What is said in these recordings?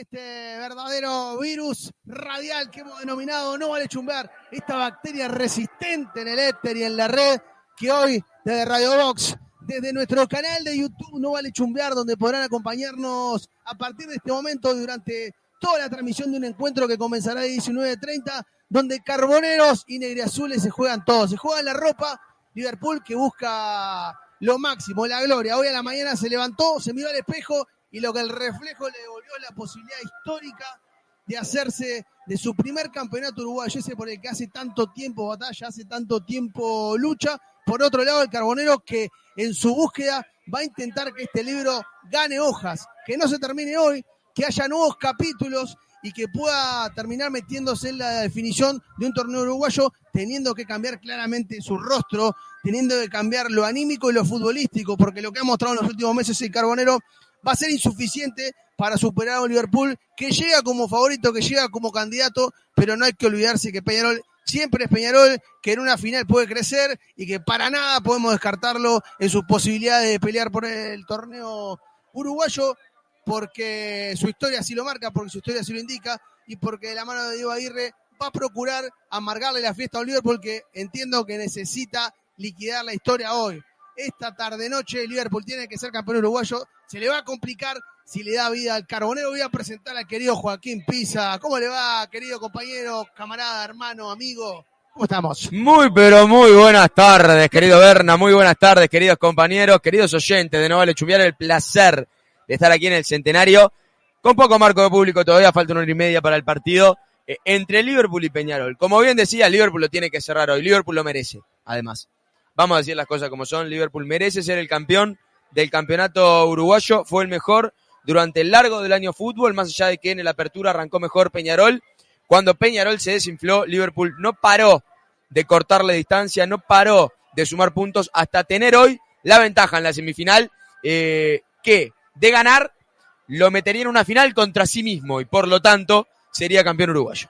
este verdadero virus radial que hemos denominado No Vale Chumbear, esta bacteria resistente en el éter y en la red que hoy desde Radio Box, desde nuestro canal de YouTube No Vale Chumbear, donde podrán acompañarnos a partir de este momento durante toda la transmisión de un encuentro que comenzará a 19.30, donde carboneros y negriazules se juegan todos, se juegan la ropa, Liverpool que busca lo máximo, la gloria. Hoy a la mañana se levantó, se miró al espejo y lo que el reflejo le devolvió la posibilidad histórica de hacerse de su primer campeonato uruguayo, ese por el que hace tanto tiempo batalla, hace tanto tiempo lucha. Por otro lado, el Carbonero que en su búsqueda va a intentar que este libro gane hojas, que no se termine hoy, que haya nuevos capítulos y que pueda terminar metiéndose en la definición de un torneo uruguayo, teniendo que cambiar claramente su rostro, teniendo que cambiar lo anímico y lo futbolístico, porque lo que ha mostrado en los últimos meses el Carbonero va a ser insuficiente para superar a un Liverpool que llega como favorito, que llega como candidato, pero no hay que olvidarse que Peñarol siempre es Peñarol, que en una final puede crecer y que para nada podemos descartarlo en sus posibilidades de pelear por el torneo uruguayo, porque su historia así lo marca, porque su historia así lo indica y porque de la mano de Diego Aguirre va a procurar amargarle la fiesta a Liverpool que entiendo que necesita liquidar la historia hoy. Esta tarde noche Liverpool tiene que ser campeón uruguayo, se le va a complicar si le da vida al carbonero. Voy a presentar al querido Joaquín Pisa. ¿Cómo le va, querido compañero, camarada, hermano, amigo? ¿Cómo estamos? Muy, pero muy buenas tardes, querido Berna. Muy buenas tardes, queridos compañeros, queridos oyentes de No Vale Chumbiar. El placer de estar aquí en el Centenario. Con poco marco de público todavía, falta una hora y media para el partido. eh, entre Liverpool y Peñarol. Como bien decía, Liverpool lo tiene que cerrar hoy. Liverpool lo merece, además. Vamos a decir las cosas como son. Liverpool merece ser el campeón del campeonato uruguayo. Fue el mejor durante el largo del año fútbol, más allá de que en la apertura arrancó mejor Peñarol. Cuando Peñarol se desinfló, Liverpool no paró de cortarle distancia, no paró de sumar puntos hasta tener hoy la ventaja en la semifinal, eh, que de ganar lo metería en una final contra sí mismo y por lo tanto sería campeón uruguayo.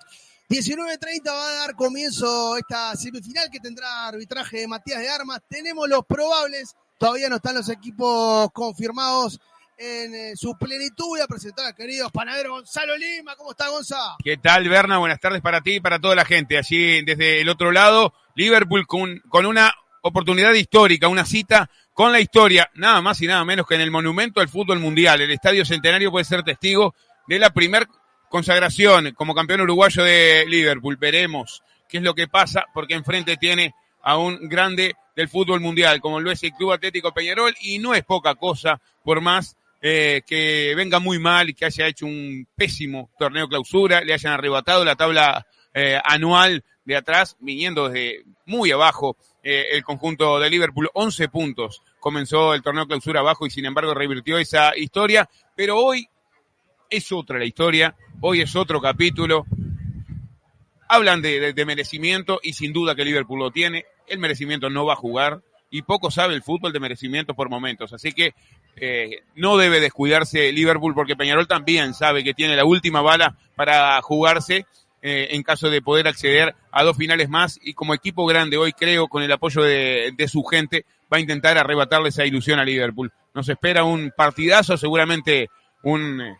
19.30 va a dar comienzo esta semifinal que tendrá arbitraje de Matías de Armas. Tenemos los probables, todavía no están los equipos confirmados en eh, su plenitud. Voy a presentar al querido panadero Gonzalo Lima. ¿Cómo está Gonzalo? ¿Qué tal, Berna? Buenas tardes para ti y para toda la gente. Allí desde el otro lado, Liverpool con, con una oportunidad histórica, una cita con la historia, nada más y nada menos que en el monumento al fútbol mundial. El Estadio Centenario puede ser testigo de la primer consagración como campeón uruguayo de Liverpool. Veremos qué es lo que pasa, porque enfrente tiene a un grande del fútbol mundial, como lo es el Club Atlético Peñarol, y no es poca cosa, por más eh, que venga muy mal y que haya hecho un pésimo torneo clausura, le hayan arrebatado la tabla eh, anual de atrás, viniendo desde muy abajo eh, el conjunto de Liverpool, 11 puntos comenzó el torneo clausura abajo y sin embargo revirtió esa historia, pero hoy es otra la historia, hoy es otro capítulo. Hablan de, de, merecimiento y sin duda que Liverpool lo tiene. El merecimiento no va a jugar y poco sabe el fútbol de merecimiento por momentos. Así que eh, no debe descuidarse Liverpool porque Peñarol también sabe que tiene la última bala para jugarse eh, en caso de poder acceder a dos finales más y como equipo grande hoy creo con el apoyo de, su gente va a intentar arrebatarle esa ilusión a Liverpool. Nos espera un partidazo, seguramente un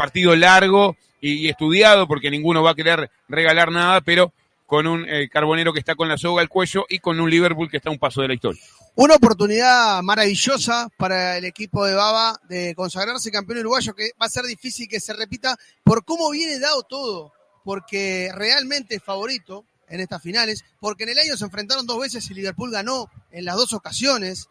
partido largo y, estudiado porque ninguno va a querer regalar nada, pero con un eh, Carbonero que está con la soga al cuello y con un Liverpool que está a un paso de la historia. Una oportunidad maravillosa para el equipo de Baba de consagrarse campeón uruguayo que va a ser difícil que se repita por cómo viene dado todo, porque realmente es favorito en estas finales, porque en el año se enfrentaron dos veces y Liverpool ganó en las dos ocasiones,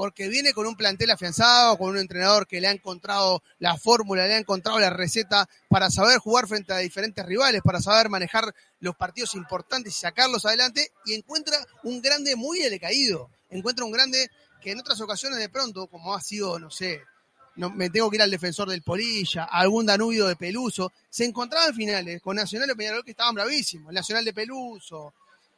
porque viene con un plantel afianzado, con un entrenador que le ha encontrado la fórmula, le ha encontrado la receta para saber jugar frente a diferentes rivales, para saber manejar los partidos importantes y sacarlos adelante, y encuentra un grande muy decaído, encuentra un grande que en otras ocasiones de pronto, como ha sido, no sé, no, me tengo que ir al defensor del Polilla, algún Danubio de Peluso, se encontraba en finales con Nacional de Peñarol que estaban bravísimos, Nacional de Peluso,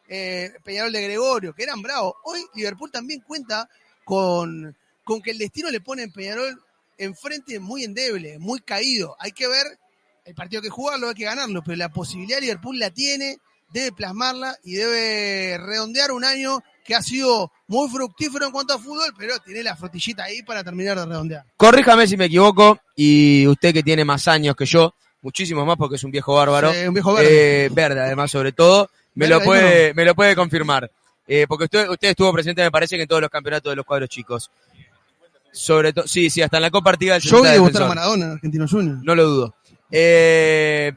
eh, Peñarol de Gregorio, que eran bravos. Hoy Liverpool también cuenta con, con que el destino le pone en Peñarol enfrente muy endeble, muy caído. Hay que ver el partido que jugarlo, hay que ganarlo, pero la posibilidad Liverpool la tiene, debe plasmarla y debe redondear un año que ha sido muy fructífero en cuanto a fútbol, pero tiene la frutillita ahí para terminar de redondear. Corríjame si me equivoco, y usted que tiene más años que yo, muchísimos más porque es un viejo bárbaro, Sí, un viejo verde. eh, verde además sobre todo, me Verde, lo puede, me lo puede confirmar. Eh, porque usted, usted estuvo presente, me parece que en todos los campeonatos de los cuadros chicos. Sobre todo, sí, sí, hasta en la Copa Artigas del Yo vi 70 debutar a. Maradona en Argentino Junior. No lo dudo. Eh,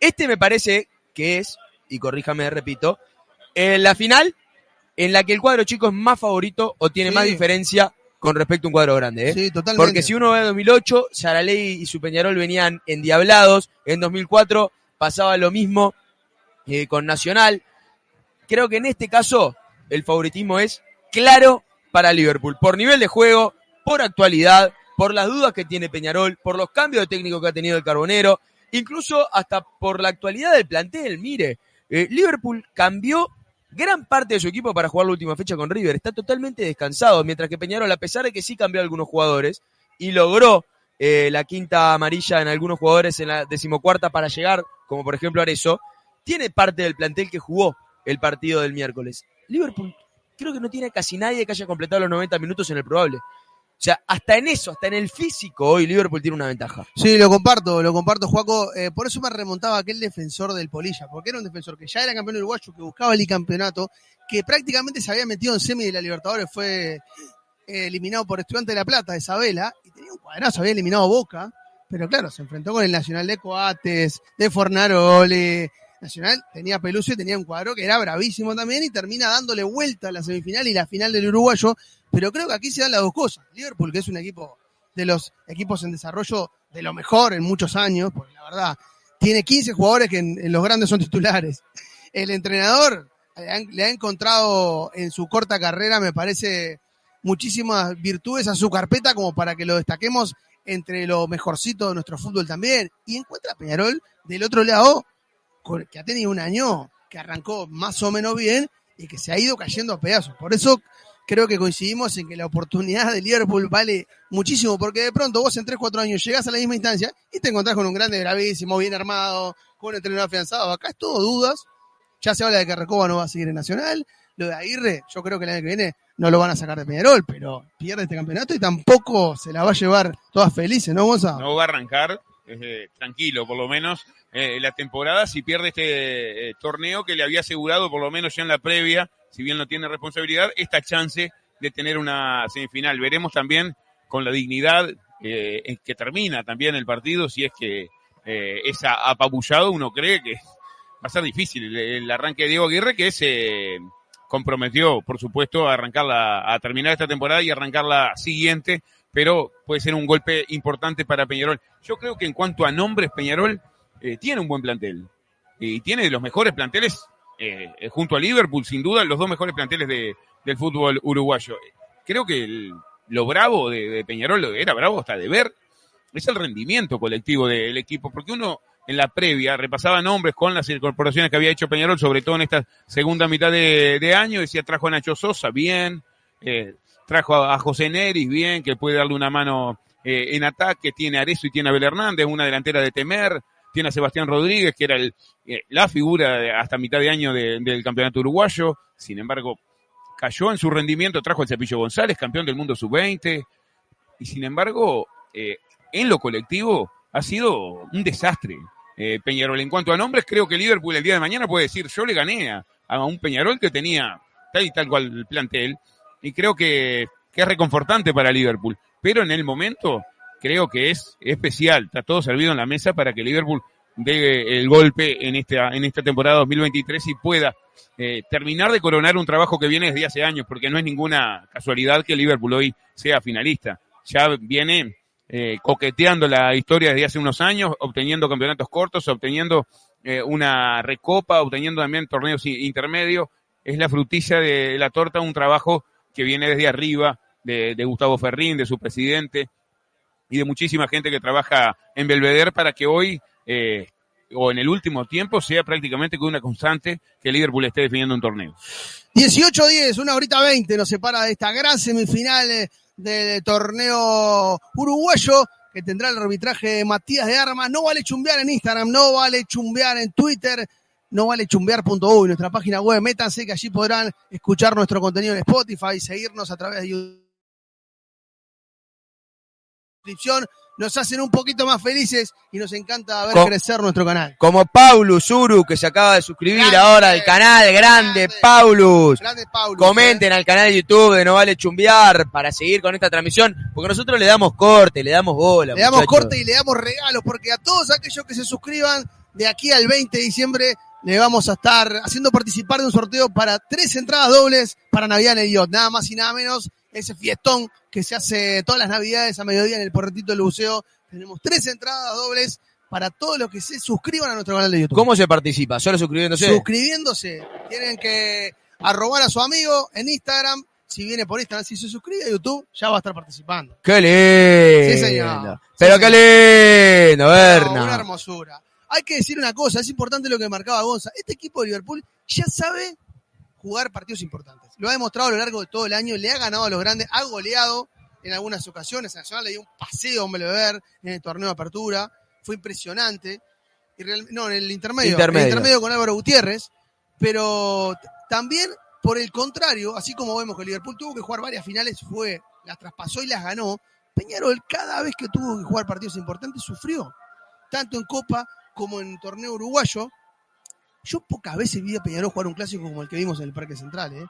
este me parece que es, y corríjame, repito, en la final en la que el cuadro chico es más favorito o tiene Sí. más diferencia con respecto a un cuadro grande. ¿eh? Sí, totalmente. Porque si uno ve 2008, Saraley y su Peñarol venían endiablados. En 2004 pasaba lo mismo eh, con Nacional. Creo que en este caso el favoritismo es claro para Liverpool. Por nivel de juego, por actualidad, por las dudas que tiene Peñarol, por los cambios de técnico que ha tenido el Carbonero, incluso hasta por la actualidad del plantel. Mire, eh, Liverpool cambió gran parte de su equipo para jugar la última fecha con River. Está totalmente descansado, mientras que Peñarol, a pesar de que sí cambió algunos jugadores y logró eh, la quinta amarilla en algunos jugadores en la decimocuarta para llegar, como por ejemplo Arezo, tiene parte del plantel que jugó el partido del miércoles. Liverpool creo que no tiene casi nadie que haya completado los 90 minutos en el probable. O sea, hasta en eso, hasta en el físico, hoy Liverpool tiene una ventaja. Sí, lo comparto, lo comparto, Juaco. Eh, por eso me remontaba aquel defensor del Polilla, porque era un defensor que ya era campeón uruguayo, que buscaba el campeonato, que prácticamente se había metido en semi de la Libertadores, fue eh, eliminado por Estudiante de La Plata, Isabela, y tenía un cuadrazo, había eliminado Boca, pero claro, se enfrentó con el Nacional de Coates, de Fornarole. Nacional tenía Peluso y tenía un cuadro que era bravísimo también y termina dándole vuelta a la semifinal y la final del uruguayo. Pero creo que aquí se dan las dos cosas. Liverpool, que es un equipo de los equipos en desarrollo de lo mejor en muchos años, porque la verdad, tiene 15 jugadores que en, los grandes son titulares. El entrenador le ha, le ha encontrado en su corta carrera, me parece, muchísimas virtudes a su carpeta como para que lo destaquemos entre lo mejorcito de nuestro fútbol también. Y encuentra a Peñarol del otro lado, que ha tenido un año que arrancó más o menos bien y que se ha ido cayendo a pedazos. Por eso creo que coincidimos en que la oportunidad de Liverpool vale muchísimo, porque de pronto vos en 3, 4 años llegás a la misma instancia y te encontrás con un grande gravísimo, bien armado, con un entrenador afianzado. Acá es todo dudas. Ya se habla de que Recoba no va a seguir en Nacional. Lo de Aguirre, yo creo que el año que viene no lo van a sacar de Peñarol, pero pierde este campeonato y tampoco se la va a llevar todas felices, ¿no, Gonza? No va a arrancar eh, tranquilo, por lo menos, eh, la temporada si pierde este eh, torneo que le había asegurado, por lo menos ya en la previa, si bien no tiene responsabilidad, esta chance de tener una semifinal. Veremos también con la dignidad eh, en que termina también el partido, si es que eh, es apabullado, uno cree que va a ser difícil el, el arranque de Diego Aguirre, que se comprometió, por supuesto, a arrancarla, a terminar esta temporada y arrancar la siguiente, pero puede ser un golpe importante para Peñarol. Yo creo que en cuanto a nombres, Peñarol eh, tiene un buen plantel y tiene de los mejores planteles eh, eh, junto a Liverpool, sin duda, los dos mejores planteles de, del fútbol uruguayo. Creo que lo bravo de, Peñarol, era bravo hasta de ver, es el rendimiento colectivo del equipo, porque uno en la previa repasaba nombres con las incorporaciones que había hecho Peñarol, sobre todo en esta segunda mitad de, de año, decía trajo a Nacho Sosa, bien, trajo a, José Neris, bien, que puede darle una mano en ataque, tiene a Arezo y tiene a Abel Hernández, una delantera de temer, tiene a Sebastián Rodríguez, que era eh, la figura hasta mitad de año de- del campeonato uruguayo, sin embargo, cayó en su rendimiento, trajo al Cepillo González, campeón del mundo sub-20, y sin embargo, eh, en lo colectivo ha sido un desastre. Eh, Peñarol, en cuanto a nombres, creo que Liverpool el día de mañana puede decir, yo le gané a, a un Peñarol que tenía tal y tal cual el plantel, y creo que, que es reconfortante para Liverpool, pero en el momento creo que es especial, está todo servido en la mesa para que Liverpool dé el golpe en esta, en esta temporada 2023 y pueda eh, terminar de coronar un trabajo que viene desde hace años, porque no es ninguna casualidad que Liverpool hoy sea finalista. Ya viene eh, coqueteando la historia desde hace unos años, obteniendo campeonatos cortos, obteniendo eh, una recopa, obteniendo también torneos intermedios. Es la frutilla de la torta, un trabajo que viene desde arriba, de, de Gustavo Ferrín, de su presidente y de muchísima gente que trabaja en Belvedere para que hoy eh, o en el último tiempo sea prácticamente con una constante que Liverpool esté definiendo un torneo. 18-10, una horita 20 nos separa de esta gran semifinal eh, del torneo uruguayo que tendrá el arbitraje Matías de Armas. No vale chumbear en Instagram, no vale chumbear en Twitter, no vale chumbear.uy, nuestra página web. Métanse que allí podrán escuchar nuestro contenido en Spotify, seguirnos a través de YouTube nos hacen un poquito más felices y nos encanta ver crecer nuestro canal. Como Paulus Uru, que se acaba de suscribir Grande, ahora al canal, grande, grande. Paulus. Grande Paulo. Comenten al canal de YouTube de No Vale Chumbear para seguir con esta transmisión, porque nosotros le damos corte, le damos bola. Le damos muchachos. corte y le damos regalos, porque a todos aquellos que se suscriban de aquí al 20 de diciembre le vamos a estar haciendo participar de un sorteo para tres entradas dobles para Navidad en el Yacht. Nada más y nada menos ese fiestón que se hace todas las Navidades a mediodía en el porretito del buceo. Tenemos tres entradas dobles para todos los que se suscriban a nuestro canal de YouTube. ¿Cómo se participa? ¿Solo suscribiéndose? Suscribiéndose. Tienen que arrobar a su amigo en Instagram. Si viene por Instagram, si se suscribe a YouTube, ya va a estar participando. ¡Qué lindo! Sí, señor. Pero Sí, qué lindo, No, Berna. una hermosura. Hay que decir una cosa, es importante lo que marcaba Gonza. Este equipo de Liverpool ya sabe jugar partidos importantes. Lo ha demostrado a lo largo de todo el año, le ha ganado a los grandes, ha goleado en algunas ocasiones. A Nacional le dio un paseo a un Belvedere en el torneo de apertura. Fue impresionante. Y real- no, en el intermedio. Intermedio. En el intermedio con Álvaro Gutiérrez. Pero también, por el contrario, así como vemos que Liverpool tuvo que jugar varias finales, fue, las traspasó y las ganó. Peñarol, cada vez que tuvo que jugar partidos importantes, sufrió. Tanto en Copa como en torneo uruguayo. Yo pocas veces vi a Peñarol jugar un clásico como el que vimos en el Parque Central. ¿eh?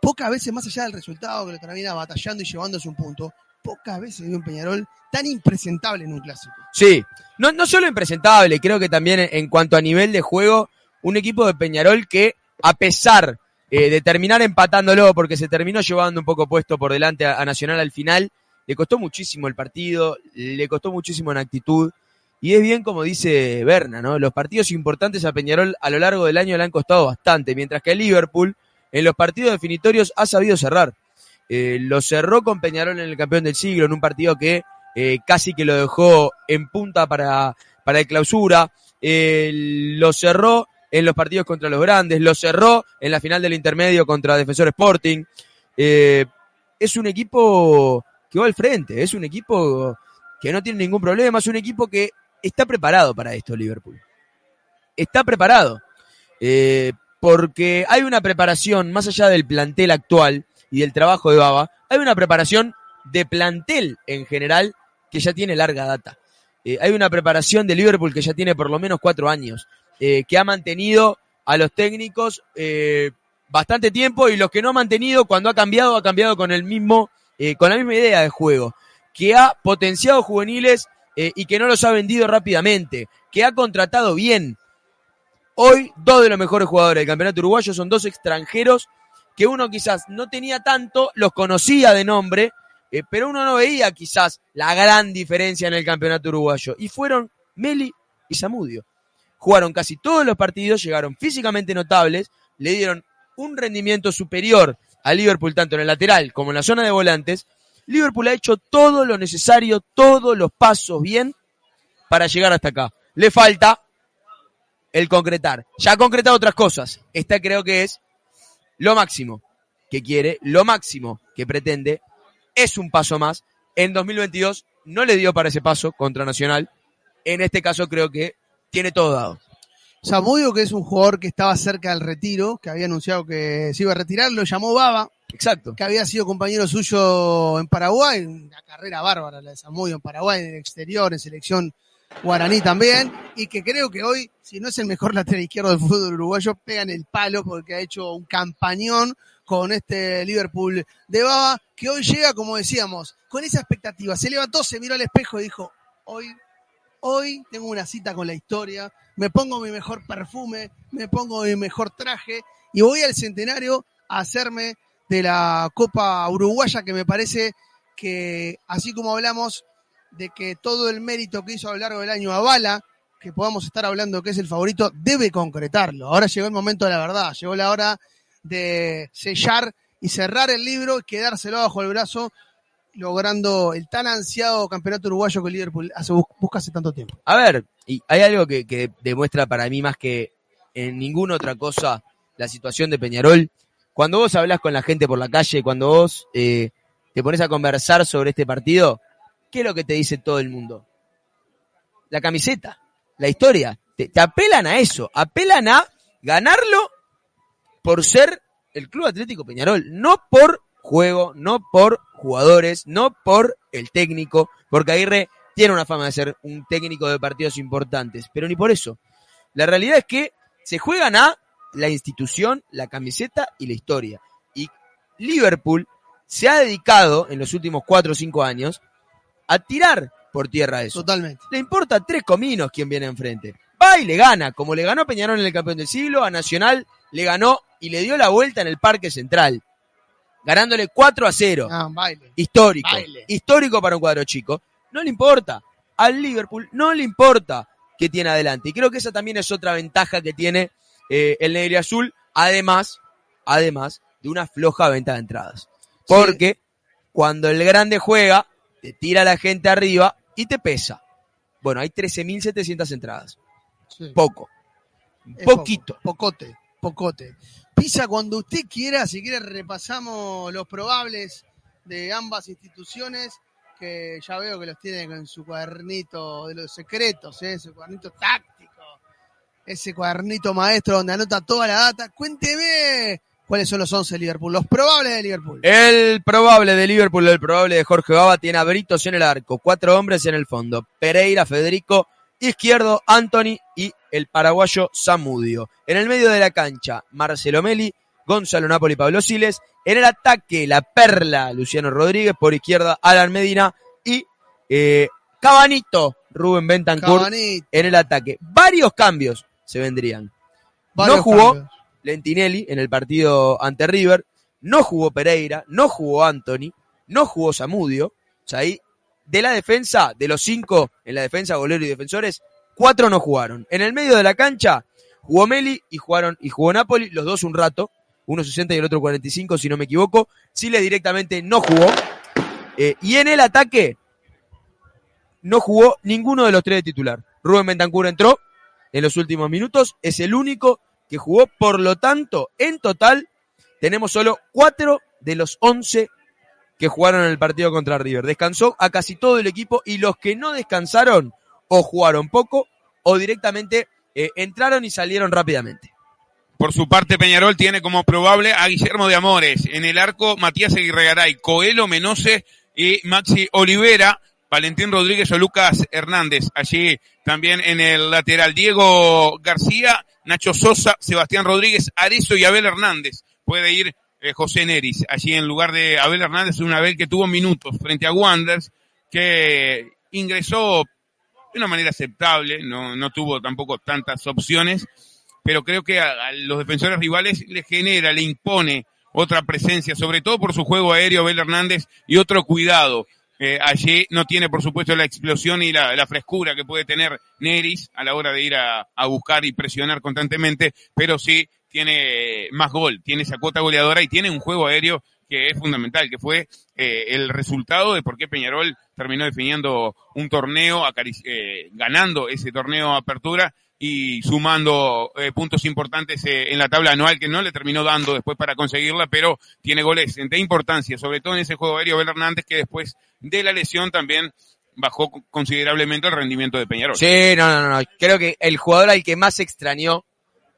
Pocas veces, más allá del resultado que lo termina batallando y llevándose un punto, pocas veces vi un Peñarol tan impresentable en un clásico. Sí, no, solo impresentable, creo que también en, en cuanto a nivel de juego, un equipo de Peñarol que, a pesar eh, de terminar empatándolo, porque se terminó llevando un poco puesto por delante a, a Nacional al final, le costó muchísimo el partido, le costó muchísimo en actitud, y es bien como dice Berna, ¿no? Los partidos importantes a Peñarol a lo largo del año le han costado bastante, mientras que Liverpool, en los partidos definitorios, ha sabido cerrar. Eh, lo cerró con Peñarol en el campeón del siglo, en un partido que eh, casi que lo dejó en punta para, para el clausura, lo cerró en los partidos contra los grandes, lo cerró en la final del intermedio contra Defensor Sporting. Eh, es un equipo que va al frente, es un equipo que no tiene ningún problema, es un equipo que está preparado para esto, Liverpool. Está preparado. Eh, porque hay una preparación, más allá del plantel actual y del trabajo de Baba, hay una preparación de plantel en general que ya tiene larga data. Eh, hay una preparación de Liverpool que ya tiene por lo menos cuatro años, eh, que ha mantenido a los técnicos bastante tiempo y los que no ha mantenido, cuando ha cambiado, ha cambiado con el mismo, con la misma idea de juego, que ha potenciado juveniles eh, y que no los ha vendido rápidamente, que ha contratado bien. Hoy, dos de los mejores jugadores del campeonato uruguayo son dos extranjeros que uno quizás no tenía tanto, los conocía de nombre, eh, pero uno no veía quizás la gran diferencia en el campeonato uruguayo. Y fueron Meli y Zamudio. Jugaron casi todos los partidos, llegaron físicamente notables, le dieron un rendimiento superior a Liverpool tanto en el lateral como en la zona de volantes. Liverpool ha hecho todo lo necesario, todos los pasos bien para llegar hasta acá. Le falta el concretar. Ya ha concretado otras cosas. Esta creo que es lo máximo que quiere, lo máximo que pretende. Es un paso más. En 2022 no le dio para ese paso contra Nacional. En este caso creo que tiene todo dado. Samudio, que es un jugador que estaba cerca del retiro, que había anunciado que se iba a retirar, lo llamó Baba, Exacto. que había sido compañero suyo en Paraguay, una carrera bárbara la de Samudio en Paraguay, en el exterior, en selección guaraní también, y que creo que hoy, si no es el mejor lateral izquierdo del fútbol uruguayo, pega en el palo porque ha hecho un campañón con este Liverpool de Baba, que hoy llega, como decíamos, con esa expectativa. Se levantó, se miró al espejo y dijo, hoy, hoy tengo una cita con la historia, me pongo mi mejor perfume, me pongo mi mejor traje y voy al centenario a hacerme de la Copa Uruguaya, que me parece que, así como hablamos de que todo el mérito que hizo a lo largo del año avala, que podamos estar hablando que es el favorito, debe concretarlo. Ahora llegó el momento de la verdad, llegó la hora de sellar y cerrar el libro y quedárselo bajo el brazo, logrando el tan ansiado campeonato uruguayo que Liverpool hace, busca hace tanto tiempo. A ver, y hay algo que, que demuestra para mí más que en ninguna otra cosa la situación de Peñarol. Cuando vos hablas con la gente por la calle, cuando vos eh, te pones a conversar sobre este partido, ¿qué es lo que te dice todo el mundo? La camiseta, la historia. Te, te apelan a eso, apelan a ganarlo por ser el Club Atlético Peñarol, no por juego, no por jugadores, no por el técnico, porque Aguirre tiene una fama de ser un técnico de partidos importantes, pero ni por eso. La realidad es que se juegan a la institución, la camiseta y la historia. Y Liverpool se ha dedicado en los últimos cuatro o cinco años a tirar por tierra eso. Totalmente. Le importa tres cominos quien viene enfrente. Va y le gana, como le ganó Peñarol en el campeón del siglo, a Nacional le ganó y le dio la vuelta en el Parque Central. Ganándole 4 a 0. Ah, baile. Histórico. Baile. Histórico para un cuadro chico. No le importa. Al Liverpool no le importa que tiene adelante. Y creo que esa también es otra ventaja que tiene eh, el Negro y Azul, además, además de una floja venta de entradas. Porque cuando el grande juega, te tira a la gente arriba y te pesa. Bueno, hay 13.700 entradas. Sí. Poco. Es Poquito. poco, pocote, pocote. Pisa cuando usted quiera, si quiere repasamos los probables de ambas instituciones, que ya veo que los tiene en su cuadernito de los secretos, ¿eh? ese cuadernito táctico, ese cuadernito maestro donde anota toda la data. Cuénteme cuáles son los 11 de Liverpool, los probables de Liverpool. El probable de Liverpool, el probable de Jorge Baba, tiene a Britos en el arco, cuatro hombres en el fondo. Pereira, Federico, izquierdo, Anthony y el paraguayo Samudio. En el medio de la cancha, Marcelo Meli, Gonzalo Napoli, Pablo Siles. En el ataque, la perla, Luciano Rodríguez. Por izquierda, Alan Medina y eh, Cabanito, Rubén Bentancur Cabanito, en el ataque. Varios cambios se vendrían. varios no jugó cambios. Lentinelli en el partido ante River, no jugó Pereira, no jugó Anthony, no jugó Samudio. O sea, ahí de la defensa, de los cinco en la defensa, golero y defensores, cuatro no jugaron. En el medio de la cancha jugó Meli y jugaron y jugó Napoli, los dos un rato, uno 60 y el otro 45 si no me equivoco. Siles directamente no jugó. Eh, y en el ataque no jugó ninguno de los tres de titular. Rubén Bentancur entró en los últimos minutos, es el único que jugó, por lo tanto, en total tenemos solo cuatro de los 11 que jugaron el partido contra River. Descansó a casi todo el equipo y los que no descansaron o jugaron poco o directamente eh, entraron y salieron rápidamente. Por su parte, Peñarol tiene como probable a Guillermo de Amores. En el arco, Matías Aguirregaray, Coelho Menose y Maxi Olivera, Valentín Rodríguez o Lucas Hernández. Allí también en el lateral, Diego García, Nacho Sosa, Sebastián Rodríguez, Arezo y Abel Hernández. Puede ir eh, José Neris, allí en lugar de Abel Hernández, una vez que tuvo minutos frente a Wanders, que ingresó de una manera aceptable, no, no tuvo tampoco tantas opciones, pero creo que a, los defensores rivales le genera, le impone otra presencia, sobre todo por su juego aéreo, Abel Hernández, y otro cuidado. Eh, allí no tiene, por supuesto, la explosión y la, la frescura que puede tener Neris a la hora de ir a, a buscar y presionar constantemente, pero sí tiene más gol, tiene esa cuota goleadora y tiene un juego aéreo que es fundamental, que fue eh, el resultado de por qué Peñarol terminó definiendo un torneo, eh, ganando ese torneo apertura y sumando eh, puntos importantes en la tabla anual que no le terminó dando después para conseguirla, pero tiene goles de importancia, sobre todo en ese juego aéreo Abel Hernández que después de la lesión también bajó considerablemente el rendimiento de Peñarol. Sí, no, no, no. Creo que el jugador al que más extrañó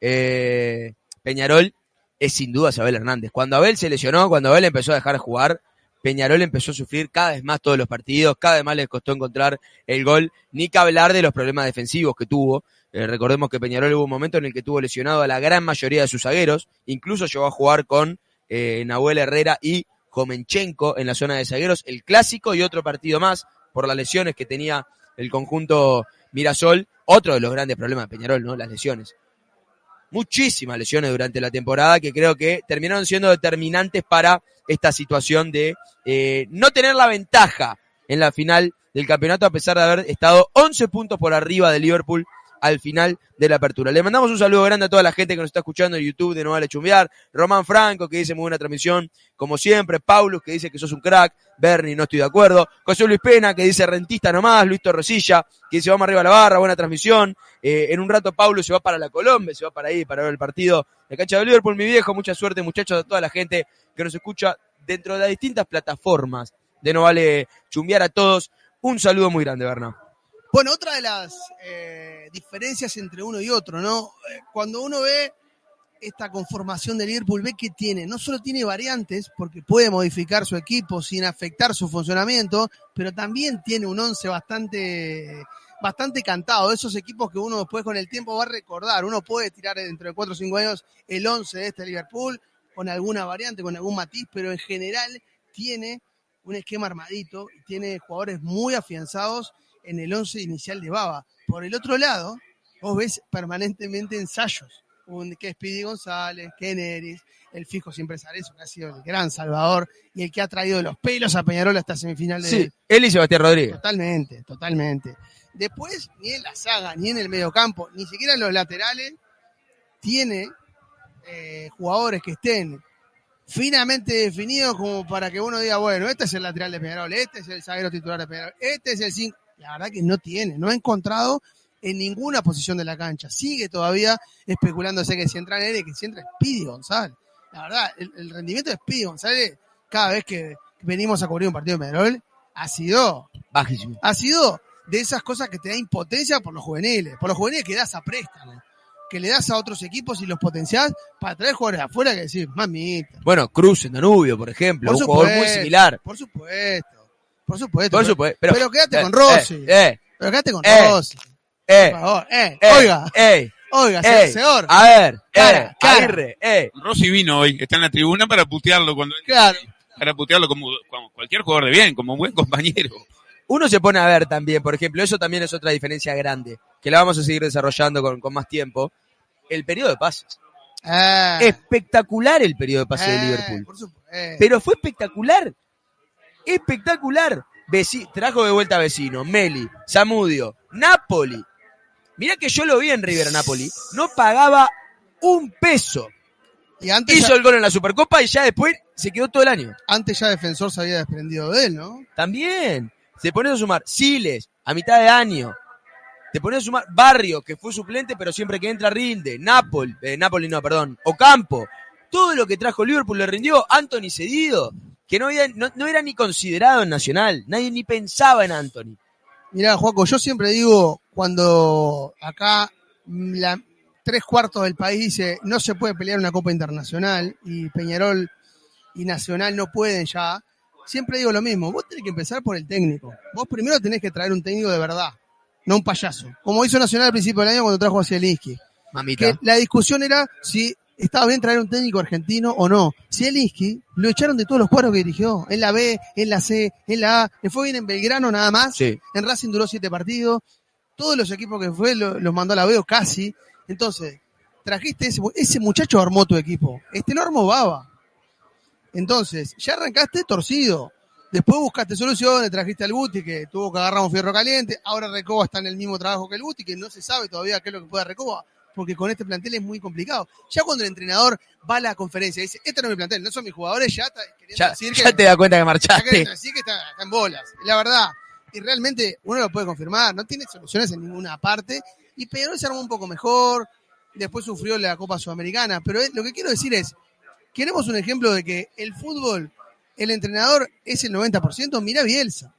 eh, Peñarol es sin duda Abel Hernández. Cuando Abel se lesionó, cuando Abel empezó a dejar de jugar, Peñarol empezó a sufrir cada vez más todos los partidos, cada vez más les costó encontrar el gol, ni que hablar de los problemas defensivos que tuvo. Eh, recordemos que Peñarol hubo un momento en el que tuvo lesionado a la gran mayoría de sus zagueros, incluso llegó a jugar con eh, Nahuel Herrera y Jomenchenko en la zona de zagueros, el clásico y otro partido más por las lesiones que tenía el conjunto Mirasol, otro de los grandes problemas de Peñarol, ¿no? Las lesiones. Muchísimas lesiones durante la temporada que creo que terminaron siendo determinantes para esta situación de eh, no tener la ventaja en la final del campeonato a pesar de haber estado 11 puntos por arriba de Liverpool al final de la apertura. Le mandamos un saludo grande a toda la gente que nos está escuchando en YouTube de No Vale Chumbear, Román Franco que dice muy buena transmisión, como siempre, Paulus que dice que sos un crack, Bernie no estoy de acuerdo, José Luis Pena que dice rentista nomás, Luis Torresilla que dice vamos arriba a la barra, buena transmisión, eh, en un rato Paulo se va para la Colombia, se va para ahí para ver el partido de cancha de Liverpool, mi viejo, mucha suerte muchachos, a toda la gente que nos escucha dentro de las distintas plataformas de No Vale Chumbear a todos. Un saludo muy grande, Berna. Bueno, otra de las eh, diferencias entre uno y otro, ¿no? Eh, Cuando uno ve esta conformación de Liverpool, ve que tiene, no solo tiene variantes, porque puede modificar su equipo sin afectar su funcionamiento, pero también tiene un once bastante, bastante cantado. Esos equipos que uno después con el tiempo va a recordar. Uno puede tirar dentro de 4 o 5 años el once de este Liverpool, con alguna variante, con algún matiz, pero en general tiene un esquema armadito tiene jugadores muy afianzados en el once inicial de Baba. Por el otro lado, vos ves permanentemente ensayos, que es Pidi González, que Neris, el fijo siempre Sarezo, que ha sido el gran salvador y el que ha traído los pelos a Peñarol hasta semifinal de Sí, él y Sebastián Rodríguez. Totalmente, totalmente. Después, ni en la saga, ni en el mediocampo, ni siquiera en los laterales, tiene eh, jugadores que estén finamente definidos como para que uno diga, bueno, este es el lateral de Peñarol, este es el zaguero titular de Peñarol, este es el 5. La verdad que no tiene, no ha encontrado en ninguna posición de la cancha. Sigue todavía especulándose que si entra Nere, que si entra Speedy González. La verdad, el, el rendimiento de Speedy González, cada vez que venimos a cubrir un partido de Peñarol, ha sido Bajísimo. ha sido de esas cosas que te da impotencia por los juveniles, por los juveniles que das a préstamo, que le das a otros equipos y los potenciás para traer jugadores de afuera que decir, mamita, Bueno, Cruz en Danubio, por ejemplo, Por un jugador muy similar. por supuesto, por supuesto. Por pero, supuesto. Pero, pero quédate eh, con Rossi, Eh, eh, pero quédate con eh, Rossi, eh, por favor, eh, eh, oiga, eh, oiga, eh, señor, A ver, Cara, eh, cara. Aguirre, eh. Rossi vino hoy, está en la tribuna para putearlo cuando claro, para putearlo como, como cualquier jugador de bien, como un buen compañero. Uno se pone a ver también, por ejemplo, eso también es otra diferencia grande, que la vamos a seguir desarrollando con, con más tiempo. El periodo de pases. eh, Espectacular el periodo de pases eh, de Liverpool. por supuesto. Pero fue espectacular. Espectacular. Veci- trajo de vuelta a Vecino, Meli, Zamudio, Napoli. Mirá que yo lo vi en River Napoli. No pagaba un peso. y antes Hizo ya, el gol en la Supercopa y ya después se quedó todo el año. antes ya Defensor se había desprendido de él, ¿no? También. Se pone a sumar Siles a mitad de año. Te pones a sumar Barrio, que fue suplente, pero siempre que entra rinde. Napoli, eh, Napoli no, perdón. Ocampo. Todo lo que trajo Liverpool le rindió. Anthony cedido, que no, había, no, no era ni considerado en Nacional. Nadie ni pensaba en Anthony. Mirá, Juaco, yo siempre digo, cuando acá la, tres cuartos del país dice no se puede pelear una Copa Internacional y Peñarol y Nacional no pueden ya, siempre digo lo mismo, vos tenés que empezar por el técnico. Vos primero tenés que traer un técnico de verdad, no un payaso. Como hizo Nacional al principio del año cuando trajo a Zielinski. Mamita. Que la discusión era si estaba bien traer un técnico argentino o no. Zielinski lo echaron de todos los cuadros que dirigió, en la B, en la C, en la A, le fue bien en Belgrano nada más. Sí. En Racing duró siete partidos. Todos los equipos que fue lo- los mandó a la B o casi. Entonces, trajiste ese, ese muchacho armó tu equipo. Este no armó Baba. Entonces, ya arrancaste torcido. Después buscaste soluciones, trajiste al Guti que tuvo que agarrar un fierro caliente. Ahora Recoba está en el mismo trabajo que el Guti, que no se sabe todavía qué es lo que puede Recoba, porque con este plantel es muy complicado. Ya cuando el entrenador va a la conferencia y dice, este no es mi plantel, no son mis jugadores, ya está Ya, decir ya que te das cuenta que ya marchaste. querés decir que está, está en bolas, la verdad. Y realmente uno lo puede confirmar, no tiene soluciones en ninguna parte. Y Peñarol se armó un poco mejor, después sufrió la Copa Sudamericana. Pero eh, lo que quiero decir es, queremos un ejemplo de que el fútbol, el entrenador es el 90%, mira Bielsa.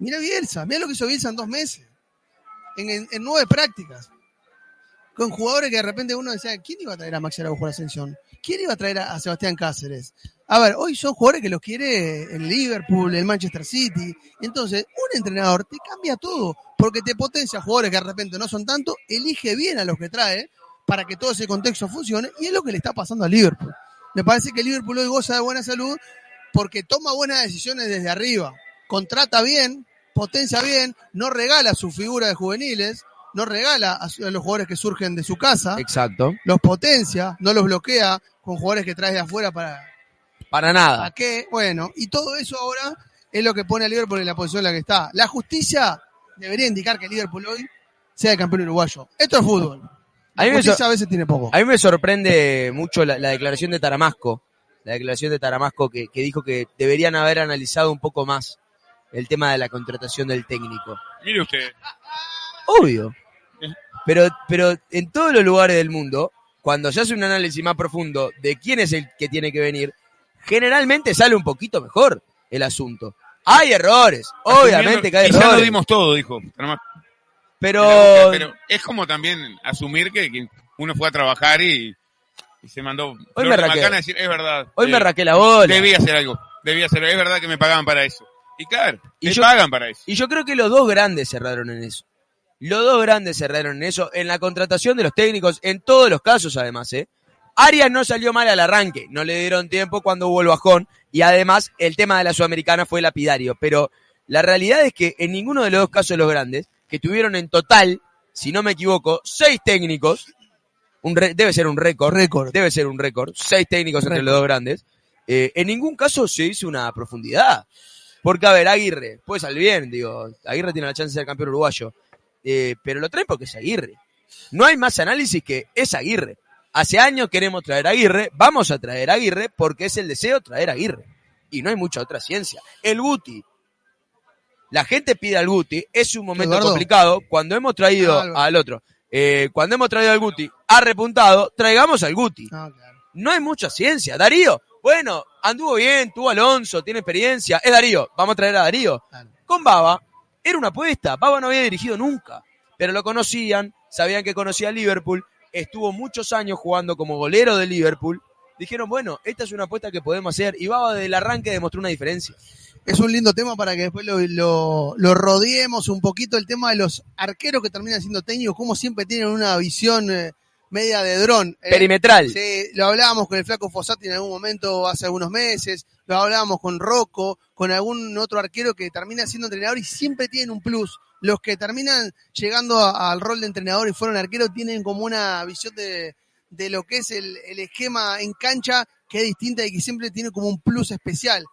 Mira Bielsa, mira lo que hizo Bielsa en dos meses, en, en- en nueve prácticas. Con jugadores que de repente uno decía, ¿quién iba a traer a Maxi Araujo a la ascensión? ¿Quién iba a traer a, Sebastián Cáceres? A ver, hoy son jugadores que los quiere el Liverpool, el Manchester City. Entonces, un entrenador te cambia todo, porque te potencia jugadores que de repente no son tanto, elige bien a los que trae para que todo ese contexto funcione, y es lo que le está pasando a Liverpool. Me parece que Liverpool hoy goza de buena salud porque toma buenas decisiones desde arriba, contrata bien, potencia bien, no regala su figura de juveniles, no regala a, los jugadores que surgen de su casa, Exacto. los potencia, no los bloquea con jugadores que trae de afuera para, Para ¿A nada. qué? Bueno, y todo eso ahora es lo que pone a Liverpool en la posición en la que está. La justicia debería indicar que Liverpool hoy sea el campeón uruguayo. Esto es fútbol. A mí La me a veces tiene poco. A mí me sorprende mucho la, la declaración de Taramasco. La declaración de Taramasco que, que dijo que deberían haber analizado un poco más el tema de la contratación del técnico. Mire usted, Obvio. Pero, pero en todos los lugares del mundo, cuando se hace un análisis más profundo de quién es el que tiene que venir, generalmente sale un poquito mejor el asunto. Hay errores, obviamente que hay errores. lo dimos todo, dijo. Pero, Pero es como también asumir que, que uno fue a trabajar y, y se mandó flor me de decir, es verdad. hoy me eh, raqué la bola. Debía hacer algo. Debía hacer Es verdad que me pagaban para eso. Y claro, Y me yo- pagan para eso. Y yo creo que los dos grandes cerraron en eso. Los dos grandes cerraron en eso, en la contratación de los técnicos, en todos los casos además, ¿eh? Arias no salió mal al arranque, no le dieron tiempo cuando hubo el bajón, y además el tema de la Sudamericana fue lapidario, pero la realidad es que en ninguno de los dos casos los grandes, que tuvieron en total, si no me equivoco, seis técnicos, un re- debe ser un récord, Récord. debe ser un récord, seis técnicos entre los dos grandes, eh, en ningún caso se hizo una profundidad. Porque, a ver, Aguirre, puede salir bien, digo, Aguirre tiene la chance de ser campeón uruguayo, eh, pero lo traen porque es Aguirre. No hay más análisis que es Aguirre. Hace años queremos traer a Aguirre, vamos a traer a Aguirre porque es el deseo traer a Aguirre. Y no hay mucha otra ciencia. El Guti. La gente pide al Guti, es un momento Eduardo. complicado. Cuando hemos traído Ah, al otro, eh, cuando hemos traído al Guti, ha repuntado, traigamos al Guti Ah, claro. no hay mucha ciencia. Darío, bueno, anduvo bien, tuvo Alonso, tiene experiencia. Es Darío, vamos a traer a Darío. Claro. Con Baba, era una apuesta. Baba no había dirigido nunca, pero lo conocían, sabían que conocía a Liverpool, estuvo muchos años jugando como golero de Liverpool. Dijeron, bueno, esta es una apuesta que podemos hacer. Y Baba del arranque demostró una diferencia. Es un lindo tema para que después lo, lo, lo rodeemos un poquito el tema de los arqueros que terminan siendo técnicos, como siempre tienen una visión eh, media de dron. eh. Perimetral. Sí, lo hablábamos con el flaco Fossati en algún momento hace algunos meses, lo hablábamos con Rocco, con algún otro arquero que termina siendo entrenador y siempre tienen un plus. Los que terminan llegando a- al rol de entrenador y fueron arqueros tienen como una visión de, de lo que es el, el esquema en cancha que es distinta y que siempre tiene como un plus especial.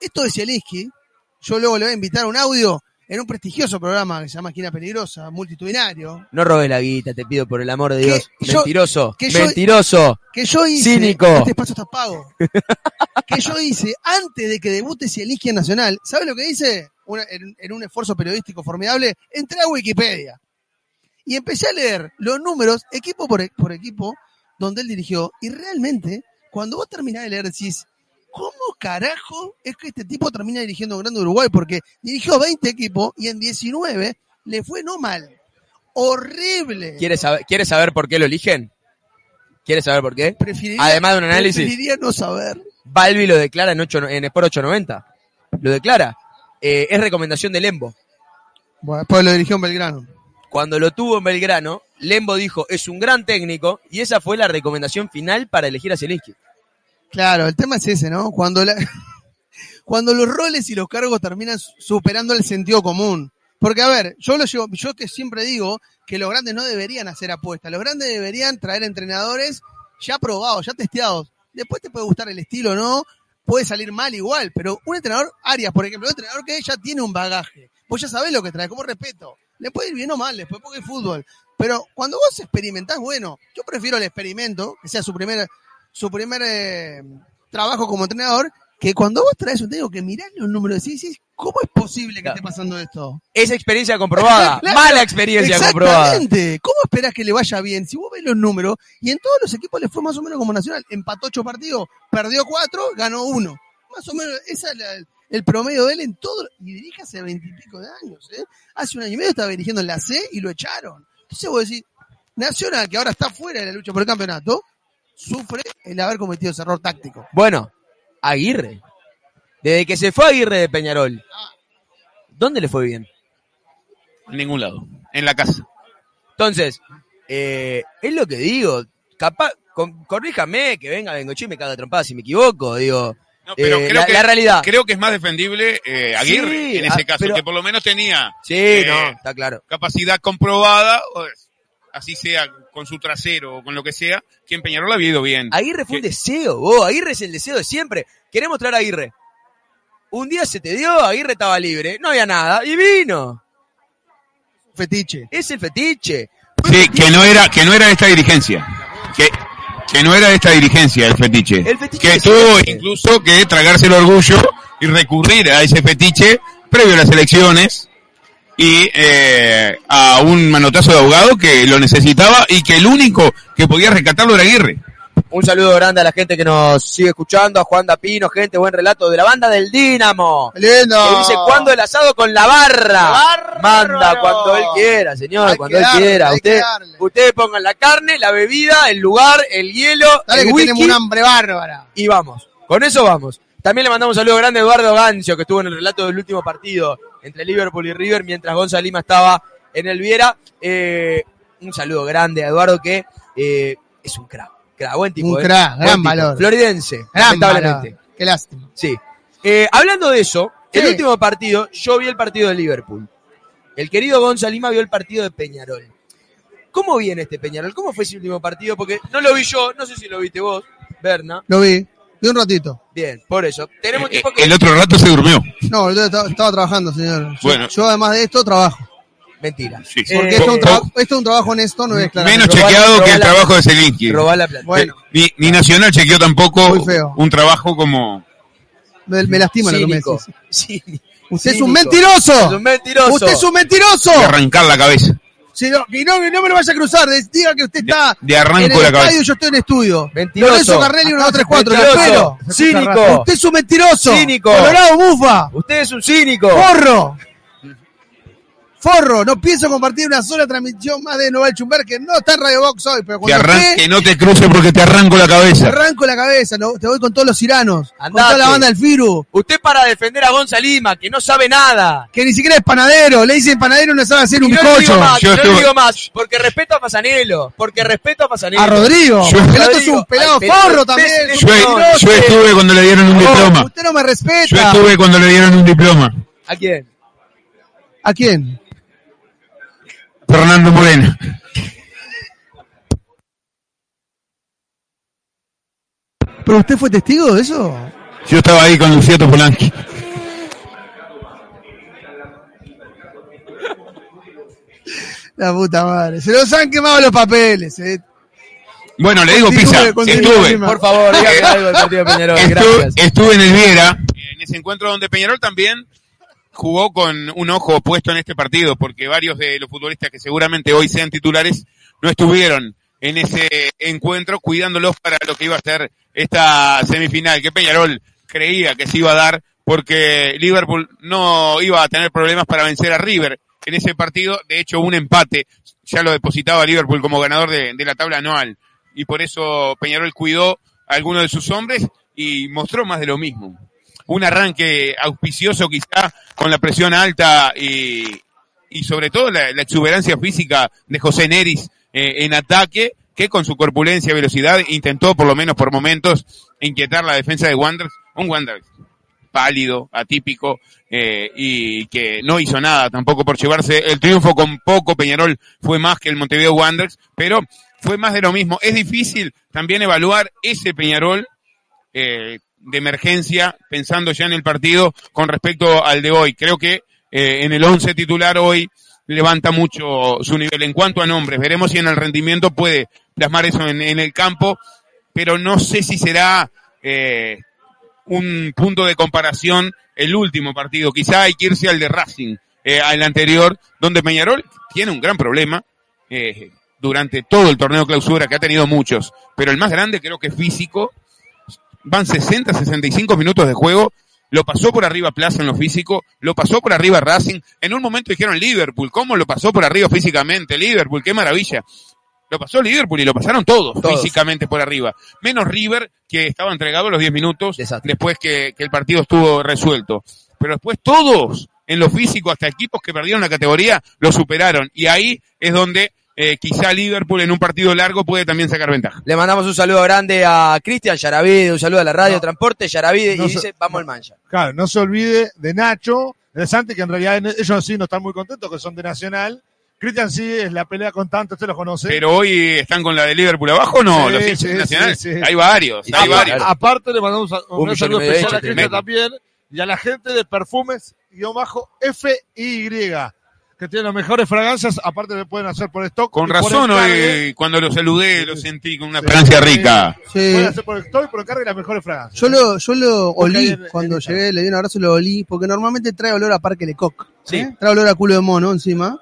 Esto de Zielinski, yo luego le voy a invitar a un audio en un prestigioso programa que se llama Esquina Peligrosa, multitudinario, No robes la guita, te pido por el amor de Dios. Yo- Mentiroso, que yo- mentiroso. que yo hice, Cínico. este espacio está pago, que yo hice antes de que debute Zielinski en Nacional, ¿sabe lo que hice? Una- en, en un esfuerzo periodístico formidable, entré a Wikipedia y empecé a leer los números equipo por, por equipo donde él dirigió y realmente cuando vos terminás de leer decís, ¿cómo carajo es que este tipo termina dirigiendo un Grande Uruguay? Porque dirigió 20 equipos y en 19 le fue no mal, horrible. ¿Quieres saber, ¿Quieres saber por qué lo eligen? ¿Quieres saber por qué? Preferiría, Además de un análisis. preferiría no saber. Balbi lo declara en, 8, en Sport 890. Lo declara. Eh, es recomendación de Lembo. Bueno, después lo dirigió en Belgrano. Cuando lo tuvo en Belgrano, Lembo dijo, es un gran técnico, y esa fue la recomendación final para elegir a Zielinski. Claro, el tema es ese, ¿no? Cuando, la- cuando los roles y los cargos terminan su- superando el sentido común. Porque, a ver, yo lo llevo, yo que siempre digo que los grandes no deberían hacer apuestas. Los grandes deberían traer entrenadores ya probados, ya testeados. Después te puede gustar el estilo, ¿no? Puede salir mal igual, pero un entrenador, Arias, por ejemplo, un entrenador que ya tiene un bagaje. Vos ya sabés lo que trae, como respeto. Le puede ir bien o mal, después porque es fútbol. Pero cuando vos experimentás, bueno, yo prefiero el experimento, que sea su primer, su primer eh, trabajo como entrenador, que cuando vos traes un técnico que mirás los números y decís, ¿cómo es posible que Claro. esté pasando esto? Esa experiencia comprobada, Claro. mala experiencia comprobada. Exactamente. ¿Cómo esperás que le vaya bien? Si vos ves los números, y en todos los equipos le fue más o menos como Nacional, empató ocho partidos, perdió cuatro, ganó uno. Más o menos, ese es la- el promedio de él en todo, y dirige hace veintipico de años, ¿eh? Hace un año y medio estaba dirigiendo en la C y lo echaron. Entonces vos decís, Nacional, que ahora está fuera de la lucha por el campeonato, sufre el haber cometido ese error táctico. Bueno, Aguirre. Desde que se fue Aguirre de Peñarol, ¿dónde le fue bien? En ningún lado. En la casa. Entonces, eh, es lo que digo. Capaz, con- corríjame, que venga Bengochí y me caga trompada si me equivoco, digo. No, pero Eh, creo la, que, la realidad. creo que es más defendible eh, Aguirre Sí, en ese ah, caso, pero- que por lo menos tenía Sí, eh, no, está claro. capacidad comprobada, o es- así sea con su trasero o con lo que sea, que en Peñarol había ido bien. Aguirre fue un Que- deseo, vos. Aguirre es el deseo de siempre. Queremos traer a Aguirre. Un día se te dio, Aguirre estaba libre, no había nada, y vino. Fetiche. Es el fetiche. Sí, que no era, que no era de esta dirigencia. Que, que no era de esta dirigencia el fetiche. El fetiche que tuvo incluso que tragarse el orgullo y recurrir a ese fetiche previo a las elecciones y eh, a un manotazo de abogado que lo necesitaba y que el único que podía rescatarlo era Aguirre. Un saludo grande a la gente que nos sigue escuchando, a Juan Dapino, gente, buen relato de la banda del Dínamo. Lindo. Que dice, ¿cuándo el asado con la barra? Bárbaro. Manda cuando él quiera, señor, Hay cuando que él darle, quiera. Usted, ustedes pongan la carne, la bebida, el lugar, el hielo, Dale el que whisky tenemos un hambre bárbara. y vamos. Con eso vamos. También le mandamos un saludo grande a Eduardo Gancio, que estuvo en el relato del último partido entre Liverpool y River, mientras Gonzalo Lima estaba en el Viera. Eh, un saludo grande a Eduardo, que eh, es un crack. crack, buen tipo. Un eh. crack, Buen gran tipo. valor. Floridense, Gran lamentablemente. valor. Qué lástima. Sí. Hablando de eso, el último partido, yo vi el partido de Liverpool. El querido Gonzalo Lima vio el partido de Peñarol. ¿Cómo viene este Peñarol? ¿Cómo fue ese último partido? Porque no lo vi yo, no sé si lo viste vos, Berna. Lo vi. Vi un ratito. Bien, por eso. Tenemos Eh, tiempo que... El otro rato se durmió. No, yo estaba, estaba trabajando, señor. Bueno. yo además de esto trabajo. Mentira. Sí. Porque Eh, esto, es un esto es un trabajo honesto, no es claro. Menos chequeado que el trabajo de Zelinsky. robar la plata. Bueno, Ni, ni Nacional chequeó tampoco Muy feo. un trabajo como... me, me lastima lo que me decís. Usted es un mentiroso. Es un mentiroso. Usted es un mentiroso. de arrancar la cabeza. Si no, que no, que no me lo vaya a cruzar. de- Diga que usted De- está de arranco en el la estadio y yo estoy en estudio. Mentiroso. Lorenzo Carnelli 1, 2, 3, 4. Lo espero. Cínico. Usted es un mentiroso. Cínico. Colorado bufa. Usted es un cínico. Forro. Forro. No pienso compartir una sola transmisión más de Noval Chumber que no está en Radio Box hoy. Pero Que, cuando esté, que no te cruce porque te arranco la te cabeza. arranco la cabeza. no, te voy con todos los iranos. Con Andate. toda la banda del Firu. Usted para defender a Gonzalo Lima, que no sabe nada. Que ni siquiera es panadero. Le dicen panadero y no sabe hacer un no digo más, Yo no digo más, porque respeto a Pasanelo, porque respeto a Pasanelo. A Rodrigo. Yo- el otro es un pelado Ay, forro usted también. Yo, estuve cuando le dieron un Oh, diploma. Usted no me respeta. Yo estuve cuando le dieron un diploma. ¿A quién? ¿A quién? Fernando Moreno. ¿Pero usted fue testigo de eso? Yo estaba ahí con Luciano Polanqui. La puta madre. Se los han quemado los papeles. eh. Bueno, le digo, Pisa, estuve. Por favor, dígame algo del partido de Peñarol. Estuve, Gracias. estuve en el Viera, en ese encuentro donde Peñarol también jugó con un ojo puesto en este partido, porque varios de los futbolistas que seguramente hoy sean titulares no estuvieron en ese encuentro cuidándolos para lo que iba a ser esta semifinal, que Peñarol creía que se iba a dar porque Liverpool no iba a tener problemas para vencer a River en ese partido. De hecho, un empate ya lo depositaba Liverpool como ganador de, la tabla anual. Y por eso Peñarol cuidó a algunos de sus hombres y mostró más de lo mismo. Un arranque auspicioso quizá con la presión alta y, y sobre todo la, exuberancia física de José Neris eh, en ataque, que con su corpulencia y velocidad intentó por lo menos por momentos inquietar la defensa de Wanderers. Un Wanderers pálido, atípico, eh, y que no hizo nada tampoco por llevarse el triunfo con poco. Peñarol fue más que el Montevideo Wanderers, pero fue más de lo mismo. Es difícil también evaluar ese Peñarol eh, de emergencia, pensando ya en el partido con respecto al de hoy. Creo que eh, en el 11 titular hoy levanta mucho su nivel en cuanto a nombres. Veremos si en el rendimiento puede plasmar eso en, el campo, pero no sé si será eh, un punto de comparación el último partido. Quizá hay que irse al de Racing, eh, al anterior, donde Peñarol tiene un gran problema eh, durante todo el torneo clausura, que ha tenido muchos, pero el más grande creo que es físico. Van 60, 65 minutos de juego. Lo pasó por arriba Plaza en lo físico, lo pasó por arriba Racing. En un momento dijeron Liverpool, ¿cómo lo pasó por arriba físicamente? Liverpool, qué maravilla. Lo pasó Liverpool y lo pasaron todos, Todos. físicamente por arriba. Menos River, que estaba entregado a los 10 minutos Desastre. después que, que el partido estuvo resuelto. Pero después todos, en lo físico, hasta equipos que perdieron la categoría, lo superaron. Y ahí es donde eh, quizá Liverpool en un partido largo puede también sacar ventaja. Le mandamos un saludo grande a Cristian Yaravide, un saludo a la radio No. Transporte Yaravide No y se- dice, vamos al mancha. Claro, no se olvide de Nacho, de Santi, que en realidad ellos sí no están muy contentos, que son de Nacional. Cristian sí es la pelea con tanto, usted lo conoce. Pero hoy están con la de Liverpool abajo, ¿no? Sí, los hinchas sí, nacionales. sí, sí. Hay varios, hay varios. Aparte le mandamos un, Un y saludo especial a Cristian también y a la gente de perfumes guion bajo FY, que tiene las mejores fragancias, aparte me pueden hacer por stock. Con razón hoy, cuando lo saludé, lo sentí con una Sí. fragancia rica. Sí. Pueden hacer por stock y por encargue las mejores fragancias. Yo lo, yo lo olí en- cuando en llegué, le di un abrazo y lo olí, porque normalmente trae olor a Parque Lecoq. Sí. ¿eh? Trae olor a culo de mono encima.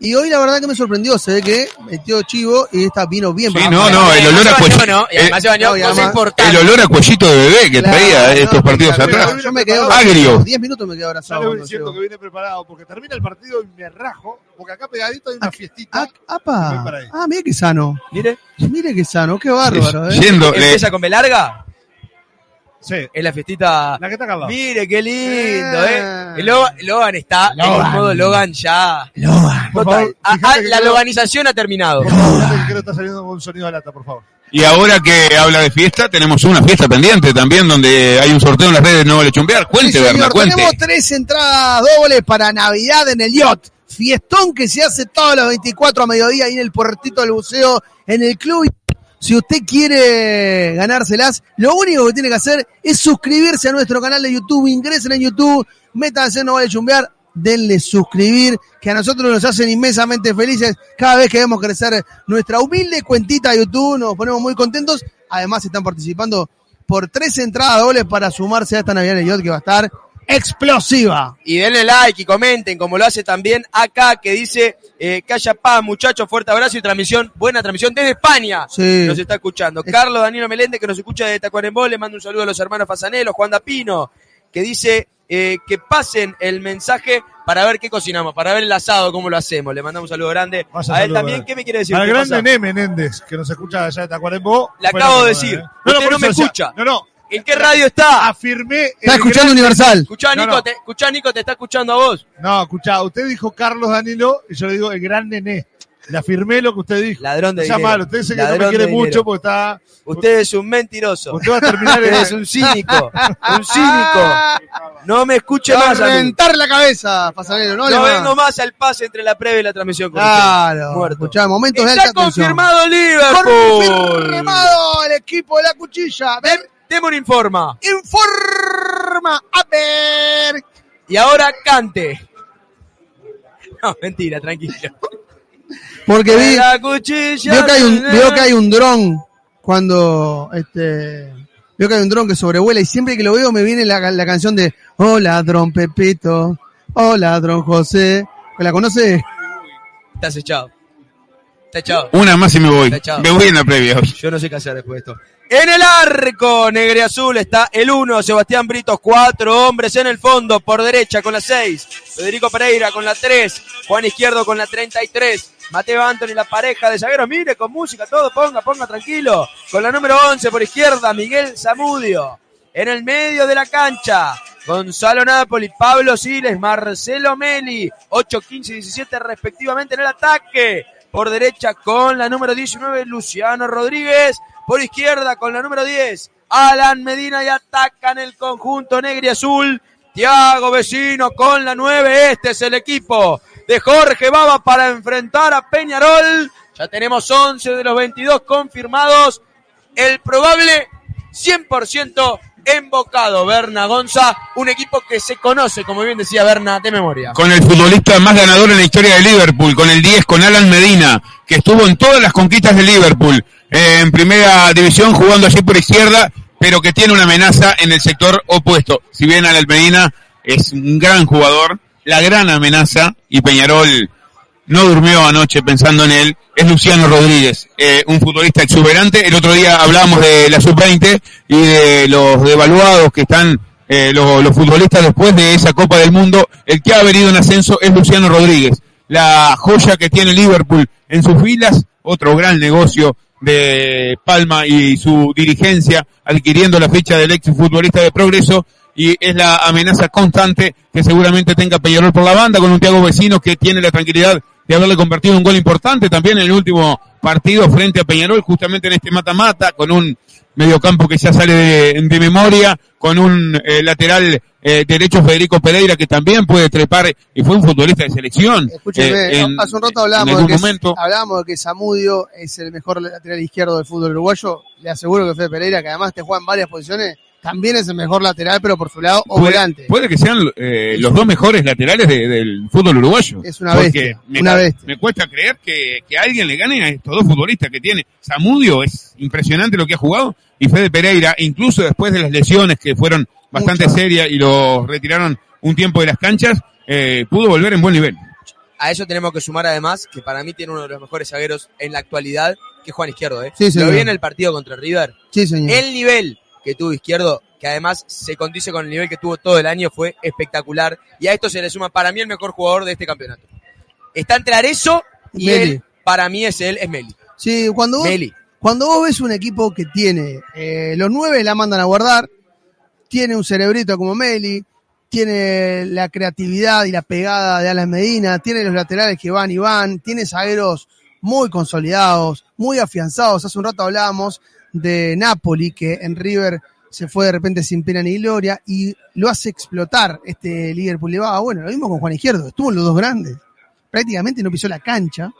Y hoy la verdad que me sorprendió, se ve que metió chivo y esta vino bien. Sí, no, no, el olor a además- importante. El olor a cuellito de bebé que Claro, traía no, estos partidos atrás. Yo me quedé Agrio. 10 minutos me quedé abrazado. Diciendo llegó. que viene preparado porque termina el partido y me rajo, porque acá pegadito hay una fiestita. Ah, apa. Ah, mire qué sano. Mire, Mire qué sano, qué bárbaro, ¿eh? Yendo, empieza con B larga, Sí, es la fiestita. la que está acá. Mire, qué lindo, Eh. ¿eh? El Logan, Logan está en Logan. el modo Logan ya. Logan. Por Total. favor, Ah, fíjate ah, que la creo- loganización ha terminado. Fíjate que creo que está saliendo con un sonido de lata, por favor. y ahora que habla de fiesta, tenemos una fiesta pendiente también donde hay un sorteo en las redes de No Vale Chumbear. Cuente, Sí, Berna, cuente. tenemos tres entradas dobles para Navidad en el Yacht. Fiestón que se hace todos los 24 a mediodía ahí en el puertito del buceo, en el club. Si usted quiere ganárselas, lo único que tiene que hacer es suscribirse a nuestro canal de YouTube. Ingresen en YouTube, métanse No Vale Chumbear, denle suscribir, que a nosotros nos hacen inmensamente felices cada vez que vemos crecer nuestra humilde cuentita de YouTube. Nos ponemos muy contentos. Además, están participando por tres entradas dobles para sumarse a esta Navidad en el que va a estar explosiva. Y denle like y comenten, como lo hace también acá, que dice, eh, Calla Paz, muchachos, fuerte abrazo y transmisión, buena transmisión desde España. Sí. Nos está escuchando. Es- Carlos Danilo Meléndez, que nos escucha desde Tacuarembó, le manda un saludo a los hermanos Fasanelo, Juan Dapino, que dice eh, que pasen el mensaje para ver qué cocinamos, para ver el asado, cómo lo hacemos. Le mandamos un saludo grande. A él saludo, también, eh. ¿qué me quiere decir? Al ¿Qué gran pasa? Nené Menéndez, que nos escucha allá de Tacuarembó. Le acabo de decir. eh. Usted por no me escucha. No, no. ¿En qué radio está? Afirmé. Está el escuchando gran- Universal. Escuchá, No, Nico, no. Te, escuchá, Nico, te está escuchando a vos. No, escuchá, usted dijo Carlos Danilo y yo le digo el gran Nené. Le afirmé lo que usted dijo. Ladrón de No sea dinero. malo, usted dice que no me Ladrón quiere de mucho porque está. Usted es un mentiroso. Usted va a terminar Usted es un cínico. Un cínico. No me escuche Va a más a reventar la cabeza, Pasanero, no, No le vengo más al pase entre la previa y la transmisión. con Claro, usted. Muerto. escuchá, momentos de Está alta tensión. confirmado Liverpool. Confirmado el equipo de la cuchilla. Ven, Demon informa. informa. A ver. Y ahora cante. No, mentira, tranquilo. Porque vi, La cuchilla. vio que hay un, vio que hay un dron cuando este veo que hay un dron que sobrevuela y siempre que lo veo me viene la, la canción de Hola dron Pepito, hola dron José. ¿La conoce? Estás echado. Está echado. Una más y me voy. Está echado. Me voy en la previa hoy. Yo no sé qué hacer después de esto. En el arco, negre azul, está el 1, Sebastián Britos, cuatro hombres en el fondo, por derecha con la 6, Federico Pereira con la 3, Juan Izquierdo con la 33, Mateo Anthony, la pareja de zagueros, mire, con música, todo, ponga, ponga, tranquilo. Con la número 11 por izquierda, Miguel Zamudio. En el medio de la cancha, Gonzalo Napoli, Pablo Siles, Marcelo Meli, 8, 15 y 17 respectivamente en el ataque. Por derecha con la número 19, Luciano Rodríguez. Por izquierda con la número 10, Alan Medina y atacan el conjunto negro y azul. Tiago Vecino con la 9. Este es el equipo de Jorge Baba para enfrentar a Peñarol. Ya tenemos 11 de los 22 confirmados. El probable 100% embocado. Berna Gonza, un equipo que se conoce, como bien decía Berna, de memoria. Con el futbolista más ganador en la historia de Liverpool, con el 10, con Alan Medina, que estuvo en todas las conquistas de Liverpool, en primera división jugando allí por izquierda, pero que tiene una amenaza en el sector opuesto. Si bien Alan Medina es un gran jugador, la gran amenaza, y Peñarol no durmió anoche pensando en él, es Luciano Rodríguez, eh, un futbolista exuberante. El otro día hablábamos de la sub-20 y de los devaluados que están eh, los, los futbolistas después de esa Copa del Mundo. El que ha venido en ascenso es Luciano Rodríguez, la joya que tiene Liverpool en sus filas, otro gran negocio de Palma y su dirigencia adquiriendo la ficha del ex futbolista de Progreso y es la amenaza constante que seguramente tenga Peñarol por la banda con un Thiago Vecino que tiene la tranquilidad de haberle convertido un gol importante también en el último partido frente a Peñarol justamente en este mata-mata con un mediocampo que ya sale de, de memoria con un eh, lateral eh, derecho Federico Pereira que también puede trepar y fue un futbolista de selección Escúcheme, eh, en- hace un rato hablábamos de, que, hablábamos de que Zamudio es el mejor lateral izquierdo del fútbol uruguayo. Le aseguro que Fede Pereira, que además te juega en varias posiciones, también es el mejor lateral, pero por su lado, o puede, volante. puede que sean eh, los dos mejores laterales de- del fútbol uruguayo. Es una Porque bestia, me, una bestia. me cuesta creer que, que alguien le gane a estos dos futbolistas que tiene. Zamudio es impresionante lo que ha jugado y Fede Pereira, incluso después de las lesiones que fueron bastante serias y lo retiraron un tiempo de las canchas, eh, pudo volver en buen nivel. a eso tenemos que sumar además que para mí tiene uno de los mejores zagueros en la actualidad, que es Juan Izquierdo. ¿eh? Sí, Lo señor. vi en el partido contra River. Sí, señor. El nivel que tuvo Izquierdo, que además se condice con el nivel que tuvo todo el año, fue espectacular. Y a esto se le suma para mí el mejor jugador de este campeonato. Está entre Arezo y Meli. él, para mí es él, es Meli. Sí, cuando vos, Meli. cuando vos ves un equipo que tiene eh, los nueve la mandan a guardar, tiene un cerebrito como Meli, tiene la creatividad y la pegada de Alan Medina, tiene los laterales que van y van, tiene zagueros muy consolidados, muy afianzados. Hace un rato hablábamos de Napoli, que en River se fue de repente sin pena ni gloria y lo hace explotar este Liverpool. Le va, bueno, lo mismo con Juan Izquierdo, estuvo en los dos grandes, prácticamente no pisó la cancha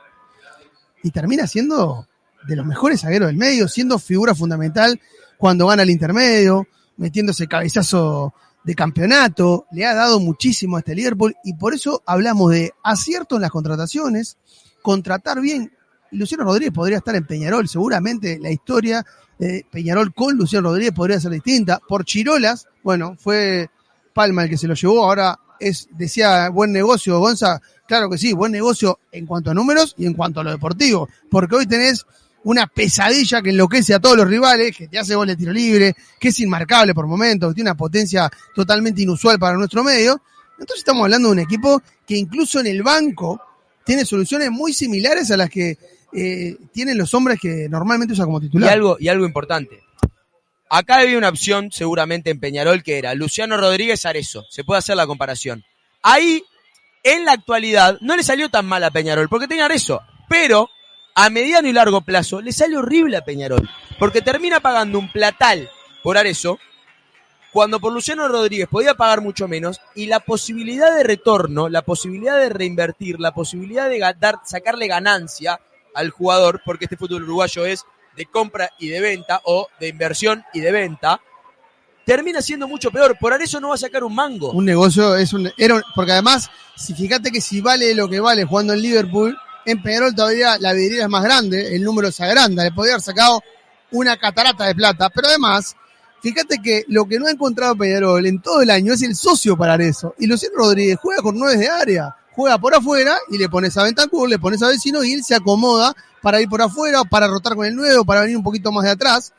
y termina siendo de los mejores zagueros del medio, siendo figura fundamental cuando gana el intermedio, metiéndose cabezazo de campeonato, le ha dado muchísimo a este Liverpool y por eso hablamos de acierto en las contrataciones, contratar bien. Luciano Rodríguez podría estar en Peñarol, seguramente la historia de Peñarol con Luciano Rodríguez podría ser distinta. Por Chirolas, bueno, fue Palma el que se lo llevó, ahora es, decía, buen negocio, Gonza, claro que sí, buen negocio en cuanto a números y en cuanto a lo deportivo, porque hoy tenés una pesadilla que enloquece a todos los rivales, que te hace gol de tiro libre, que es inmarcable por momentos, que tiene una potencia totalmente inusual para nuestro medio. Entonces estamos hablando de un equipo que incluso en el banco tiene soluciones muy similares a las que eh, tienen los hombres que normalmente usa como titular. y algo importante. Acá había una opción seguramente en Peñarol que era Luciano Rodríguez Arezo. Se puede hacer la comparación. Ahí, en la actualidad, no le salió tan mal a Peñarol porque tenía Arezo. Pero a mediano y largo plazo le sale horrible a Peñarol. Porque termina pagando un platal por Arezo cuando por Luciano Rodríguez podía pagar mucho menos y la posibilidad de retorno, la posibilidad de reinvertir, la posibilidad de sacarle ganancia al jugador, porque este fútbol uruguayo es de compra y de venta o de inversión y de venta, termina siendo mucho peor. Por eso no va a sacar un mango. Un negocio es un, era porque además, si fíjate que si vale lo que vale jugando en Liverpool, en Peñarol todavía la vidriera es más grande, el número se agranda, le podría haber sacado una catarata de plata, pero además, fíjate que lo que no ha encontrado Peñarol en todo el año es el socio para eso. Y Luciano Rodríguez juega con nueve de área, juega por afuera y le pones a Bentancur, le pones a Vecino y él se acomoda para ir por afuera, para rotar con el nuevo, para venir un poquito más de atrás.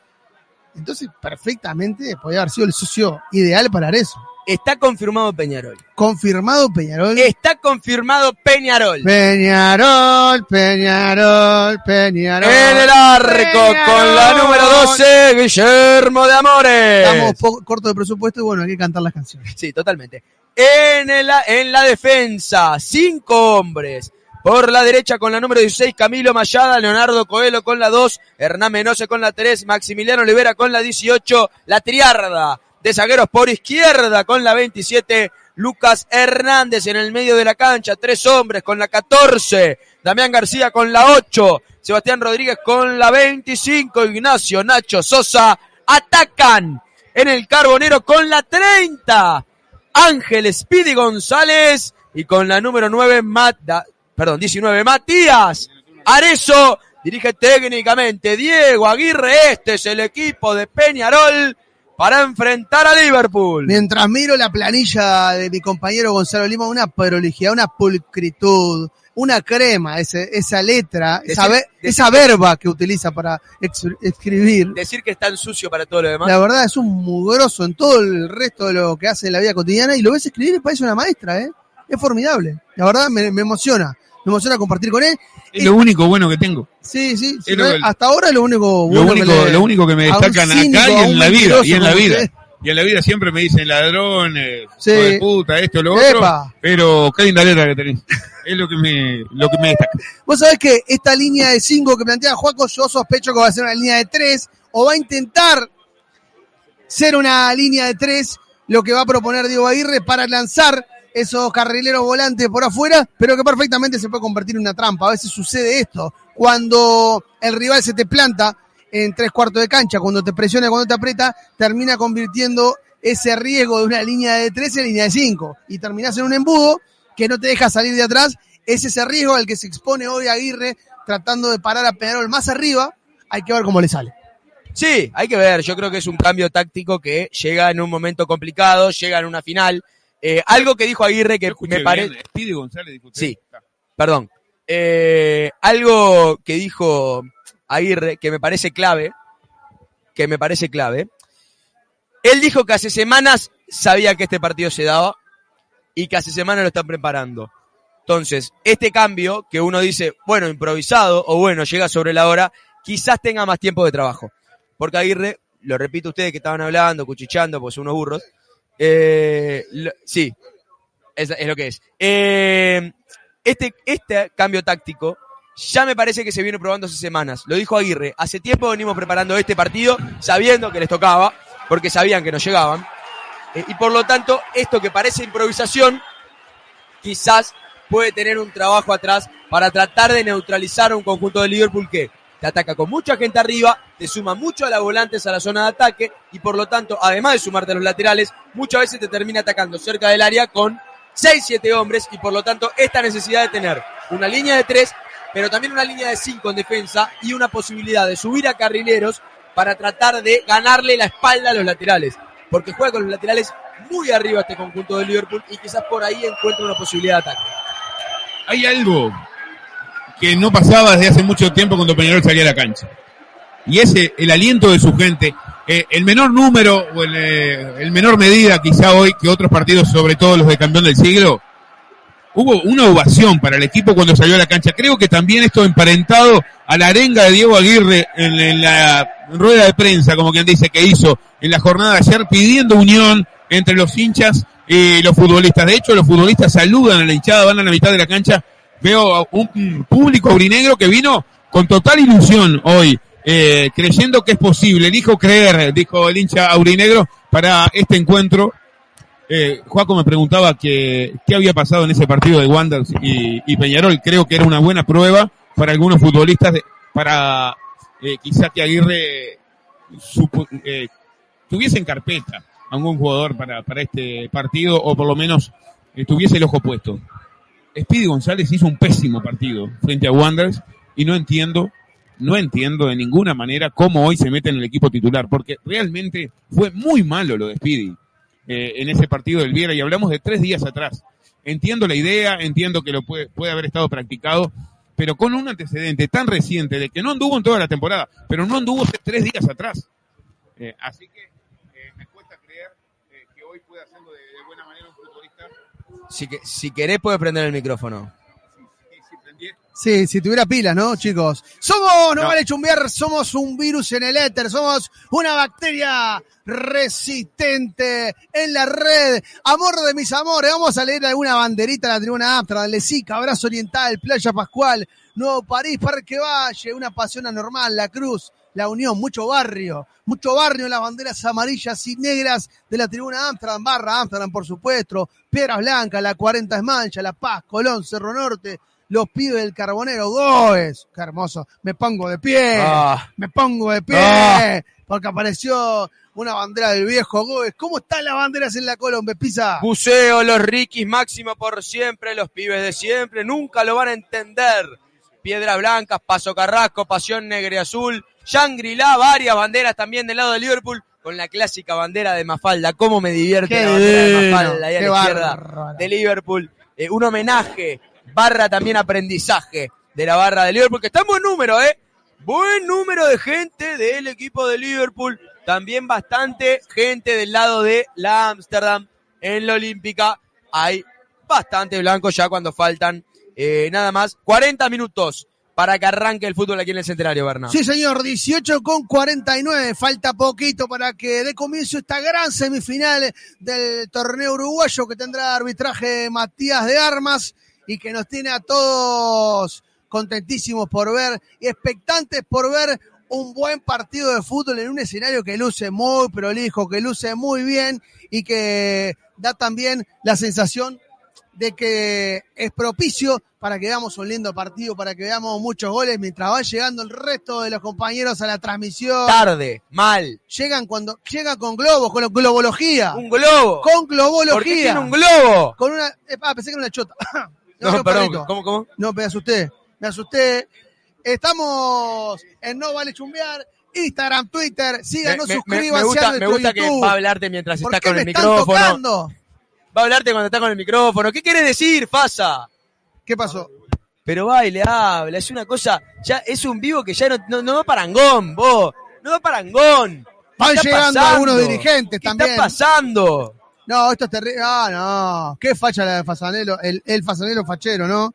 Entonces, perfectamente podría haber sido el socio ideal para eso. Está confirmado Peñarol. Confirmado Peñarol. Está confirmado Peñarol. Peñarol, Peñarol, Peñarol. En el arco con la número 12, Guillermo de Amores. Estamos poco, corto de presupuesto y bueno, hay que cantar las canciones. Sí, totalmente. En, el- en la defensa, cinco hombres. Por la derecha con la número 16, Camilo Mayada, Leonardo Coelho con la 2, Hernán Menose con la 3, Maximiliano Olivera con la 18, la triarda de zagueros por izquierda con la 27, Lucas Hernández en el medio de la cancha, tres hombres con la 14, Damián García con la 8, Sebastián Rodríguez con la 25, Ignacio Nacho Sosa, atacan en el Carbonero con la 30, Ángel Speedy González y con la número 9, Mat- da- perdón, 19, Matías Arezo dirige técnicamente Diego Aguirre. Este es el equipo de Peñarol para enfrentar a Liverpool. Mientras miro la planilla de mi compañero Gonzalo Lima, una prolijidad, una pulcritud, una crema, ese- esa letra, esa, Decir- esa verba que utiliza para escribir. Decir que es tan sucio para todo lo demás. La verdad es un mugroso en todo el resto de lo que hace en la vida cotidiana y lo ves escribir y parece una maestra, ¿eh? Es formidable. La verdad me, me emociona. Me emociona compartir con él. Es lo único bueno que tengo. Sí, sí. lo que- hasta ahora es lo único Lo bueno que único, le- lo único que me destacan cínico, acá y en la vida. Y en la vida. usted. Y en la vida siempre me dicen ladrones, Sí. de puta, esto, lo otro. Epa. Pero qué linda letra que tenés. Es lo que me, lo que me destaca. Vos sabés que esta línea de 5 que plantea Juaco, yo sospecho que va a ser una línea de 3 o va a intentar ser una línea de 3 lo que va a proponer Diego Aguirre para lanzar esos carrileros volantes por afuera, pero que perfectamente se puede convertir en una trampa. A veces sucede esto, cuando el rival se te planta en tres cuartos de cancha, cuando te presiona, cuando te aprieta, termina convirtiendo ese riesgo de una línea de 3 en línea de 5 y terminás en un embudo que no te deja salir de atrás. Es ese riesgo al que se expone hoy Aguirre tratando de parar a Peñarol más arriba. Hay que ver cómo le sale. Sí, hay que ver. Yo creo que es un cambio táctico que llega en un momento complicado, llega en una final. Eh, algo que dijo Aguirre que me parece. usted. Sí. perdón. Eh, algo que dijo Aguirre que me parece clave, que me parece clave. Él dijo que hace semanas sabía que este partido se daba y que hace semanas lo están preparando. Entonces, este cambio que uno dice, bueno, improvisado o bueno, llega sobre la hora, quizás tenga más tiempo de trabajo. Porque Aguirre, lo repito a ustedes que estaban hablando, cuchicheando, pues son unos burros. Eh, sí, es, lo que es. Eh, este, este cambio táctico ya me parece que se viene probando hace semanas. Lo dijo Aguirre. Hace tiempo venimos preparando este partido sabiendo que les tocaba, porque sabían que nos llegaban. Eh, y por lo tanto, esto que parece improvisación, quizás puede tener un trabajo atrás para tratar de neutralizar un conjunto de Liverpool que te ataca con mucha gente arriba, te suma mucho a las volantes a la zona de ataque y por lo tanto, además de sumarte a los laterales, muchas veces te termina atacando cerca del área con 6-7 hombres y por lo tanto esta necesidad de tener una línea de 3, pero también una línea de 5 en defensa y una posibilidad de subir a carrileros para tratar de ganarle la espalda a los laterales, porque juega con los laterales muy arriba este conjunto de Liverpool y quizás por ahí encuentra una posibilidad de ataque. Hay algo que no pasaba desde hace mucho tiempo cuando Peñarol salía a la cancha. Y ese, el aliento de su gente, eh, el menor número o el, eh, el menor medida quizá hoy que otros partidos, sobre todo los de campeón del siglo, hubo una ovación para el equipo cuando salió a la cancha. Creo que también esto emparentado a la arenga de Diego Aguirre en, en la rueda de prensa, como quien dice, que hizo en la jornada de ayer, pidiendo unión entre los hinchas y los futbolistas. De hecho, los futbolistas saludan a la hinchada, van a la mitad de la cancha. Veo un público aurinegro que vino con total ilusión hoy, eh, creyendo que es posible. Dijo creer, dijo el hincha aurinegro, para este encuentro. Eh, me preguntaba que, qué había pasado en ese partido de Wanderers y, Peñarol. Creo que era una buena prueba para algunos futbolistas, para eh, quizá que Aguirre eh, tuviese en carpeta a algún jugador para, para este partido o por lo menos eh, tuviese el ojo puesto. Speedy González hizo un pésimo partido frente a Wanderers y no entiendo, no entiendo de ninguna manera cómo hoy se mete en el equipo titular, porque realmente fue muy malo lo de Speedy eh, en ese partido del Viera y hablamos de tres días atrás. Entiendo la idea, entiendo que lo puede, puede haber estado practicado, pero con un antecedente tan reciente de que no anduvo en toda la temporada, pero no anduvo tres días atrás. Eh, así que eh, me cuesta creer eh, que hoy pueda hacerlo de, de buena manera un futbolista. Si, que, si querés, puedes prender el micrófono. Si, si prendí- Sí, si tuviera pilas, ¿no, chicos? Somos, no, No. vale chumbear, somos un virus en el éter, somos una bacteria resistente en la red. Amor de mis amores, vamos a leer alguna banderita de la tribuna Amsterdam, Lesica, Abrazo Oriental, Playa Pascual, Nuevo París, Parque Valle, una pasión anormal, La Cruz, La Unión, mucho barrio, mucho barrio en las banderas amarillas y negras de la tribuna Amsterdam, barra Amsterdam, por supuesto, Piedras Blancas, La 40 es Mancha, La Paz, Colón, Cerro Norte, los pibes del Carbonero, Goes, qué hermoso, me pongo de pie, Ah. me pongo de pie, Ah. porque apareció una bandera del viejo Goes. ¿Cómo están las banderas en la Colombia, Pisa? Buceo, los Rikis, máximo por siempre, los pibes de siempre, nunca lo van a entender. Piedras Blancas, Paso Carrasco, Pasión Negra y Azul, Shangri-La, varias banderas también del lado de Liverpool, con la clásica bandera de Mafalda. ¿Cómo me divierte Qué la bandera de Mafalda ahí a la izquierda de Liverpool? Eh, un homenaje, barra también aprendizaje de la barra de Liverpool, que está en buen número, ¿eh? Buen número de gente del equipo de Liverpool. También bastante gente del lado de la Amsterdam en la Olímpica. Hay bastante blanco ya cuando faltan eh, nada más 40 minutos para que arranque el fútbol aquí en el Centenario, Bernardo. Sí, señor, 18 con 49. Falta poquito para que dé comienzo esta gran semifinal del torneo uruguayo que tendrá arbitraje Matías de Armas y que nos tiene a todos contentísimos por ver y expectantes por ver un buen partido de fútbol en un escenario que luce muy prolijo, que luce muy bien y que da también la sensación de que es propicio para que veamos un lindo partido, para que veamos muchos goles mientras va llegando el resto de los compañeros a la transmisión. Tarde, mal, Llegan cuando llegan con globos, con globología. un globo. Con ¿Por qué globología. tiene un globo? Con una. eh, ah, pensé que era una chota. No, un perdón, perrito. ¿cómo, cómo? No, me asusté. Me asusté. Estamos en No Vale Chumbear. Instagram, Twitter, síganos, me, me- suscríbanse me gusta, a me gusta que va a hablarte mientras ¿Por está con el micrófono. tocando? Va a hablarte cuando está con el micrófono. ¿Qué quiere decir, Fasa? ¿Qué pasó? pero va y le habla, es una cosa, ya es un vivo que ya no, no, no da parangón, vos, no da parangón. ¿Qué Van está llegando pasando? algunos dirigentes ¿Qué también. está pasando? No, esto es terrible. Ah, no. Qué facha la de Fasanelo, el, el Fasanelo fachero, ¿no?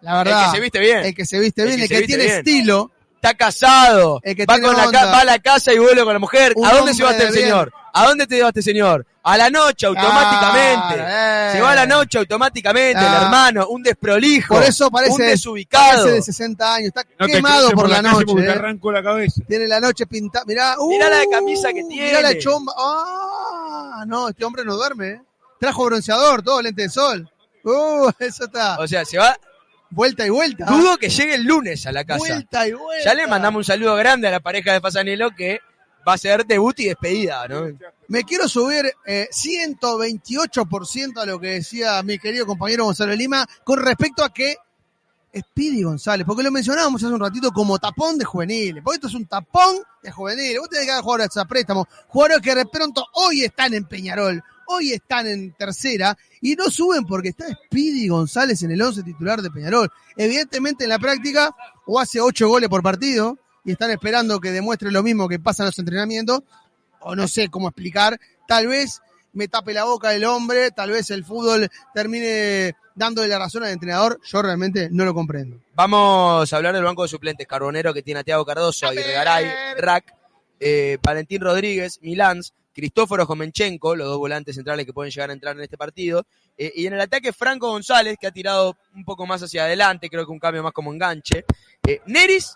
La verdad. El que se viste bien. El que se viste El bien, que el que, tiene bien. estilo. Está casado, El que va, tiene con la onda. ca- va a la casa y vuelve con la mujer. Un ¿A dónde se va este señor? ¿A dónde te lleva este señor? A la noche, automáticamente. Claro, eh. Se va a la noche automáticamente, Ah. el hermano, un desprolijo. Por eso parece, un desubicado. parece de 60 años. Está No quemado por, la, noche. te eh. arranco la cabeza. Tiene la noche pintada. Mirá, uh, Mirá la camisa que Mirá la tiene. chomba. Ah, no, este hombre no duerme. eh. Trajo bronceador, todo lente de sol. Uh, eso está. O sea, se va. Vuelta y vuelta. Dudo que llegue el lunes a la casa. Vuelta y vuelta. Ya le mandamos un saludo grande a la pareja de Fasanelo que va a ser debut y despedida, ¿no? Me quiero subir eh, 128% a lo que decía mi querido compañero Gonzalo Lima con respecto a que Speedy González, porque lo mencionábamos hace un ratito como tapón de juveniles, porque esto es un tapón de juveniles. Vos tenés que dar jugadores a préstamo, jugadores que de pronto hoy están en Peñarol, hoy están en tercera y no suben porque está Speedy González en el 11 titular de Peñarol. Evidentemente en la práctica o hace 8 goles por partido y están esperando que demuestre lo mismo que pasa en los entrenamientos, o no sé cómo explicar, tal vez me tape la boca el hombre, tal vez el fútbol termine dándole la razón al entrenador, yo realmente no lo comprendo. Vamos a hablar del banco de suplentes. Carbonero que tiene a Tiago Cardoso, Aguirre. Garay, Rack, eh, Valentín Rodríguez, Milans, Cristóforo Jomenchenko, los dos volantes centrales que pueden llegar a entrar en este partido. Eh, y en el ataque Franco González, que ha tirado un poco más hacia adelante, creo que un cambio más como enganche. Eh, Neris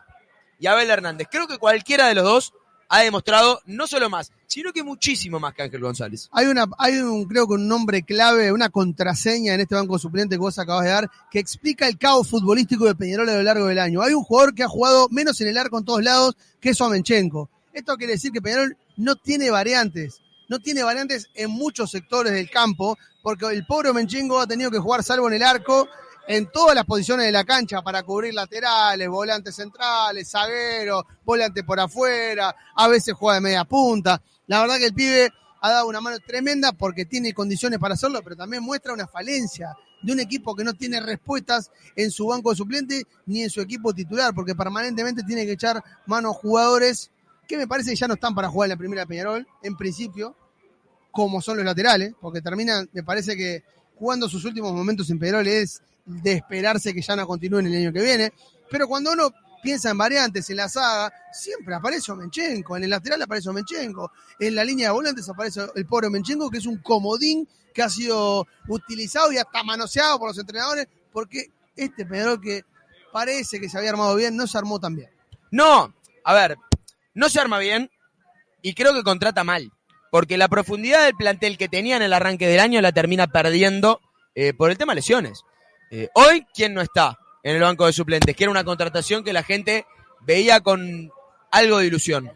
y Abel Hernández. Creo que cualquiera de los dos ha demostrado no solo más, sino que muchísimo más que Ángel González. Hay un, creo que un nombre clave, una contraseña en este banco suplente que vos acabas de dar, que explica el caos futbolístico de Peñarol a lo largo del año. Hay un jugador que ha jugado menos en el arco en todos lados, que es Omenchenko. Esto quiere decir que Peñarol no tiene variantes, no tiene variantes en muchos sectores del campo, porque el pobre Omenchenko ha tenido que jugar salvo en el arco, en todas las posiciones de la cancha para cubrir laterales, volantes centrales, zagueros, volante por afuera, a veces juega de media punta. La verdad que el pibe ha dado una mano tremenda porque tiene condiciones para hacerlo, pero también muestra una falencia de un equipo que no tiene respuestas en su banco de suplente ni en su equipo titular, porque permanentemente tiene que echar mano a jugadores que me parece que ya no están para jugar en la primera Peñarol, en principio, como son los laterales, porque terminan, me parece que jugando sus últimos momentos en Peñarol es de esperarse que ya no continúen el año que viene, pero cuando uno piensa en variantes en la saga, siempre aparece Omenchenko, en el lateral aparece Omenchenko, en la línea de volantes aparece el pobre Omenchenko, que es un comodín que ha sido utilizado y hasta manoseado por los entrenadores, porque este Peñarol que parece que se había armado bien, no se armó tan bien. No, a ver, no se arma bien y creo que contrata mal. Porque la profundidad del plantel que tenía en el arranque del año la termina perdiendo eh, por el tema lesiones. Eh, hoy, ¿quién no está en el banco de suplentes? Que era una contratación que la gente veía con algo de ilusión.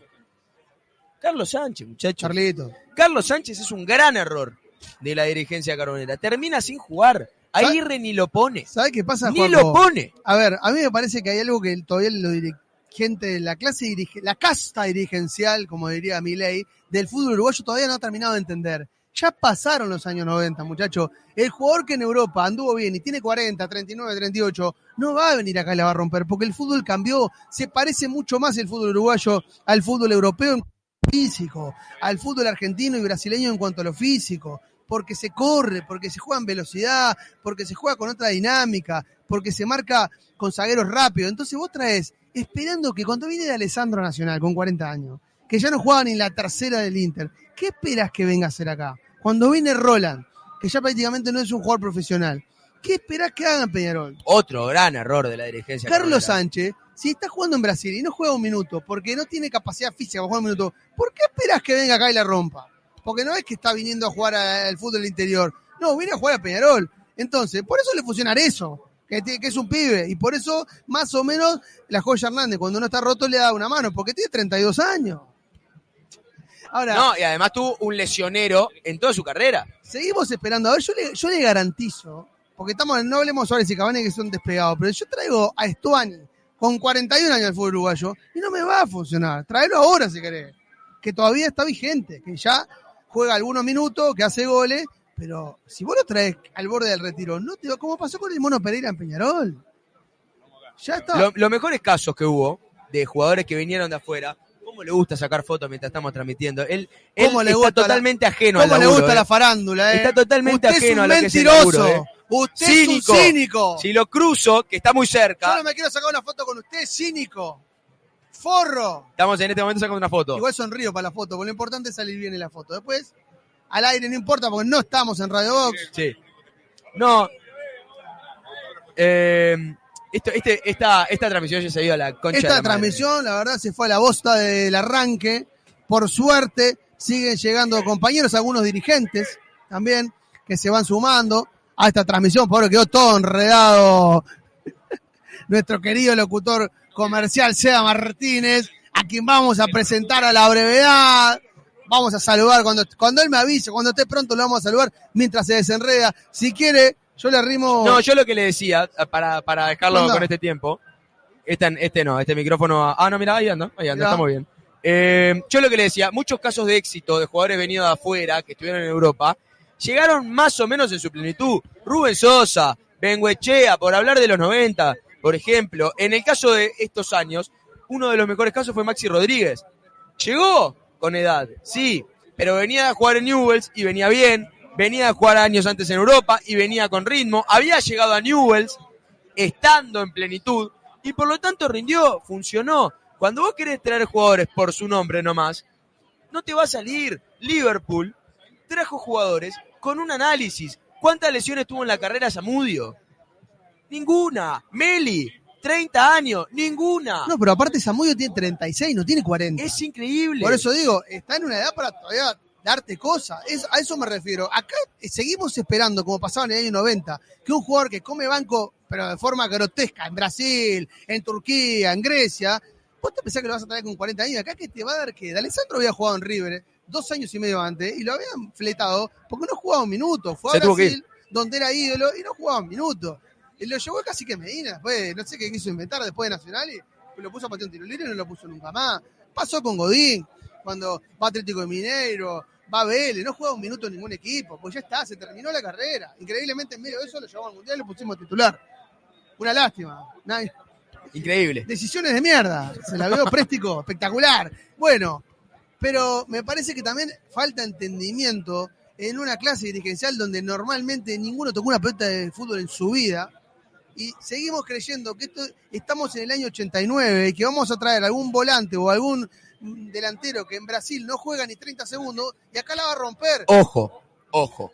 Carlos Sánchez, muchachos. Charlito. Carlos Sánchez es un gran error de la dirigencia carbonera. Termina sin jugar. Aguirre ni lo pone. ¿Sabes qué pasa, Ni Juanjo? lo pone. A ver, a mí me parece que hay algo que todavía los dirigentes, la clase dirige, la casta dirigencial, como diría Milei, del fútbol uruguayo todavía no ha terminado de entender. Ya pasaron los años 90, muchachos. El jugador que en Europa anduvo bien y tiene 40, 39, 38, no va a venir acá y la va a romper, porque el fútbol cambió. Se parece mucho más el fútbol uruguayo al fútbol europeo en cuanto a lo físico, al fútbol argentino y brasileño en cuanto a lo físico. Porque se corre, porque se juega en velocidad, porque se juega con otra dinámica, porque se marca con zagueros rápidos. Entonces vos traes, esperando que cuando viene de Alessandro Nacional con 40 años, que ya no juega ni la tercera del Inter, ¿qué esperas que venga a hacer acá? Cuando viene Roland, que ya prácticamente no es un jugador profesional, ¿qué esperás que haga en Peñarol? Otro gran error de la dirigencia. Carlos. Sánchez, si está jugando en Brasil y no juega un minuto porque no tiene capacidad física para jugar un minuto, ¿por qué esperas que venga acá y la rompa? Porque no es que está viniendo a jugar al fútbol interior, no, viene a jugar a Peñarol. Entonces, por eso le funciona eso, que, que es un pibe, y por eso, más o menos, la joya Hernández, cuando no está roto, le da una mano, porque tiene 32 años. Ahora, No, y además tuvo un lesionero en toda su carrera. seguimos esperando. A ver, yo le, yo le garantizo, porque estamos, no hablemos Suárez y Cavani que son despegados, pero yo traigo a Estuani con 41 años al fútbol uruguayo y no me va a funcionar. Traerlo ahora si querés, que todavía está vigente, que ya juega algunos minutos, que hace goles, pero si vos lo traes al borde del retiro, no te va, como pasó con el Mono Pereira en Peñarol. Ya está. Lo- los mejores casos que hubo de jugadores que vinieron de afuera, ¿cómo le gusta sacar fotos mientras estamos transmitiendo? Él, él ¿Cómo le está gusta la- totalmente ajeno ¿Cómo al le laburo, gusta eh. la farándula, eh? Está totalmente Usted ajeno es a lo que es el mentiroso. laburo, eh. Usted Cínico. es un cínico. Si lo cruzo, que está muy Yo cerca, no me quiero sacar una foto con usted, cínico. Forro. estamos en este momento sacando una foto. Igual sonrío para la foto, porque lo importante es salir bien en la foto. Después, al aire no importa, porque no estamos en Radio Box. Sí. No. Eh, esto, este, esta, esta transmisión ya se ha ido a la concha de Esta madre. transmisión, la verdad, se fue a la bosta del arranque. Por suerte, siguen llegando compañeros, algunos dirigentes también, que se van sumando a esta transmisión. Por ahora quedó todo enredado. Nuestro querido locutor comercial, Seba Martínez, a quien vamos a presentar a la brevedad. Vamos a saludar cuando, cuando él me avise, cuando esté pronto lo vamos a saludar mientras se desenreda. Si quiere, yo le arrimo. No, yo lo que le decía, para, para dejarlo Anda. con este tiempo, este, este no, este micrófono. Ah, no, mira, ahí anda, ahí anda, Mirá. estamos bien. Eh, yo lo que le decía, muchos casos de éxito de jugadores venidos de afuera, que estuvieron en Europa, llegaron más o menos en su plenitud. Rubén Sosa, Benguechea, por hablar de los 90, por ejemplo. En el caso de estos años, uno de los mejores casos fue Maxi Rodríguez. Llegó con edad, sí, pero venía a jugar en Newells y venía bien, venía a jugar años antes en Europa y venía con ritmo, había llegado a Newells estando en plenitud y por lo tanto rindió, funcionó. Cuando vos querés traer jugadores por su nombre nomás, no te va a salir. Liverpool trajo jugadores con un análisis. ¿Cuántas lesiones tuvo en la carrera Zamudio? Ninguna. Meli, 30 años, ninguna. No, pero aparte Samudio tiene 36, no tiene 40. Es increíble. Por eso digo, está en una edad para todavía darte cosas. Es- a eso me refiero. Acá seguimos esperando, como pasaba en el año 90, que un jugador que come banco, pero de forma grotesca, en Brasil, en Turquía, en Grecia, vos te pensás que lo vas a traer con 40 años. Acá que te va a dar que Alessandro había jugado en River eh, dos años y medio antes y lo habían fletado porque no jugaba un minuto. Fue a Se Brasil, donde era ídolo y no jugaba un minuto. Y lo llevó casi que Medina, después, no sé qué quiso inventar después de Nacional y lo puso a patear un tiro libre y no lo puso nunca más. Pasó con Godín, cuando va Atlético de Mineiro, va Vélez, no juega un minuto en ningún equipo, pues ya está, se terminó la carrera. Increíblemente en medio de eso lo llevamos al Mundial y lo pusimos titular. Una lástima. Nadie- Increíble. Decisiones de mierda. Se la veo préstico, espectacular. Bueno, pero me parece que también falta entendimiento en una clase dirigencial donde normalmente ninguno tocó una pelota de fútbol en su vida. Y seguimos creyendo que esto, estamos en el año 89 y que vamos a traer algún volante o algún delantero que en Brasil no juega ni 30 segundos y acá la va a romper. Ojo, ojo.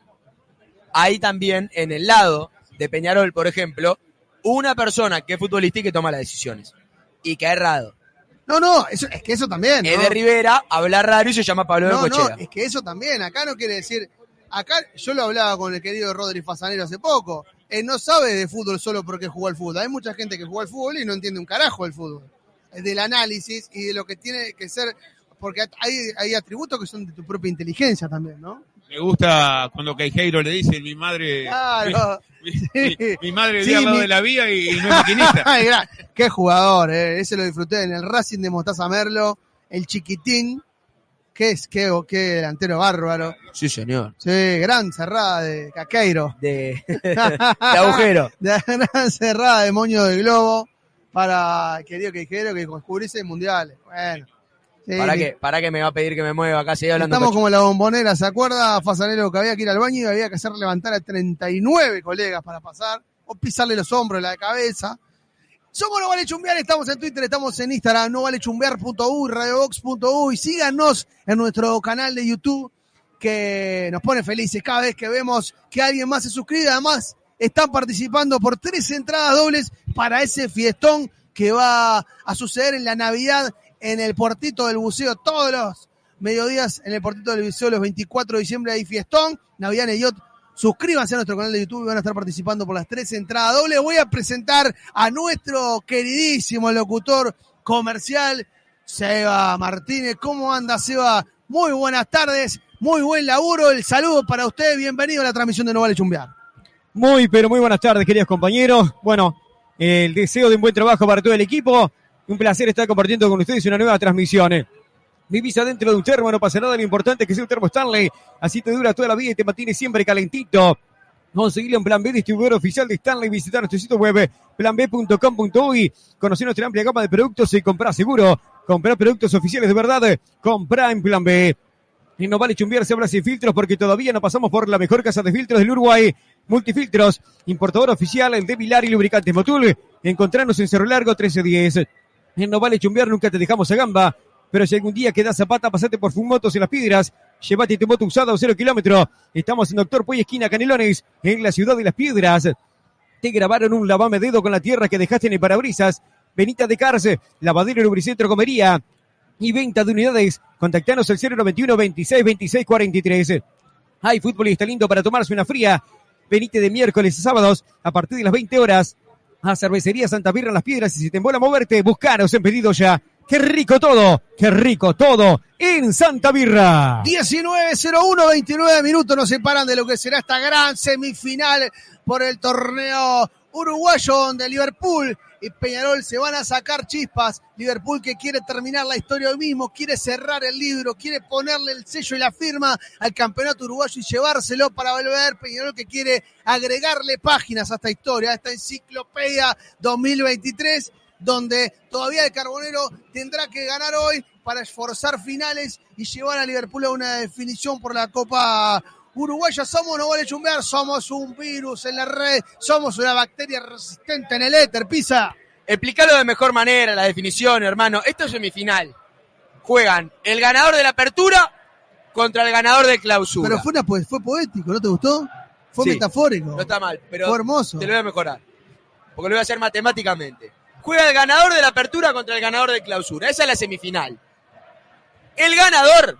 Hay también en el lado de Peñarol, por ejemplo, una persona que es futbolista y que toma las decisiones. Y que ha errado. No, no, eso, es que eso también. Es ¿no? de Rivera, habla raro y se llama Pablo No, no, Bengochea. es que eso también, acá no quiere decir, acá yo lo hablaba con el querido Rodri Fasanero hace poco, él no sabe de fútbol solo porque jugó al fútbol, hay mucha gente que juega al fútbol y no entiende un carajo del fútbol, del análisis y de lo que tiene que ser, porque hay, hay atributos que son de tu propia inteligencia también, ¿no? Me gusta cuando Queijeiro le dice, mi madre... Claro. Mi, mi- Sí. mi madre vive Sí, al lado mi- de la vía y, y no es maquinista. Ay, Qué jugador, eh. ese lo disfruté en el Racing de Mostaza Merlo, el chiquitín, qué es, qué, qué delantero bárbaro. Sí, señor. Sí, gran cerrada de Caqueiro. De, de agujero. de gran cerrada de moño del globo para querido quejero que descubriese mundiales. Bueno. sí, ¿Para qué? ¿Para qué me va a pedir que me mueva acá? Sigue hablando Estamos como la bombonera, ¿se acuerda, Fasanero, que había que ir al baño y había que hacer levantar a 39 colegas para pasar o pisarle los hombros, la cabeza? Somos No Vale Chumbear, estamos en Twitter, estamos en Instagram, no vale chumbear.u, radiobox.u y síganos en nuestro canal de YouTube que nos pone felices cada vez que vemos que alguien más se suscribe. Además, están participando por tres entradas dobles para ese fiestón que va a suceder en la Navidad en el Puertito del Buceo todos los mediodías en el Puertito del Buceo los 24 de diciembre hay fiestón, Navidad en Yacht. Suscríbanse a nuestro canal de YouTube y van a estar participando por las tres entradas dobles. Voy a presentar a nuestro queridísimo locutor comercial, Seba Martínez. ¿Cómo anda, Seba? Muy buenas tardes, muy buen laburo. El saludo para usted. Bienvenido a la transmisión de No Vale Chumbear. Muy, pero muy buenas tardes, queridos compañeros. Bueno, el deseo de un buen trabajo para todo el equipo. Un placer estar compartiendo con ustedes una nueva transmisión. eh. Vivís adentro de un termo, no pasa nada, lo importante es que sea un termo Stanley. Así te dura toda la vida y te mantiene siempre calentito. Conseguirlo en Plan B, distribuidor oficial de Stanley. Visitar nuestro sitio web planb.com.uy. Conocer nuestra amplia gama de productos y comprar seguro. Comprar productos oficiales de verdad. Comprar en Plan B. Y no vale chumbear se habla sin filtros porque todavía no pasamos por la mejor casa de filtros del Uruguay. Multifiltros, importador oficial de Vilar y Lubricantes Motul. Encontrarnos en Cerro Largo 1310. En No Vale Chumbear nunca te dejamos a gamba. Pero si algún día quedas zapata, pasate por Fumotos en las Piedras. Llévate tu moto usada a cero kilómetro. Estamos en Doctor Puey, esquina Canelones, en la ciudad de las Piedras. Te grabaron un lavame dedo con la tierra que dejaste en el parabrisas. Benita de Carce, lavadero lubricentro comería. Y venta de unidades. Contactanos al 091 26 26 43. Hay está lindo para tomarse una fría. Venite de miércoles a sábados a partir de las 20 horas a Cervecería Santa Birra Las Piedras y si te embola moverte, buscaros en pedido ya. ¡Qué rico todo! ¡Qué rico todo! En Santa Birra. 19.01, 29 minutos nos separan de lo que será esta gran semifinal por el torneo uruguayo donde Liverpool Peñarol se van a sacar chispas. Liverpool que quiere terminar la historia hoy mismo, quiere cerrar el libro, quiere ponerle el sello y la firma al campeonato uruguayo y llevárselo para volver. Peñarol que quiere agregarle páginas a esta historia, a esta enciclopedia 2023, donde todavía el Carbonero tendrá que ganar hoy para esforzar finales y llevar a Liverpool a una definición por la Copa Uruguaya somos, no vale chumbear, somos un virus en la red, somos una bacteria resistente en el éter, pisa. Explícalo de mejor manera, la definición, hermano. Esto es semifinal. Juegan el ganador de la apertura contra el ganador de clausura. Pero fue, una, fue poético, ¿no te gustó? Fue Sí, metafórico. No está mal, pero Fue hermoso. te lo voy a mejorar. Porque lo voy a hacer matemáticamente. Juega el ganador de la apertura contra el ganador de clausura. Esa es la semifinal. El ganador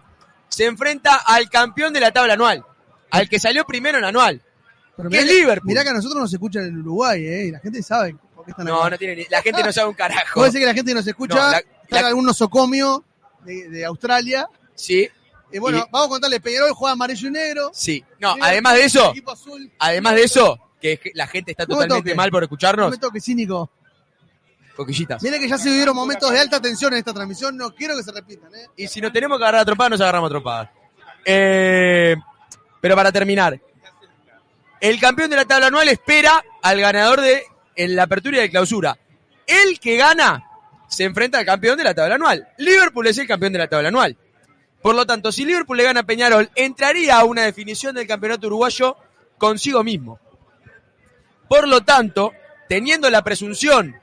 se enfrenta al campeón de la tabla anual. Al que salió primero en anual. Pero que mirá es Liverpool. Mirá que a nosotros nos escuchan en Uruguay, ¿eh? Y la gente sabe por qué están No, acá. no tiene ni- La gente no sabe un carajo. Puede ser que la gente nos escucha, No, la- algún nosocomio de, de Australia. Sí, Y bueno, Y- vamos a contarle, Peñarol juega amarillo y negro. sí. No, además de eso, equipo azul. además de eso, que la gente está No me totalmente mal por No escucharnos. me toque cínico. Coquillitas. Mire que ya se vivieron momentos de alta tensión en esta transmisión, no quiero que se repitan, ¿eh? Y si nos tenemos que agarrar a trompadas, nos agarramos a trompadas. Eh, pero para terminar, el campeón de la tabla anual espera al ganador de en la apertura y de clausura. El que gana se enfrenta al campeón de la tabla anual. Liverpool es el campeón de la tabla anual. Por lo tanto, si Liverpool le gana a Peñarol, entraría a una definición del campeonato uruguayo consigo mismo. Por lo tanto, teniendo la presunción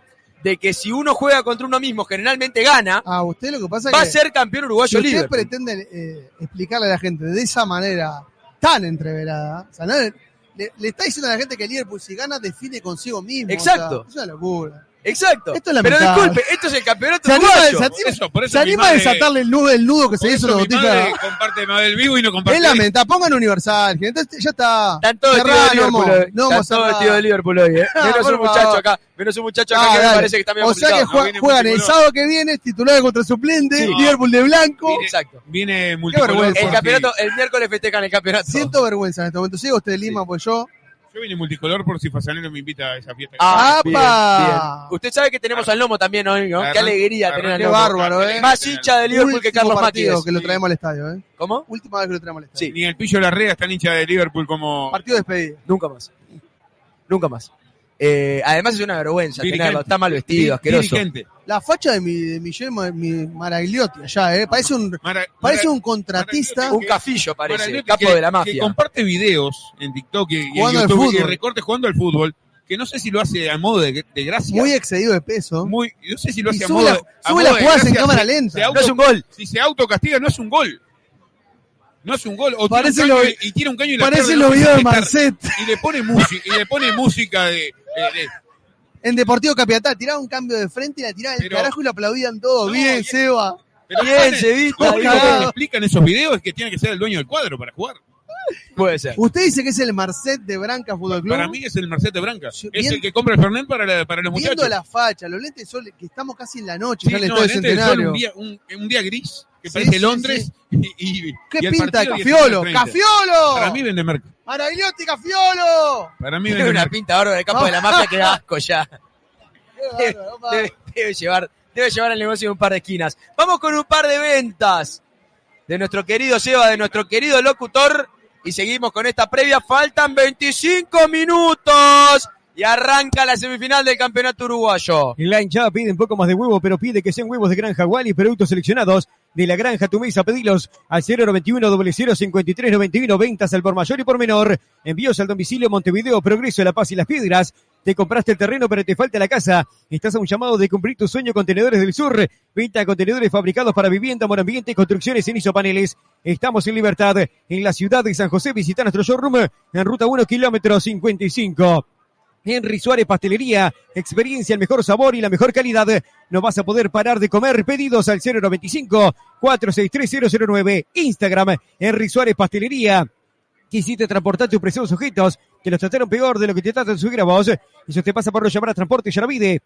de que si uno juega contra uno mismo, generalmente gana, Ah, usted lo que pasa va a ser campeón si uruguayo usted Liverpool. pretende eh, explicarle a la gente de esa manera tan entreverada, o sea, no le, le- está diciendo a la gente que Liverpool si gana define consigo mismo. Exacto. o sea, es una locura. Exacto. Esto es Pero lamentable. disculpe, esto es el campeonato Se anima, uruguayo. se anima- Por eso- por eso se mi anima a desatarle el nudo, el nudo que se hizo la madre comparte Mabel Vivo y no comparte. Es lamentable, pongan universal, gente. Entonces, ya está. Están todos vestidos de Liverpool hoy. no Están a todos vestidos de Liverpool hoy, ¿eh? Menos un muchacho acá. Menos un muchacho Ah, acá que me dale. parece que está medio o sea que complicado. jue- viene juegan el sábado que viene, titular contra suplente, Sí. Liverpool de blanco. Viene- Exacto. Viene multicolor. vergüenza. El campeonato, el miércoles festejan el campeonato. Siento vergüenza en este momento. Siga usted de Lima, pues yo. Yo vine multicolor por si Fasanero me invita a esa fiesta. Ah, ¡Apa! bien, bien. Usted sabe que tenemos al Lomo también hoy, ¿no? Qué Arran- alegría tener al Qué Lomo. bárbaro, ¿eh? Más hincha de Liverpool que Carlos partido Matías. que lo traemos al estadio, ¿eh? ¿Cómo? Última vez que lo traemos al estadio. Sí. Ni el Pillo Larrea está hincha de Liverpool como. Partido de despedida. Nunca más. Nunca más. Eh, además es una vergüenza tenerlo. Está mal vestido, asqueroso. Dirigente. La facha de mi, de Miguel Ma- mi Maragliotti allá, ¿eh? Parece un, Mara- parece Mara- un contratista. Un cafillo parece, capo que- de la Que mafia. comparte videos en TikTok y, y en Jugando al YouTube y recortes jugando al fútbol. Que no sé si lo hace a modo de, de gracia. Muy excedido de peso. Muy- no sé si lo Y hace a modo, la- de- a sube modo las jugadas en cámara Se- lenta. se No auto- es un gol. Si se autocastiga, no es un gol. No es un gol. O Parece tiene un caño lo- y, y tira un caño y la Parece los no videos de. Marcet Y le pone música, y le pone música de, de- de- en Deportivo Capital. Tiraba un cambio de frente y la tiraba el Pero- carajo y lo aplaudían todo. No, Bien, Seba. pero Bien, ponen- Cevita, lo único que explican esos videos es que tiene que ser el dueño del cuadro para jugar. Puede ser. Usted dice que es el Marcet de Branca Fútbol Club. Para mí es el Mercedes Branca. Sí, Es bien- el que compra el Fernet para, la- para los Viendo muchachos. la facha, los lentes de sol, que estamos casi en la noche, Sí, ya el no, Estadio el lente de sol, Centenario. un día, un, un día gris que Sí, parece sí, Londres y, y- ¿Qué y el pinta? partido ¡Cafiolo! 19:30. ¡Cafiolo! Para mí vende merca. ¡Maragliotti, Cafiolo! Para mí Tiene vende una merca. pinta bárbara del campo de la mafia que da asco ya. Qué bárbaro, opa. Debe, debe llevar, debe llevar el negocio de un par de esquinas. Vamos con un par de ventas de nuestro querido Seba, de nuestro querido locutor. y seguimos con esta previa. Faltan 25 minutos y arranca la semifinal del campeonato uruguayo. La hinchada pide un poco más de huevo, pero pide que sean huevos de granja Wally, productos seleccionados de la granja Tu Mesa. Pedilos al 091 0053 91 ventas al por mayor y por menor. Envíos al domicilio Montevideo, Progreso, La Paz y Las Piedras. Te compraste el terreno, pero te falta la casa. Estás a un llamado de cumplir tu sueño Contenedores del Sur. Venta de contenedores fabricados para vivienda, monoambiente, construcciones en isopaneles. Estamos en Libertad, en la ciudad de San José. Visita nuestro showroom en ruta 1, kilómetro 55. Henry Suárez Pastelería, experiencia, el mejor sabor y la mejor calidad. No vas a poder parar de comer. Pedidos al 095 463 009. Instagram, Henry Suárez Pastelería. Quisiste transportar tus preciosos objetos que los trataron peor de lo que te tratan subir a vos. Eso te pasa por no llamar a Transporte Yaravide.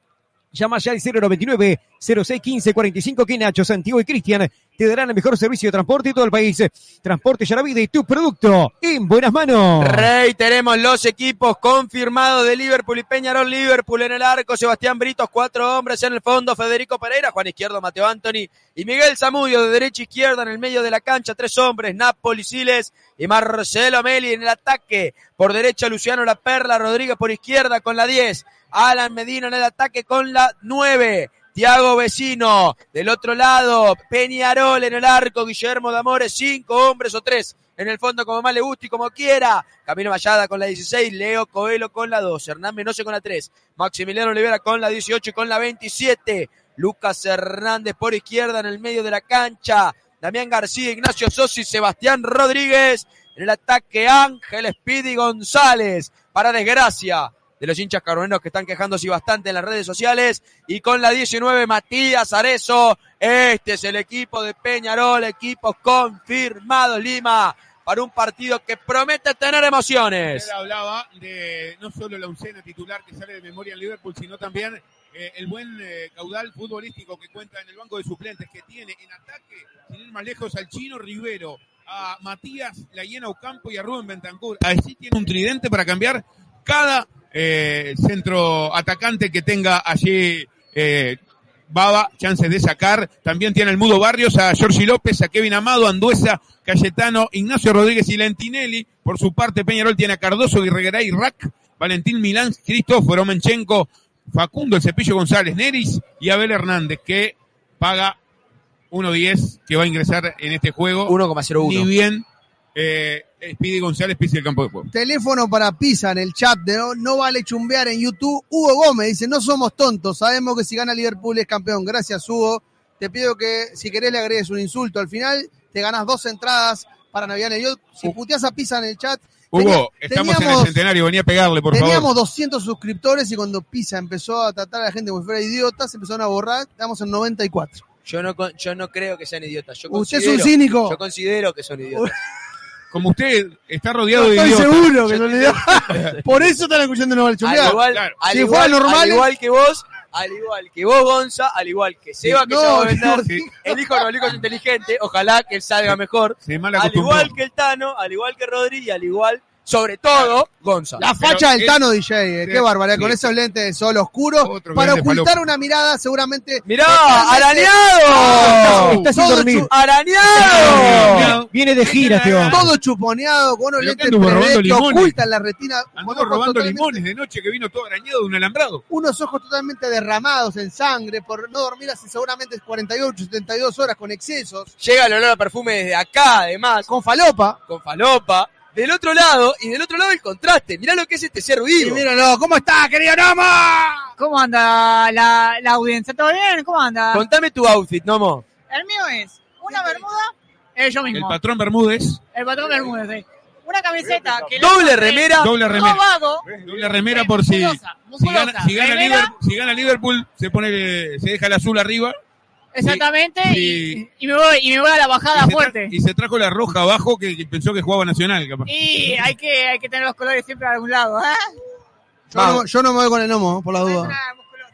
Llama ya al 099 0615 45 que Nacho, Santiago y Cristian te darán el mejor servicio de transporte de todo el país. Transporte Yaravide, tu producto en buenas manos. Reiteremos los equipos confirmados de Liverpool y Peñarol. Liverpool en el arco, Sebastián Britos, cuatro hombres en el fondo, Federico Pereira, Juan Izquierdo, Mateo Anthony y Miguel Zamudio de derecha a izquierda en el medio de la cancha. Tres hombres, Napoli, Siles y Marcelo Meli en el ataque. Por derecha, Luciano La Perla, Rodríguez por izquierda con la 10. Alan Medina en el ataque con la 9. Tiago Vecino, del otro lado, Peñarol en el arco, Guillermo Damores, cinco hombres o tres en el fondo como más le guste y como quiera. Camino Vallada con la 16, Leo Coelho con la 2, Hernán Menose con la 3, Maximiliano Olivera con la 18 y con la 27, Lucas Hernández por izquierda en el medio de la cancha, Damián García, Ignacio Sosi, Sebastián Rodríguez, en el ataque Ángel Speedy González, para desgracia de los hinchas carboneros que están quejándose bastante en las redes sociales. Y con la 19, Matías Arezo. Este es el equipo de Peñarol, equipo confirmado Lima para un partido que promete tener emociones. Él hablaba de no solo la oncena titular que sale de memoria en Liverpool, sino también eh, el buen eh, caudal futbolístico que cuenta en el banco de suplentes que tiene en ataque, sin ir más lejos, al chino Rivero, a Matías Layena Ocampo y a Rubén Bentancur. Así tiene un tridente para cambiar cada eh, centro atacante que tenga allí eh, Baba, chances de sacar. También tiene el Mudo Barrios, a Giorgi López, a Kevin Amado, Anduesa, Cayetano, Ignacio Rodríguez y Lentinelli. Por su parte, Peñarol tiene a Cardoso, Guirregueray, Rack, Valentín Milán, Cristóforo Menchenko, Facundo, el Cepillo González, Neris y Abel Hernández, que paga 1.10 que va a ingresar en este juego. 1,01. Ni bien eh, Speedy González pisa el campo de juego. Teléfono para Pisa en el chat de no, no vale chumbear en YouTube. Hugo Gómez dice, no somos tontos, sabemos que si gana Liverpool es campeón. Gracias, Hugo. Te pido que si querés le agregues un insulto al final, te ganas dos entradas para Navidad. Yo, si puteas a Pisa en el chat, Hugo, estamos en teníamos- el centenario, venía a pegarle, por Teníamos favor. 200 suscriptores y cuando Pisa empezó a tratar a la gente como si fuera idiota, se empezaron a borrar, estamos en 94. Yo no, con- yo no creo que sean idiotas. Yo Usted es un cínico. Yo considero que son idiotas. Como usted está rodeado de Estoy idiotas. seguro que no le da. Por eso están escuchando No Vale Al igual, claro. al Si igual- normales- al igual que vos, al igual que vos, Gonza, al igual que Seba, que No, se va a vender. no, Sí, El hijo no, el hijo es inteligente. Ojalá que él salga mejor. Al igual que el Tano, al igual que Rodri y al igual, sobre todo, Gonza. La Pero facha del Tano DJ, eh, qué Sí, barbaridad, con esos lentes de sol oscuros, Otro para grande ocultar una mirada seguramente... ¡Mirá! ¡Arañado! Está sin Todo dormir. ¡Arañado! Viene de gira, este hombre. Todo chuponeado, con unos lentes que anduvo 3D robando que ocultan la retina. ojos robando limones de noche que vino todo arañado de un alambrado. Unos ojos totalmente derramados en sangre por no dormir hace seguramente 48, 72 horas con excesos, Llega el olor a perfume desde acá, además, con falopa. con falopa. Del otro lado, y del otro lado el contraste. Mirá lo que es este Y vivo. míralo, ¿cómo está, querido Nomo? ¿Cómo anda la, la audiencia? ¿Todo bien? ¿Cómo anda? Contame tu outfit, Nomo. El mío es una bermuda, eh, yo El mismo. patrón Bermúdez, El patrón bermuda, sí. Una camiseta que Doble le- remera. doble remera. vago. Doble remera por si, Musculosa, si gana, si gana Remera, Liverpool, si gana Liverpool, se pone, se deja el azul arriba. Exactamente. Sí. Y, y me voy, y me voy a la bajada y, se fuerte. y se trajo la roja abajo que, que pensó que jugaba Nacional, capaz. Y hay que, hay que tener los colores siempre a algún lado. ¿eh? Yo no, yo no me voy con el Nomo, por la duda.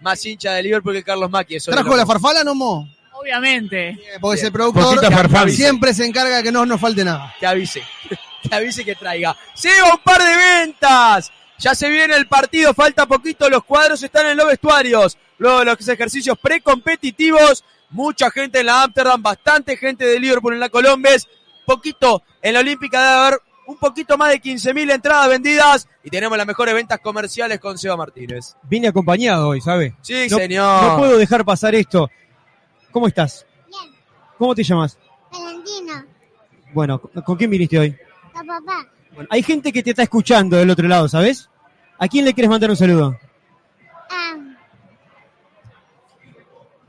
Más hincha de Liverpool que Carlos Macchi. Eso ¿Trajo la farfala, Nomo? Obviamente. Porque ese Poquita productor siempre se encarga de que no nos falte nada. que avise, que avise que traiga. Seba, un par de ventas. Ya se viene el partido, falta poquito, los cuadros están en los vestuarios. Luego de los ejercicios precompetitivos, mucha gente en la Amsterdam, bastante gente de Liverpool en la Colombes, poquito en la Olímpica debe haber un poquito más de 15.000 entradas vendidas y tenemos las mejores ventas comerciales con Seba Martínez. Vine acompañado hoy, ¿sabe? Sí, No- señor. No puedo dejar pasar esto. ¿Cómo estás? Bien, ¿Cómo te llamas? Valentino, Bueno, ¿con con quién viniste hoy? tu papá, Bueno, hay gente que te está escuchando del otro lado, ¿sabes? ¿A quién le quieres mandar un saludo? a,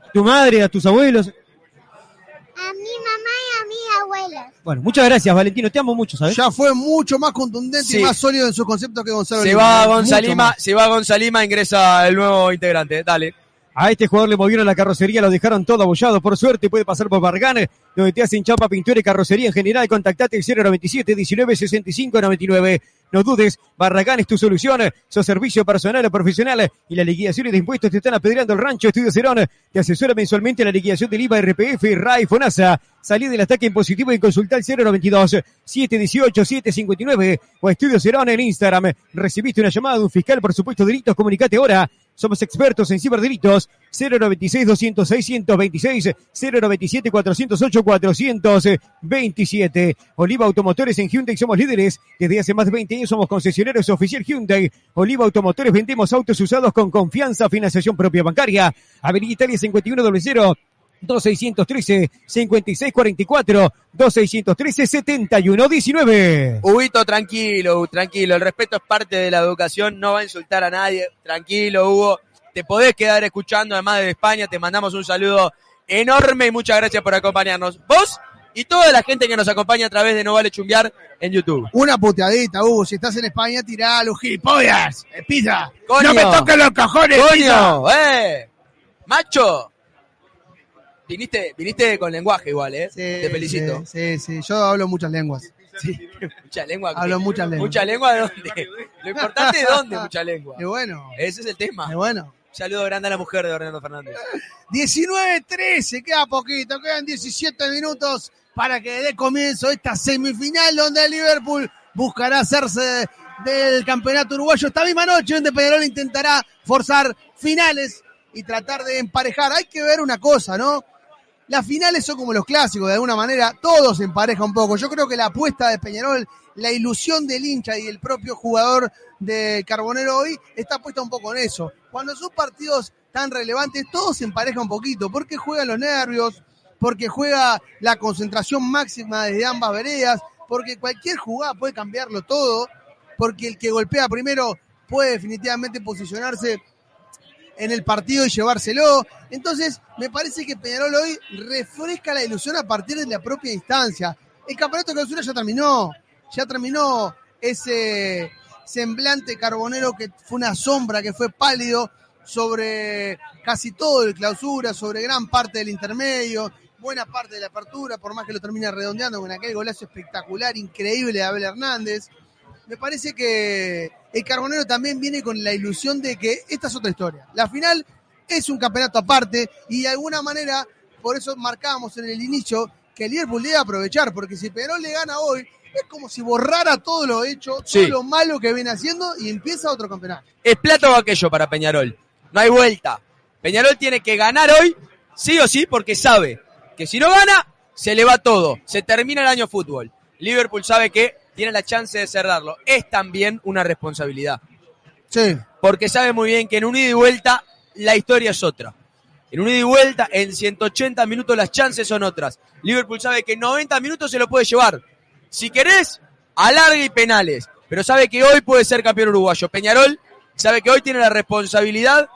¿A tu madre, a tus abuelos? a mi mamá y a mis abuelos. Bueno, muchas gracias, Valentino. Te amo mucho, ¿sabes? Ya fue mucho más contundente Sí. y más sólido en sus conceptos que Gonzalo Se Lima, va ¿eh? Gonzalima, se va Gonzalima, ingresa el nuevo integrante. Dale. A este jugador le movieron la carrocería, lo dejaron todo abollado. Por suerte puede pasar por Bargan, donde te hacen chapa, pintura y carrocería en general. Contactate al 097 19 65 99. No dudes, Barragán es tu solución. Su servicio personal o profesional y la liquidación de impuestos te están apedreando el rancho. Estudio Cerón te asesora mensualmente en la liquidación del IVA, RPF, RAI, FONASA. Salí del ataque impositivo y consulta al 092 718 759 o Estudio Cerón en Instagram. Recibiste una llamada de un fiscal por supuesto delitos, comunicate ahora. Somos expertos en ciberdelitos. 096 206 126 097 408 427 Oliva Automotores en Hyundai somos líderes. Desde hace más de 20 años somos concesionarios oficial Hyundai. Oliva Automotores vendemos autos usados con confianza, financiación propia bancaria. Avenida Italia 5100 2613 5644 2613 7119 Huguito, tranquilo, tranquilo. El respeto es parte de la educación. No va a insultar a nadie. Tranquilo, Hugo. Te podés quedar escuchando, además de España. Te mandamos un saludo enorme y muchas gracias por acompañarnos. Vos y toda la gente que nos acompaña a través de No Vale Chumbear en YouTube. Una puteadita, Hugo. Si estás en España, tirá los gilipollas. Eh, Pizza. Coño. No me toques los cojones, pizza. ¡Coño! ¡Eh! ¡Macho! Viniste, viniste con lenguaje igual, ¿eh? Sí, Te felicito. Sí, sí, sí. Yo hablo muchas lenguas. Sí, mucha lengua. Hablo muchas lenguas. ¿Mucha lengua de dónde? Lo importante es dónde mucha lengua. Y bueno, Ese es el tema. y bueno. Saludo grande a la mujer de Orlando Fernández. 19-13, queda poquito, quedan 17 minutos para que dé comienzo esta semifinal donde el Liverpool buscará hacerse del campeonato uruguayo esta misma noche donde Peñarol intentará forzar finales y tratar de emparejar. Hay que ver una cosa, ¿no? Las finales son como los clásicos, de alguna manera, todos empareja un poco. Yo creo que la apuesta de Peñarol, la ilusión del hincha y el propio jugador de Carbonero hoy está puesta un poco en eso. Cuando son partidos tan relevantes, todo se empareja un poquito, porque juegan los nervios, porque juega la concentración máxima desde ambas veredas, porque cualquier jugada puede cambiarlo todo, porque el que golpea primero puede definitivamente posicionarse en el partido y llevárselo. Entonces, me parece que Peñarol hoy refresca la ilusión a partir de la propia instancia. El campeonato de clausura ya terminó, ya terminó ese semblante carbonero que fue una sombra, que fue pálido sobre casi todo el clausura, sobre gran parte del intermedio, buena parte de la apertura, por más que lo termine redondeando con aquel golazo espectacular, increíble de Abel Hernández. Me parece que el Carbonero también viene con la ilusión de que esta es otra historia. La final es un campeonato aparte y de alguna manera, por eso marcábamos en el inicio que el Liverpool debe aprovechar, porque si Peñarol le gana hoy, es como si borrara todo lo hecho, Sí. todo lo malo que viene haciendo y empieza otro campeonato. Es plato o aquello para Peñarol. No hay vuelta. Peñarol tiene que ganar hoy, sí o sí, porque sabe que si no gana, se le va todo. Se termina el año fútbol. Liverpool sabe que tiene la chance de cerrarlo. Es también una responsabilidad. Sí, Porque sabe muy bien que en un ida y vuelta la historia es otra. En un ida y vuelta, en 180 minutos las chances son otras. Liverpool sabe que en 90 minutos se lo puede llevar. Si querés, alargue y penales. Pero sabe que hoy puede ser campeón uruguayo. Peñarol sabe que hoy tiene la responsabilidad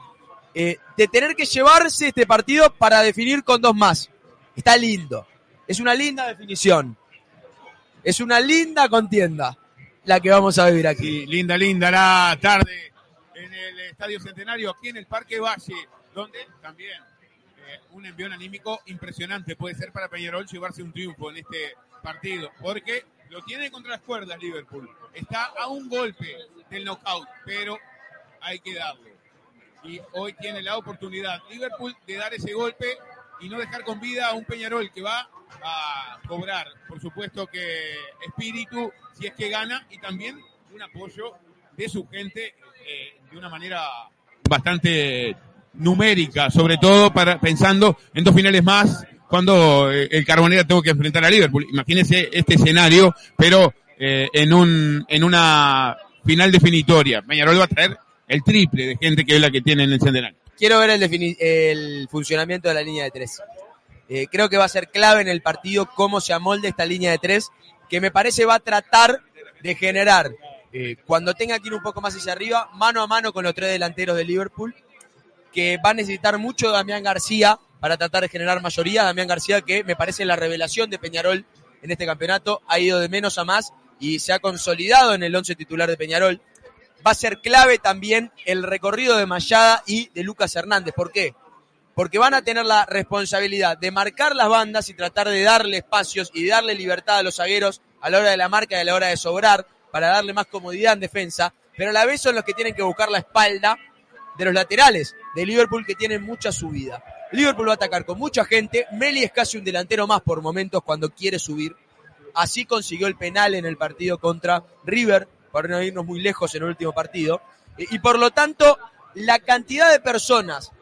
eh, de tener que llevarse este partido para definir con dos más. Está lindo. Es una linda definición. Es una linda contienda la que vamos a vivir aquí. Linda, linda la tarde en el Estadio Centenario, aquí en el Parque Valle, donde también eh, un envión anímico impresionante puede ser para Peñarol llevarse un triunfo en este partido, porque lo tiene contra las cuerdas Liverpool. Está a un golpe del knockout, pero hay que darle. Y hoy tiene la oportunidad Liverpool de dar ese golpe y no dejar con vida a un Peñarol que va a cobrar, por supuesto que espíritu, si es que gana, y también un apoyo de su gente eh, de una manera bastante numérica, sobre todo para pensando en dos finales más cuando eh, el Carbonera tuvo que enfrentar a Liverpool. Imagínense este escenario, pero eh, en un en una final definitoria. Peñarol va a traer el triple de gente que es la que tiene en el centenario. Quiero ver el, funcionamiento de la línea de tres. Eh, creo que va a ser clave en el partido cómo se amolde esta línea de tres, que me parece va a tratar de generar, eh, cuando tenga que ir un poco más hacia arriba, mano a mano con los tres delanteros de Liverpool, que va a necesitar mucho Damián García para tratar de generar mayoría. Damián García, que me parece la revelación de Peñarol en este campeonato, ha ido de menos a más y se ha consolidado en el once titular de Peñarol. Va a ser clave también el recorrido de Mayada y de Lucas Hernández. ¿Por qué? Porque van a tener la responsabilidad de marcar las bandas y tratar de darle espacios y darle libertad a los zagueros a la hora de la marca y a la hora de sobrar para darle más comodidad en defensa, pero a la vez son los que tienen que buscar la espalda de los laterales de Liverpool que tienen mucha subida. Liverpool va a atacar con mucha gente, Meli es casi un delantero más por momentos cuando quiere subir. Así consiguió el penal en el partido contra River, para no irnos muy lejos en el último partido. Y, por lo tanto, la cantidad de personas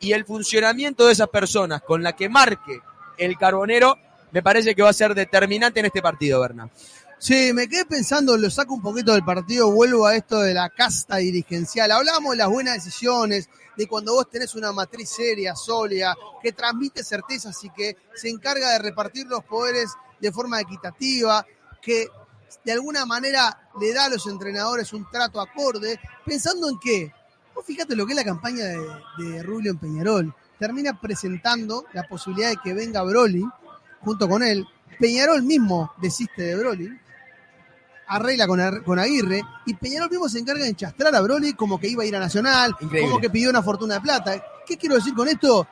y el funcionamiento de esas personas con la que marque el carbonero, me parece que va a ser determinante en este partido, Berna. Sí, me quedé pensando, lo saco un poquito del partido, vuelvo a esto de la casta dirigencial. Hablamos de las buenas decisiones, de cuando vos tenés una matriz seria, sólida, que transmite certezas y que se encarga de repartir los poderes de forma equitativa, que de alguna manera le da a los entrenadores un trato acorde, pensando en qué. Vos fíjate lo que es la campaña de, de Rubio en Peñarol. Termina presentando la posibilidad de que venga Broly junto con él. Peñarol mismo desiste de Broly, arregla con, con Aguirre y Peñarol mismo se encarga de enchastrar a Broly como que iba a ir a Nacional, Increíble. como que pidió una fortuna de plata. ¿Qué quiero decir con esto?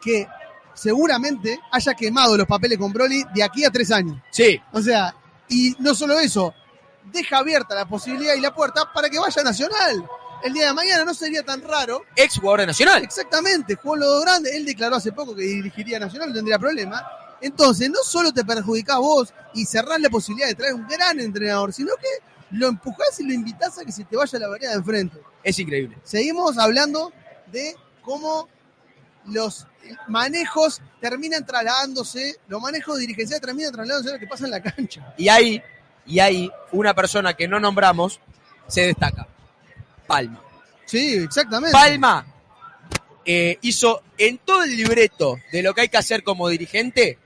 Que seguramente haya quemado los papeles con Broly de aquí a tres años. Sí, O sea, y no solo eso, deja abierta la posibilidad y la puerta para que vaya a Nacional. El día de mañana no sería tan raro. ex jugador de Nacional. Exactamente, jugó dos grandes. Él declaró hace poco que dirigiría Nacional, no tendría problema. Entonces, no solo te perjudicás vos y cerrás la posibilidad de traer un gran entrenador, sino que lo empujás y lo invitás a que se te vaya a la vereda de enfrente. Es increíble. Seguimos hablando de cómo los manejos terminan trasladándose, los manejos dirigenciales terminan trasladándose a lo que pasa en la cancha. Y ahí, y ahí, una persona que no nombramos se destaca. Palma. Sí, exactamente. Palma eh, hizo en todo el libreto de lo que hay que hacer como dirigente,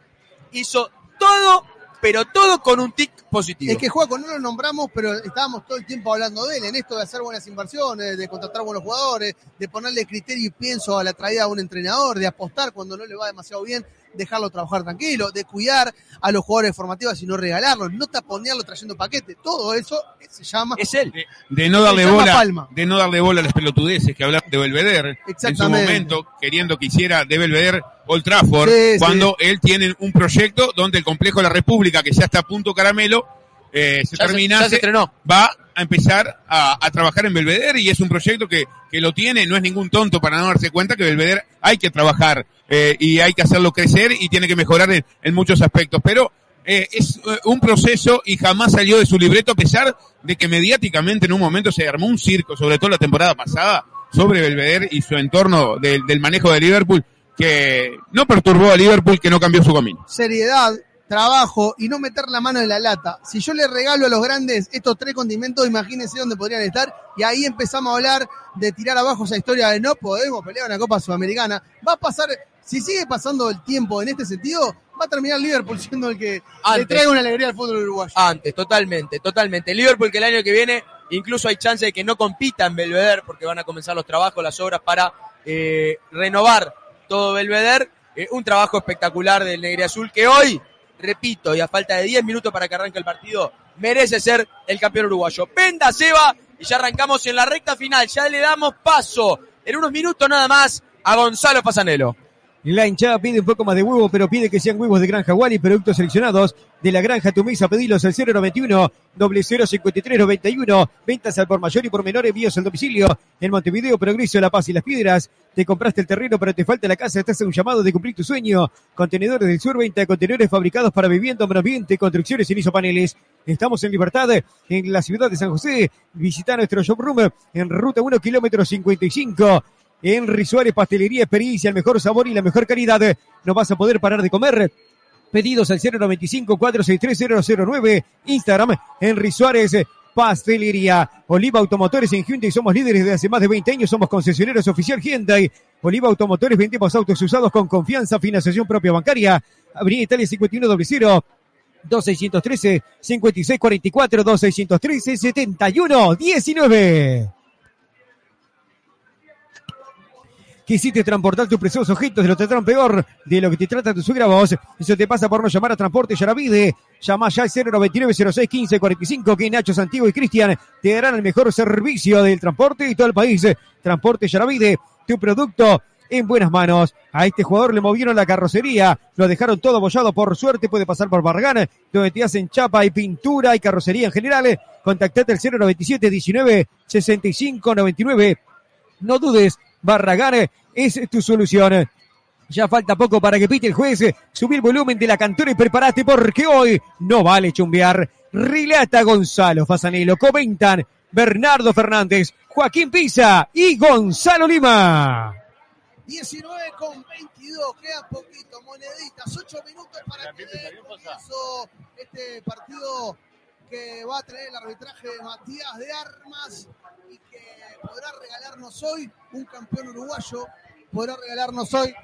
hizo todo, pero todo con un tic positivo. Es que Juaco no lo nombramos, pero estábamos todo el tiempo hablando de él, en esto de hacer buenas inversiones, de contratar buenos jugadores, de ponerle criterio y pienso a la traída de un entrenador, de apostar cuando no le va demasiado bien, dejarlo trabajar tranquilo, de cuidar a los jugadores formativos y no regalarlos, no taponearlo trayendo paquete. Todo eso se llama es él. De, de no darle bola, Palma. de no darle bola a las pelotudeces que hablaron de Belvedere en su Exactamente. momento, queriendo que hiciera de Belvedere Old Trafford, Sí, cuando él tiene un proyecto donde el complejo de la República, que ya está a punto caramelo, eh, se Ya se- termina, ya se estrenó. va a empezar a, a trabajar en Belvedere y es un proyecto que, que lo tiene, no es ningún tonto para no darse cuenta que Belvedere hay que trabajar eh, y hay que hacerlo crecer y tiene que mejorar en, en muchos aspectos. Pero eh, es eh, un proceso y jamás salió de su libreto a pesar de que mediáticamente en un momento se armó un circo, sobre todo la temporada pasada, sobre Belvedere y su entorno del, del manejo de Liverpool que no perturbó a Liverpool, que no cambió su camino. seriedad, trabajo y no meter la mano en la lata. Si yo le regalo a los grandes estos tres condimentos, imagínense dónde podrían estar. Y ahí empezamos a hablar de tirar abajo esa historia de no podemos pelear una Copa Sudamericana. Va a pasar, si sigue pasando el tiempo en este sentido, va a terminar Liverpool siendo el que le Antes. traiga una alegría al fútbol uruguayo. Antes, totalmente, totalmente. Liverpool que el año que viene incluso hay chance de que no compita en Belvedere porque van a comenzar los trabajos, las obras para eh, renovar todo Belvedere. Eh, un trabajo espectacular del Negre Azul que hoy, repito, y a falta de 10 minutos para que arranque el partido, merece ser el campeón uruguayo. Venda Seba y ya arrancamos en la recta final. Ya le damos paso en unos minutos nada más a Gonzalo Pasanelo. La hinchada pide un poco más de huevo, pero pide que sean huevos de Granja Wally, productos seleccionados de la Granja Tumisa. Pedilos al 091 0053 91. Ventas al por mayor y por menor envíos al domicilio. En Montevideo, Progreso, La Paz y Las Piedras. Te compraste el terreno, pero te falta la casa. Estás en un llamado de cumplir tu sueño. Contenedores del Sur, venta de contenedores fabricados para vivienda, ambiente, construcciones y paneles. Estamos en Libertad, en la ciudad de San José. Visita nuestro showroom en ruta 1, kilómetro 55. En Risuárez Pastelería Experiencia, el mejor sabor y la mejor calidad. No vas a poder parar de comer. Pedidos al 095-463-009. Instagram, Henry Suárez. Pastelería. Oliva Automotores en Hyundai. Somos líderes desde hace más de 20 años. Somos concesionarios oficial Hyundai. Oliva Automotores. Vendemos autos usados con confianza. Financiación propia bancaria. Avenida Italia 5100. 2613 5644 2613 7119. Quisiste transportar tus preciosos objetos, lo trataron peor de lo que te trata tu suegra vos. Eso te pasa por no llamar a Transporte Yaravide. Llama ya al 099 06 15 45 que Nacho, Santiago y Cristian te darán el mejor servicio del transporte de todo el país. Transporte Yaravide, tu producto en buenas manos. A este jugador le movieron la carrocería, lo dejaron todo abollado. Por suerte puede pasar por Barragán, donde te hacen chapa y pintura y carrocería en general. Contactate al 097 19 65 99. No dudes, Barragán es tu solución. Ya falta poco para que pite el juez. Subí el volumen de la cantora y prepárate porque hoy no vale chumbear. Relata Gonzalo Fasanelo. Comentan Bernardo Fernández, Joaquín Pisa y Gonzalo Lima. 19 con 22, queda poquito, moneditas, 8 minutos para que dé comienzo este partido que va a traer el arbitraje de Matías de Armas y que podrá regalarnos hoy un campeón uruguayo, podrá regalarnos hoy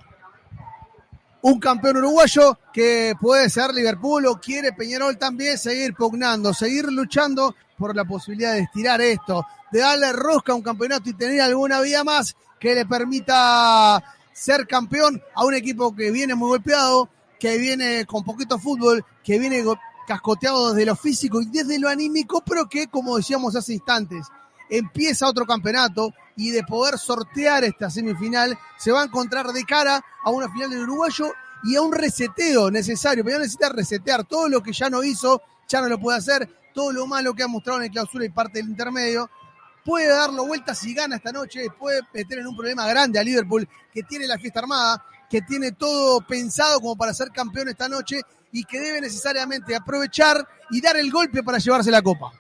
un campeón uruguayo que puede ser Liverpool o quiere Peñarol también seguir pugnando, seguir luchando por la posibilidad de estirar esto, de darle rosca a un campeonato y tener alguna vía más que le permita ser campeón a un equipo que viene muy golpeado, que viene con poquito fútbol, que viene cascoteado desde lo físico y desde lo anímico, pero que, como decíamos hace instantes, empieza otro campeonato y de poder sortear esta semifinal se va a encontrar de cara a una final del uruguayo y a un reseteo necesario. Pero necesita resetear todo lo que ya no hizo, ya no lo puede hacer, todo lo malo que ha mostrado en el clausura y parte del intermedio. Puede darlo vuelta si gana esta noche, puede meter en un problema grande a Liverpool, que tiene la fiesta armada, que tiene todo pensado como para ser campeón esta noche y que debe necesariamente aprovechar y dar el golpe para llevarse la copa.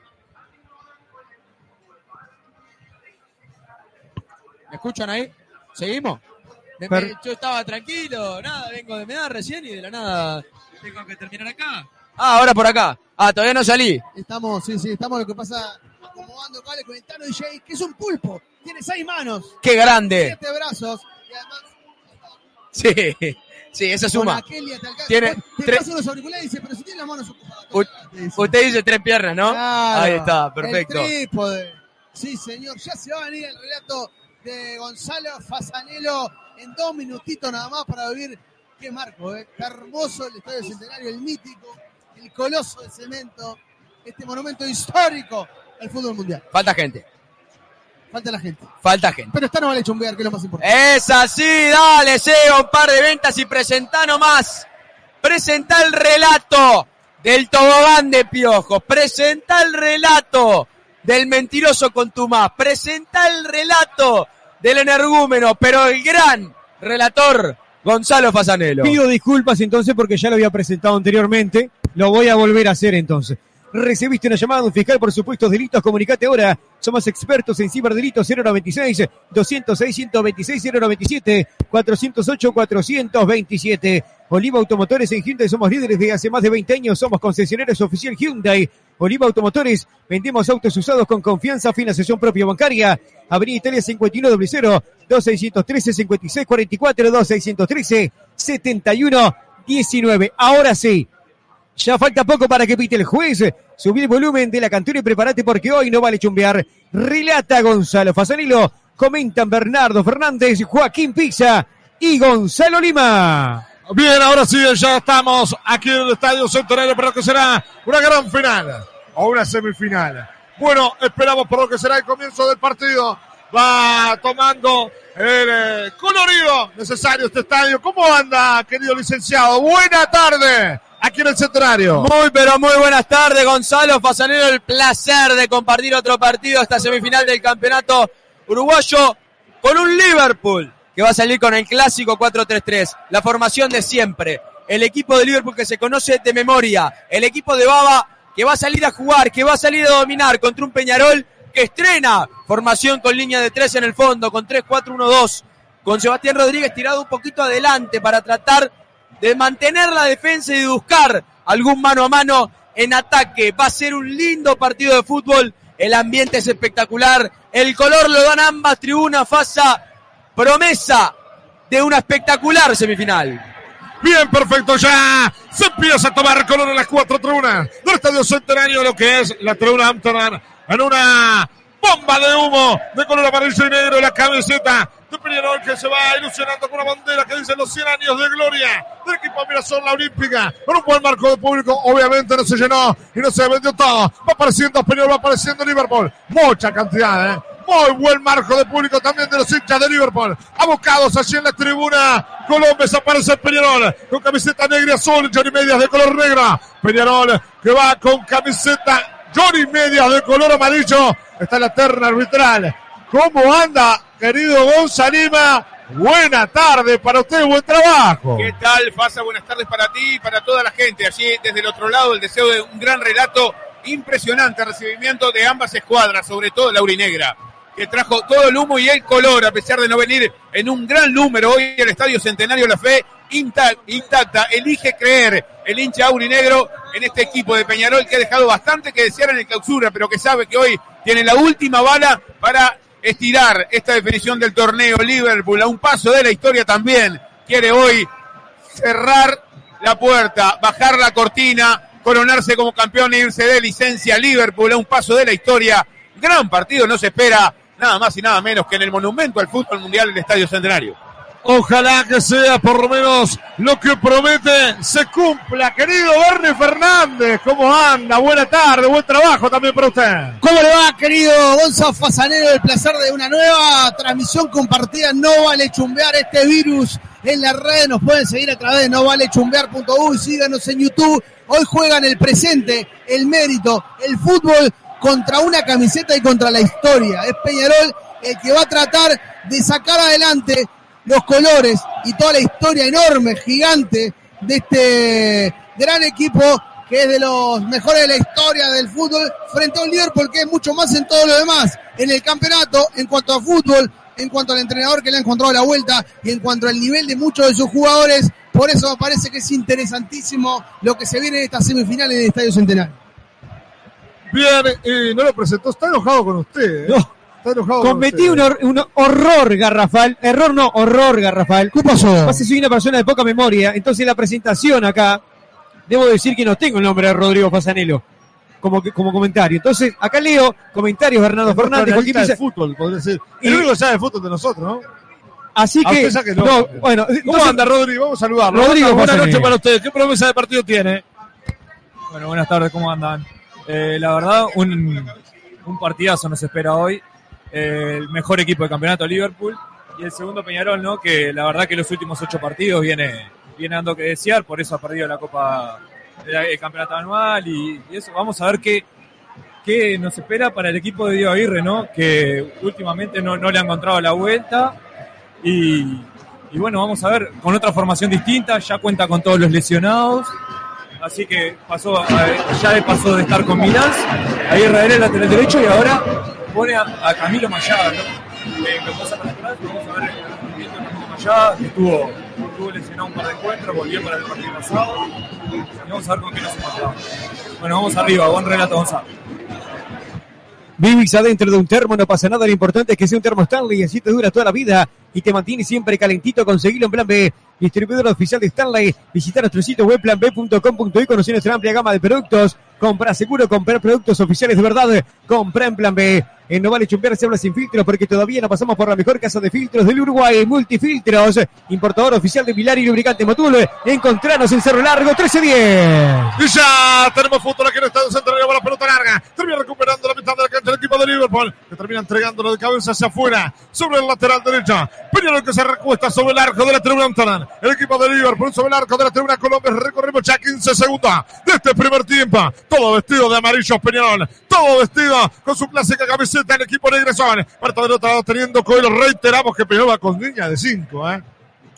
¿Me escuchan ahí? ¿Seguimos? Me- Per- me- yo estaba tranquilo, nada, vengo de medar recién y de la nada tengo que terminar acá. Ah, ahora por acá. Ah, todavía no salí. Estamos, sí, sí, estamos lo que pasa acomodando cables con el Tano DJ, que es un pulpo, tiene seis manos, ¡Qué grande! siete brazos, y además Sí, sí, con suma. Tiene te tres- pasa unos auriculares y dice, pero si tiene las manos ocupadas. U- te dice. Usted dice tres piernas, ¿no? Claro, Ahí está, perfecto. El trípode. Sí, señor. Ya se va a venir el relato de Gonzalo Fasanelo en dos minutitos nada más para vivir. Qué marco, ¿eh? Qué hermoso el Estadio Centenario, el mítico, el coloso de cemento, este monumento histórico al fútbol mundial. Falta gente, Falta la gente. falta gente. Pero está no vale chumbear, que es lo más importante. Es así, dale, Seba, un par de ventas y presentá nomás. Presenta el relato del tobogán de piojos. Presenta el relato del mentiroso contumaz. Presenta el relato del energúmeno, pero el gran relator Gonzalo Fasanelo. Pido disculpas entonces porque ya lo había presentado anteriormente. Lo voy a volver a hacer entonces. Recibiste una llamada de un fiscal por supuestos delitos, comunicate ahora. Somos expertos en ciberdelitos 096 206 126 097 408 427. Oliva Automotores en Hyundai somos líderes de hace más de 20 años, somos concesionarios oficial Hyundai. Oliva Automotores, vendemos autos usados con confianza, financiación propia bancaria. Avenida Italia 5100 2613 5644 2613 71 19. Ahora sí, ya falta poco para que pite el juez. Subí el volumen de la cantora y prepárate porque hoy no vale chumbear. Relata Gonzalo Fasanilo. Comentan Bernardo Fernández, Joaquín Pizza y Gonzalo Lima. Bien, ahora sí, ya estamos aquí en el Estadio Centenario para lo que será una gran final o una semifinal. Bueno, esperamos por lo que será el comienzo del partido. Va tomando el eh, colorido necesario este estadio. ¿Cómo anda, querido licenciado? Buena tarde aquí en el Centenario. Muy, pero muy buenas tardes, Gonzalo Fasanero. El placer de compartir otro partido, esta semifinal del campeonato uruguayo, con un Liverpool que va a salir con el clásico 4-3-3. La formación de siempre. El equipo de Liverpool que se conoce de memoria. El equipo de Baba que va a salir a jugar, que va a salir a dominar contra un Peñarol que estrena formación con línea de tres en el fondo, con 3-4-1-2. Con Sebastián Rodríguez tirado un poquito adelante para tratar de mantener la defensa y de buscar algún mano a mano en ataque. Va a ser un lindo partido de fútbol. El ambiente es espectacular. El color lo dan ambas tribunas. Fasa promesa de una espectacular semifinal. Bien, perfecto, ya se empieza a tomar color en las cuatro tribunas del Estadio Centenario, lo que es la tribuna Amsterdam, en una bomba de humo de color amarillo y negro, la camiseta de Peñarol que se va ilusionando con una bandera que dice los 100 años de gloria del equipo Mirasol, la Olímpica, con un buen marco de público, obviamente no se llenó y no se vendió todo, va apareciendo Peñarol, va apareciendo Liverpool, mucha cantidad, ¿eh? Muy buen marco de público también de los hinchas de Liverpool. Abocados allí en la tribuna. Colombia aparece Peñarol con camiseta negra y azul, Johnny Medias de color negra. Peñarol que va con camiseta Johnny Medias de color amarillo. Está la terna arbitral. ¿Cómo anda, querido Gonzalima? Buena tarde para usted, buen trabajo. ¿Qué tal, Fasa? Buenas tardes para ti y para toda la gente. Allí desde el otro lado, el deseo de un gran relato. Impresionante recibimiento de ambas escuadras, sobre todo la Urinegra que trajo todo el humo y el color, a pesar de no venir en un gran número hoy el Estadio Centenario La Fe intacta. Elige creer el hincha aurinegro en este equipo de Peñarol que ha dejado bastante que desear en el clausura, pero que sabe que hoy tiene la última bala para estirar esta definición del torneo. Liverpool a un paso de la historia también quiere hoy cerrar la puerta, bajar la cortina, coronarse como campeón e irse de licencia. Liverpool a un paso de la historia. Gran partido, no se espera nada más y nada menos que en el monumento al fútbol mundial el Estadio Centenario. Ojalá que sea por lo menos lo que promete se cumpla. Querido Bernie Fernández, ¿cómo anda? Buena tarde, buen trabajo también para usted. ¿Cómo le va, querido Gonzalo Fasanero? El placer de una nueva transmisión compartida. No vale chumbear este virus en la red. Nos pueden seguir a través de novalechumbear.uy. Síganos en YouTube. Hoy juegan el presente, el mérito, el fútbol contra una camiseta y contra la historia. Es Peñarol el que va a tratar de sacar adelante los colores y toda la historia enorme, gigante de este gran equipo que es de los mejores de la historia del fútbol, frente a un Liverpool que es mucho más en todo lo demás, en el campeonato, en cuanto a fútbol, en cuanto al entrenador que le ha encontrado la vuelta y en cuanto al nivel de muchos de sus jugadores. Por eso me parece que es interesantísimo lo que se viene en esta semifinal en el Estadio Centenario. Bien, y no lo presentó, está enojado con usted. ¿eh? No. Cometí un, hor- un horror garrafal, error no, horror garrafal. ¿Qué pasó? Pasa, soy una persona de poca memoria, entonces la presentación acá, debo decir que no tengo el nombre de Rodrigo Fasanelo como, que- como comentario. Entonces, acá leo comentarios Bernardo usted. Fernández, Joaquín Analista de fútbol, podría ser. Y- El único que sabe de fútbol de nosotros, ¿no? Así que, que no. no, bueno, ¿Cómo entonces- anda, Rodrigo? Vamos a saludarlo. Rodrigo Buenas noches para usted. ¿Qué promesa de partido tiene? Bueno, buenas tardes, ¿cómo andan? Eh, la verdad, un, un partidazo nos espera hoy. El mejor equipo de campeonato Liverpool y el segundo Peñarol, ¿no? Que la verdad que los últimos ocho partidos viene, viene dando que desear, por eso ha perdido la Copa, el, campeonato anual y, eso. Vamos a ver qué, qué nos espera para el equipo de Diego Aguirre, ¿no? Que últimamente no, no le ha encontrado la vuelta y, y bueno, vamos a ver con otra formación distinta, ya cuenta con todos los lesionados. Así que pasó, eh, ya pasó de estar con Milán, ahí Israel el lateral derecho y ahora pone a, a Camilo Mayada, ¿no? Eh, que pasa para atrás, vamos a ver el de Camilo Mayada, estuvo, estuvo lesionado un par de encuentros, volvió para el partido pasado. Y vamos a ver con qué nos encontramos. Bueno, vamos arriba, buen relato Gonzalo. Vivís adentro de un termo, no pasa nada, lo importante es que sea un termo Stanley así te dura toda la vida y te mantiene siempre calentito, conseguilo en Plan B, distribuidor oficial de Stanley, visita nuestro sitio web planb.com.y, conocer nuestra amplia gama de productos, compra seguro, comprar productos oficiales de verdad, compra en Plan B. En No Vale Chumbear se habla sin filtros porque todavía no pasamos por la mejor casa de filtros del Uruguay, Multifiltros, importador oficial de Pilar y Lubricante Motul, encontranos en Cerro Largo 1310. Y ya tenemos fútbol aquí en el Estadio Centenario la pelota larga. Termina recuperando la mitad de la cancha el equipo de Liverpool, que termina entregándolo de cabeza hacia afuera, sobre el lateral derecho. Peñarol que se recuesta sobre el arco de la tribuna Amsterdam. El equipo de Liverpool sobre el arco de la tribuna Colombia. Recorrimos ya 15 segundos de este primer tiempo. Todo vestido de amarillo Peñarol. Todo vestido con su clásica camiseta en equipo negresón. Marta del otro lado teniendo Coelho. Reiteramos que Peñarol va con línea de 5, ¿eh?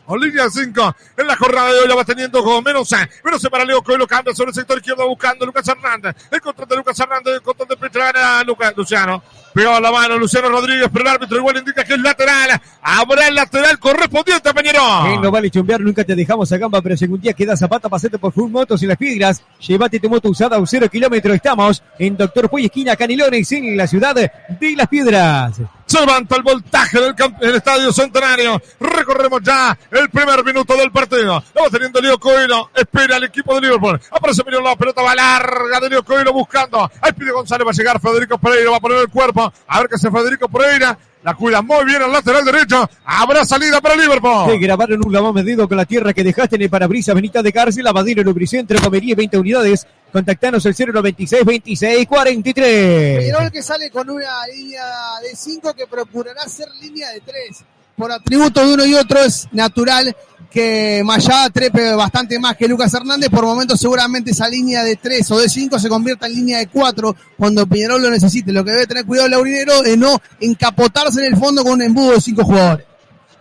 O línea 5 en la jornada de hoy la va teniendo con menos. Menos para Leo Coelho, cambia sobre el sector izquierdo buscando Lucas Hernández. El control de Lucas Hernández, el control de Petrana, Lucas Luciano. Pegaba la mano Luciano Rodríguez, pero el árbitro igual indica que es lateral. Habrá el lateral correspondiente. En no vale chumbear, nunca te dejamos a gamba, pero si algún día queda zapata, pasate por Full Motos y las piedras. Llévate tu moto usada a un cero kilómetro. Estamos en Doctor Puy, esquina Canelones, en la ciudad de las piedras. Se levanta el voltaje del, del estadio centenario. Recorremos ya el primer minuto del partido. Lo va teniendo Leo Coelho. Espera el equipo de Liverpool. Aparece Emilio la pelota va larga de Leo Coelho buscando. Ahí pide González, va a llegar Federico Pereira, va a poner el cuerpo. A ver qué hace Federico Pereira. La cuida muy bien al lateral derecho. Habrá salida para Liverpool. Te grabaron un lavado medido con la tierra que dejaste en el parabrisas Benita de Cárcel, lavadero, lubricentro, comería 20 unidades. Contactanos al 096 26 43. Peñarol que sale con una línea de 5 que procurará ser línea de 3. Por atributo de uno y otro es natural que Mayada trepe bastante más que Lucas Hernández. Por momentos seguramente esa línea de 3 o de 5 se convierta en línea de 4 cuando Peñarol lo necesite. Lo que debe tener cuidado Laurinero es no encapotarse en el fondo con un embudo de 5 jugadores.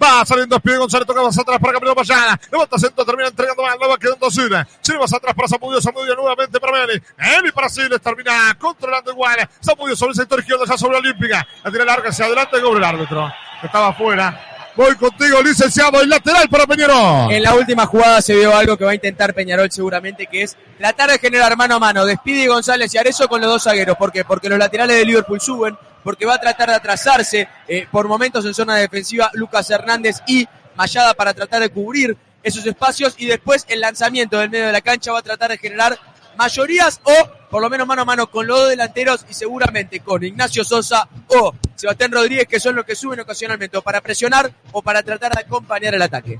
Va saliendo Espide González, toca más atrás para Camilo Payana. Levanta centro, termina entregando mal, va quedando. Sile más atrás para Zamudio, Zamudio nuevamente para Meli. Meli para Siles, termina controlando igual. Zamudio sobre el sector izquierdo, ya sobre la Olímpica. La tira larga hacia adelante, cobre el árbitro. Estaba afuera. Voy contigo, licenciado, el lateral para Peñarol. En la última jugada se vio algo que va a intentar Peñarol seguramente, que es tratar de generar mano a mano. Despide González y Arezo con los dos zagueros. ¿Por qué? Porque los laterales de Liverpool suben, porque va a tratar de atrasarse eh, por momentos en zona defensiva Lucas Hernández y Mayada para tratar de cubrir esos espacios y después el lanzamiento del medio de la cancha va a tratar de generar mayorías o por lo menos mano a mano con los dos delanteros y seguramente con Ignacio Sosa o Sebastián Rodríguez que son los que suben ocasionalmente o para presionar o para tratar de acompañar el ataque.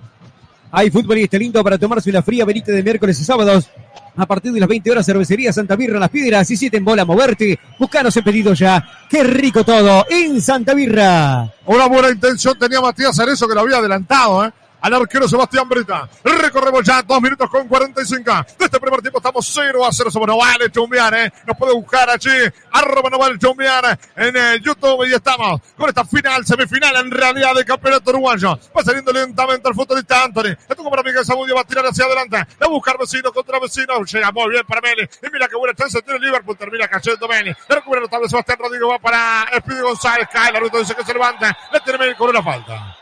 Hay fútbol y este lindo para tomarse una fría verita de miércoles y sábados. A partir de las 20 horas, cervecería Santa Birra Las Piedras y siete en bola moverte. Buscanos en pedido ya. ¡Qué rico todo! En Santa Birra. Una buena intención tenía Matías Arezo que lo había adelantado, ¿eh? Al arquero Sebastián Brita. Recorremos ya dos minutos con 45. De este primer tiempo estamos 0 a 0. Somos No Vale Chumbiar, ¿eh? Nos puede buscar allí. Arroba No Vale Chumbiar en el YouTube. Y estamos con esta final, semifinal en realidad del campeonato uruguayo. Va saliendo lentamente el futbolista Anthony. Esto para Miguel Zamudio va a tirar hacia adelante. Va a buscar vecino contra vecino. Llega muy bien para Meli. Y mira qué buena chance tiene Liverpool. Termina cayendo Meli. Le recupera notable Sebastián Rodríguez. Va para Espíritu González. Cae la ruta. Dice que se levanta. Le tiene Meli con una falta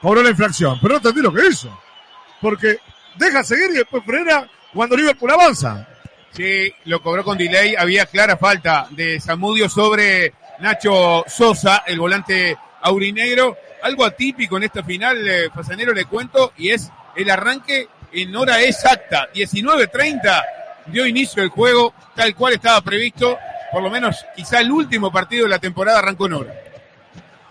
cobró la infracción. Pero no entendí lo que hizo. Porque deja seguir y después frena cuando Liverpool avanza. Sí, lo cobró con delay. Había clara falta de Zamudio sobre Nacho Sosa, el volante aurinegro. Algo atípico en esta final, eh, Fasanero, le cuento, y es el arranque en hora exacta. 19.30 dio inicio el juego, tal cual estaba previsto. Por lo menos, quizá el último partido de la temporada arrancó en hora.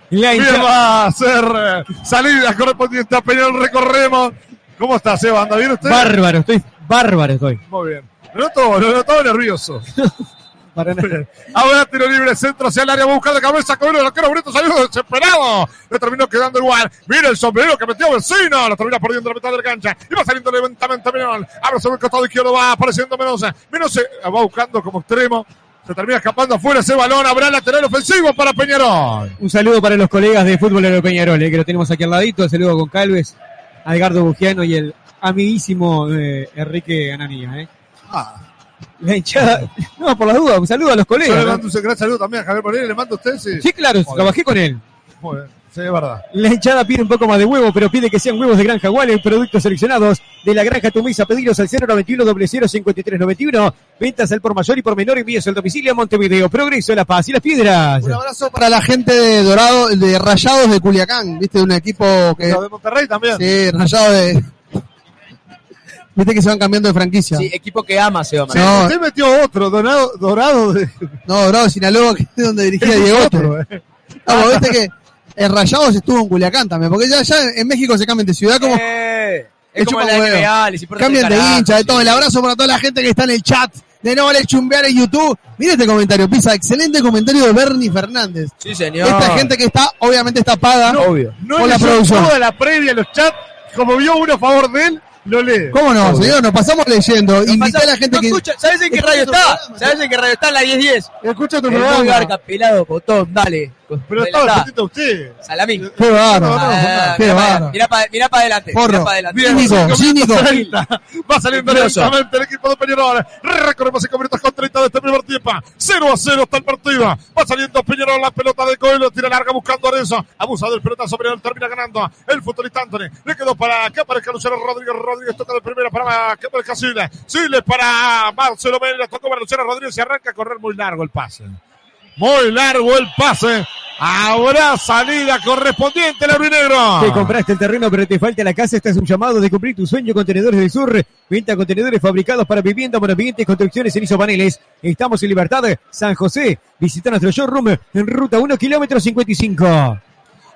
La va a ser eh, salida correspondiente a Peñarol. Recorremos. ¿Cómo está, Seba? ¿Anda bien usted? Bárbaro, estoy bárbaro estoy. Muy bien. Lo noto, lo noto nervioso. Para. Ahora tiro libre, centro hacia el área, va a buscar de cabeza, con el arquero Brito salió desesperado. Le terminó quedando igual. Mira el sombrero que metió vecino. Lo termina perdiendo la mitad de la cancha. Y va saliendo lentamente Menón. Abre sobre el costado izquierdo, va apareciendo Menosa. Menosa va buscando como extremo. Se termina escapando afuera ese balón. Habrá lateral ofensivo para Peñarol. Un saludo para los colegas de fútbol de Peñarol, eh, que lo tenemos aquí al ladito. El saludo con Calves, a Edgardo Bugiano y el amiguísimo eh, Enrique Ananía. Eh. Ah, La hinchada, no, por la duda, un saludo a los yo le colegas. ¿no? mando un gran saludo también a Javier Moreira. Le mando a usted, sí. Sí, claro, trabajé con él. Muy bien. Sí, es verdad. La hinchada pide un poco más de huevo, pero pide que sean huevos de Granja Wally, productos seleccionados de la Granja Tumisa. Pedidos al 091 005391. Ventas al por mayor y por menor envíos al domicilio a Montevideo. Progreso, La Paz y Las Piedras. Un abrazo para la gente de Dorado, de Rayados de Culiacán, viste, de un equipo que. Lo de Monterrey también. Sí, Rayados de. Viste que se van cambiando de franquicia. Sí, equipo que ama se va Sí, No. usted metió otro, dorado, dorado de, No, Dorado de Sinaloa, que es donde dirigía Ese es Diego. otro, eh. No, viste que el Rayados estuvo en Culiacán también, porque ya, ya en México se cambian de ciudad como. Eh, es como la. NBA, les Cambian el de carajo, hincha, de sí. todo. El abrazo para toda la gente que está en el chat. De no vale chumbear en YouTube. Mira este comentario, Pisa. Excelente comentario de Bernie Fernández. Sí, señor. Esta gente que está, obviamente está paga Obvio. No por la producción. toda la previa, los chats, como vio uno a favor de él, lo lee. ¿Cómo no, señor? Nos pasamos leyendo. Pasa- a la gente no que. escucha, ¿Sabes en qué radio está? programa, ¿Sabes en qué radio está? En la 1010. Escucha tu programa. garca, pelado, botón, dale. Pero atendiendo a usted. Salamín. Qué. Ah, Qué bárbaro. Mirá para mirá pa adelante. Porro. Mirá pa adelante. Cínico, cínico. minutos 30. Va saliendo Mentiroso. lentamente el equipo de Peñarol. Recorremos 5 minutos con 30 de este primer tiempo. 0 a 0 está el partido. Va saliendo Peñarol la pelota de Coelho. Tira larga buscando a. Abusa del pelotazo. Peñarol termina ganando. El futbolista Anthony. Le quedó para que aparezca Luciano Rodríguez. Rodríguez toca de primera para aparezca Siles. Siles para Marcelo Mérida. Tocó para Luciano Rodríguez. Y arranca a correr muy largo el pase. Muy largo el pase. Habrá salida correspondiente el aurinegro. Te compraste el terreno pero te falta la casa. Este es un llamado de cumplir tu sueño. Contenedores del Sur. Venta contenedores fabricados para vivienda, monoambientes, construcciones en isopaneles. Estamos en Libertad, San José. Visita nuestro showroom en ruta 1, kilómetro 55.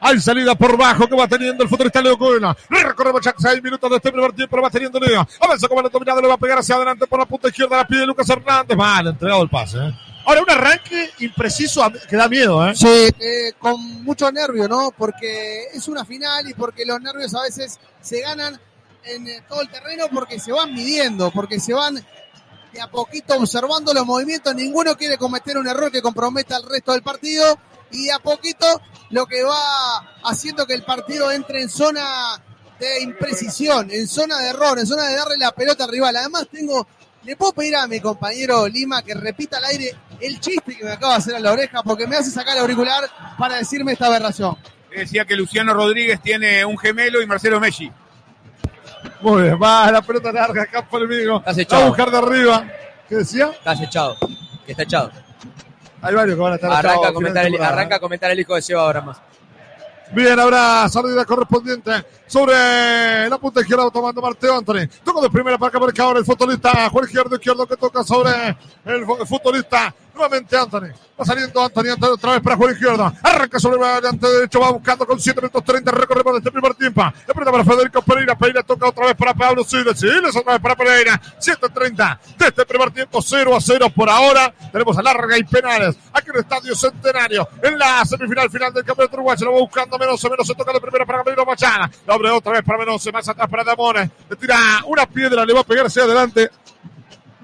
Hay salida por bajo que va teniendo el futbolista Leo Cuena. Recorremos ya seis minutos de este primer tiempo, lo va teniendo Leo. Avanza como el dominado, le va a pegar hacia adelante por la punta izquierda, la pide Lucas Hernández. Mal, entregado el pase. ¿eh? Ahora, un arranque impreciso que da miedo, ¿eh? Sí, eh, con mucho nervio, ¿no? Porque es una final y porque los nervios a veces se ganan en eh, todo el terreno porque se van midiendo, porque se van de a poquito observando los movimientos. Ninguno quiere cometer un error que comprometa al resto del partido y de a poquito lo que va haciendo que el partido entre en zona de imprecisión, en zona de error, en zona de darle la pelota al rival. Además tengo, le puedo pedir a mi compañero Lima que repita al aire el chiste que me acaba de hacer a la oreja porque me hace sacar el auricular para decirme esta aberración. Decía que Luciano Rodríguez tiene un gemelo y Marcelo Messi. Muy bien, va la pelota larga acá por el amigo. Estás Va echado. a buscar de arriba. ¿Qué decía? Estás echado. Que está echado. Hay varios que van a estar Arranca a comentar el, arranca a comentar el hijo de Seba ahora más. Bien, habrá salida correspondiente sobre la punta izquierda tomando Mateo Anthony. Toca de primera para que aparezca ahora el futbolista Juan Izquierdo, izquierdo que toca sobre el fu- futbolista. Nuevamente Anthony. Va saliendo Anthony, Anthony otra vez para Juan Izquierdo. Arranca sobre el variante derecho, va buscando con 7 minutos 30. Recorremos de este primer tiempo. La pelota para Federico Pereira. Pereira toca otra vez para Pablo Siles. Siles otra vez para Pereira. 7.30 de este primer tiempo. 0 a 0 por ahora. Tenemos a larga y penales. Aquí en el Estadio Centenario. En la semifinal final del Campeonato Uruguayo. Lo va buscando Menose. Menose toca de primera para Gabriel Machana. La abre otra vez para Menose. Más atrás para Damone. Le tira una piedra. Le va a pegar hacia adelante.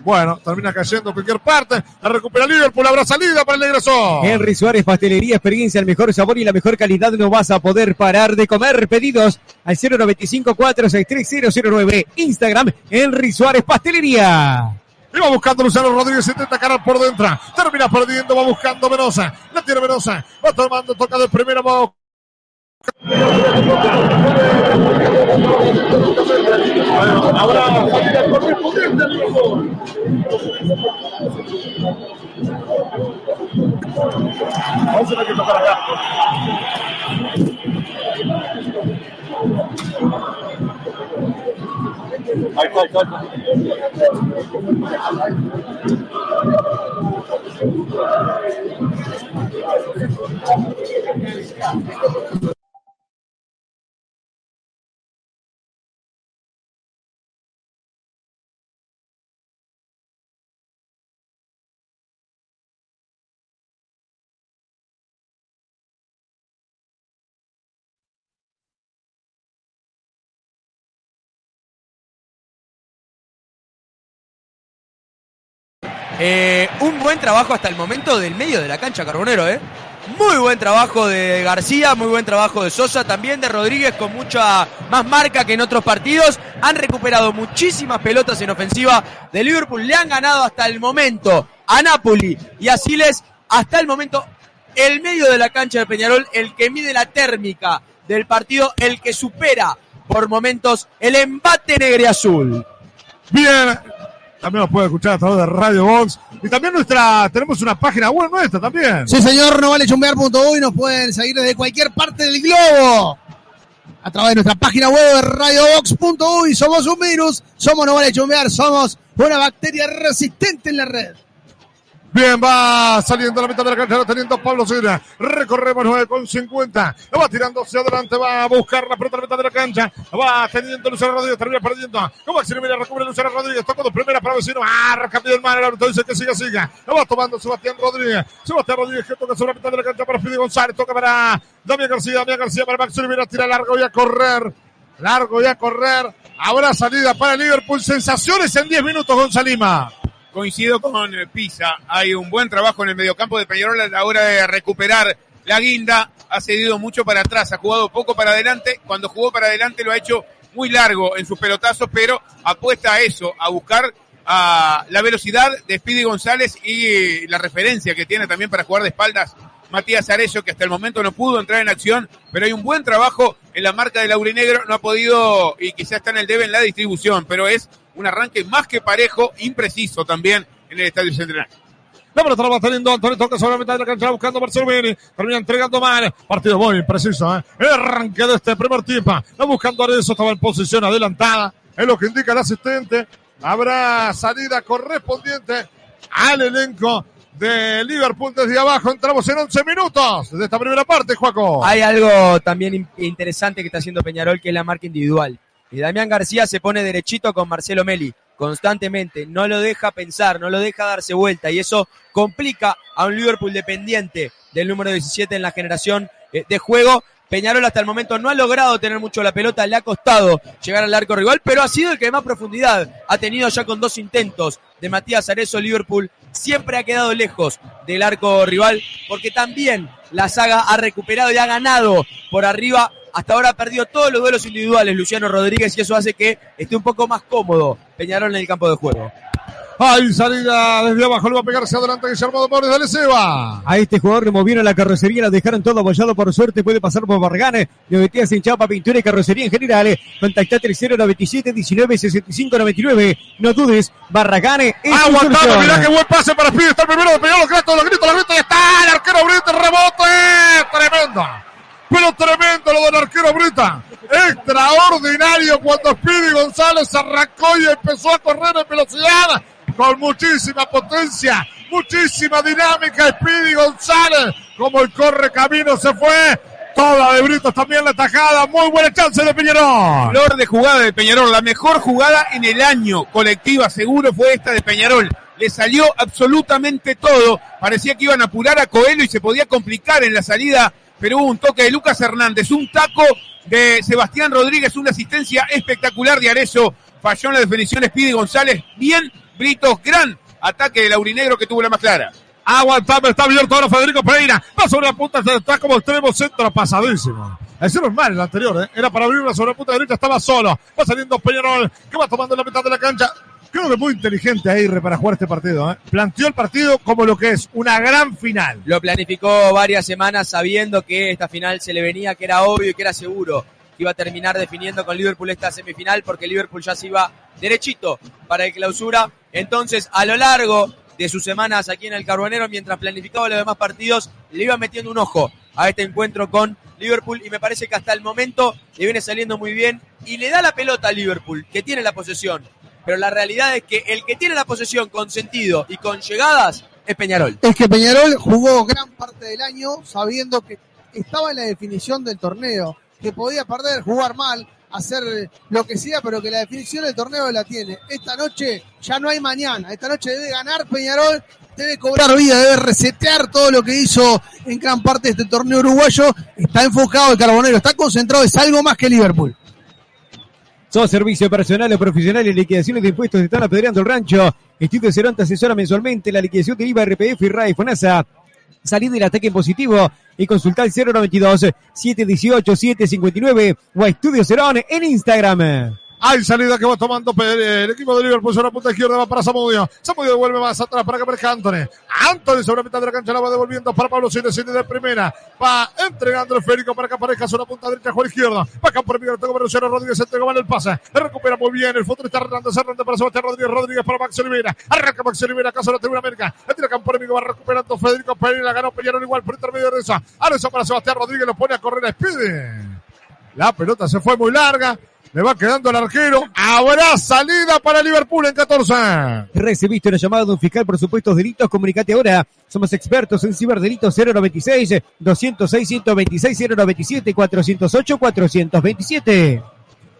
Bueno, termina cayendo en cualquier parte. La recupera Liverpool. Habrá salida para el egreso. Henry Suárez, pastelería, experiencia, el mejor sabor y la mejor calidad. No vas a poder parar de comer. Pedidos al 095-463-009. Instagram, Henry Suárez, pastelería. Iba buscando Luciano Rodríguez, intenta cargar por dentro. Termina perdiendo, va buscando Menosa. La tiene Menosa. Va tomando, toca de primera, va Ahora correspondiente al grupo. Vamos a ver qué toca acá. Ahí está, ahí está, ahí está. Eh, un buen trabajo hasta el momento del medio de la cancha, Carbonero, ¿eh? Muy buen trabajo de García, muy buen trabajo de Sosa, también de Rodríguez con mucha más marca que en otros partidos. Han recuperado muchísimas pelotas en ofensiva de Liverpool. Le han ganado hasta el momento a Napoli y a Siles. Hasta el momento, el medio de la cancha de Peñarol, el que mide la térmica del partido, el que supera por momentos el embate negro y azul. Bien. También nos puede escuchar a través de Radio Box. Y también nuestra, tenemos una página web nuestra también. Sí, señor, no vale chumbear.uy, nos pueden seguir desde cualquier parte del globo. A través de nuestra página web de radiobox.uy. Somos un virus, somos no vale chumbear, somos una bacteria resistente en la red. Bien, va saliendo a la mitad de la cancha, teniendo Pablo Silva. Recorremos 9 con 50. Lo va tirando hacia adelante, va a buscar la pelota a la mitad de la cancha. Va teniendo Luciano Rodríguez, termina perdiendo. Como Axel Mira recubre Luciano Rodríguez, toca de primera para vecino. Marca bien mal, el árbitro dice que siga, siga. Va tomando Sebastián Rodríguez. Sebastián Rodríguez que toca sobre la mitad de la cancha para Fide González. Toca para Damián García, Damián García para Max Rivera, tira largo y a correr. Largo y a correr. Habrá salida para Liverpool. Sensaciones en 10 minutos, Gonzalima. Coincido con eh, Pisa. Hay un buen trabajo en el mediocampo de Peñarol a la hora de recuperar la guinda. Ha cedido mucho para atrás, ha jugado poco para adelante. Cuando jugó para adelante lo ha hecho muy largo en sus pelotazos, pero apuesta a eso, a buscar a la velocidad de Speedy González y la referencia que tiene también para jugar de espaldas Matías Arezzo, que hasta el momento no pudo entrar en acción, pero hay un buen trabajo en la marca del Laurinegro, no ha podido y quizás está en el debe en la distribución, pero es un arranque más que parejo, impreciso también en el Estadio Central. La pelota la va teniendo Antonio Toca sobre la mitad de la cancha buscando Marcelo Bini. Termina entregando mal. Partido muy impreciso, ¿eh? El arranque de este primer tiempo. Va buscando Arezzo, estaba en posición adelantada. Es lo que indica el asistente. Habrá salida correspondiente al elenco de Liverpool desde abajo. Entramos en 11 minutos de esta primera parte, Juaco. Hay algo también in- interesante que está haciendo Peñarol, que es la marca individual. Y Damián García se pone derechito con Marcelo Meli, constantemente. No lo deja pensar, no lo deja darse vuelta. Y eso complica a un Liverpool dependiente del número 17 en la generación eh, de juego. Peñarol hasta el momento no ha logrado tener mucho la pelota, le ha costado llegar al arco rival, pero ha sido el que más profundidad ha tenido ya con dos intentos de Matías Arezo Liverpool. Siempre ha quedado lejos del arco rival, porque también la saga ha recuperado y ha ganado por arriba. Hasta ahora ha perdido todos los duelos individuales Luciano Rodríguez y eso hace que esté un poco más cómodo Peñarol en el campo de juego. Hay salida desde abajo, le va a pegar hacia adelante Guillermo de Mores, dale Seba. A este jugador le movieron la carrocería, la dejaron todo apoyado por suerte, puede pasar por le metías en chapa, pintura y carrocería en general. Contactate 097 19 65 99. No dudes, Barragán es Aguantando, mirá qué buen pase para Speedy, está el primero pegar los gritos, los gritos, los gritos, y está el arquero Brita, el rebote, tremendo. Pero tremendo lo del arquero Brita. Extraordinario cuando Speedy González arrancó y empezó a correr en velocidad con muchísima potencia, muchísima dinámica. Speedy González, como el corre camino se fue. Toda de Britos también la tajada. Muy buena chance de Peñarol. Flor de jugada de Peñarol, la mejor jugada en el año colectiva seguro fue esta de Peñarol. Le salió absolutamente todo. Parecía que iban a apurar a Coelho y se podía complicar en la salida, pero hubo un toque de Lucas Hernández, un taco de Sebastián Rodríguez, una asistencia espectacular de Arezo. Falló en la definición Speedy González. Bien, Britos, gran ataque del Aurinegro que tuvo la más clara. Aguantame, está abierto ahora Federico Pereira. Va sobre la punta, está como extremo centro, pasadísimo. Ese no es mal el anterior, ¿eh? Era para abrirla sobre la punta derecha, estaba solo. Va saliendo Peñarol, que va tomando la mitad de la cancha. Creo que muy inteligente Aguirre para jugar este partido, ¿eh? Planteó el partido como lo que es, una gran final. Lo planificó varias semanas sabiendo que esta final se le venía, que era obvio y que era seguro que iba a terminar definiendo con Liverpool esta semifinal porque Liverpool ya se iba derechito para el clausura. Entonces, a lo largo de sus semanas aquí en el Carbonero, mientras planificaba los demás partidos, le iba metiendo un ojo a este encuentro con Liverpool y me parece que hasta el momento le viene saliendo muy bien y le da la pelota a Liverpool, que tiene la posesión. Pero la realidad es que el que tiene la posesión con sentido y con llegadas es Peñarol. Es que Peñarol jugó gran parte del año sabiendo que estaba en la definición del torneo, que podía perder, jugar mal, hacer lo que sea, pero que la definición del torneo la tiene. Esta noche ya no hay mañana, esta noche debe ganar Peñarol, debe cobrar vida, debe resetear todo lo que hizo en gran parte de este torneo uruguayo. Está enfocado el Carbonero, está concentrado, es algo más que Liverpool. Sos servicio personal o profesional y liquidaciones de impuestos están apedreando el rancho. Estudio Cerón te asesora mensualmente la liquidación de IVA, RPF y RAI FONASA. Salí del ataque en positivo y consulta el 092 718 759 o a Estudio Cerón en Instagram. Hay salida que va tomando el equipo de Liverpool sobre la punta izquierda, va para Samudio. Samudio devuelve más atrás para que aparezca Anthony. Anthony sobre la mitad de la cancha la va devolviendo para Pablo Cine de primera. Va entregando el esférico para que aparezca sobre la punta derecha, Juan izquierda. Va acá por Miguel, tengo para Luciano Rodríguez, entregó mal el pase. Recupera muy bien, el futuro está Hernández, Hernández para Sebastián Rodríguez, Rodríguez para Max Olivera. Arranca Max Olivera, caso de la Tribuna América. Le tira campo enemigo, va recuperando Federico Pereira, ganó Peñarol igual por intermedio de esa. Areza para Sebastián Rodríguez, lo pone a correr a Speedy. La pelota se fue muy larga. Le va quedando el arquero. Habrá salida para Liverpool en 14. Recibiste una llamada de un fiscal por supuestos delitos, comunicate ahora. Somos expertos en ciberdelitos 096 206 126 097 408 427.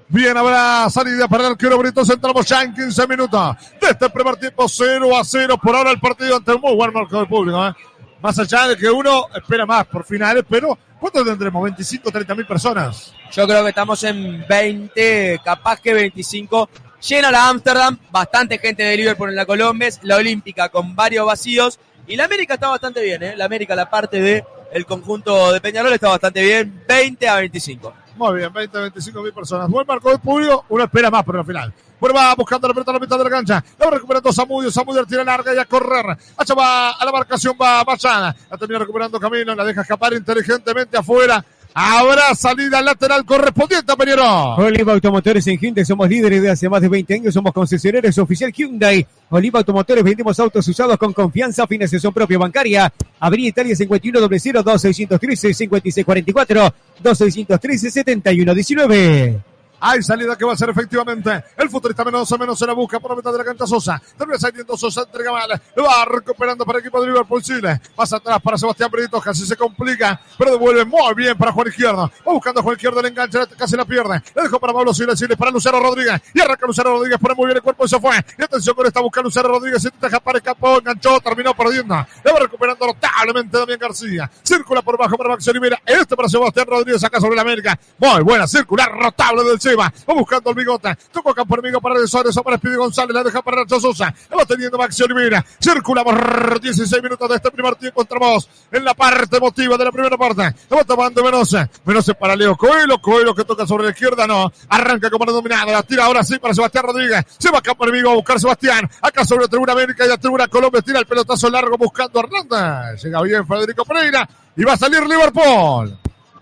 Bien, habrá salida para el arquero Brito. Entramos ya en 15 minutos. De este primer tiempo 0 a 0. Por ahora el partido ante un muy buen marco del público. ¿eh? Más allá de que uno espera más por finales, pero ¿cuánto tendremos? 25, 30 mil personas. Yo creo que estamos en 20, capaz que 25. Llena la Amsterdam, bastante gente de Liverpool en la Colombes, la Olímpica con varios vacíos y la América está bastante bien, ¿eh? La América, la parte de conjunto de Peñarol está bastante bien, 20 a 25. Muy bien, 20, 25 mil personas. Buen marco de público, uno espera más por el final. Bueno, va buscando la pelota a la mitad de la cancha. La va recuperando Samudio. Samudio tira larga y a correr. Hacha va a la marcación, va Machada. La termina recuperando Camino. La deja escapar inteligentemente afuera. Habrá salida lateral correspondiente a. Oliva Automotores en Hyundai somos líderes de hace más de 20 años, somos concesionarios oficial Hyundai. Oliva Automotores vendemos autos usados con confianza, financiación propia bancaria. Avenida Italia 51 00 2613 5644 2613 7119. Hay salida que va a ser efectivamente el futurista menos o menos se la busca por la mitad de la cancha Sosa. Termina saliendo Sosa, entrega mal. Va recuperando para el equipo de Liverpool Chile. Más atrás para Sebastián Brito, casi se complica, pero devuelve muy bien para Juan Izquierdo. Va buscando a Juan Izquierdo, le engancha, casi la pierde. Le dejó para Pablo Silva, Chile para Lucero Rodríguez. Y arranca Lucero Rodríguez, pone muy bien el cuerpo y se fue. Y atención con esta busca Lucero Rodríguez, se deja para escapó, enganchó, terminó perdiendo. Le va recuperando notablemente Damián García. Circula por bajo para Max Olivera. Este para Sebastián Rodríguez acá sobre la América. Muy buena, circular, rotable Cheva. Va buscando el bigote. Tocó campo enemigo para el Suárez. Para Speedy González. La deja para Nacho Sosa. La va teniendo Maxi Olivera. Circula por 16 minutos de este primer tiempo. Entramos en la parte emotiva de la primera parte. La va tomando Menose. Menose para Leo Coelho. Coelho que toca sobre la izquierda. No. Arranca como dominada. La tira ahora sí para Sebastián Rodríguez. Se va a campo enemigo a buscar Sebastián. Acá sobre la tribuna América y la tribuna Colombia. Tira el pelotazo largo buscando a Hernández. Llega bien Federico Pereira. Y va a salir Liverpool.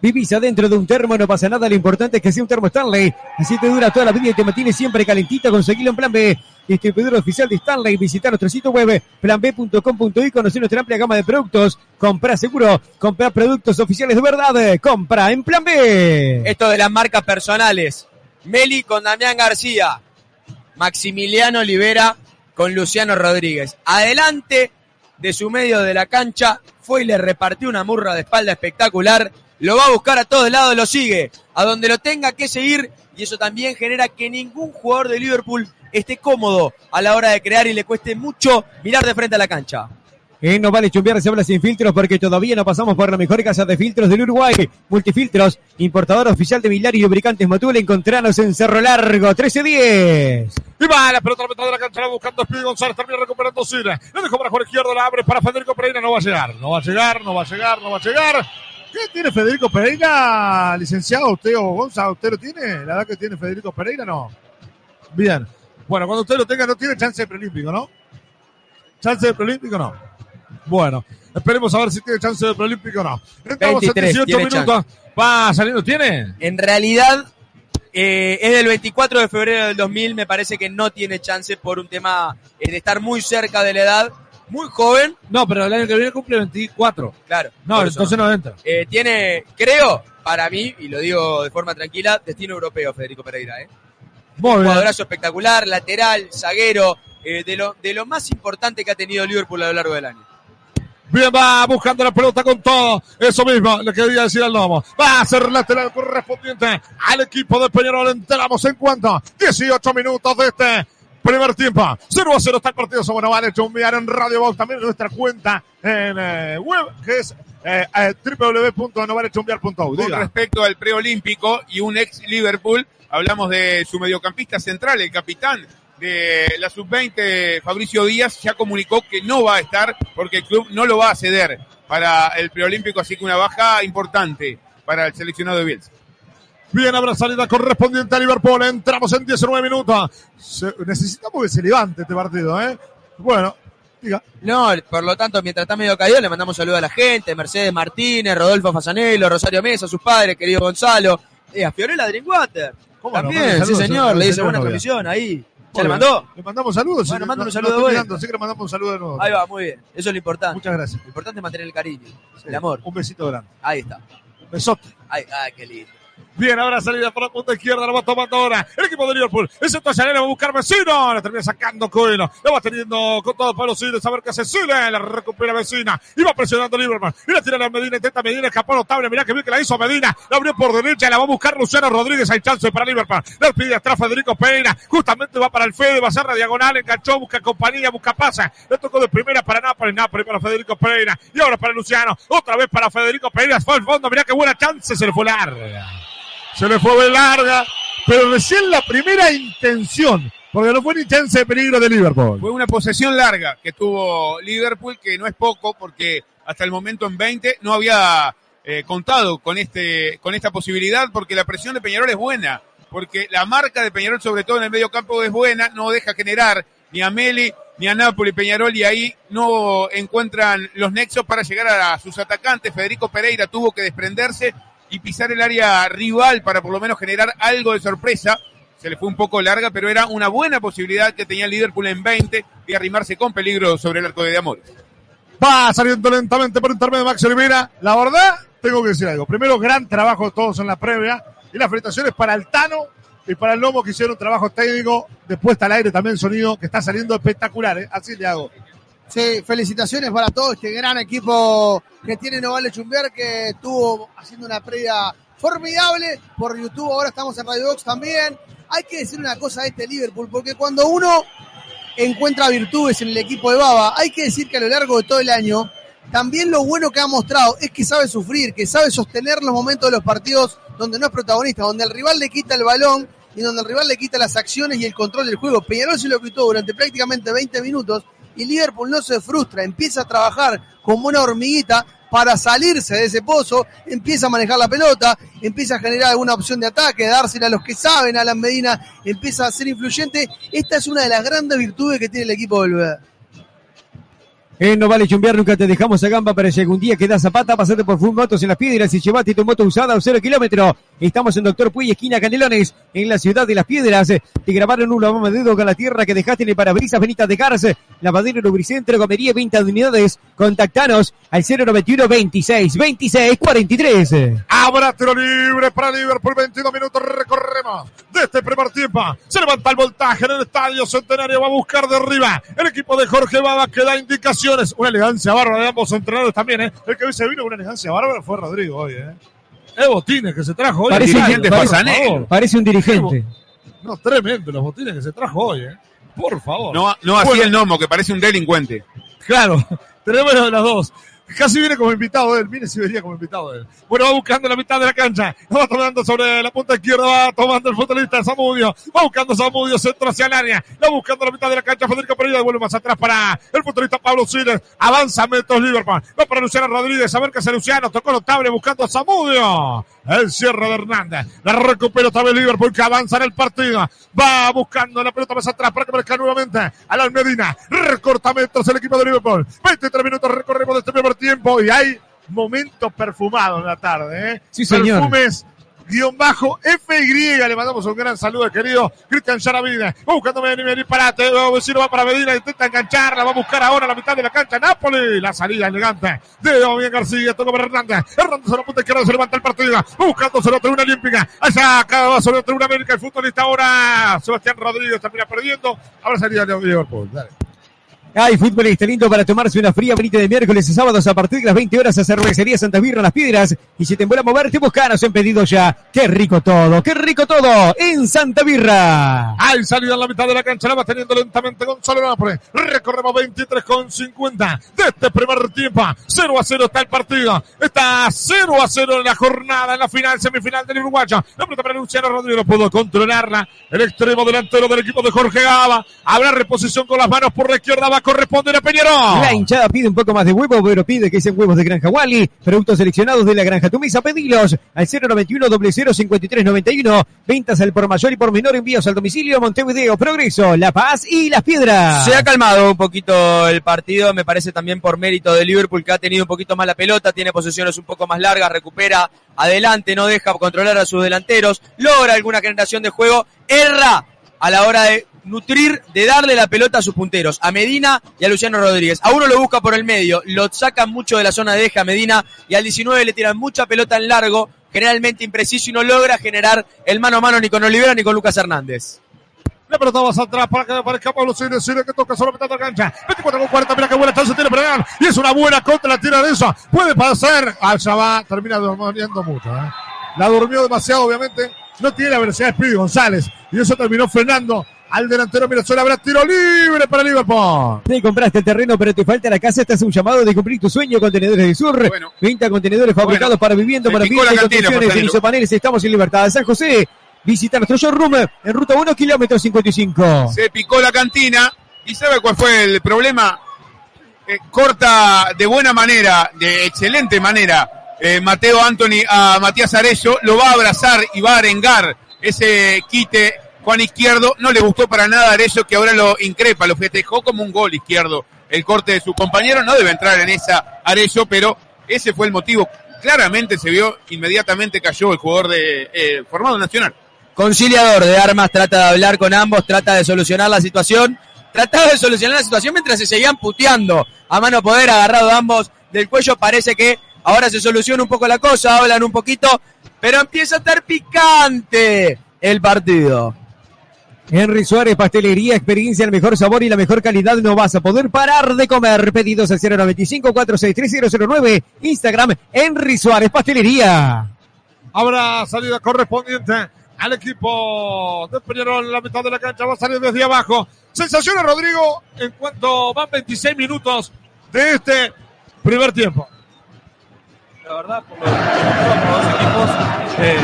Vivís adentro de un termo, no pasa nada. Lo importante es que sea un termo Stanley. Así te dura toda la vida y te mantiene siempre calentito. Conseguilo en Plan B. Distribuidor oficial de Stanley. Visita nuestro sitio web planb.com.y. Conocer nuestra amplia gama de productos. Compra seguro. Compra productos oficiales de verdad. Compra en Plan B. Esto de las marcas personales. Meli con Damián García. Maximiliano Olivera con Luciano Rodríguez. Adelante de su medio de la cancha. Fue y le repartió una murra de espalda espectacular lo va a buscar a todos lados, lo sigue, a donde lo tenga que seguir, y eso también genera que ningún jugador de Liverpool esté cómodo a la hora de crear y le cueste mucho mirar de frente a la cancha. En No Vale Chumbear se habla sin filtros porque todavía no pasamos por la mejor casa de filtros del Uruguay. Multifiltros, importador oficial de Milar y lubricantes Motul. Encontranos en Cerro Largo, 1310. Y va la pelota a la mitad de la cancha, la buscando Speedy González, termina recuperando Sira. Lo dejó para Juan Izquierdo, la abre para Federico Pereira, no va a llegar, no va a llegar, no va a llegar, no va a llegar. ¿Qué tiene Federico Pereira, licenciado? ¿Usted o Gonza? ¿Usted lo tiene? ¿La edad que tiene Federico Pereira? No. Bien. Bueno, cuando usted lo tenga, no tiene chance de preolímpico, ¿no? ¿Chance de preolímpico? No. Bueno, esperemos a ver si tiene chance de preolímpico o no. Entramos 23, en 18 tiene minutos. chance. Va saliendo, ¿tiene? En realidad, eh, es del 24 de febrero del 2000, me parece que no tiene chance por un tema eh, de estar muy cerca de la edad, muy joven, No, pero el año que viene cumple 24. claro. No, entonces no entra. Eh, tiene, creo, para mí, y lo digo de forma tranquila, destino europeo Federico Pereira. ¿eh? Muy bien. Jugadorazo espectacular, lateral, zaguero, eh, de, lo, de lo más importante que ha tenido Liverpool a lo largo del año. Bien, va buscando la pelota con todo. Eso mismo le quería decir al Lomo. Va a ser lateral correspondiente al equipo de Peñarol. Entramos en cuanto 18 minutos de este primer tiempo. 0 a 0 está el partido. Somos Novales Chumbiar en Radio Box. También en nuestra cuenta en eh, web, que es eh, eh. Con respecto al preolímpico y un ex Liverpool, hablamos de su mediocampista central, el capitán de la sub-20, Fabricio Díaz, ya comunicó que no va a estar porque el club no lo va a ceder para el preolímpico, así que una baja importante para el seleccionado de Bielsa. Bien, habrá salida correspondiente a Liverpool. Entramos en 19 minutos. Se- necesitamos que se levante este partido, ¿eh? Bueno, diga. No, por lo tanto, mientras está medio caído, le mandamos saludos a la gente, Mercedes Martínez, Rodolfo Fasanelo, Rosario Mesa, sus padres, querido Gonzalo, eh, a Fiorella Drinkwater. ¿Cómo? También, sí señor, le dice buena transmisión ahí. ¿Ya le mandó? Le mandamos saludos. Bueno, manda un saludo no mirando, así que le mandamos un saludo de nuevo. Ahí va, muy bien. Eso es lo importante. Muchas gracias. Lo importante es mantener el cariño, Sí. el amor. Un besito grande. Ahí está. Un besote. Ay, ay, qué lindo. Bien, ahora salida por la punta izquierda, lo va tomando ahora el equipo de Liverpool. El centro va a buscar Vecino, la termina sacando Coelho. Lo va teniendo con todo Pablo Siles, a ver qué hace Siles, la recupera Vecina. Y va presionando Liverpool. Y la tira a Medina, intenta Medina, escapó notable. Mirá que bien que la hizo Medina. La abrió por derecha, la va a buscar Luciano Rodríguez. Hay chance para Liverpool. La pide atrás Federico Pereira. Justamente va para el Fede, va a ser la diagonal, enganchó, busca compañía, busca pasa. Le tocó de primera para Nápoles, Nápoles para Federico Pereira. Y ahora para Luciano. Otra vez para Federico Pereira. Fue al fondo, mirá qué buena chance, se le fue larga. Se le fue larga, pero recién la primera intención, porque no fue ni chance de peligro de Liverpool. Fue una posesión larga que tuvo Liverpool, que no es poco, porque hasta el momento en 20 no había eh, contado con, este, con esta posibilidad, porque la presión de Peñarol es buena, porque la marca de Peñarol, sobre todo en el medio campo, es buena, no deja generar ni a Meli ni a Napoli, Peñarol, y ahí no encuentran los nexos para llegar a sus atacantes. Federico Pereira tuvo que desprenderse y pisar el área rival para por lo menos generar algo de sorpresa. Se le fue un poco larga, pero era una buena posibilidad que tenía el Liverpool en 20 de arrimarse con peligro sobre el arco de Amores. Va saliendo lentamente por intermedio de Max Oliveira. La verdad, tengo que decir algo. Primero, gran trabajo todos en la previa. Y las felicitaciones para el Tano y para el Lomo que hicieron un trabajo técnico. Después está al aire también sonido que está saliendo espectacular. ¿eh? Así le hago. Sí, felicitaciones para todo este gran equipo que tiene Novale Chumbier, que estuvo haciendo una previa formidable por YouTube. Ahora estamos en Radio Box también. Hay que decir una cosa de este Liverpool, porque cuando uno encuentra virtudes en el equipo de Baba, hay que decir que a lo largo de todo el año, también lo bueno que ha mostrado es que sabe sufrir, que sabe sostener los momentos de los partidos donde no es protagonista, donde el rival le quita el balón y donde el rival le quita las acciones y el control del juego. Peñarol se lo quitó durante prácticamente 20 minutos y Liverpool no se frustra, empieza a trabajar como una hormiguita para salirse de ese pozo, empieza a manejar la pelota, empieza a generar alguna opción de ataque, dársela a los que saben, Alan Medina empieza a ser influyente. Esta es una de las grandes virtudes que tiene el equipo del Belvedere. En No Vale Chumbear nunca te dejamos a gamba para si algún día que da zapata, pasate por Full Motos en las piedras y llevate tu moto usada a cero kilómetro. Estamos en Doctor Puy, esquina Canelones, en la ciudad de las piedras. Te grabaron un lavado de dedo con la tierra que dejaste en el parabrisas Benita de Garce, lavadero lubricentro, comería, venta de unidades. Contactanos al 091 26 26 43. Habrá tiro libre para Liverpool, 22 minutos recorremos de este primer tiempo. Se levanta el voltaje en el estadio Centenario, va a buscar de arriba el equipo de Jorge Baba que da indicaciones. Una elegancia bárbara de ambos entrenadores también, ¿eh? El que hoy se vino con una elegancia bárbara fue Rodrigo hoy, ¿eh? Es botines que se trajo hoy. Parece un, Dirigente parece- un dirigente. No, tremendo los botines que se trajo hoy, ¿eh? Por favor. No, no así Bueno. el Nomo, que parece un delincuente. Claro, tenemos de las dos. Casi viene como invitado él, mire si venía como invitado él. Bueno, va buscando la mitad de la cancha, va tomando sobre la punta izquierda, va tomando el futbolista Zamudio, va buscando Zamudio, centro hacia el área, va buscando la mitad de la cancha, Federico Pereira, vuelve más atrás para el futbolista Pablo Siles, avanza metros Liverpool, va para Luciano Rodríguez, a ver qué hace Luciano, tocó notable buscando a Zamudio, el cierre de Hernández, la recupera otra vez Liverpool que avanza en el partido, va buscando la pelota más atrás para que marca nuevamente a la Medina, recorta metros el equipo de Liverpool, 23 minutos recorremos de este primer tiempo y hay momentos perfumados en la tarde, ¿eh? Sí, señor. Perfumes guion bajo FY. Le mandamos un gran saludo, querido Cristian Yaravide. Va buscando Medina, Medina, parate. Vecino va para Medina, intenta engancharla. Va a buscar ahora la mitad de la cancha. Napoli. La salida elegante de Damián García. Toca para Hernández. Hernández a la punta izquierda se levanta el partido. Sobre la tribuna olímpica. Allá acá va sobre la tribuna América. El futbolista ahora. Sebastián Rodríguez termina perdiendo. Ahora salida de Liverpool. Dale. Hay fútbol está lindo para tomarse una fría bonita de miércoles y sábados a partir de las 20 horas a Cervecería Santa Birra Las Piedras. Y si te vuelve a moverte, buscanos en pedido ya. ¡Qué rico todo! ¡Qué rico todo! En Santa Birra. Hay salida en la mitad de la cancha, la va teniendo lentamente Gonzalo Nápoles. Recorremos 23 con 50 de este primer tiempo. 0 a 0 está el partido. Está 0 a 0 en la jornada, en la final, semifinal del Uruguayo. La pelota para Luciano Rodríguez, no pudo controlarla. El extremo delantero del equipo de Jorge Gaba. Habrá reposición con las manos por la izquierda, va a corresponder a Peñarol. La hinchada pide un poco más de huevo, pero pide que sean huevos de Granja Wally. Productos seleccionados de la Granja Tumisa. Pedilos al 091 0053 91. Ventas al por mayor y por menor envíos al domicilio. Montevideo, Progreso, La Paz y Las Piedras. Se ha calmado un poquito el partido, me parece también por mérito de Liverpool que ha tenido un poquito más la pelota, tiene posesiones un poco más largas, recupera adelante, no deja controlar a sus delanteros, logra alguna generación de juego, erra a la hora de nutrir, de darle la pelota a sus punteros, a Medina y a Luciano Rodríguez. A uno lo busca por el medio, lo sacan mucho de la zona de eje a Medina y al 19 le tiran mucha pelota en largo, generalmente impreciso y no logra generar el mano a mano ni con Olivera ni con Lucas Hernández. La pelota va hacia atrás para que aparezca Pablo Cine, Cine que toca solo mitad de la cancha. 24 con 40, mira qué buena chance tiene ganar. Y es una buena contra la tira de eso. Puede pasar. Allá va, termina durmiendo mucho. ¿eh? La durmió demasiado, obviamente. No tiene la velocidad de Speedy González. Y eso terminó frenando al delantero Mirasol. Habrá tiro libre para Liverpool. Te compraste el terreno, pero te falta la casa. Este es un llamado de cumplir tu sueño. Contenedores del Sur. Bueno. 20 contenedores fabricados Bueno. para vivienda, para vivienda construcciones. Isopaneles estamos en Libertad de San José. Visita nuestro showroom en ruta 1, kilómetro 55. Se picó la cantina. ¿Y sabe cuál fue el problema? Eh, corta de buena manera, de excelente manera, eh, Mateo Anthony a Matías Arezzo. Lo va a abrazar y va a arengar ese quite Juan Izquierdo. No le gustó para nada a Arezzo, que ahora lo increpa, lo festejó como un gol izquierdo. El corte de su compañero no debe entrar en esa Arezzo, pero ese fue el motivo. Claramente se vio, inmediatamente cayó el jugador de eh, formado nacional. Conciliador de armas, trata de hablar con ambos, trata de solucionar la situación. Trataba de solucionar la situación mientras se seguían puteando a mano poder, agarrado ambos del cuello. Parece que ahora se soluciona un poco la cosa, hablan un poquito, pero empieza a estar picante el partido. Henry Suárez, pastelería, experiencia, el mejor sabor y la mejor calidad. No vas a poder parar de comer. Pedidos al 095 463 Instagram, Henry Suárez, pastelería. Habrá salida correspondiente al equipo de Peñarol en la mitad de la cancha. Va a salir desde abajo. Sensaciones, Rodrigo, en cuanto van 26 minutos de este primer tiempo. La verdad, por lo demostrado por los dos equipos, eh,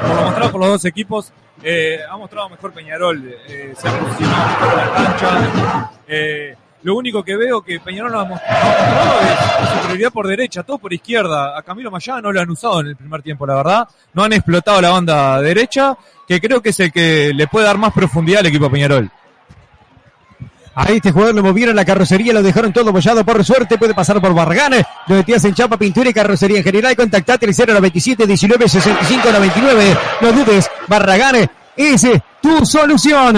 por lo mostrado por los dos equipos, eh, ha mostrado mejor Peñarol, eh, se ha posicionado mejor la cancha. Eh, lo único que veo que Peñarol no ha mostrado es superioridad por derecha, todo por izquierda. A Camilo Mayada no lo han usado en el primer tiempo, la verdad. No han explotado la banda derecha, que creo que es el que le puede dar más profundidad al equipo Peñarol. A este jugador le movieron la carrocería, lo dejaron todo bollado por suerte, puede pasar por Barragán, donde te hacen chapa, pintura y carrocería en general, contactate el 097 19 65 99, no dudes, Barragán es tu solución.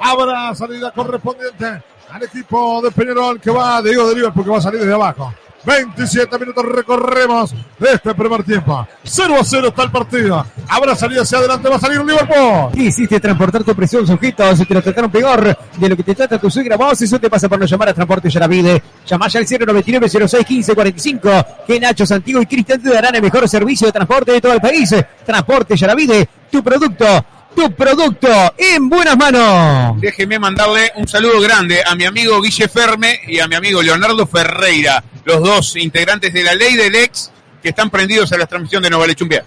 Habrá salida correspondiente al equipo de Peñarol que va, digo de Liverpool, que va a salir desde abajo. 27 minutos recorremos de este primer tiempo. 0 a 0 está el partido. Habrá salida hacia adelante, va a salir Liverpool. ¿Qué hiciste transportar tu presión sujetos? Te lo trataron peor de lo que te trata tu suegra. Vos, eso te pasa por no llamar a Transporte Yaravide. Llamá ya al 099 06 15 45 que Nacho Santiago y Cristian te darán el mejor servicio de transporte de todo el país. Transporte Yaravide, tu producto, tu producto en buenas manos. Déjeme mandarle un saludo grande a mi amigo Guille Ferme y a mi amigo Leonardo Ferreira, los dos integrantes de la ley del ex que están prendidos a la transmisión de Nova Chumbea.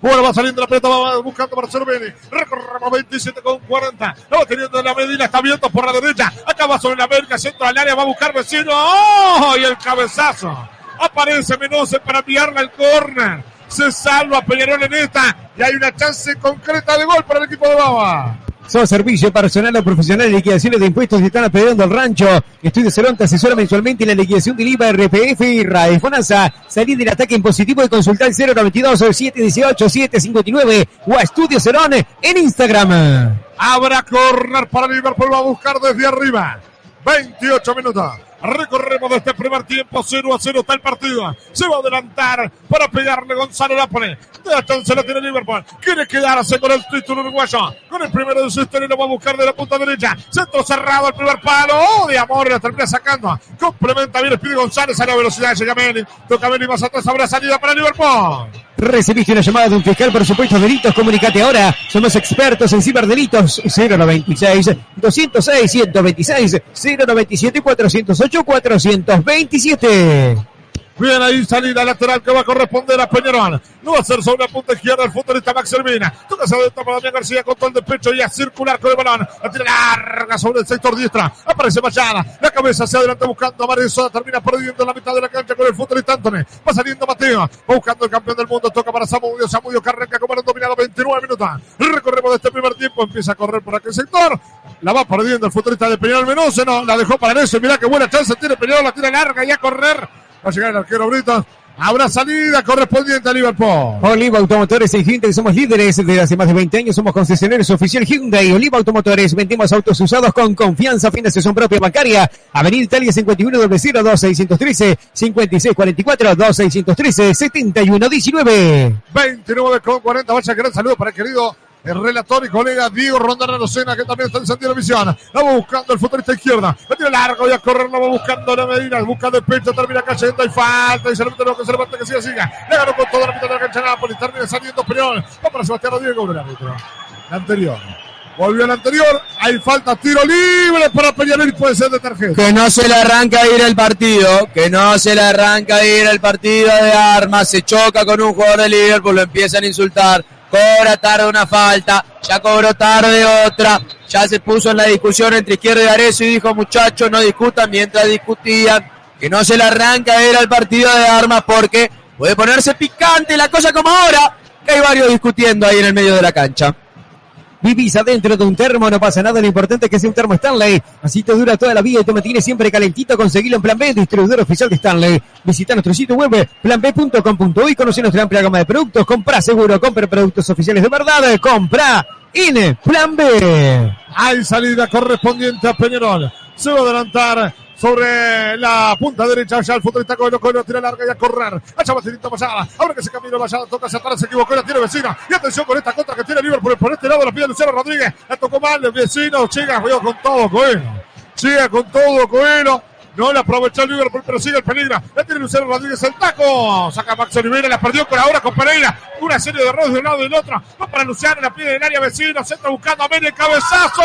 Bueno, va saliendo la pelota, va buscando Marcelo Beni. Recorremos 27 con 40. No va teniendo la medida, está abierto por la derecha. Acá va sobre la verga, centro al área, va a buscar vecino. ¡Oh! Y el cabezazo. Aparece Menose para enviarla al córner. Se salva Peñarol en esta. Y hay una chance concreta de gol para el equipo de Baba. Son servicio personal o profesional en liquidaciones de impuestos y están apedreando el rancho. Estudio Cerón te asesora mensualmente en la liquidación del IVA, RPF y RAE. FONASA, salir del ataque impositivo y consultar el 092 718 759 o a Estudio Cerón en Instagram. Habrá corner para Liverpool, va a buscar desde arriba. 28 minutos. Recorremos de este primer tiempo, 0 a 0 está el partido. Se va a adelantar para pegarle Gonzalo Lápole. La chance la tiene Liverpool. Quiere quedarse con el título uruguayo. Con el primero de su historia lo va a buscar de la punta derecha. Centro cerrado el primer palo. Oh, de amor, la termina sacando. Complementa bien Espíritu González a la velocidad. Llega Meli. Toca Meli más atrás. Habrá salida para Liverpool. Recibiste una llamada de un fiscal por supuestos delitos. Comunicate ahora. Somos expertos en ciberdelitos. 096 206 126 097 408 427. Bien ahí, salida lateral que va a corresponder a Peñarol. No va a ser sobre la punta izquierda el futbolista Max Hermina. Toca hacia adentro para Damián García con todo el despecho y a circular con el balón. La tira larga sobre el sector diestra. Aparece Mayana. La cabeza hacia adelante buscando a Mario Soda. Termina perdiendo en la mitad de la cancha con el futbolista Anthony. Va saliendo Mateo. Va buscando el campeón del mundo. Toca para Samudio. Samudio que arranca como han dominado 29 minutos. Recorremos de este primer tiempo. Empieza a correr por aquel sector. La va perdiendo el futbolista de Peñarol Menose. No, la dejó para eso. Mirá qué buena chance tiene Peñarol. La tira larga y a correr. Va a llegar el arquero Brito. Habrá salida correspondiente a Liverpool. Oliva Automotores en Hyundai somos líderes desde hace más de 20 años. Somos concesionarios oficial Hyundai. Oliva Automotores vendimos autos usados con confianza. Fin de sesión propia bancaria. Avenida Italia 51 00 2613 5644 2613 7119. 29 con 40. Vaya gran saludo para el querido el relator y colega Diego Rondana Rosena, que también está encendido la visión. La va buscando el futbolista izquierda. La tiene largo y a correr, la va buscando la Medina. Busca de pecho, termina cayendo y falta. Y se le lo que se levanta, que siga, siga. Le ganó con toda la mitad de la cancha Nápoles. Termina saliendo Peñarol. Va para Sebastián Rodríguez con el árbitro. La anterior. Volvió el anterior. Hay falta, tiro libre para Peñarol puede ser de tarjeta. Que no se le arranca a ir el partido, que no se le arranca a ir el partido de armas, se choca con un jugador de Liverpool, lo empiezan a insultar, cobra tarde una falta, ya cobró tarde otra, ya se puso en la discusión entre Izquierdo y Arezo y dijo muchachos no discutan mientras discutían, que no se le arranca a ir al partido de armas porque puede ponerse picante la cosa como ahora, que hay varios discutiendo ahí en el medio de la cancha. Vivís adentro de un termo, no pasa nada, lo importante es que sea un termo Stanley. Así te dura toda la vida y te mantiene siempre calentito. Conseguilo en Plan B, distribuidor oficial de Stanley. Visita nuestro sitio web planb.com.uy, conoce nuestra amplia gama de productos, compra seguro, compra productos oficiales de verdad, compra INE Plan B. Hay salida correspondiente a Peñarol. Se va a adelantar sobre la punta derecha, allá el futbolista Coelho, Coelho tira larga y a correr, allá Basilito Mayada, ahora que se camino Mayada, toca hacia atrás, se equivocó, la tiene vecina, y atención con esta contra que tiene Liverpool, por este lado la pide Luciano Rodríguez, la tocó mal, el vecino, llega, juega con todo Coelho, llega con todo Coelho, no la aprovechó el Liverpool, pero sigue el peligro. La tiene Luciano Rodríguez el taco. Saca Max Oliveira, la perdió por ahora con Pereira. Una serie de errores de un lado y del otro. Va para Luciano, la pide en el área vecino. Está buscando a Mene, cabezazo.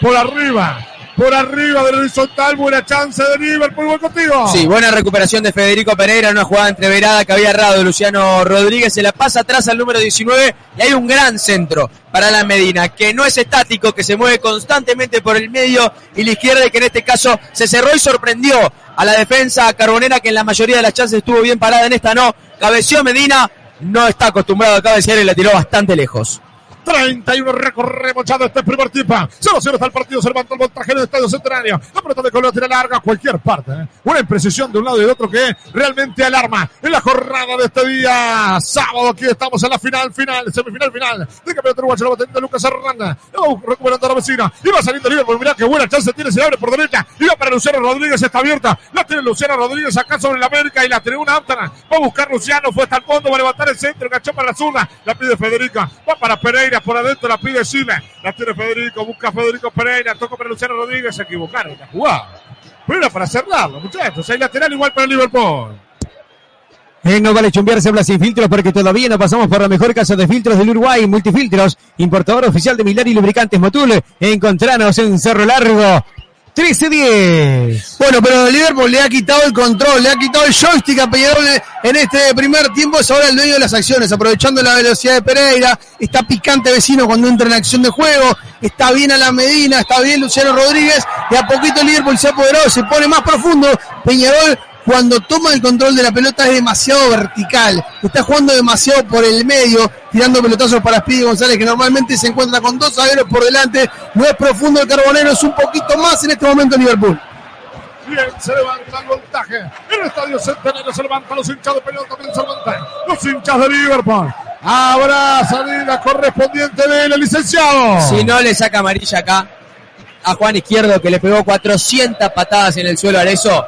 Por arriba. Por arriba del horizontal, buena chance de Liverpool, voy contigo. Sí, buena recuperación de Federico Pereira, una jugada entreverada que había errado Luciano Rodríguez, se la pasa atrás al número 19 y hay un gran centro para la Medina, que no es estático, que se mueve constantemente por el medio y la izquierda y que en este caso se cerró y sorprendió a la defensa carbonera que en la mayoría de las chances estuvo bien parada, en esta no, cabeció Medina, no está acostumbrado a cabecear y la tiró bastante lejos. 31 recorremos ya de este primer tiempo. 0-0 está el partido, se levanta el montaje del Estadio Centenario. La pelota de color tira larga a cualquier parte. ¿eh? Una imprecisión de un lado y del otro que realmente alarma en la jornada de este día. Sábado aquí estamos en la final, final, semifinal, final. De campeonato uruguayo, la va teniendo Lucas Hernández. Recuperando a la vecina. Y va saliendo Liverpool. Mirá qué buena chance tiene, se abre por derecha. Y va para Luciano Rodríguez, está abierta. La tiene Luciano Rodríguez acá sobre la América y la tribuna Amsterdam. Va a buscar Luciano, fue hasta el fondo, va a levantar el centro, enganchó para la zurda. La pide Federica. Va para Pereira por adentro, la pide Chile. La tiene Federico, busca Federico Pereira, toca para Luciano Rodríguez, se equivocaron la jugada. Pero para cerrarlo, muchachos. Hay lateral igual para Liverpool. Eh, no vale chumbearse habla sin filtros porque todavía no pasamos por la mejor casa de filtros del Uruguay, Multifiltros, importador oficial de Milari Lubricantes Motul. Encontranos en Cerro Largo. 13-10. Bueno, pero Liverpool le ha quitado el control, le ha quitado el joystick a Peñarol en este primer tiempo. Es ahora el dueño de las acciones, aprovechando la velocidad de Pereira. Está picante vecino cuando entra en acción de juego. Está bien a la Medina, está bien Luciano Rodríguez. De a poquito Liverpool se apoderó, se pone más profundo. Peñarol cuando toma el control de la pelota es demasiado vertical, está jugando demasiado por el medio, tirando pelotazos para Speedy González, que normalmente se encuentra con dos zagueros por delante, no es profundo el carbonero, es un poquito más en este momento Liverpool. Bien, se levanta el voltaje. En el estadio Centenario se levanta los hinchas de también se levantan. Los hinchas de Liverpool. Habrá salida correspondiente del licenciado. Si no le saca amarilla acá a Juan Izquierdo, que le pegó 400 patadas en el suelo a eso,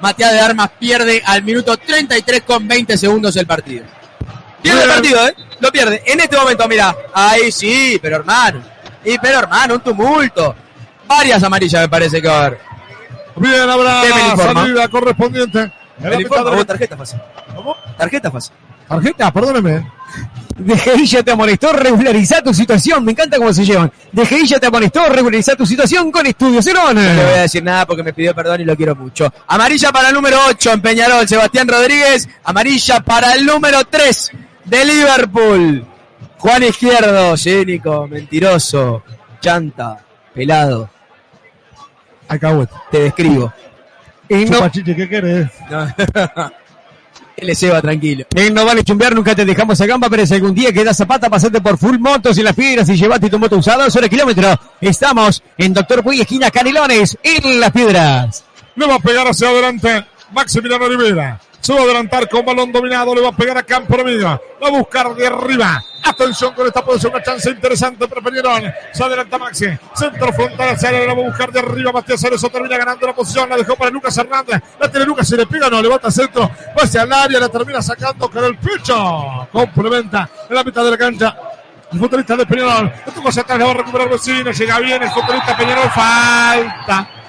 Matías de Armas pierde al minuto 33 con 20 segundos el partido. Pierde el partido, ¿eh? Lo pierde. En este momento, mira. Ahí sí, pero hermano. Y pero hermano, un tumulto. Varias amarillas me parece que va a haber. Bien, habrá salida correspondiente. Tarjeta fácil. Tarjeta fácil. Tarjeta, perdóneme. Dejeilla te amonestó, regulariza tu situación. Me encanta cómo se llevan. Dejeilla te amonestó, regulariza tu situación con Estudio Cerón. No le voy a decir nada porque me pidió perdón y lo quiero mucho. Amarilla para el número 8 en Peñarol, Sebastián Rodríguez. Amarilla para el número 3 de Liverpool. Juan Izquierdo, cínico, mentiroso, chanta, pelado. Alcahuete. Te describo. Y no, ¿qué querés? Él se va tranquilo. en no vale chumbear, nunca te dejamos a gamba, pero si algún día quedas zapata, pasate por Full Motos y las piedras y llevate tu moto usada sobre kilómetro. Estamos en Doctor Puy, esquina Canelones, en las piedras. Le va a pegar hacia adelante Maximiliano Rivera. Se va a adelantar con balón dominado. Le va a pegar a Campo Va a buscar de arriba. Atención con esta puede ser una chance interesante para Peñarol. Se adelanta Maxi. Centro frontal hacia la va a buscar de arriba. Matías Cerezo termina ganando la posición. La dejó para Lucas Hernández. La tiene Lucas, se le pega, no, levanta centro. Va hacia el área, la termina sacando con el pecho. Complementa en la mitad de la cancha. El futbolista de Peñarol. Esto cosa atrás, la va a recuperar Vecino. Llega bien el futbolista Peñarol. Falta.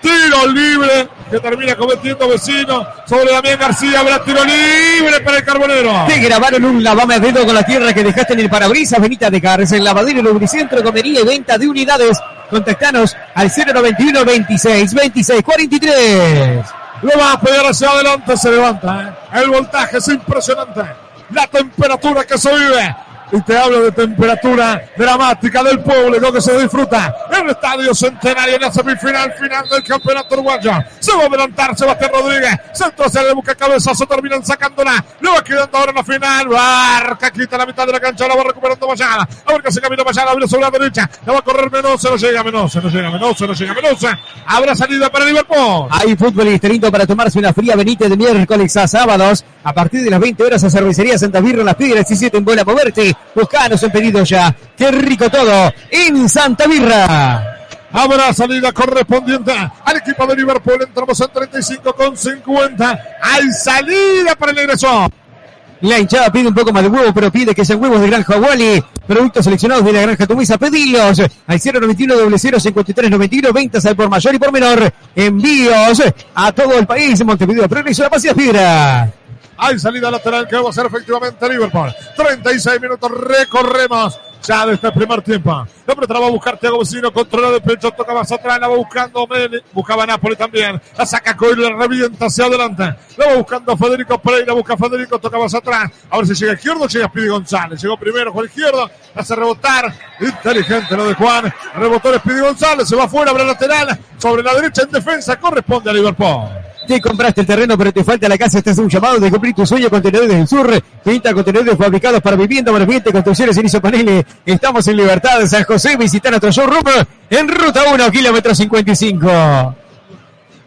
Tiro libre que termina cometiendo vecino sobre Damián García. Habrá tiro libre para el Carbonero. Te grabaron un lavame dedo con la tierra que dejaste en el parabrisas. Benita de Cárcel, lavadero, lubricentro, comería y venta de unidades. Contactanos al 091 26 26 43. Lo va a pegar hacia adelante, se levanta. ¿eh? El voltaje es impresionante. La temperatura que se vive y te hablo de temperatura dramática del público que se disfruta en el Estadio Centenario en la semifinal final del campeonato uruguayo. Se va a adelantar Sebastián Rodríguez. Centro se le busca cabezazo, terminan sacándola. Le va quedando ahora en la final. Barca quita la mitad de la cancha, la va recuperando Mayada. A ver que se camina Mayada, abre sobre la derecha. La va a correr Mendoza, no llega Mendoza, no llega Mendoza, no llega Mendoza. Habrá salida para Liverpool. Hay fútbol y lindo para tomarse una fría benítez de miércoles a sábados. A partir de las 20 horas a Cervecería Santa Birra, las Piedras 17 en Buena Moverte. Buscanos en pedido ya. Qué rico todo en Santa Birra. Habrá salida correspondiente al equipo de Liverpool. Entramos en 35 con 50. Hay salida para el ingreso. La hinchada pide un poco más de huevo, pero pide que sean huevos de Granja Wally. Productos seleccionados de la Granja Tumisa. Pedilos al 091 0053 91 Ventas al por mayor y por menor. Envíos a todo el país. Montevideo, Progreso, La Paz y Fibra. Hay salida lateral que va a ser efectivamente Liverpool. 36 minutos recorremos ya de este primer tiempo. La pelota va a buscar Thiago Vecino, controla de pecho, toca más atrás, la va buscando Meli, buscaba Napoli también, la saca Coyle, la revienta hacia adelante, la va buscando Federico Pereira, busca Federico, toca más atrás, a ver si llega izquierdo, llega Speedy González, llegó primero con el izquierdo, hace rebotar, inteligente lo de Juan, rebotó el Speedy González, se va fuera, abre lateral, sobre la derecha en defensa, corresponde a Liverpool. Te compraste el terreno, pero te falta la casa. Este es un llamado de cumplir tu sueño. Contenedores del Sur. Pinta contenedores fabricados para vivienda, ambiente, construcciones en paneles. Estamos en Libertad, San José. Visita nuestro showroom en Ruta 1, kilómetro 55.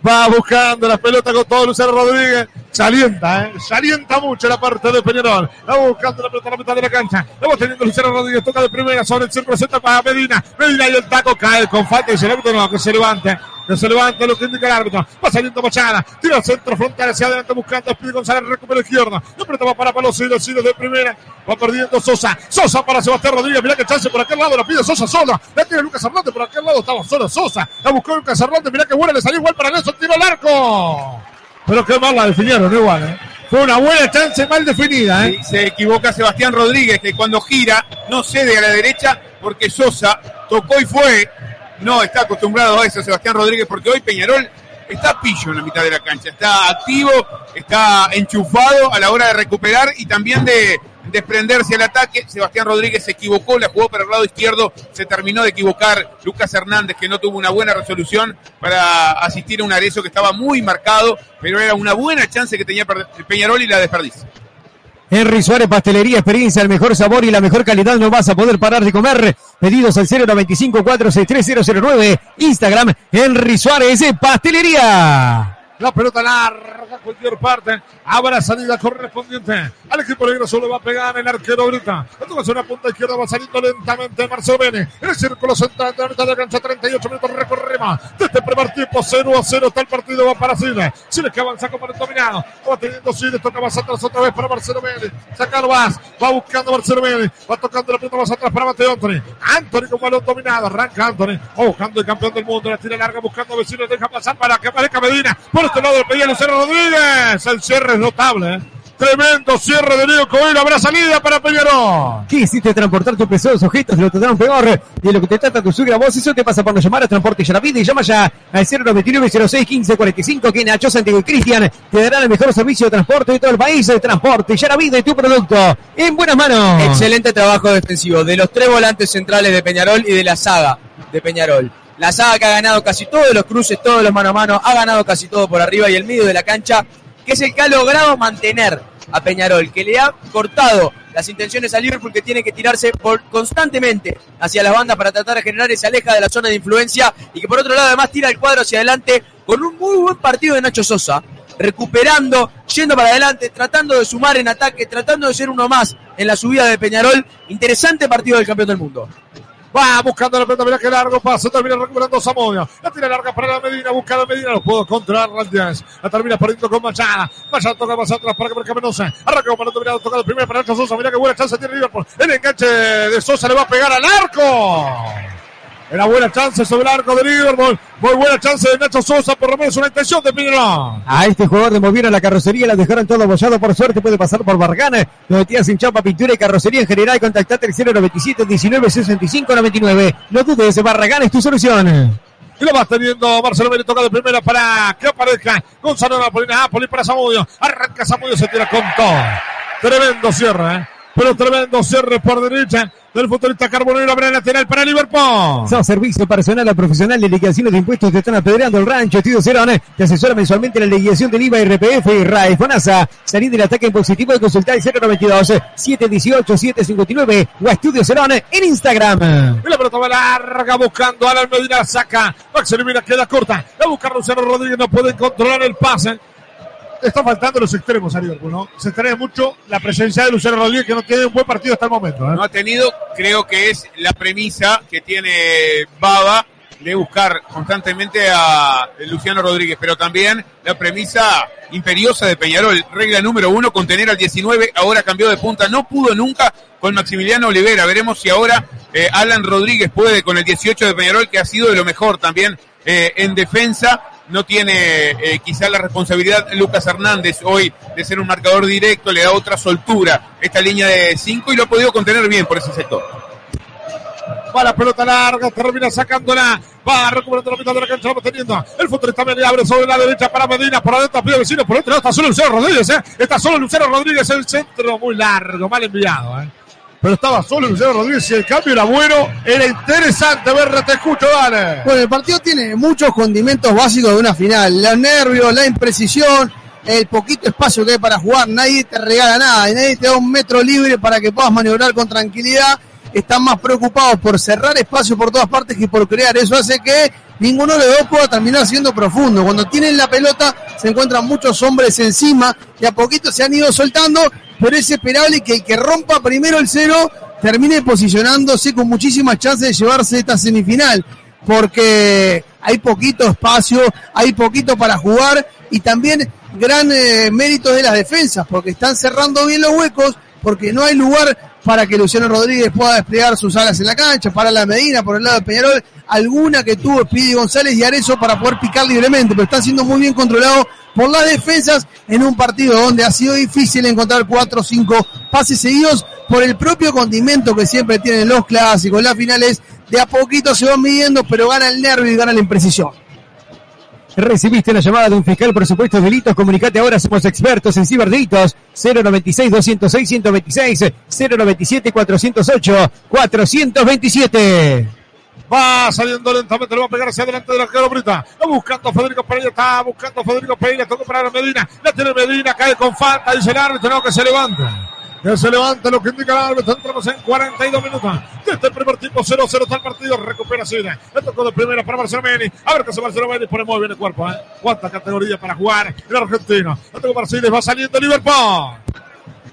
Va buscando la pelota con todo Lucero Rodríguez. Se alienta, ¿eh? Se alienta mucho la parte de Peñarol. Va buscando la pelota a la mitad de la cancha. Vamos teniendo Lucero Rodríguez. Toca de primera sobre el centro. Centro para Medina. Medina y el taco cae con falta. Y se levanta, no, que se levante. Que se levanta lo que indica el árbitro. Va saliendo Machada. Tira al centro frontal hacia adelante buscando a Speedy González. Recupera izquierda. La pelota va para Palos y sido de primera. Va perdiendo Sosa. Sosa para Sebastián Rodríguez. Mira que chance por aquel lado. La pide Sosa solo. La tiene Lucas Hernández. Por aquel lado estaba solo Sosa. La buscó Lucas Hernández. Mira que buena. Le salió igual para Nelson. Tiro al arco. Pero qué mal la definieron, igual, ¿eh? Fue una buena chance mal definida, ¿eh? Se equivoca Sebastián Rodríguez, que cuando gira no cede a la derecha porque Sosa tocó y fue. No está acostumbrado a eso Sebastián Rodríguez porque hoy Peñarol está pillo en la mitad de la cancha. Está activo, está enchufado a la hora de recuperar y también de desprenderse al ataque. Sebastián Rodríguez se equivocó, la jugó para el lado izquierdo, se terminó de equivocar Lucas Hernández, que no tuvo una buena resolución para asistir a un arezo que estaba muy marcado, pero era una buena chance que tenía Peñarol y la desperdicia. Henry Suárez, pastelería, experiencia, el mejor sabor y la mejor calidad. No vas a poder parar de comer. Pedidos al 095 463 009. Instagram, Henry Suárez, pastelería. La pelota larga cualquier parte. Habrá salida correspondiente al equipo negro. Solo va a pegar el arquero ahorita. Ser una punta izquierda. Va saliendo lentamente Marcelo Bene. En el círculo central de la mitad de cancha. 38 minutos recorremos. Desde este primer tiempo 0 a 0 está el partido. Va para Siles. Siles que avanza como el dominado. Va teniendo Siles. Toca más atrás otra vez para Marcelo Bene. Sacar más. Va buscando Marcelo Bene. Va tocando la pelota más atrás para Mateo Anthony. Anthony con balón dominado. Arranca Anthony. Va buscando el campeón del mundo. La tira larga buscando vecinos. Deja pasar para que aparezca Medina. Por este lado pedía Lucero Rodríguez. El cierre es notable. ¿eh? Tremendo cierre de Leo Coelho. Habrá salida para Peñarol. ¿Qué hiciste transportar tus pesados objetos? Lo trataron peor. Y lo que te trata tu suegra voz, eso te pasa por no llamar a Transporte Yaravide. Y llama ya al 099 06 15 45 que Nacho Santiago y Cristian te darán el mejor servicio de transporte de todo el país. El transporte Yaravide, tu producto en buenas manos. Excelente trabajo defensivo de los tres volantes centrales de Peñarol y de la saga de Peñarol. La saga que ha ganado casi todos los cruces, todos los mano a mano, ha ganado casi todo por arriba y el medio de la cancha, que es el que ha logrado mantener a Peñarol, que le ha cortado las intenciones a Liverpool que tiene que tirarse por, constantemente hacia las bandas para tratar de generar esa aleja de la zona de influencia y que por otro lado además tira el cuadro hacia adelante con un muy buen partido de Nacho Sosa. recuperando, yendo para adelante, tratando de sumar en ataque, tratando de ser uno más en la subida de Peñarol. Interesante partido del campeón del mundo. Va buscando la pelota, mira qué largo paso, termina recuperando Zamudio. La tira larga para la Medina, busca la Medina, lo puedo controlar Randias. La termina perdiendo con Machada. Machada toca más atrás para que marque Mendoza. Arranca pelota, mira, toca el primero para Sosa. Mira qué buena chance tiene Liverpool. El enganche de Sosa le va a pegar al arco. Era buena chance sobre el arco de Liverpool. Muy buena chance de Nacho Sosa, por lo menos una intención de Peñarol. A este jugador le movieron la carrocería, la dejaron todo abollado. Por suerte puede pasar por Barragán. Lo metías sin chapa, pintura y carrocería en general. Contactate el 097 19 65 99. No dudes, Barragán es tu solución. Y lo va teniendo Marcelo Meri, toca de primera para que aparezca Gonzalo Napoli, Napoli para Zamudio. Arranca Zamudio, se tira con todo. Tremendo cierre, ¿eh? Pero tremendo cierre por derecha del futbolista Carbonero, abre lateral para Liverpool. Son servicio personal a profesional de liquidaciones de impuestos. Te están apedreando el rancho. Estudio Cerón te asesora mensualmente la liquidación del IVA, RPF y RAE. FONASA. Salir del ataque impositivo y consultar el 092 718 759 o a Estudio Cerón en Instagram. Y la pelota va larga buscando a la Medina, saca. Max Elimina queda corta. La busca Luciano Rodríguez, no puede controlar el pase está faltando los extremos a Liverpool, ¿no? Se extraña mucho la presencia de Luciano Rodríguez, que no tiene un buen partido hasta el momento. ¿eh? No ha tenido, creo que es la premisa que tiene Baba de buscar constantemente a Luciano Rodríguez, pero también la premisa imperiosa de Peñarol, regla número uno, contener al 19, ahora cambió de punta, no pudo nunca con Maximiliano Olivera, veremos si ahora eh, Alan Rodríguez puede con el 18 de Peñarol, que ha sido de lo mejor también eh, en defensa, no tiene eh, quizá la responsabilidad Lucas Hernández hoy de ser un marcador directo, le da otra soltura esta línea de 5 y lo ha podido contener bien por ese sector. Va la pelota larga, termina sacándola. Va recuperando la mitad de la cancha, va teniendo. El futbolista le abre sobre la derecha para Medina. Por adentro, pide vecino. Por otro lado está solo Lucero Rodríguez, ¿eh? Está solo Lucero Rodríguez, el centro muy largo, mal enviado, ¿eh? Pero estaba solo Luciano Rodríguez y el cambio era bueno. Era interesante verla, te escucho, dale. Bueno, el partido tiene muchos condimentos básicos de una final. Los nervios, la imprecisión, el poquito espacio que hay para jugar. Nadie te regala nada y nadie te da un metro libre para que puedas maniobrar con tranquilidad. Están más preocupados por cerrar espacio por todas partes que por crear. Eso hace que ninguno de los dos pueda terminar siendo profundo. Cuando tienen la pelota se encuentran muchos hombres encima y a poquito se han ido soltando, pero es esperable que el que rompa primero el cero termine posicionándose con muchísimas chances de llevarse esta semifinal, porque hay poquito espacio, hay poquito para jugar y también gran eh, mérito de las defensas, porque están cerrando bien los huecos, porque no hay lugar para que Luciano Rodríguez pueda desplegar sus alas en la cancha, para la Medina, por el lado de Peñarol, alguna que tuvo Speedy González y Arezo para poder picar libremente, pero están siendo muy bien controlados por las defensas en un partido donde ha sido difícil encontrar cuatro o cinco pases seguidos por el propio condimento que siempre tienen los clásicos, las finales, de a poquito se van midiendo, pero gana el nervio y gana la imprecisión. Recibiste la llamada de un fiscal por supuestos delitos. Comunicate ahora, somos expertos en ciberdelitos. 096-206-126, 097-408-427. Va saliendo lentamente, le va a pegar hacia adelante del arquero Brita. Va buscando Federico Pereira, está buscando Federico Pereira, tocó para Medina. La tiene Medina, cae con falta, dice el árbitro, no, que se levanta. Que se levanta lo que indica el árbitro. Entramos en 42 minutos. Desde el primer tiempo 0-0 está el partido. Recupera Sida. Le tocó de primera para Marcelo Meni. A ver qué hace Marcelo Meni. Pone muy bien el cuerpo. ¿eh? Cuánta categoría para jugar el argentino. Le tocó Sida. Va saliendo Liverpool.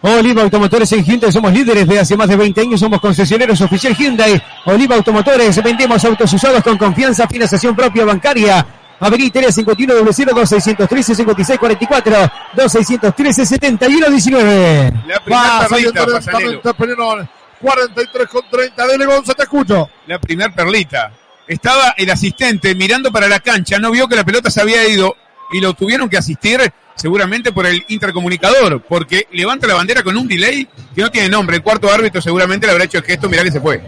Oliva Automotores en Hyundai somos líderes de hace más de 20 años, somos concesioneros oficial Hyundai. Oliva Automotores, vendemos autos usados con confianza, financiación propia bancaria. Avenida Italia 51 00 2613 5644 2613 7119. La primera perlita, saliendo Pasanelo. lentamente Peñarol. 43 con 30. Dele Gonza, te escucho. La primer perlita. Estaba el asistente mirando para la cancha, no vio que la pelota se había ido y lo tuvieron que asistir seguramente por el intercomunicador, porque levanta la bandera con un delay que no tiene nombre. El cuarto árbitro seguramente le habrá hecho el gesto, mirá que se fue.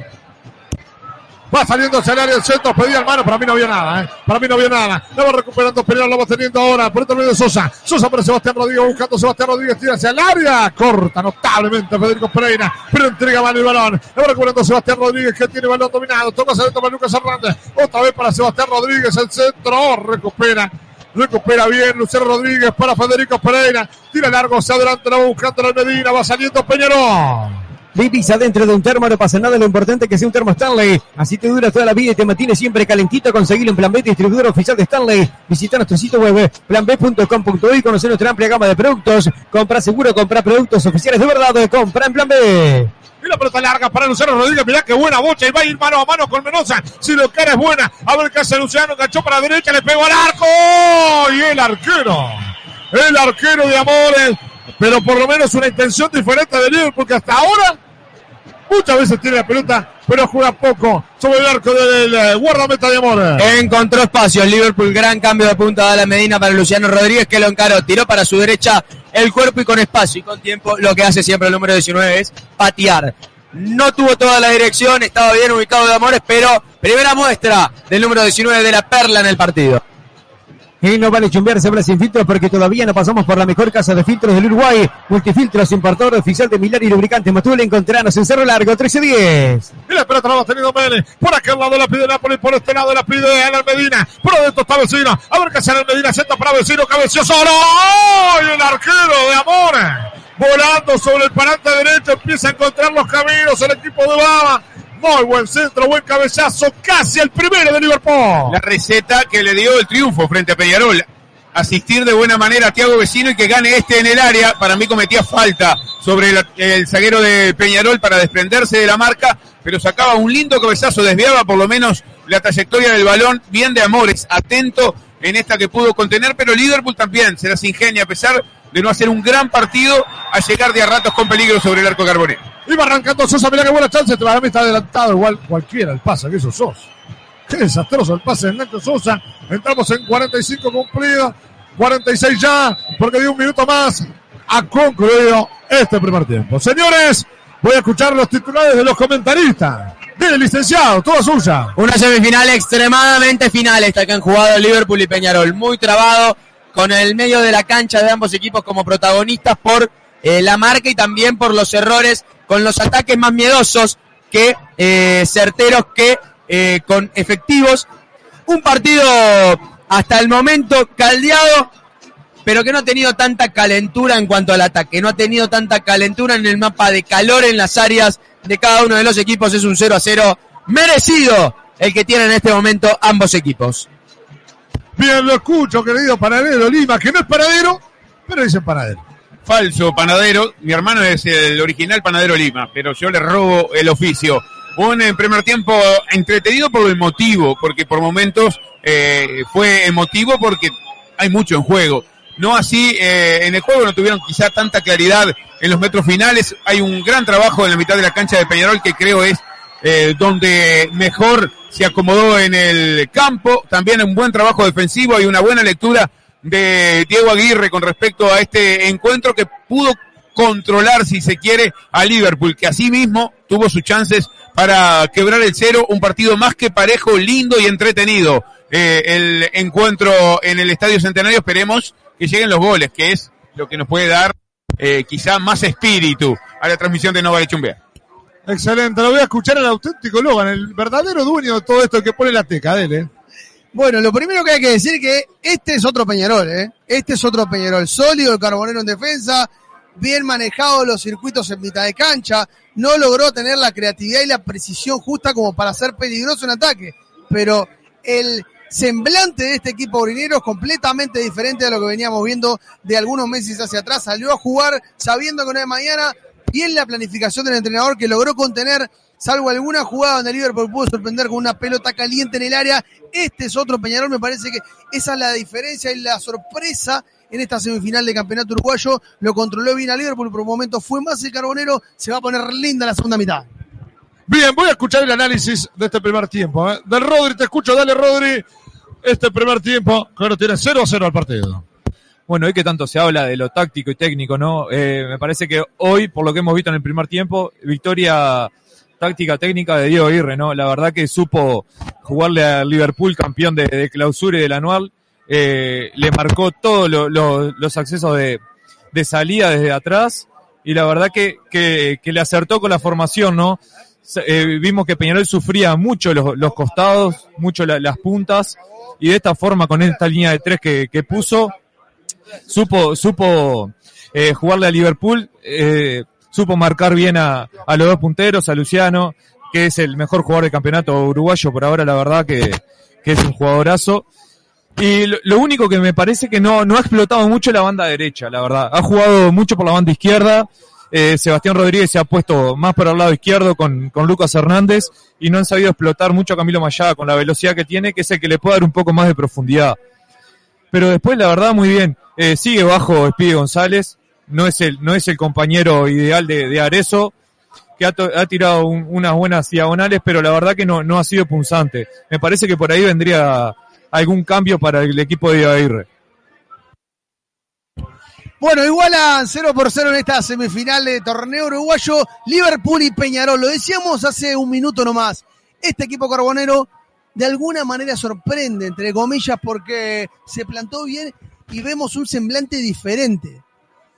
Va saliendo hacia el área del centro, pedía el mano, para mí no había nada, ¿eh? Para mí no había nada. Lo va recuperando Peñarol, lo va teniendo ahora. Por otro lado de Sosa. Sosa para Sebastián Rodríguez, buscando a Sebastián Rodríguez, tira hacia el área. Corta notablemente Federico Pereira, pero entrega mal el balón. Lo va recuperando Sebastián Rodríguez, que tiene balón dominado. Toca hacia adentro para Lucas Hernández. Otra vez para Sebastián Rodríguez, el centro. Recupera. Recupera bien Lucero Rodríguez para Federico Pereira. Tira largo hacia adelante, la va buscando la Medina. Va saliendo Peñarol. Vivís adentro de un termo, no pasa nada, lo importante es que sea un termo Stanley. Así te dura toda la vida y te mantiene siempre calentito. Conseguilo en Plan B, distribuidor oficial de Stanley. Visita nuestro sitio web planb.com.uy, conocer nuestra amplia gama de productos. Compra seguro, compra productos oficiales de verdad, compra en Plan B. Y la pelota larga para Luciano Rodríguez. Mirá qué buena bocha. Y va a ir mano a mano con Menosa. Si lo cara es buena. A ver qué hace Luciano. Cachó para la derecha. Le pegó al arco. Y el arquero. El arquero de Amores. Pero por lo menos una intención diferente de Liverpool. Porque hasta ahora muchas veces tiene la pelota. Pero juega poco sobre el arco del eh, guardameta de Amores. Encontró espacio el Liverpool, gran cambio de punta de la Medina para Luciano Rodríguez que lo encaró, tiró para su derecha el cuerpo y con espacio y con tiempo lo que hace siempre el número 19 es patear. No tuvo toda la dirección, estaba bien ubicado de Amores, pero primera muestra del número 19 de la Perla en el partido. Y no vale chumbear, se habla sin filtros porque todavía no pasamos por la mejor casa de filtros del Uruguay. Multifiltros, importador oficial de Milar y Lubricantes Matule. Encontrarnos en Cerro Largo, 1310. Y la pelota la va teniendo Mene. Por aquel lado la pide Napoli, por este lado la pide Alan Medina. Por adentro está Vecino. A ver qué hace Alan Medina. Senta para Vecino, cabeció solo. ¡Ay! El arquero de Amores. Volando sobre el parante derecho. Empieza a encontrar los caminos el equipo de Baba. Muy buen centro, buen cabezazo. Casi el primero de Liverpool. La receta que le dio el triunfo frente a Peñarol. Asistir de buena manera a Tiago Vecino y que gane este en el área. Para mí cometía falta sobre el, zaguero de Peñarol para desprenderse de la marca, pero sacaba un lindo cabezazo, desviaba por lo menos la trayectoria del balón, bien de Amores, atento en esta que pudo contener, pero Liverpool también se las ingenia a pesar de no hacer un gran partido a llegar de a ratos con peligro sobre el arco carbonero. Iba arrancando Sosa, mirá qué buena chance. Para mí está adelantado igual cualquiera el pase, que eso sos. Qué desastroso el pase de Nacho Sosa. Entramos en 45 cumplido. 46 ya, porque dio un minuto más. Ha concluido este primer tiempo. Señores, voy a escuchar los titulares de los comentaristas. Dile, licenciado, toda suya. Una semifinal extremadamente final esta que han jugado Liverpool y Peñarol. Muy trabado, con el medio de la cancha de ambos equipos como protagonistas por eh, la marca y también por los errores, con los ataques más miedosos que eh, certeros que eh, con efectivos. Un partido hasta el momento caldeado, pero que no ha tenido tanta calentura en cuanto al ataque, no ha tenido tanta calentura en el mapa de calor en las áreas de cada uno de los equipos. Es un 0 a 0 merecido el que tienen en este momento ambos equipos. Bien, lo escucho, querido panadero Lima, que no es panadero, pero dice panadero. Falso panadero, mi hermano es el original panadero Lima, pero yo le robo el oficio. Un eh, primer tiempo entretenido por lo emotivo, porque por momentos eh, fue emotivo porque hay mucho en juego. No así, eh, en el juego no tuvieron quizá tanta claridad en los metros finales. Hay un gran trabajo en la mitad de la cancha de Peñarol que creo es eh, donde mejor se acomodó en el campo. También un buen trabajo defensivo y una buena lectura de Diego Aguirre con respecto a este encuentro que pudo controlar, si se quiere, a Liverpool, que asimismo tuvo sus chances para quebrar el cero. Un partido más que parejo, lindo y entretenido. Eh, el encuentro en el Estadio Centenario, esperemos que lleguen los goles, que es lo que nos puede dar eh, quizá más espíritu a la transmisión de Nova de Chumbear. Excelente, lo voy a escuchar al auténtico Logan, el verdadero dueño de todo esto que pone la teca de él, ¿eh? Bueno, lo primero que hay que decir que este es otro Peñarol, ¿eh? Este es otro Peñarol. Sólido el Carbonero en defensa, bien manejado los circuitos en mitad de cancha, no logró tener la creatividad y la precisión justa como para ser peligroso en ataque, pero el semblante de este equipo urinero es completamente diferente de lo que veníamos viendo de algunos meses hacia atrás. Salió a jugar sabiendo que no es mañana, bien la planificación del entrenador que logró contener, salvo alguna jugada donde Liverpool pudo sorprender con una pelota caliente en el área. Este es otro Peñarol, me parece que esa es la diferencia y la sorpresa en esta semifinal de campeonato uruguayo. Lo controló bien a Liverpool, por un momento fue más el carbonero, se va a poner linda la segunda mitad. Bien, voy a escuchar el análisis de este primer tiempo. ¿eh? Del Rodri, te escucho, dale Rodri. Este primer tiempo, ahora tiene 0 a 0 al partido. Bueno, hoy que tanto se habla de lo táctico y técnico, ¿no? Eh, me parece que hoy, por lo que hemos visto en el primer tiempo, victoria táctica técnica de Diego Aguirre, ¿no? La verdad que supo jugarle al Liverpool, campeón de, clausura y del anual, eh, le marcó todos lo- lo- los accesos de, salida desde atrás y la verdad que, que, le acertó con la formación, ¿no? Eh, vimos que Peñarol sufría mucho los, costados, mucho la- las puntas y de esta forma con esta línea de tres que puso, supo, supo eh, jugarle a Liverpool, eh, supo marcar bien a, a los dos punteros, a Luciano, que es el mejor jugador del campeonato uruguayo por ahora, la verdad que, que es un jugadorazo. Y lo, único que me parece que no, no ha explotado mucho la banda derecha, la verdad. Ha jugado mucho por la banda izquierda. Eh, Sebastián Rodríguez se ha puesto más por el lado izquierdo con, con Lucas Hernández y no han sabido explotar mucho a Camilo Mayada con la velocidad que tiene, que es el que le puede dar un poco más de profundidad. Pero después, la verdad, muy bien. Eh, sigue bajo Espide González. No es el, no es el compañero ideal de, de Arezo, que ha, tirado un- unas buenas diagonales, pero la verdad que no, no ha sido punzante. Me parece que por ahí vendría algún cambio para el equipo de Aguirre. Bueno, igualan 0 por 0 en esta semifinal de torneo uruguayo, Liverpool y Peñarol. Lo decíamos hace un minuto nomás. Este equipo carbonero de alguna manera sorprende, entre comillas, porque se plantó bien y vemos un semblante diferente.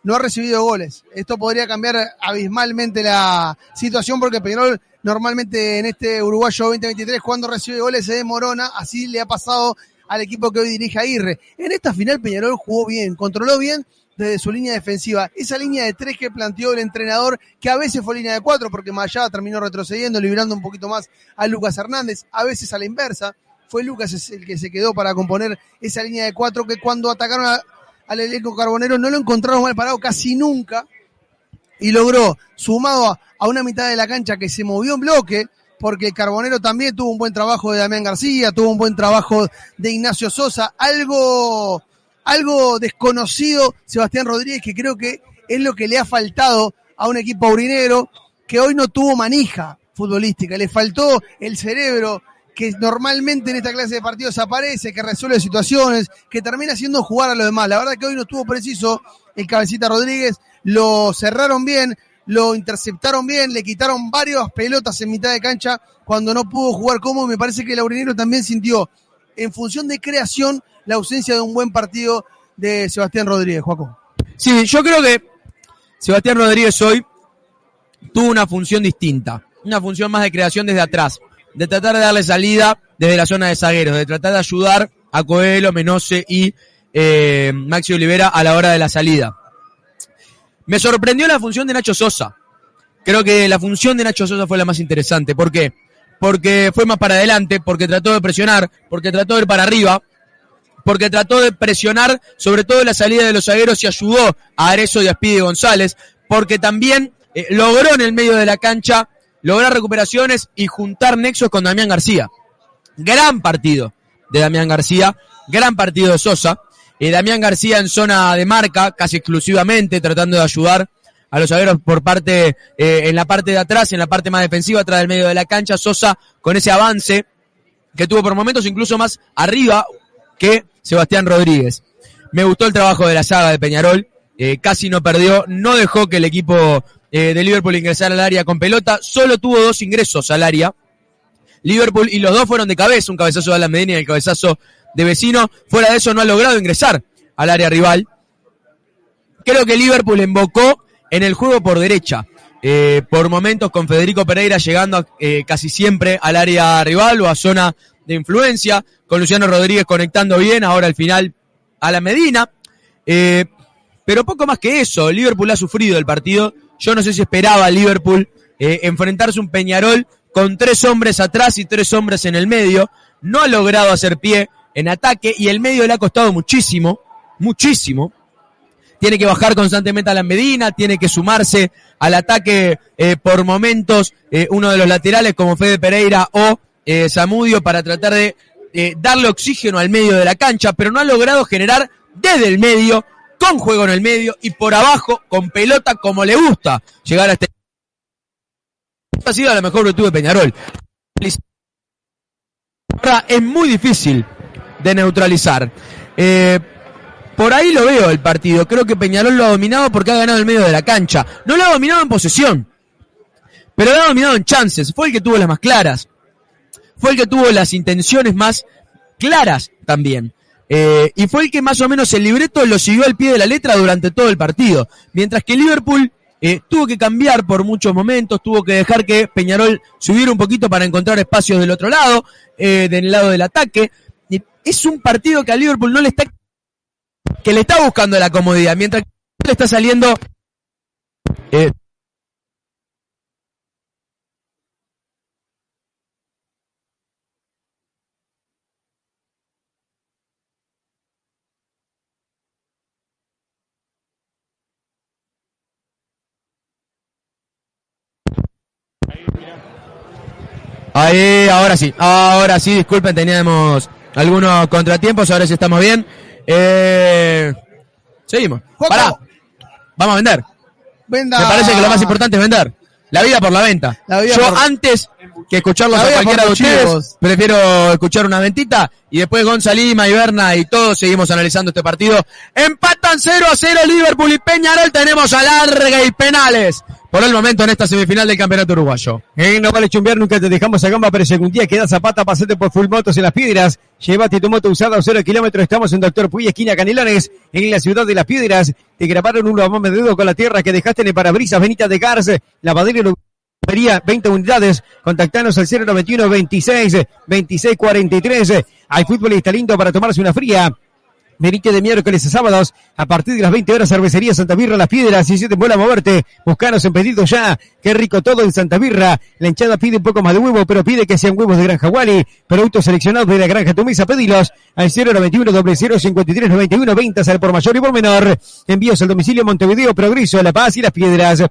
No ha recibido goles. Esto podría cambiar abismalmente la situación porque Peñarol normalmente en este uruguayo 2023 cuando recibe goles se demorona. Así le ha pasado al equipo que hoy dirige Aguirre. En esta final Peñarol jugó bien, controló bien desde su línea defensiva. Esa línea de tres que planteó el entrenador, que a veces fue línea de cuatro, porque Mayada terminó retrocediendo, liberando un poquito más a Lucas Hernández, a veces a la inversa. Fue Lucas el que se quedó para componer esa línea de cuatro que cuando atacaron al elenco carbonero no lo encontraron mal parado casi nunca y logró, sumado a, a una mitad de la cancha que se movió en bloque, porque el Carbonero también tuvo un buen trabajo de Damián García, tuvo un buen trabajo de Ignacio Sosa, algo, algo desconocido Sebastián Rodríguez, que creo que es lo que le ha faltado a un equipo aurinegro que hoy no tuvo manija futbolística, le faltó el cerebro que normalmente en esta clase de partidos aparece, que resuelve situaciones, que termina haciendo jugar a los demás. La verdad que hoy no estuvo preciso el cabecita Rodríguez, lo cerraron bien, lo interceptaron bien, le quitaron varias pelotas en mitad de cancha cuando no pudo jugar como me parece que el Laurinero también sintió en función de creación la ausencia de un buen partido de Sebastián Rodríguez, Joaco. Sí, yo creo que Sebastián Rodríguez hoy tuvo una función distinta, una función más de creación desde atrás, de tratar de darle salida desde la zona de zagueros, de tratar de ayudar a Coelho, Menose y eh, Maxi Olivera a la hora de la salida. Me sorprendió la función de Nacho Sosa. Creo que la función de Nacho Sosa fue la más interesante. ¿Por qué? Porque fue más para adelante, porque trató de presionar, porque trató de ir para arriba, porque trató de presionar sobre todo la salida de los zagueros y ayudó a Arezo y a González, porque también eh, logró en el medio de la cancha lograr recuperaciones y juntar nexos con Damián García. Gran partido de Damián García, gran partido de Sosa. Eh, Damián García en zona de marca, casi exclusivamente, tratando de ayudar a los zagueros por parte, eh, en la parte de atrás, en la parte más defensiva, atrás del medio de la cancha. Sosa con ese avance que tuvo por momentos incluso más arriba que Sebastián Rodríguez. Me gustó el trabajo de la saga de Peñarol, eh, casi no perdió, no dejó que el equipo eh, de Liverpool ingresara al área con pelota, solo tuvo dos ingresos al área. Liverpool y los dos fueron de cabeza, un cabezazo de Medina y el cabezazo de Vecino. Fuera de eso no ha logrado ingresar al área rival. Creo que Liverpool embocó en el juego por derecha. Eh, por momentos con Federico Pereira llegando casi siempre al área rival o a zona de influencia, con Luciano Rodríguez conectando bien, ahora al final a la Medina. Eh, pero poco más que eso, Liverpool ha sufrido el partido. Yo no sé si esperaba Liverpool eh, enfrentarse un Peñarol con tres hombres atrás y tres hombres en el medio. No ha logrado hacer pie en ataque y el medio le ha costado muchísimo, muchísimo. Tiene que bajar constantemente a la Medina, tiene que sumarse al ataque eh, por momentos eh, uno de los laterales como Fede Pereira o eh, Zamudio para tratar de darle oxígeno al medio de la cancha, pero no ha logrado generar desde el medio, con juego en el medio y por abajo, con pelota como le gusta llegar a este. Ha sido la mejor virtud de Peñarol. Ahora es muy difícil de neutralizar. Eh, por ahí lo veo el partido. Creo que Peñarol lo ha dominado porque ha ganado el medio de la cancha. No lo ha dominado en posesión, pero lo ha dominado en chances. Fue el que tuvo las más claras. Fue el que tuvo las intenciones más claras también. Eh, y fue el que más o menos el libreto lo siguió al pie de la letra durante todo el partido. Mientras que Liverpool eh, tuvo que cambiar por muchos momentos, tuvo que dejar que Peñarol subiera un poquito para encontrar espacios del otro lado, eh, del lado del ataque. Es un partido que a Liverpool no le está que le está buscando la comodidad, mientras que le está saliendo eh, Ahí, ahora sí, ahora sí, disculpen, teníamos algunos contratiempos, ahora sí estamos bien. Eh, seguimos. Pará, vamos a vender. Venda. Me parece que lo más importante es vender. La vida por la venta. La vida Yo por- antes que escucharlos a cualquiera de ustedes, prefiero escuchar una ventita y después Gonza Lima y Berna y todos seguimos analizando este partido. Empatan 0 a 0 Liverpool y Peñarol. Tenemos alargue y penales por el momento en esta semifinal del campeonato uruguayo. En No Vale Chumbear nunca te dejamos a gamba, pero si algún día queda zapata, pasate por Full Motos en Las Piedras. Llévate tu moto usada a 0 kilómetros. Estamos en Doctor Puy, esquina Canelones, en la ciudad de Las Piedras. Te grabaron un lavame de dedo con la tierra que dejaste en el parabrisas Benita de Gars, lavadero y Pería 20 unidades. Contactanos al 091 26 26 43. Hay está lindo para tomarse una fría. Venite de miércoles a sábados a partir de las 20 horas Cervecería Santa Birra Las Piedras y si te vuela a moverte, buscanos en pedido ya. Qué rico todo en Santa Birra. La hinchada pide un poco más de huevo, pero pide que sean huevos de Granja Wally. Productos seleccionados de la Granja Tu Mesa, pedilos al 091 0053 91 ventas al por mayor y por menor. Envíos al domicilio Montevideo, Progreso, La Paz y Las Piedras.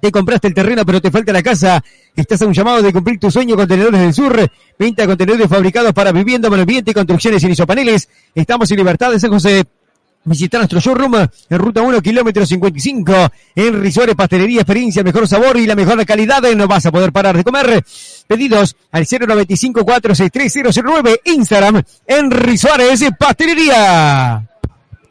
Te compraste el terreno pero te falta la casa. Estás a un llamado de cumplir tu sueño Contenedores del Sur. Venta de contenedores fabricados para vivienda, medio ambiente, construcciones y lisopaneles. Estamos en Libertad de San José. Visita nuestro showroom en Ruta 1, kilómetro 55. En Risores, pastelería, experiencia, mejor sabor y la mejor calidad. No vas a poder parar de comer. Pedidos al 095-463-009. Instagram, en Risores, pastelería.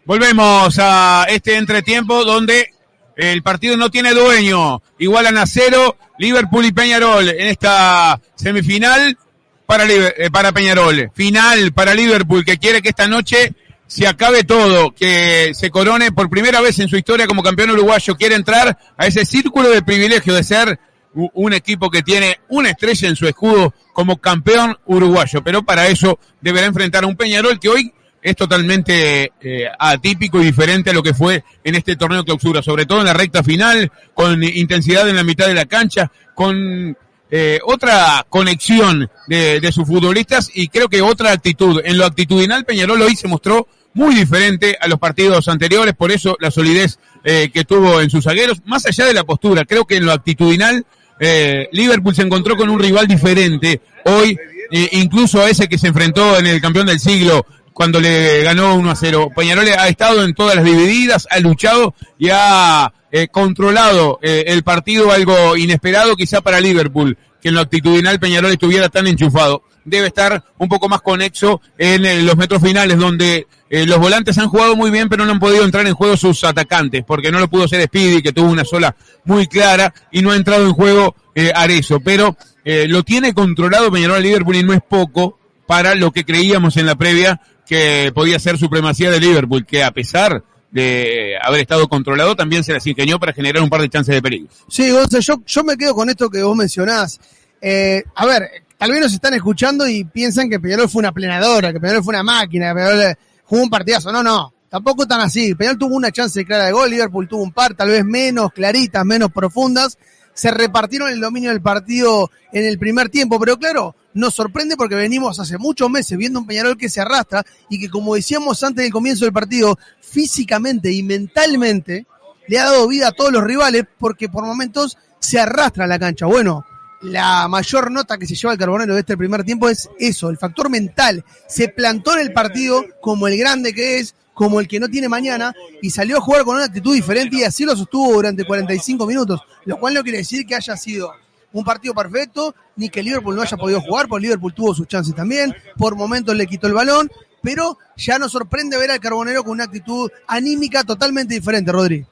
Volvemos a este entretiempo donde el partido no tiene dueño. Igualan a cero Liverpool y Peñarol en esta semifinal para, eh, para Peñarol. Final para Liverpool que quiere que esta noche se acabe todo, que se corone por primera vez en su historia como campeón uruguayo. Quiere entrar a ese círculo de privilegio de ser un equipo que tiene una estrella en su escudo como campeón uruguayo. Pero para eso deberá enfrentar a un Peñarol que hoy es totalmente eh, atípico y diferente a lo que fue en este torneo de clausura, sobre todo en la recta final, con intensidad en la mitad de la cancha, con eh, otra conexión de, sus futbolistas y creo que otra actitud. En lo actitudinal Peñarol hoy se mostró muy diferente a los partidos anteriores, por eso la solidez eh, que tuvo en sus zagueros, más allá de la postura, creo que en lo actitudinal eh, Liverpool se encontró con un rival diferente hoy, eh, incluso a ese que se enfrentó en el campeón del siglo cuando le ganó 1 a 0. Peñarol ha estado en todas las divididas, ha luchado y ha eh, controlado eh, el partido, algo inesperado quizá para Liverpool, que en lo actitudinal Peñarol estuviera tan enchufado. Debe estar un poco más conexo en eh, los metros finales, donde eh, los volantes han jugado muy bien, pero no han podido entrar en juego sus atacantes, porque no lo pudo hacer Speedy, que tuvo una sola muy clara, y no ha entrado en juego eh, Arezo. Pero eh, lo tiene controlado Peñarol Liverpool y no es poco para lo que creíamos en la previa que podía ser supremacía de Liverpool, que a pesar de haber estado controlado, también se las ingenió para generar un par de chances de peligro. Sí, Gonza, yo, yo me quedo con esto que vos mencionás. Eh, a ver, tal vez nos están escuchando y piensan que Peñarol fue una plenadora, que Peñarol fue una máquina, que Peñarol eh, jugó un partidazo. No, no, tampoco tan así. Peñarol tuvo una chance clara de gol, Liverpool tuvo un par, tal vez menos claritas, menos profundas. Se repartieron el dominio del partido en el primer tiempo, pero claro, nos sorprende porque venimos hace muchos meses viendo un Peñarol que se arrastra y que como decíamos antes del comienzo del partido, físicamente y mentalmente le ha dado vida a todos los rivales porque por momentos se arrastra la cancha. Bueno, la mayor nota que se lleva el Carbonero de este primer tiempo es eso, el factor mental. Se plantó en el partido como el grande que es, como el que no tiene mañana, y salió a jugar con una actitud diferente y así lo sostuvo durante 45 minutos, lo cual no quiere decir que haya sido un partido perfecto, ni que Liverpool no haya podido jugar, porque Liverpool tuvo sus chances también, por momentos le quitó el balón, pero ya nos sorprende ver al Carbonero con una actitud anímica totalmente diferente, Rodri.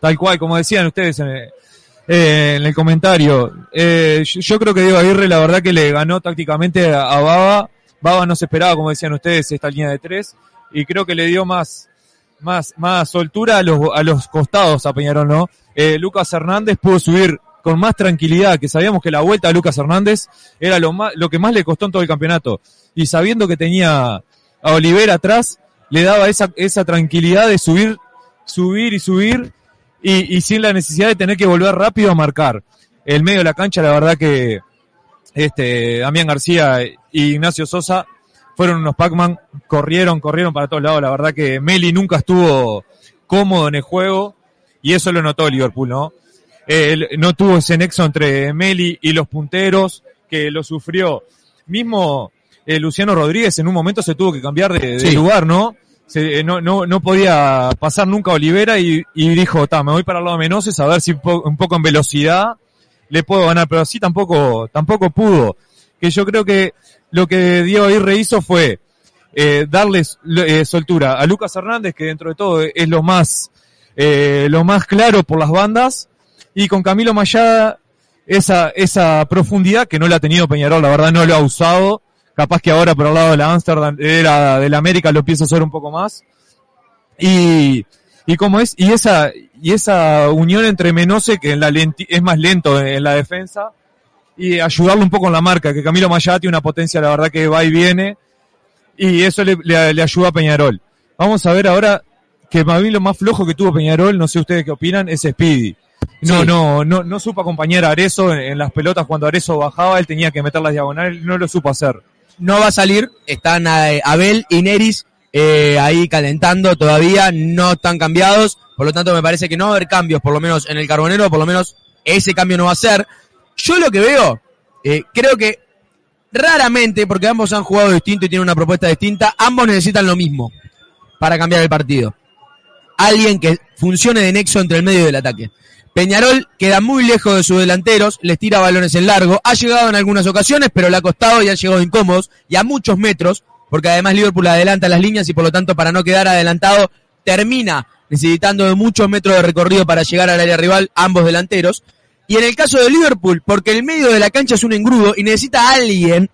Tal cual, como decían ustedes en el, eh, comentario. Eh, yo, yo creo que Diego Aguirre la verdad que le ganó tácticamente a Baba. Baba no se esperaba, como decían ustedes, esta línea de tres. Y creo que le dio más, más, más soltura a los, a los costados a Peñarol, ¿no? Eh, Lucas Hernández pudo subir con más tranquilidad, que sabíamos que la vuelta a Lucas Hernández era lo, más, lo que más le costó en todo el campeonato. Y sabiendo que tenía a Oliver atrás, le daba esa, esa tranquilidad de subir, subir y subir y, y sin la necesidad de tener que volver rápido a marcar. El medio de la cancha, la verdad que este Damián García y Ignacio Sosa fueron unos Pac-Man, corrieron, corrieron para todos lados. La verdad que Meli nunca estuvo cómodo en el juego y eso lo notó Liverpool, ¿no? Eh, no tuvo ese nexo entre Meli y los punteros, que lo sufrió. Mismo eh, Luciano Rodríguez en un momento se tuvo que cambiar de, de Sí. lugar, ¿no? Se- eh, no, no, no podía pasar nunca a Olivera y, y dijo, ta, me voy para el lado de Menoses a ver si po- un poco en velocidad le puedo ganar, pero así tampoco, tampoco pudo. Que yo creo que lo que Diego Aguirre hizo fue eh, darles eh, soltura a Lucas Hernández, que dentro de todo es lo más, eh, lo más claro por las bandas, y con Camilo Mayada esa, esa profundidad que no la ha tenido Peñarol, la verdad no lo ha usado, capaz que ahora por el lado de la Amsterdam, era de la América lo empieza a hacer un poco más, y, y como es, y esa, y esa unión entre Menose, que en la lenti- es más lento en la defensa, y ayudarle un poco en la marca, que Camilo Mayada tiene una potencia, la verdad que va y viene, y eso le, le, le ayuda a Peñarol. Vamos a ver ahora que para mí lo más flojo que tuvo Peñarol, no sé ustedes qué opinan, es Speedy. No, Sí. no, no, no supo acompañar a Arezo en, en las pelotas cuando Arezo bajaba, él tenía que meter las diagonales, no lo supo hacer. no va a salir. Están eh, Abel y Neris eh, ahí calentando todavía, no están cambiados. Por lo tanto, me parece que no va a haber cambios, por lo menos en el carbonero, por lo menos ese cambio no va a ser. Yo lo que veo, eh, creo que raramente, porque ambos han jugado distinto y tienen una propuesta distinta, ambos necesitan lo mismo para cambiar el partido. Alguien que funcione de nexo entre el medio del ataque. Peñarol queda muy lejos de sus delanteros, les tira balones en largo, ha llegado en algunas ocasiones, pero le ha costado y han llegado incómodos y a muchos metros, porque además Liverpool adelanta las líneas y por lo tanto para no quedar adelantado termina necesitando de muchos metros de recorrido para llegar al área rival ambos delanteros. Y en el caso de Liverpool, porque el medio de la cancha es un engrudo y necesita a alguien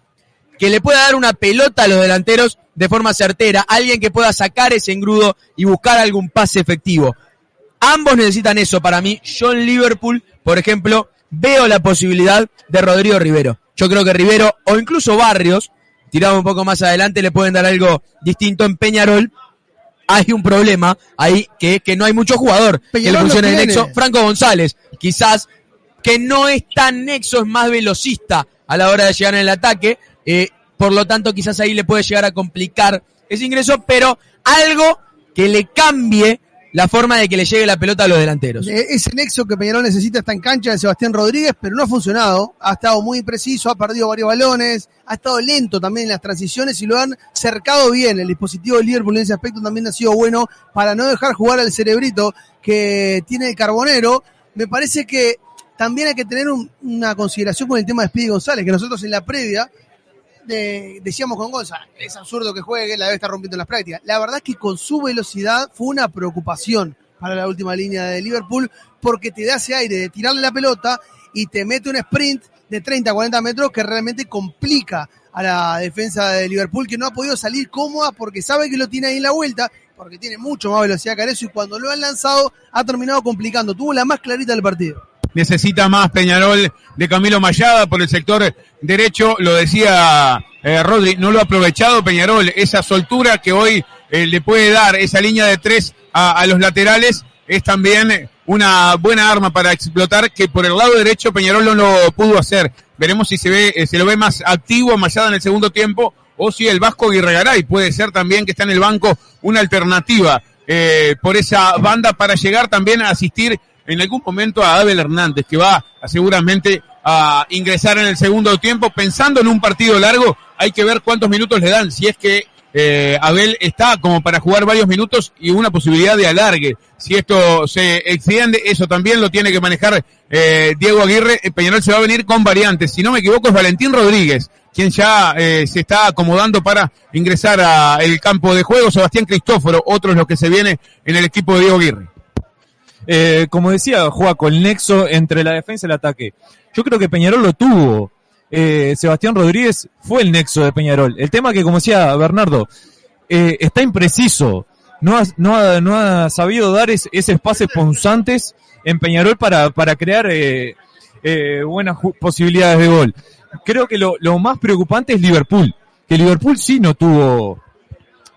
que le pueda dar una pelota a los delanteros de forma certera, alguien que pueda sacar ese engrudo y buscar algún pase efectivo. Ambos necesitan eso para mí. Yo en Liverpool, por ejemplo, veo la posibilidad de Rodrigo Rivero. Yo creo que Rivero o incluso Barrios, tirado un poco más adelante, le pueden dar algo distinto en Peñarol. Hay un problema ahí que es que no hay mucho jugador que le Peñarol funcione tiene. nexo. Franco González, quizás que no es tan nexo, es más velocista a la hora de llegar en el ataque. eh, por lo tanto, quizás ahí le puede llegar a complicar ese ingreso, pero algo que le cambie la forma de que le llegue la pelota a los delanteros. Eh, Ese nexo que Peñarol necesita está en cancha de Sebastián Rodríguez, pero no ha funcionado. Ha estado muy impreciso, ha perdido varios balones, ha estado lento también en las transiciones y lo han cercado bien. El dispositivo de Liverpool en ese aspecto también ha sido bueno para no dejar jugar al cerebrito que tiene el carbonero. Me parece que también hay que tener un- una consideración con el tema de Speedy González, que nosotros en la previa de- decíamos con Gonza, es absurdo que juegue, la debe estar rompiendo en las prácticas. La verdad es que con su velocidad fue una preocupación para la última línea de Liverpool, porque te da ese aire de tirarle la pelota y te mete un sprint de 30, 40 metros que realmente complica a la defensa de Liverpool, que no ha podido salir cómoda porque sabe que lo tiene ahí en la vuelta, porque tiene mucho más velocidad que Arezo y cuando lo han lanzado ha terminado complicando. Tuvo la más clarita del partido. Necesita más Peñarol de Camilo Mayada por el sector derecho, lo decía eh, Rodri, no lo ha aprovechado Peñarol, esa soltura que hoy eh, le puede dar esa línea de tres a, los laterales es también una buena arma para explotar que por el lado derecho Peñarol no lo pudo hacer. Veremos si se ve, eh, se lo ve más activo Mayada en el segundo tiempo o si el Vasco Guirregaray puede ser también que está en el banco una alternativa eh, por esa banda para llegar también a asistir en algún momento a Abel Hernández, que va a, seguramente a ingresar en el segundo tiempo. Pensando en un partido largo, hay que ver cuántos minutos le dan, si es que eh, Abel está como para jugar varios minutos y una posibilidad de alargue. Si esto se extiende, eso también lo tiene que manejar eh, Diego Aguirre. Eh, Peñarol se va a venir con variantes. Si no me equivoco, es Valentín Rodríguez, quien ya eh, se está acomodando para ingresar al campo de juego. Sebastián Cristóforo, otro es lo que se viene en el equipo de Diego Aguirre. Eh, como decía, juega el nexo entre la defensa y el ataque. Yo creo que Peñarol lo tuvo. Eh, Sebastián Rodríguez fue el nexo de Peñarol. El tema que, como decía Bernardo, eh, está impreciso. No ha, no ha, no ha sabido dar es- esos pases punzantes en Peñarol para, para crear eh, eh, buenas posibilidades de gol. Creo que lo, lo más preocupante es Liverpool. Que Liverpool sí no tuvo,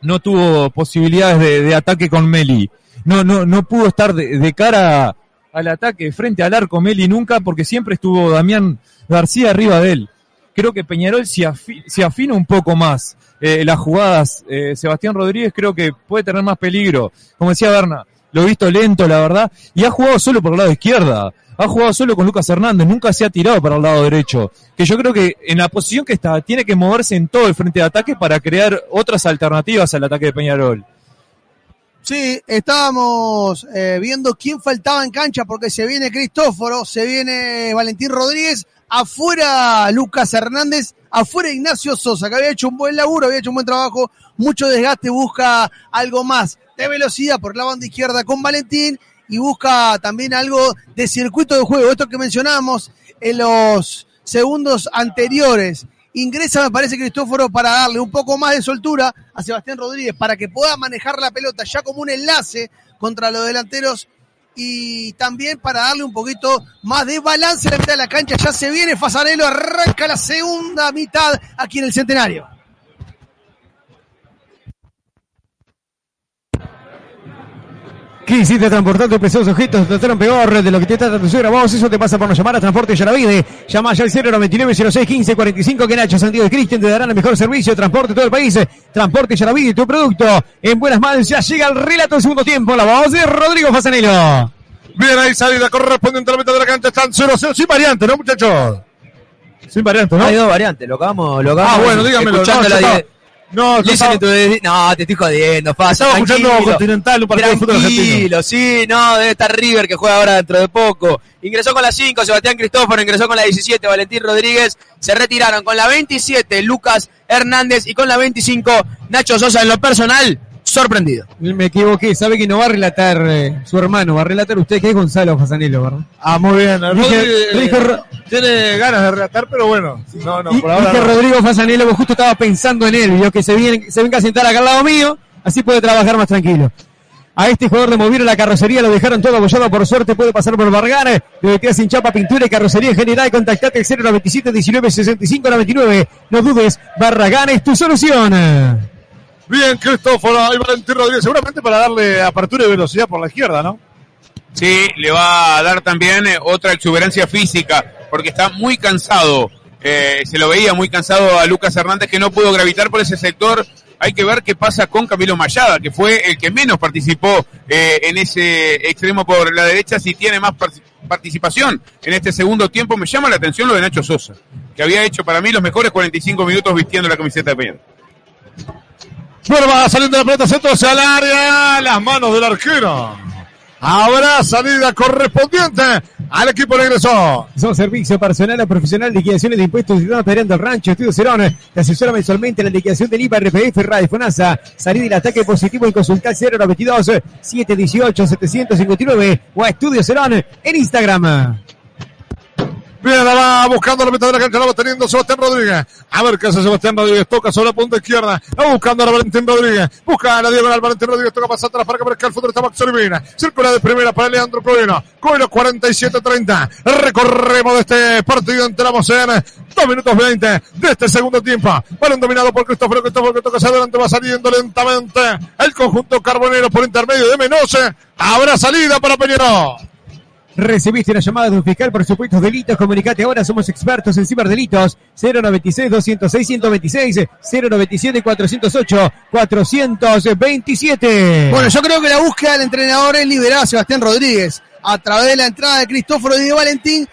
no tuvo posibilidades de, de ataque con Meli. No, no, no pudo estar de, cara al ataque frente al arco Meli nunca porque siempre estuvo Damián García arriba de él. Creo que Peñarol si afina un poco más eh, las jugadas, eh, Sebastián Rodríguez creo que puede tener más peligro. Como decía Berna, lo he visto lento, la verdad, y ha jugado solo por el lado izquierda. ha jugado solo con Lucas Hernández, nunca se ha tirado para el lado derecho. Que yo creo que en la posición que está, tiene que moverse en todo el frente de ataque para crear otras alternativas al ataque de Peñarol. Sí, estábamos eh, viendo quién faltaba en cancha porque se viene Cristóforo, se viene Valentín Rodríguez, afuera Lucas Hernández, afuera Ignacio Sosa, que había hecho un buen laburo, había hecho un buen trabajo, mucho desgaste, busca algo más de velocidad por la banda izquierda con Valentín y busca también algo de circuito de juego, esto que mencionábamos en los segundos anteriores. Ingresa, me parece, Cristóforo para darle un poco más de soltura a Sebastián Rodríguez para que pueda manejar la pelota ya como un enlace contra los delanteros y también para darle un poquito más de balance a la mitad de la cancha. Ya se viene Fasanelo, arranca la segunda mitad aquí en el Centenario. ¿Qué hiciste transportando preciosos objetos? Te trataron peor de lo que te trata tu suegra. Vos, eso te pasa por no llamar a Transporte Yaravide. Llama ya al 099 06 15 45 que Nacho Santiago y Cristian te darán el mejor servicio de transporte de todo el país. Transporte Yaravide, tu producto en buenas manos. Ya llega el relato del segundo tiempo. La voz de Rodrigo Fasanelo. Bien, ahí salida correspondiente a la mitad de la cancha. Están 0-0 sin variante, ¿no, muchachos? Sin variante, ¿no? Hay dos variantes, lo acabamos, lo acabamos Ah, bueno, dígamelo. escuchando no, la no, yo estaba- to the- no, te estoy jodiendo. Estaba escuchando. Continental, un partido de fútbol argentino. Sí, no, debe estar River que juega ahora dentro de poco. Ingresó con la 5, Sebastián Cristóforo, ingresó con la 17, Valentín Rodríguez. Se retiraron con la 27, Lucas Hernández y con la 25, Nacho Sosa. En lo personal, sorprendido. Me equivoqué, sabe que no va a relatar eh, su hermano, va a relatar usted que es Gonzalo Fasanelo, ¿verdad? Ah, muy bien. Rodri, Dije- eh, tiene ganas de relatar, pero bueno. No, no, Y- por ahora dije no. Rodrigo Fasanelo, porque justo estaba pensando en él, vio que se, viene, se venga a sentar acá al lado mío, así puede trabajar más tranquilo. A este jugador le movieron la carrocería, lo dejaron todo abollado, por suerte puede pasar por Bargana, le queda sin chapa, pintura y carrocería en general, contactate al 097 19 65 99, no dudes, Barragán es tu solución. Bien, Cristóforo, ahí Valentín Rodríguez, seguramente para darle apertura y velocidad por la izquierda, ¿no? Sí, le va a dar también eh, otra exuberancia física, porque está muy cansado. Eh, se lo veía muy cansado a Lucas Hernández, que no pudo gravitar por ese sector. Hay que ver qué pasa con Camilo Mayada, que fue el que menos participó eh, en ese extremo por la derecha, si tiene más par- participación en este segundo tiempo. Me llama la atención lo de Nacho Sosa, que había hecho para mí los mejores 45 minutos vistiendo la camiseta de Peñarol. Bueno, va saliendo la pelota centro hacia el área, las manos del arquero. Habrá salida correspondiente al equipo regresó. Somos servicio personal a profesional, liquidaciones de impuestos y Adrián del Rancho, Estudio Cerón, te asesora mensualmente en la liquidación del IVA, RPF, Radio FONASA, salir del ataque positivo y consultar 092 718 759 o a Estudio Cerón en Instagram. Bien, la va buscando la mitad de la cancha, la va teniendo Sebastián Rodríguez. A ver qué hace Sebastián Rodríguez. Toca sobre la punta izquierda. Va buscando a Valentín Rodríguez. Busca a la diagonal. Valentín Rodríguez toca pasar atrás para que aparezca el. Está Max Olivina. Circula de primera para Leandro Coelho. Coelho 47-30. Recorremos de este partido. Entramos en 2 minutos 20 de este segundo tiempo. Balón dominado por Cristóforo. Cristóforo que toca hacia adelante. Va saliendo lentamente el conjunto carbonero por intermedio de Menose. Habrá salida para Peñarol. Recibiste una llamada de un fiscal por supuestos delitos. Comunicate ahora, somos expertos en ciberdelitos. 096-206-126, 097-408-427. Bueno, yo creo que la búsqueda del entrenador es liberar a Sebastián Rodríguez a través de la entrada de Cristóforo y Valentín.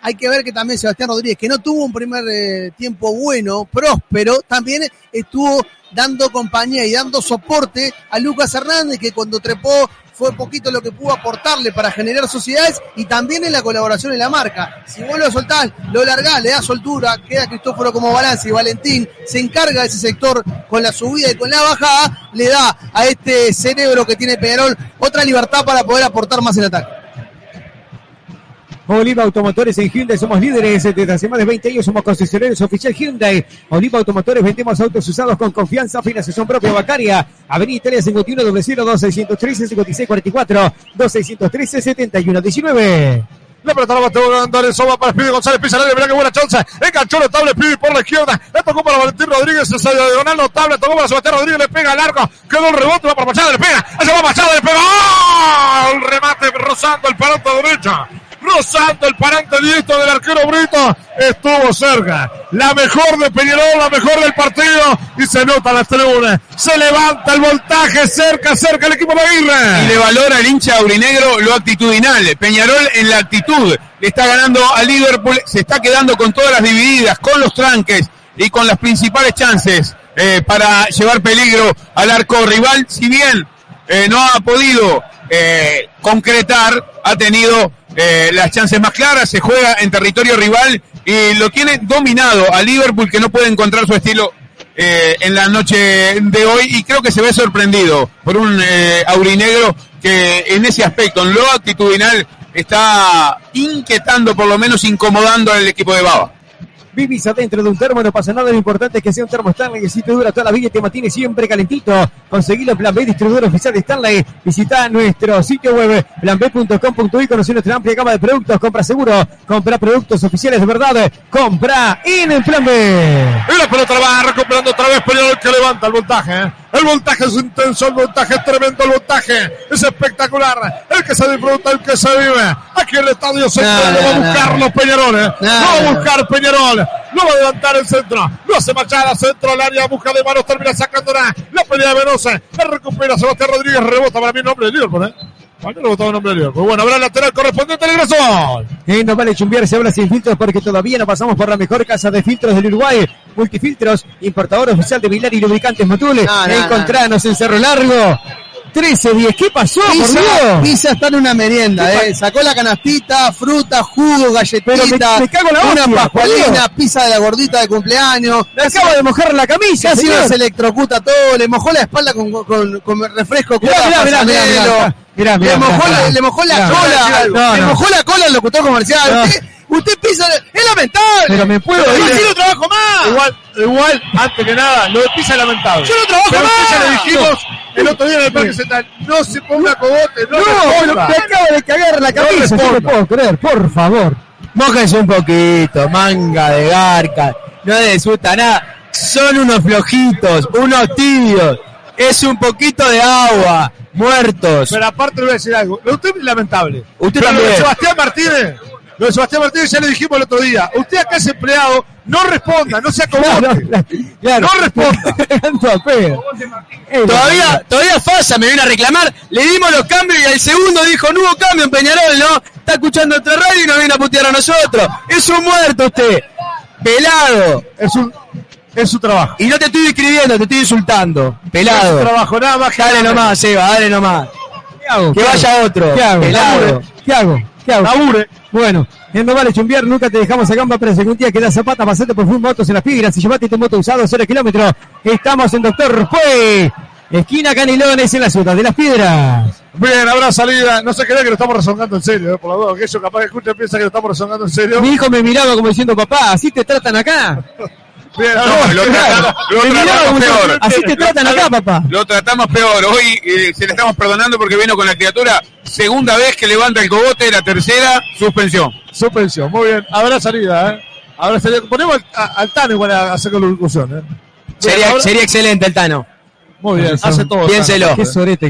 Hay que ver que también Sebastián Rodríguez, que no tuvo un primer eh, tiempo bueno, próspero, también estuvo dando compañía y dando soporte a Lucas Hernández, que cuando trepó fue poquito lo que pudo aportarle para generar sociedades y también en la colaboración en la marca. Si vos lo soltás, lo largás, le das soltura, queda Cristóforo como balance y Valentín se encarga de ese sector con la subida y con la bajada, le da a este cerebro que tiene Peñarol otra libertad para poder aportar más en ataque. Oliva Automotores en Hyundai, somos líderes desde hace más de 20 años, somos concesionarios oficial Hyundai. Oliva Automotores, vendemos autos usados con confianza, financiación propia bancaria. Avenida Italia 51 002 613 5644 2613 7119. La pelota la va a el Soba para Speedy González, pisa el mira qué buena chance. Enganchó notable Speedy por la izquierda. Le tocó para Valentín Rodríguez, esa diagonal notable. Tocó para Sebastián Rodríguez, le pega al arco. Quedó el rebote, va para Machado, le pega. Ese va Machado, le pega. ¡Oh! El remate rozando el pelota derecha. Rozando el parante directo del arquero Brito, estuvo cerca. La mejor de Peñarol, la mejor del partido, y se nota la tribuna. Se levanta el voltaje, cerca, cerca el equipo de Aguirre. Y le valora el hincha aurinegro lo actitudinal. Peñarol en la actitud. Le está ganando a Liverpool, se está quedando con todas las divididas, con los tranques y con las principales chances eh, para llevar peligro al arco rival. Si bien eh, no ha podido eh, concretar, ha tenido eh, las chances más claras, se juega en territorio rival y lo tiene dominado a Liverpool que no puede encontrar su estilo eh, en la noche de hoy y creo que se ve sorprendido por un eh, aurinegro que en ese aspecto, en lo actitudinal, está inquietando, por lo menos incomodando al equipo de Baba. Vivís adentro de un termo, no pasa nada, lo importante es que sea un termo Stanley que si te dura toda la vida y te mantiene siempre calentito. Conseguilo en Plan B, distribuidor oficial de Stanley. Visita nuestro sitio web planb.com.uy, conocer nuestra amplia gama de productos, compra seguro, compra productos oficiales de verdad, compra en el Plan B. Y la pelota va recuperando otra vez Peñarol que levanta el voltaje. ¿eh? El voltaje es intenso, el voltaje es tremendo, el voltaje es espectacular. El que se disfruta, el que se vive. Aquí en el estadio central No, lo va a no, buscar no. los Peñarol. ¿eh? No, Lo va a no. buscar Peñarol. Lo va a levantar el centro. Lo hace Machada, centro al área, busca de manos, termina sacándola. La pelea de Venosa. La recupera Sebastián Rodríguez, rebota para mí nombre de Liverpool. ¿eh? Para mí rebotaba el nombre de Liverpool. Bueno, habrá lateral correspondiente al ingreso. Eh, no vale chumbear, se habla sin filtros porque todavía no pasamos por la mejor casa de filtros del Uruguay. Multifiltros, importador oficial de Vilar y lubricantes Matule. No, no, Encontranos en Cerro Largo. 13-10. ¿Qué pasó, por Pisa, Dios? Pisa está en una merienda, eh. Sacó la canastita, fruta, jugo, galletita, me- me la una pascualina, pizza de la gordita de cumpleaños. Me acabo de mojar la camisa, Casi señor. nos electrocuta todo, le mojó la espalda con, con, con refresco Mirá, mirá, mirá, mirá, Pasanelo. mirá, mirá, mirá, le, mojó la, le mojó la cola, no, le no. mojó la cola al locutor comercial. No. Usted, usted pisa, es lamentable. Pero me puedo ir. no trabajo más. Igual, igual, antes que nada, lo de Pisa es lamentable. Yo no trabajo Pero más. ya le dijimos el otro día en el Parque Central, no se ponga cogote, no, No, responda. me acabo de cagar la No camisa, no lo responda. puedo creer, por favor. Mójense un poquito, manga de garca. No les disfruta nada. Son unos flojitos, unos tibios. Es un poquito de agua. Muertos. Pero aparte le voy a decir algo, usted es lamentable. Usted Pero también. Sebastián Martínez, lo de Sebastián Martínez ya le dijimos el otro día, usted acá es empleado, no responda, no se acomote. Claro. No responda. Eh, Todavía, todavía falla, me viene a reclamar. Le dimos los cambios y al segundo dijo, no hubo cambio en Peñarol, ¿no? Está escuchando otra radio y nos viene a putear a nosotros. Es un muerto usted. Pelado. Es un, es su trabajo. Y no te estoy escribiendo, te estoy insultando. Es su Pelado. trabajo, nada más que Dale nada. nomás, Eva, dale nomás. ¿Qué hago? Que ¿Qué vaya hago? otro. ¿Qué hago? Pelado. ¿Qué hago? ¿Qué hago? Labure. Bueno, en No Vale Chumbiar nunca te dejamos a gamba, pero si algún día queda zapata, pasate por Full Motos en las Piedras y llevate tu moto usado 0 kilómetros. Estamos en Doctor Fue, esquina Canelones en la ciudad de las Piedras. Bien, habrá salida. No se crea que lo estamos rezongando en serio, eh, por la duda. Que ellos capaz que escuchen piensa que lo estamos rezongando en serio. Mi hijo me miraba como diciendo, papá, ¿así te tratan acá? No, lo tratamos, lo peor. ¿así te tratan acá, papá? Lo tratamos peor. Hoy eh, se le estamos perdonando porque vino con la criatura. Segunda vez que levanta el cogote, la tercera, suspensión. Suspensión, muy bien. Habrá salida, ¿eh? Habrá salida. Ponemos al, a- al Tano igual a hacer con la locución, ¿eh? Sería, ahora- sería excelente el Tano. Muy bien, hace todo. Piénselo. Tano.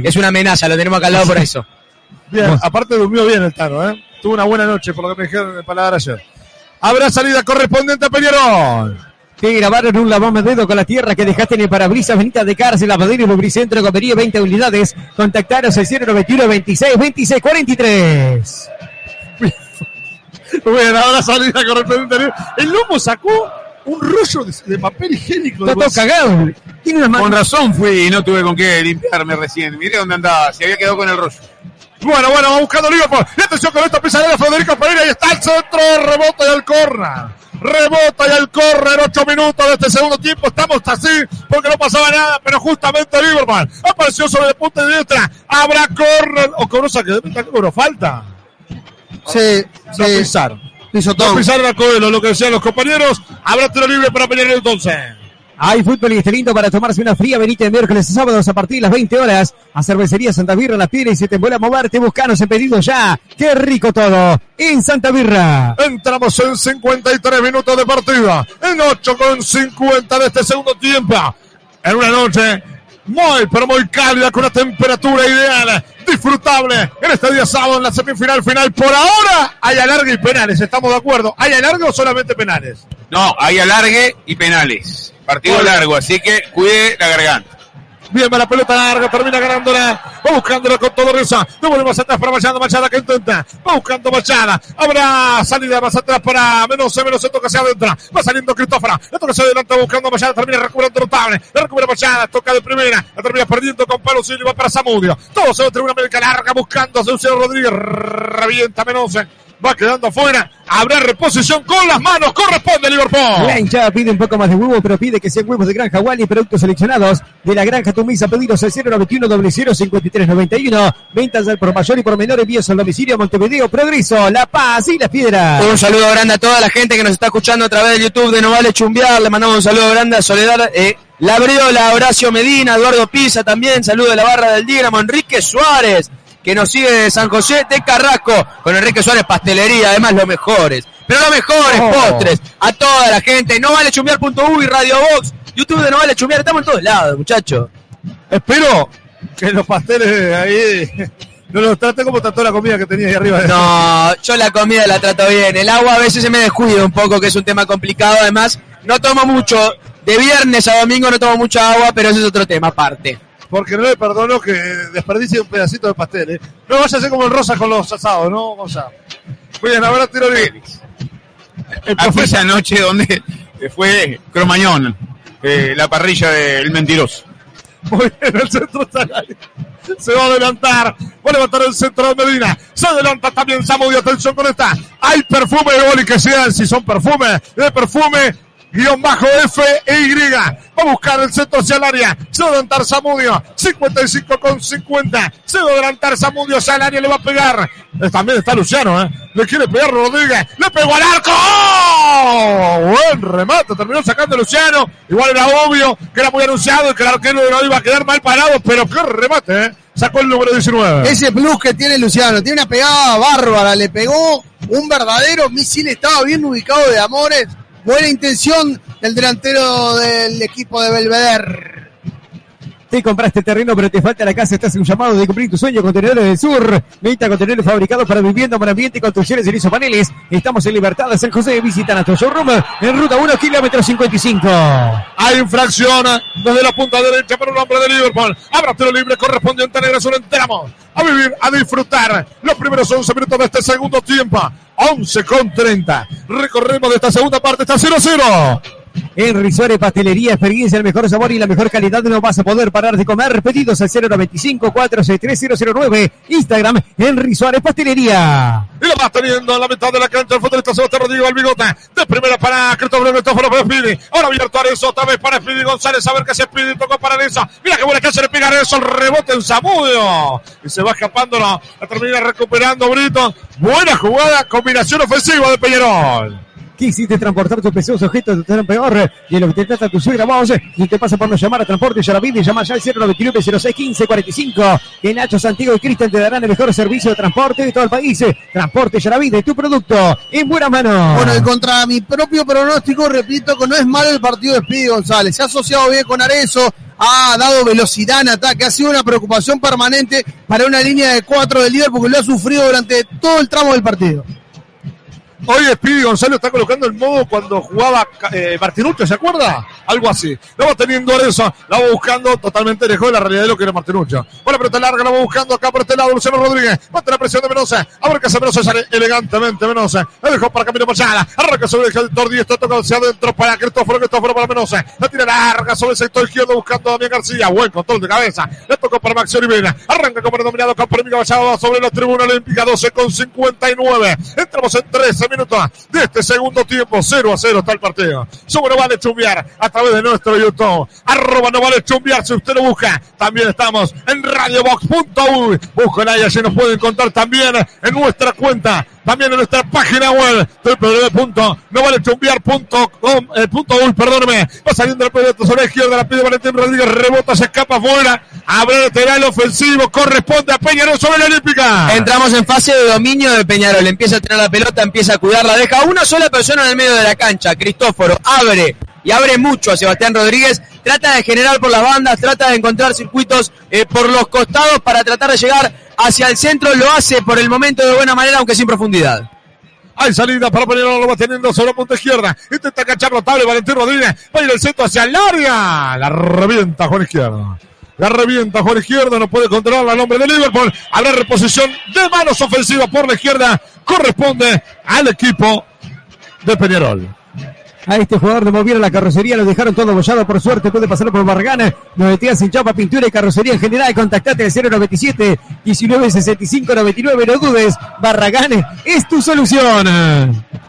Es una amenaza, lo tenemos acá al lado por eso. Bien, aparte durmió bien el Tano, ¿eh? Tuvo una buena noche, por lo que me dijeron en el paladar ayer. Habrá salida correspondiente a Peñarol. Te grabaron un lavame dedo con la tierra que dejaste en el parabrisas Benita de Cárcel, Lavadero y Lubricentro, Comería 20 unidades. Contactaros al 091 26 26 43. Muy bien, habrá salida correspondiente. El lomo sacó un rollo de, de papel higiénico. Está todo cagado. Tiene unas Con manos. razón fui y no tuve con qué limpiarme recién. Miré dónde andaba, se había quedado con el rollo. Bueno, bueno, va buscando Liverpool. Y atención con esta pisadera Federico Pereira. Y está el centro, rebota y al corner. Rebota y al corner. Ocho minutos de este segundo tiempo. Estamos así porque no pasaba nada. Pero justamente Liverpool apareció sobre el punto de diestra. Habrá corner. O de meta, cobró falta. Sí, No sí. No Pisotón. pisaron a Coelho, lo que decían los compañeros. Habrá tiro libre para Peñarol entonces. Hay fútbol y este lindo para tomarse una fría venita de miércoles y sábados a partir de las 20 horas a Cervecería Santa Birra las piedras y se te vuelve a moverte, buscanos en pedido ya. ¡Qué rico todo! En Santa Birra. Entramos en 53 minutos de partida. En 8 con 50 de este segundo tiempo. En una noche muy, pero muy cálida, con una temperatura ideal. Disfrutable en este día sábado en la semifinal final. Por ahora hay alargue y penales, estamos de acuerdo. ¿Hay alargue o solamente penales? No, hay alargue y penales. Partido largo, así que cuide la garganta. Bien, va la pelota larga, termina ganándola. Va buscándola con todo risa. Devolvemos atrás para Machada, Machada que intenta. Va buscando Machada. Habrá salida más atrás para Menose, Menose toca hacia adentro. Va saliendo Cristófora. Le toca hacia adelante buscando Machada. Termina recuperando notable. La recupera Machada. Toca de primera. La termina perdiendo con Palo Silva para Samudio. Todo se va a una América larga buscando a Luciano Rodríguez. Revienta Menose. Va quedando afuera. Habrá reposición con las manos. Corresponde Liverpool. La hinchada pide un poco más de huevo, pero pide que sean huevos de granja Wally y productos seleccionados de la granja Tumisa. Pedidos al 091 005391. Ventas al por mayor y por menor envíos al domicilio Montevideo, Progreso, La Paz y Las Piedras. Un saludo grande a toda la gente que nos está escuchando a través de YouTube de No Vale Chumbear. Le mandamos un saludo grande a Soledad eh, Labriola, Horacio Medina, Eduardo Pisa también. Saludo de la barra del Dinamo, Enrique Suárez, que nos sigue de San José de Carrasco. Con Enrique Suárez, pastelería, además los mejores. Pero los mejores Oh. postres. A toda la gente. No vale chumbear.uy, Radio Box, YouTube de No Vale Chumbear. Estamos en todos lados, muchachos. Espero que los pasteles ahí no los trate como trató la comida que tenía ahí arriba. No, yo la comida la trato bien. El agua a veces se me descuida un poco, que es un tema complicado. Además, no tomo mucho. De viernes a domingo no tomo mucha agua, pero ese es otro tema aparte. Porque no le perdono que desperdicie un pedacito de pastel. ¿eh? No vaya a ser como el rosa con los asados, ¿no? O sea, muy bien, ahora tiro libre. El profesor, noche donde fue Cromañón, eh, la parrilla del mentiroso. muy bien, el centro está ahí. Se va a adelantar. Va a levantar el centro de Medina. Se adelanta también Samudio. Atención con esta. Hay perfume de Oli que sean, si son perfume, de perfume. Guión bajo F e Y. Va a buscar el centro hacia el área. Se va a adelantar Samudio. 55 con 50. Se va a adelantar Samudio hacia el área. Le va a pegar. Eh, También está Luciano, ¿eh? Le quiere pegar Rodríguez. Le pegó al arco. ¡Oh! Buen remate. Terminó sacando Luciano. Igual era obvio que era muy anunciado y que el arquero no iba a quedar mal parado. Pero qué remate, ¿eh? Sacó el número 19. Ese plus que tiene Luciano, tiene una pegada bárbara, le pegó un verdadero misil, estaba bien ubicado de Amores, buena intención del delantero del equipo de Belvedere. Te compraste terreno, pero te falta la casa. Estás en un llamado de cumplir tu sueño. Contenedores del Sur. Venta contenedores fabricados para vivienda, para ambiente y construcciones en isopaneles. Estamos en Libertad de San José. Visita nuestro showroom en ruta 1, kilómetro 55. Hay infracción desde la punta derecha para un hombre de Liverpool. Habrá tiro libre correspondiente a Negreso. Lo enteramos a vivir, a disfrutar los primeros 11 minutos de este segundo tiempo. 11 con 30. Recorremos de esta segunda parte. Está 0-0. En Risore Pastelería, experiencia, el mejor sabor y la mejor calidad. No vas a poder parar de comer. Pedidos al 095-463-009. Instagram, en Risore Pastelería. Y lo va teniendo en la mitad de la cancha el futbolista Sebastián Rodrigo Albigota. De primera para Cristóbal Cristóforo para Speedy. Ahora abierto Arezo, otra vez para Speedy González. A ver qué hace Speedy. Tocó para Arezo. Mira qué buena que se le pega a Arezo. El rebote en Zamudio. Y se va escapando. La termina recuperando Brito. Buena jugada. Combinación ofensiva de Peñarol. Quisiste transportar tus pesados objetos de tan peor y lo que te trata tu suegra vos y te pasa por no llamar a Transporte Yaravide llama ya al 099 06 15 45 que Nacho Santiago y Cristian te darán el mejor servicio de transporte de todo el país Transporte Yaravide tu producto en buena mano Bueno, y contra mi propio pronóstico, repito que no es malo el partido de Speedy González. Se ha asociado bien con Arezo, ha dado velocidad en ataque, ha sido una preocupación permanente para una línea de cuatro del líder porque lo ha sufrido durante todo el tramo del partido. Hoy Speedy González está colocando el modo cuando jugaba eh, ¿se acuerda? Algo así. Lo va teniendo Arezo, la va buscando totalmente lejos de la realidad de lo que era Martinuccio. Bueno, pelota larga, la va buscando acá por este lado Luciano Rodríguez. Va a tener presión de Menosa. A ver qué hace Menosa, sale elegantemente Menosa. La dejó para Camilo Machada. Arranca sobre el sector diesto, toca hacia adentro para Cristóforo, Cristóforo para Menosa. La tira larga sobre el sector izquierdo buscando a Damián García. Buen control de cabeza. Le tocó para Maxi Olivera. Arranca como dominado con polémica Machado sobre la tribuna olímpica 12 con 59. Entramos en 13 minutos de este segundo tiempo. 0 a 0 está el partido. Somos No Vale Chumbiar a través de nuestro YouTube. Arroba No Vale Chumbiar si usted lo busca. También estamos en radiobox.uy. Búsquenla y allí nos pueden encontrar también en nuestra cuenta. También en nuestra página web www.novalechumbiar.com eh, punto uy, perdóneme. Va saliendo el proyecto sobre izquierda, la pide Valentín Rodríguez, rebota, se escapa afuera. Abre lateral ofensivo, corresponde a Peñarol sobre la Olímpica. Entramos en fase de dominio de Peñarol. Empieza a tener la pelota, empieza a cuidarla. Deja una sola persona en el medio de la cancha. Cristóforo abre y abre mucho a Sebastián Rodríguez. Trata de generar por las bandas, trata de encontrar circuitos eh, por los costados para tratar de llegar hacia el centro, lo hace por el momento de buena manera, aunque sin profundidad. Hay salida para Peñarol, lo va teniendo sobre la punta izquierda. Intenta cachar notable Valentín Rodríguez. Va a ir el centro hacia el área. La revienta Juan Izquierdo. La revienta Juan Izquierdo, no puede controlar al hombre de Liverpool. Habrá reposición de manos ofensivas por la izquierda. Corresponde al equipo de Peñarol. A este jugador le movieron la carrocería, lo dejaron todo bollado. Por suerte puede pasar por Barragán. Nos sin chapa, pintura y carrocería en general. Contactate al 097 1965 99. No dudes, Barragán es tu solución.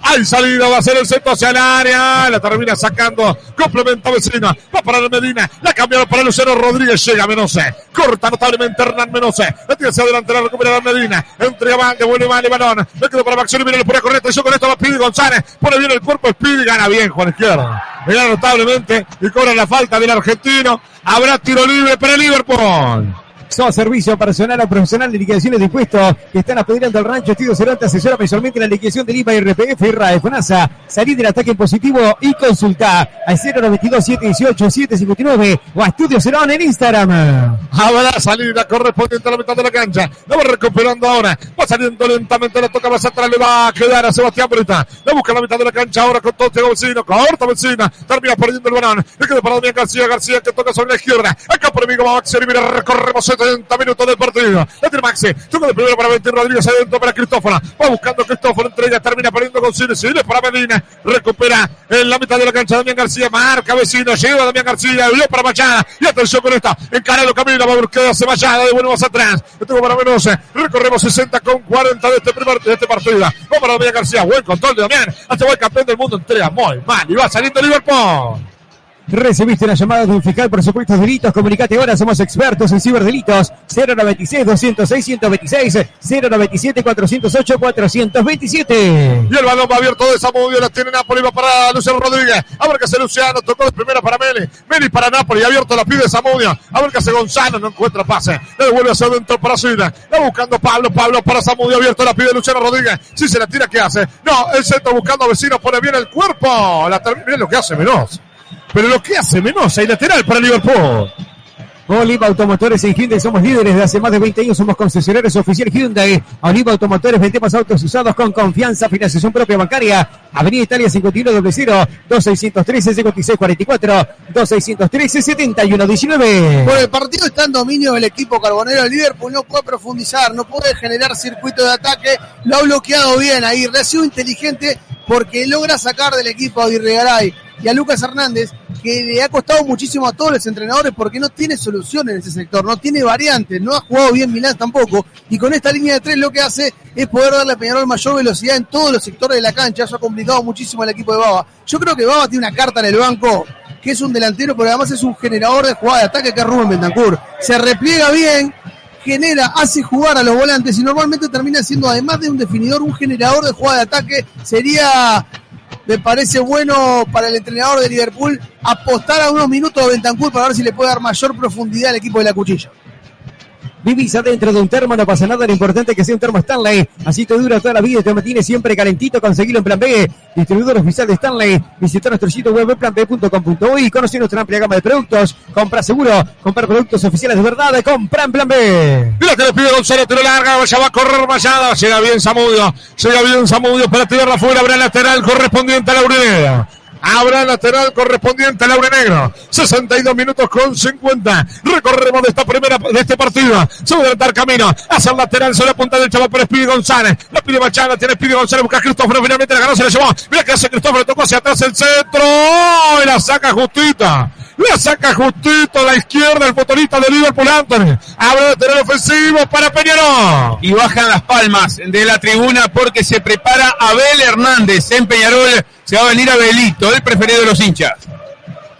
Hay salida, va a ser el centro hacia el área. La termina sacando. Complementa vecina. Va para el Medina. La cambiaron para Luciano Rodríguez. Llega Menose. Corta notablemente Hernán Menose. La tira hacia adelante. La recupera la Medina. Entrega mal. Devuelve mal el balón. Le quedó para Maxi. Viene por correcta. Y con esto va Pidi González. Pone bien el cuerpo. Speedy gana bien. Juan Izquierdo. Mira notablemente y cobra la falta del argentino. Habrá tiro libre para Liverpool. Somos servicio personal o profesional de liquidaciones de impuestos que están apoderando al rancho. Estudio Cervantes asesora mensualmente la liquidación del IVA, RPF y RAE, FONASA. Salir del ataque positivo y consulta al 092 718 759 o a Estudio Cerón en Instagram. Habrá salida correspondiente a la mitad de la cancha. La va recuperando ahora. Va saliendo lentamente. La toca más atrás. Le va a quedar a Sebastián Brita. La busca en la mitad de la cancha ahora con todo vecino. Corta vecina. Termina perdiendo el balón. Le queda para Damián García. García que toca sobre la izquierda. Acá por amigo va a Mira, recorremos 70 minutos del partido. La Maxi. Toca de primero para Valentín Rodríguez. Adentro para Cristóforo. Va buscando Cristóforo. Entre ellas termina perdiendo con Cine. Cine para Medina. Recupera en la mitad de la cancha Damián García. Marca vecino. Lleva Damián García. Vio para Machada. Y atención con esta. Encarado camino. Va a buscar hacia Machada. De vuelvo más atrás. Estuvo para Menose. Recorremos 60 con 40 de este primer de este partido. Va para Damián García. Buen control de Damián. Hasta el campeón del mundo. Entrega muy mal. Y va saliendo Liverpool. Recibiste la llamada de un fiscal por supuestos delitos. Comunicate ahora, somos expertos en ciberdelitos. 096-206-126, 097-408-427. Y el balón va abierto de Samudio, la tiene Napoli, va para Luciano Rodríguez. A ver qué hace Luciano, tocó de primera para Meli. Meli para Napoli, abierto la pide Samudio. A ver qué hace Gonzalo, no encuentra pase. Le devuelve hacia adentro para Suida. Va buscando Pablo, Pablo para Samudio, abierto la pide Luciano Rodríguez. Si se la tira, ¿qué hace? No, el centro buscando a vecinos, pone bien el cuerpo. La Miren lo que hace Menos. Pero lo que hace Menosa y lateral para Liverpool. Oliva Automotores en Hyundai somos líderes de hace más de 20 años, somos concesionarios oficiales Hyundai. Oliva Automotores vendemos autos usados con confianza, financiación propia bancaria. Avenida Italia 5100 2613 5644 2613 7119. Por el partido está en dominio del equipo carbonero de Liverpool, no puede profundizar, no puede generar circuito de ataque, lo ha bloqueado bien ahí, recibo inteligente porque logra sacar del equipo a Aguirre y a Lucas Hernández, que le ha costado muchísimo a todos los entrenadores porque no tiene solución en ese sector, no tiene variantes, no ha jugado bien Milán tampoco, y con esta línea de tres lo que hace es poder darle a Peñarol mayor velocidad en todos los sectores de la cancha, eso ha complicado muchísimo al equipo de Baba. Yo creo que Baba tiene una carta en el banco, que es un delantero, pero además es un generador de jugada de ataque que es Rubén Bentancur. Se repliega bien, genera, hace jugar a los volantes y normalmente termina siendo, además de un definidor, un generador de jugada de ataque. Sería me parece bueno para el entrenador de Liverpool apostar a unos minutos de Bentancur para ver si le puede dar mayor profundidad al equipo de la cuchilla. Vivís adentro de un termo, no pasa nada, lo importante es que sea un termo Stanley. Así te dura toda la vida te mantiene siempre calentito. Conseguilo en Plan B, distribuidor oficial de Stanley. Visita nuestro sitio web planb.com.uy. Conoce nuestra amplia gama de productos. Compra seguro, comprar productos oficiales de verdad. Compra en Plan B. Mira que le pide Gonzalo, tiro larga, ya va a correr Mayada. Llega bien Samudio, llega bien Samudio para tirarla afuera. Habrá lateral correspondiente a la Urinera. Habrá lateral correspondiente a Laura Negro. 62 minutos con 50. Recorremos de esta primera, de este partido. A adelantar camino. Hacia el lateral, sobre la punta del chaval por Speedy González. La pide Machada, tiene Speedy González, busca a Cristóforo. Finalmente la ganó, se la llevó. Mira que hace Cristóforo, tocó hacia atrás el centro. Y la saca justita. La saca justito a la izquierda el motorista de Liverpool Anthony. Abre lateral ofensivo para Peñarol. Y bajan las palmas de la tribuna porque se prepara Abel Hernández en Peñarol. Se va a venir Abelito, el preferido de los hinchas.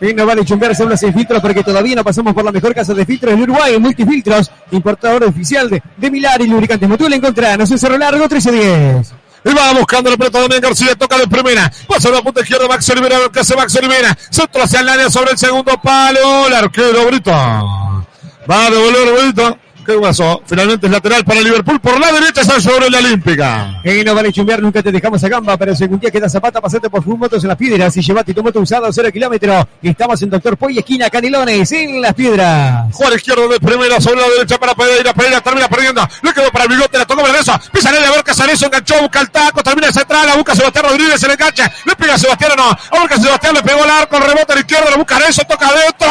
Y no vale chumbearse habla sin filtros porque todavía no pasamos por la mejor casa de filtros en Uruguay, Multifiltros, importador oficial de, de Milar y lubricantes Motul. Encontranos en Cerro Largo 1310. Y va buscando la pelota Damián García, toca de primera. Pasa la punta izquierda Max Olivera, que hace Max Olivera. Centro hacia el área sobre el segundo palo. El arquero Brito. Va a devolver Brito. ¿Qué pasó? Finalmente es lateral para Liverpool. Por la derecha está sobre la Olímpica. En no vale chumbear, nunca te dejamos a gamba, pero según día queda zapata, pasate por Fumotos en las piedras y llevate tu moto usado a cero kilómetros. Estamos en Doctor Poy, esquina Canelones, en las piedras. Juan izquierdo de primera sobre la derecha para Pereira. Pereira termina perdiendo. Le quedó para el bigote, la tocó Berezo. Pisa a ver Casarezo, enganchó, busca el taco, termina central, la busca Sebastián Rodríguez, se le engancha. Le pega a Sebastián no. Ahora que Sebastián le pegó el arco, el rebote a la izquierda, lo busca eso, toca adentro.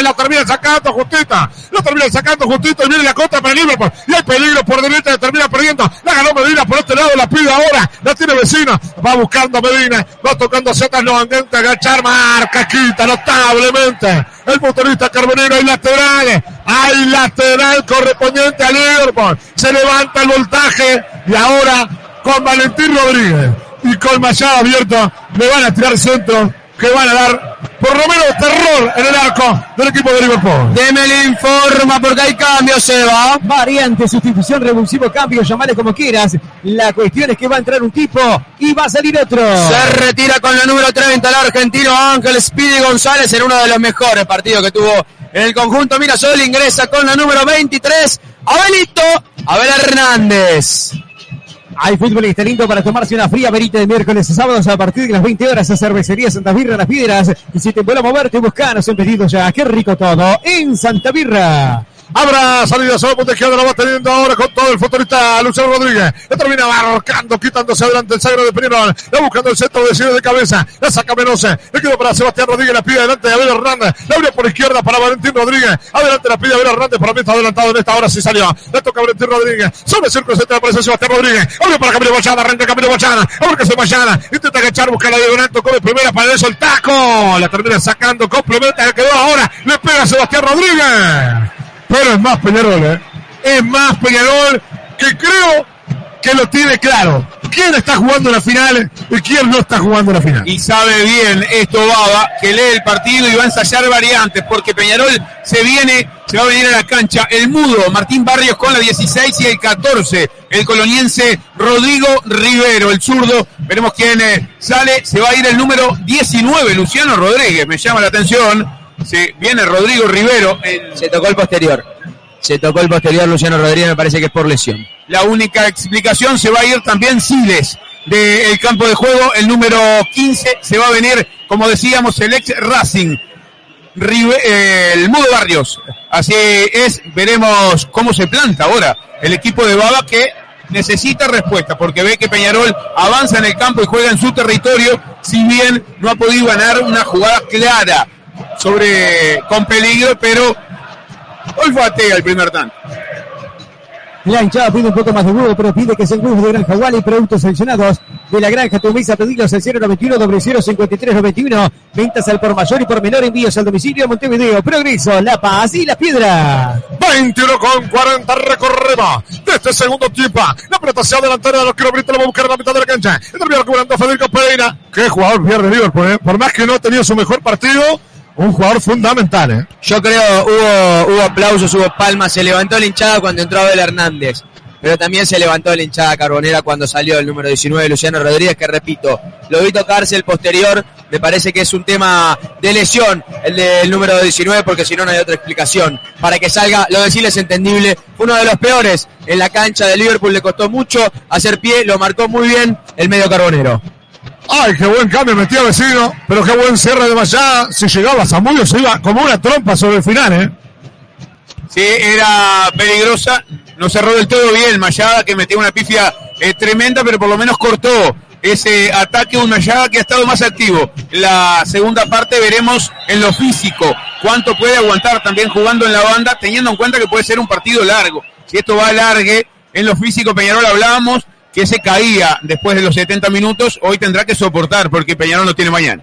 Y la termina sacando justita. La termina sacando justito y viene la contra para Liverpool. Y hay peligro por derecha, termina perdiendo. La ganó Medina por este lado, la pide ahora. La tiene vecina. Va buscando Medina. Va tocando setas nuevamente. Agachar, marca, quita notablemente. El motorista Carbonero hay lateral. Hay lateral correspondiente al Liverpool. Se levanta el voltaje. Y ahora con Valentín Rodríguez y con Mayada abierto le van a tirar centro que van a dar por lo menos terror en el arco del equipo de Liverpool. Deme el informa porque hay cambio, Seba. Variante, sustitución, revulsivo, cambio, llamale como quieras. La cuestión es que va a entrar un tipo y va a salir otro. Se retira con la número 30 el argentino Ángel Speedy González en uno de los mejores partidos que tuvo en el conjunto Mirasol. Ingresa con la número 23, Abelito, Abel Hernández. Hay fútbol está lindo para tomarse una fría verita de miércoles y sábados a partir de las 20 horas a Cervecería Santa Birra Las Piedras. Y si te vuelve a moverte, buscanos en pedidos ya. Qué rico todo en Santa Birra. Habrá salida sobre punta izquierda, la va teniendo ahora con todo el futbolista Luciano Rodríguez. La termina marcando, quitándose adelante el sagro de Peñarol. La buscando el centro de cierre de cabeza. La saca Menose. Le quedó para Sebastián Rodríguez. La pide adelante de Abel Hernández. La abre por izquierda para Valentín Rodríguez. Adelante la pide Abel Hernández. Para mí está adelantado en esta hora. Sí salió. Le toca Valentín Rodríguez. Sobre el círculo central aparece Sebastián Rodríguez. Abre para Camilo Bachana. Arranca Camilo Bachana. Abre que se Bachana. Intenta agachar, busca la diagonal. Tocó de primera para eso el taco. La termina sacando. Complementa. Le quedó ahora. Le pega Sebastián Rodríguez pero es más Peñarol, ¿eh? Es más Peñarol que creo que lo tiene claro. ¿Quién está jugando la final y quién no está jugando la final? Y sabe bien esto Baba, que lee el partido y va a ensayar variantes, porque Peñarol se viene, se va a venir a la cancha. El mudo, Martín Barrios con la 16 y el 14. El coloniense Rodrigo Rivero, el zurdo. Veremos quién eh, sale. Se va a ir el número 19, Luciano Rodríguez. Me llama la atención. Sí, viene Rodrigo Rivero. En... Se tocó el posterior. Se tocó el posterior Luciano Rodríguez, me parece que es por lesión. La única explicación se va a ir también Siles del campo de juego. El número 15 se va a venir, como decíamos, el ex Racing. Rive, eh, el Mudo Barrios. Así es, veremos cómo se planta ahora el equipo de Baba que necesita respuesta porque ve que Peñarol avanza en el campo y juega en su territorio, si bien no ha podido ganar una jugada clara sobre con peligro, pero olfatea el primer tanto. La hinchada pide un poco más de huevo, pero pide que sean huevos de Granja Wally, productos seleccionados de la Granja Tumisa, pedidos al 091 053 91 ventas al por mayor y por menor envíos al domicilio Montevideo, Progreso, La Paz y La Piedra. 21 con 40 recorremos de este segundo tiempo. La pelota hacia delantera de los kilómetros, la va a buscar en la mitad de la cancha. El termina recuperando Federico Pereira. Qué jugador pierde Liverpool, ¿eh? por más que no ha tenido su mejor partido un jugador fundamental. ¿eh? Yo creo hubo, hubo aplausos, hubo palmas, se levantó la hinchada cuando entró Abel Hernández, pero también se levantó la hinchada carbonera cuando salió el número 19 Luciano Rodríguez, que repito, lo vi tocarse el posterior, me parece que es un tema de lesión el del número 19, porque si no no hay otra explicación. Para que salga, lo decirle es entendible, uno de los peores en la cancha de Liverpool, le costó mucho hacer pie, lo marcó muy bien el medio carbonero. Ay, qué buen cambio metía vecino, pero qué buen cierre de Mayada. Si llegaba Zamudio se iba como una trompa sobre el final, ¿eh? Sí, era peligrosa. No cerró del todo bien Mayada, que metió una pifia eh, tremenda, pero por lo menos cortó ese ataque. Un Mayada que ha estado más activo. La segunda parte veremos en lo físico cuánto puede aguantar también jugando en la banda, teniendo en cuenta que puede ser un partido largo. Si esto va a largue, en lo físico, Peñarol hablábamos, que se caía después de los 70 minutos, hoy tendrá que soportar porque Peñarol no tiene mañana.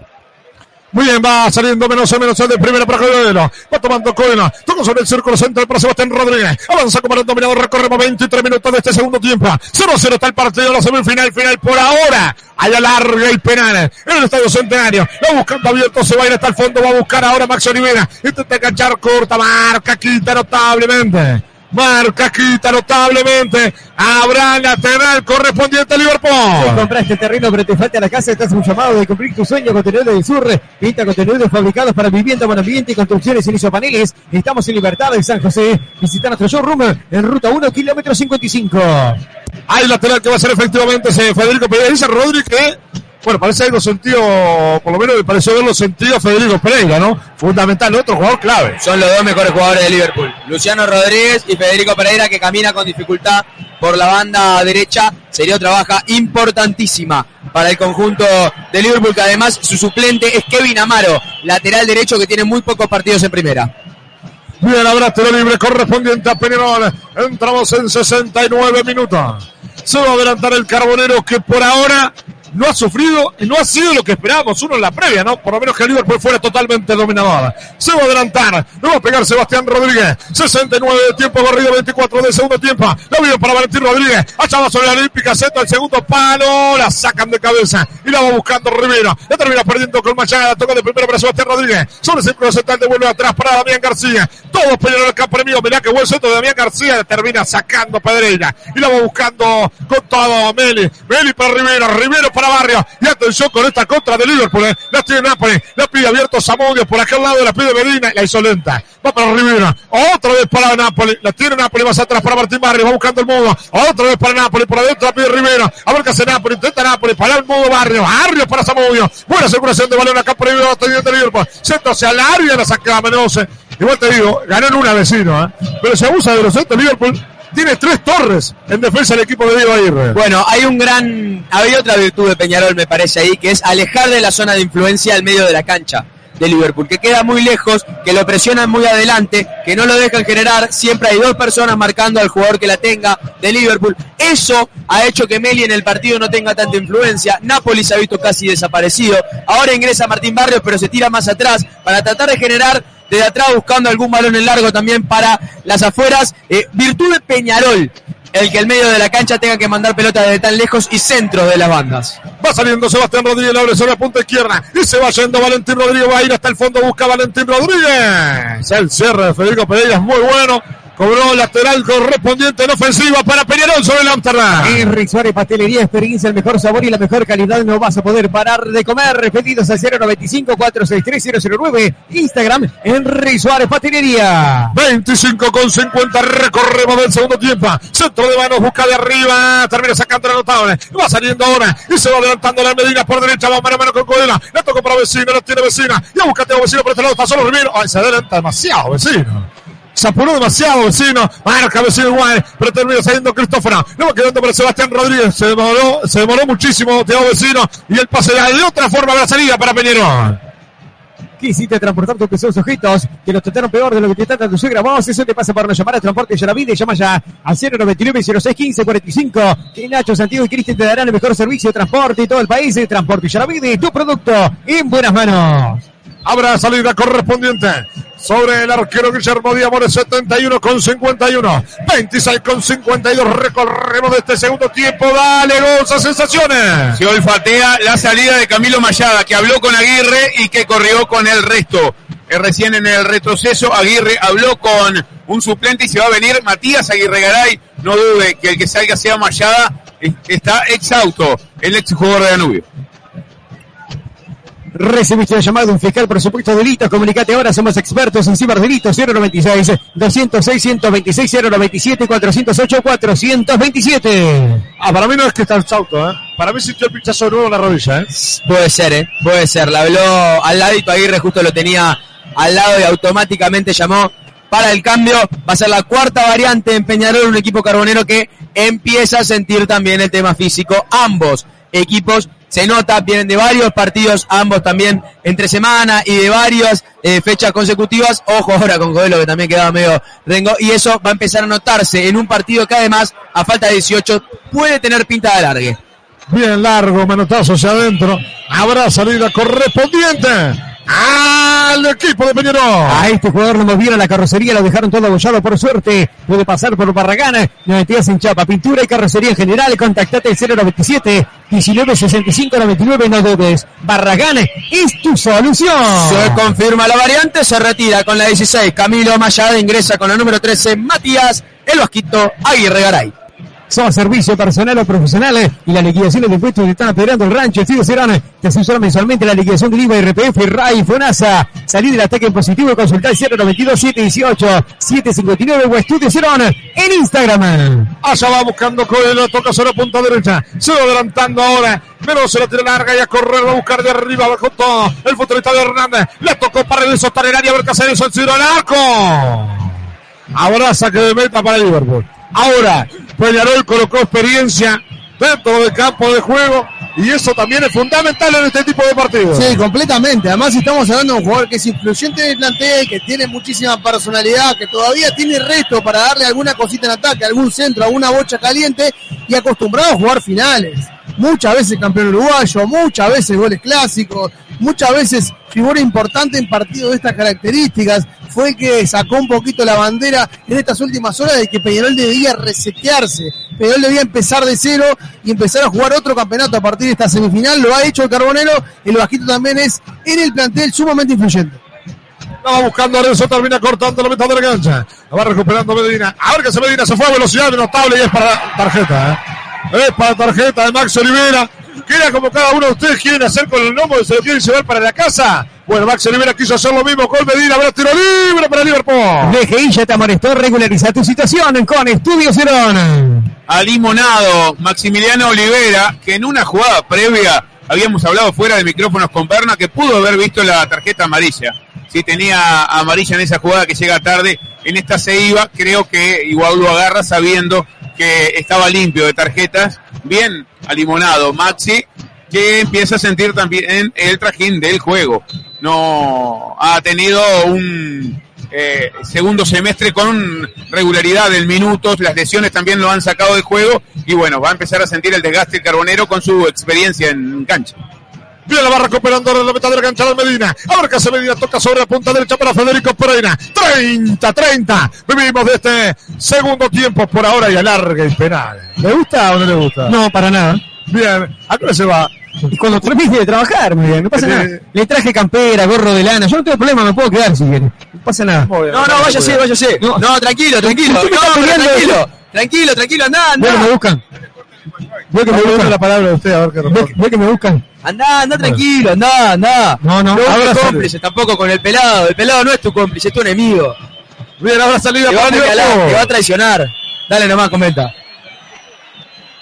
Muy bien, va saliendo menos o menos de primera para Codero. Va tomando Codero. Todo sobre el círculo central para Sebastián Rodríguez. Avanza como el dominador. Recorremos 23 minutos de este segundo tiempo. 0-0 está el partido. La semifinal final por ahora. Allá larga el penal en el estadio centenario. Va buscando abierto. Se va a ir hasta el fondo. Va a buscar ahora Max Olivera. Intenta enganchar corta. Marca. Quita notablemente. Marca, quita notablemente. Habrá lateral correspondiente a Si Liverpool. compraste terreno pero te falta la casa, estás un llamado de cumplir tu sueño contenedores del sur. Pinta contenedores fabricados para vivienda, buen ambiente y construcciones en isopaneles. Estamos en Libertad de San José. Visita nuestro showroom en ruta 1, kilómetro 55. Hay lateral que va a ser efectivamente ese Federico Rodri que, bueno, parece algo sentido, por lo menos me pareció verlo sentido a Federico Pereira, ¿no? Fundamental, otro jugador clave. Son los dos mejores jugadores de Liverpool. Luciano Rodríguez y Federico Pereira que camina con dificultad por la banda derecha. Sería otra baja importantísima para el conjunto de Liverpool que además su suplente es Kevin Amaro, lateral derecho que tiene muy pocos partidos en primera. Bien, habrá tiro libre correspondiente a Peñarol. Entramos en 69 minutos. Se va a adelantar el Carbonero que por ahora no ha sufrido y no ha sido lo que esperábamos uno en la previa, ¿no? Por lo menos que el Liverpool fuera totalmente dominador. Se va a adelantar, no va a pegar Sebastián Rodríguez. 69 de tiempo corrido, 24 de segundo tiempo. La vio para Valentín Rodríguez. Allá va sobre la Olímpica, centro el segundo palo. La sacan de cabeza y la va buscando Rivero. La termina perdiendo con Machada. Toca de primero para Sebastián Rodríguez. Sobre el círculo central devuelve atrás para Damián García. Todos pelearon el campo enemigo. Mirá que buen centro de Damián García. Termina sacando Pedreira. Y la va buscando con todo Meli. Meli para Rivero. Rivero para Barrio. Y atención con esta contra de Liverpool. eh. La tiene Nápoles. La pide abierto Samudio por aquel lado. La pide Medina. La hizo lenta. Va para Rivero. Otra vez para Nápoles. La tiene Nápoles más atrás para Martín Barrio. Va buscando el mudo. Otra vez para Nápoles. Por adentro la pide Rivero. A ver qué hace Nápoles. Intenta Nápoles. Para el mudo Barrio. Barrio para Samudio. Buena circulación de balón acá por el de Liverpool. Centro hacia el área. La saca Menose. Igual te digo, ganó en una vecino, ¿eh? Pero se abusa de los centros Liverpool. Tiene tres torres en defensa del equipo de Diego Aguirre. Bueno, hay un gran, hay otra virtud de Peñarol me parece ahí, que es alejar de la zona de influencia al medio de la cancha de Liverpool, que queda muy lejos, que lo presionan muy adelante, que no lo dejan generar, siempre hay dos personas marcando al jugador que la tenga de Liverpool. Eso ha hecho que Meli en el partido no tenga tanta influencia. Napoli se ha visto casi desaparecido. Ahora ingresa Martín Barrios, pero se tira más atrás para tratar de generar desde atrás buscando algún balón en largo también para las afueras. Eh, virtud de Peñarol, el que el medio de la cancha tenga que mandar pelotas desde tan lejos y centros de las bandas. Va saliendo Sebastián Rodríguez, la abre sobre la punta izquierda. Y se va yendo Valentín Rodríguez. Va a ir hasta el fondo, busca Valentín Rodríguez. El cierre de Federico Pereira es muy bueno. Cobró lateral correspondiente en ofensiva para Peñarol sobre el Amsterdam. Henry Suárez Pastelería, experiencia, el mejor sabor y la mejor calidad. No vas a poder parar de comer. Pedidos al 095-463-009. Instagram, Henry Suárez Pastelería. 25 con 50 recorremos del segundo tiempo. Centro de manos, busca de arriba, termina sacando la notable. Va saliendo ahora y se va adelantando la Medina por derecha, va mano a mano con Codela. La tocó para vecino, la tiene vecina. Ya búscate a vecino por este lado, pasó los. Ay, se adelanta demasiado vecino. Se apuró demasiado vecino, marca vecino igual, pero termina saliendo Cristóforo. Le va quedando para Sebastián Rodríguez. Se demoró, se demoró muchísimo, Teo vecino. Y el pase de otra forma la salida para Peñarol. Quisiste transportar tus pesados objetos que los trataron peor de lo que te trata tu suegra. Vos, eso te pasa por no llamar a Transporte Yaravide. Llama ya al 099 06 15 45. Que Nacho, Santiago y Cristian te darán el mejor servicio de transporte y todo el país. de Transporte Yaravide, tu producto en buenas manos. Habrá salida correspondiente sobre el arquero Guillermo Díaz Mores, 71 con 51. 26 con 52. Recorremos de este segundo tiempo. Dale, goza, sensaciones. Se olfatea la salida de Camilo Mayada, que habló con Aguirre y que corrió con el resto. Recién en el retroceso, Aguirre habló con un suplente y se va a venir Matías Aguirre Garay. No dude que el que salga sea Mayada. Está exhausto el ex jugador de Danubio. Recibiste la llamada de un fiscal por supuesto delitos. Comunicate ahora, somos expertos en ciberdelitos 096 206 126 097 408 427. Ah, para mí no es que está exhausto, ¿eh? Para mí sintió el pinchazo nuevo en la rodilla, ¿eh? Puede ser, ¿eh? Puede ser. La habló al ladito Aguirre, justo lo tenía al lado y automáticamente llamó para el cambio. Va a ser la cuarta variante en Peñarol, un equipo carbonero que empieza a sentir también el tema físico. Ambos equipos se nota, vienen de varios partidos, ambos también entre semana y de varias eh, fechas consecutivas. Ojo ahora con Coelho que también quedaba medio rengo. Y eso va a empezar a notarse en un partido que además, a falta de 18, puede tener pinta de alargue. Bien largo, manotazo hacia adentro. Habrá salida correspondiente al equipo de Peñarol. A este jugador lo movieron la carrocería, lo dejaron todo abollado por suerte. Puede pasar por Barragán, 92 en chapa, pintura y carrocería en general. Contactate al 097 1965 99 no dudes. Barragán es tu solución. Se confirma la variante, se retira con la 16. Camilo Mayada ingresa con la número 13. Matías el Vasquito Aguirre Garay. Somos servicio personal o profesionales y la liquidación de impuestos te están apedrando el rancho. Estudio Cerón te asesora mensualmente la liquidación del IVA, RPF, RAI, FONASA. Salí del ataque en positivo y consultar 092 718 759 o Estudio Cerón en Instagram. Allá va buscando Coelho, toca sobre punta derecha. Se va adelantando ahora. Menos se la tira larga y a correr, va a buscar de arriba, abajo todo. El futbolista de Hernández. Le tocó para el estar en área, a ver qué hace eso, el arco. Ahora saque de meta para Liverpool. Ahora, Peñarol colocó experiencia dentro del campo de juego y eso también es fundamental en este tipo de partidos. Sí, completamente. Además estamos hablando de un jugador que es influyente en el plantel, que tiene muchísima personalidad, que todavía tiene resto para darle alguna cosita en ataque, algún centro, alguna bocha caliente y acostumbrado a jugar finales. Muchas veces campeón uruguayo, muchas veces goles clásicos, muchas veces figura importante en partidos de estas características. Fue el que sacó un poquito la bandera en estas últimas horas de que Peñarol debía resetearse. Peñarol debía empezar de cero y empezar a jugar otro campeonato a partir de esta semifinal. Lo ha hecho el Carbonero. El Bajito también es en el plantel sumamente influyente. Estaba buscando a Renzo, termina cortando la mitad de la cancha. La va recuperando Medina. A ver que se Medina se fue a velocidad notable y es para tarjeta. ¿eh? Es para tarjeta de Max Olivera. Que era como cada uno de ustedes quieren hacer con el nombre, se lo quieren llevar para la casa. Bueno, Max Olivera quiso hacer lo mismo con Medina. Habrá tiro libre para Liverpool. DGI ya te amonestó, regulariza tu situación con Estudio Cerón. Ha limonado Maximiliano Olivera, que en una jugada previa habíamos hablado fuera de micrófonos con Berna, que pudo haber visto la tarjeta amarilla. Si tenía amarilla en esa jugada que llega tarde, en esta se iba, creo que igual lo agarra sabiendo que estaba limpio de tarjetas. Bien alimonado Maxi, que empieza a sentir también el trajín del juego. No ha tenido un eh, segundo semestre con regularidad en minutos, las lesiones también lo han sacado del juego y bueno, va a empezar a sentir el desgaste carbonero con su experiencia en cancha. Bien, la va recuperando en la mitad de la cancha de Medina. Ahora que hace Medina toca sobre la punta derecha para Federico Pereira. 30, 30. Vivimos de este segundo tiempo por ahora y alarga el penal. ¿Le gusta o no le gusta? No, para nada. Bien, ¿a qué se va? Y cuando termine de trabajar, muy bien, no pasa Eh, nada. Le traje campera, gorro de lana. Yo no tengo problema, me puedo quedar si quiere. No pasa nada. No, no, váyase, váyase. No. No, tranquilo, tranquilo. ¿Por qué me No, tranquilo. Tranquilo, tranquilo, andá, Veo que me buscan. Veo que me Busca buscan. la palabra de usted, a ver qué responde. que- veo que me buscan. Andá, andá tranquilo, andá, andá. No, no. No busques sale. cómplice tampoco con el pelado. El pelado no es tu cómplice, es tu enemigo. Bien, ahora va a te va a traicionar. Dale nomás, comenta.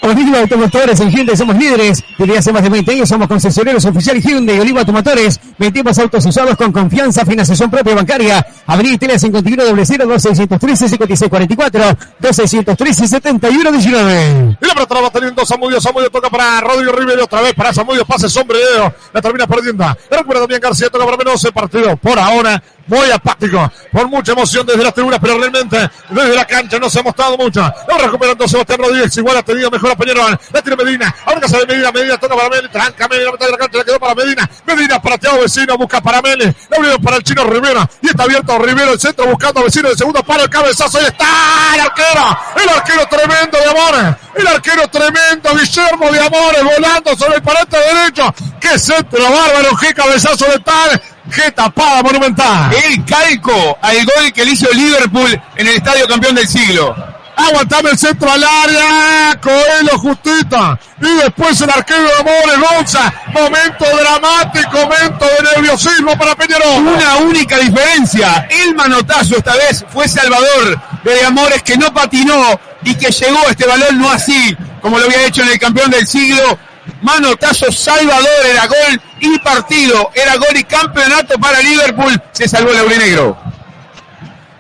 Oliva Automotores en Hyundai somos líderes. Desde hace más de 20 años somos concesionarios oficiales Hyundai Oliva Automotores. Vendemos autos usados con confianza, financiación propia bancaria. Avenida Tele 51 00 2613 5644 2613 7119. Y la pelota va teniendo Samudio. Samudio toca para Rodrigo Rivero otra vez para Samudio. Pase sombrero. La termina perdiendo. La recupera también García. Toca para menos el partido. Por ahora, muy apático. Por mucha emoción desde las tribunas, pero realmente desde la cancha no se ha mostrado mucho. La recuperando Sebastián Rodríguez. Igual ha tenido mejor Peñarol. La tiene Medina. Ahora que sale Medina. Medina toca para Meli. Tranca Meli. La mitad de la cancha la quedó para Medina. Medina para Thiago Vecino. Busca para Meli. La abrió para el chino Rivera. Y está abierto Rivero el centro buscando a Vecino del segundo palo. El cabezazo. Ahí está el arquero. El arquero tremendo de Amores. El arquero tremendo. Guillermo de Amores volando sobre el parante derecho. Qué centro bárbaro. Qué cabezazo de tal. Qué tapada monumental. El calco al gol que le hizo Liverpool en el estadio campeón del siglo. Aguantame el centro al área. Coelho justita. Y después el arquero de Amores Gonza. Momento dramático. Momento de nerviosismo para Peñarol. Una única diferencia. El manotazo esta vez fue Salvador de Amores que no patinó y que llegó a este balón no así como lo había hecho en el campeón del siglo. Manotazo Salvador era gol y partido. Era gol y campeonato para Liverpool. Se salvó el aurinegro.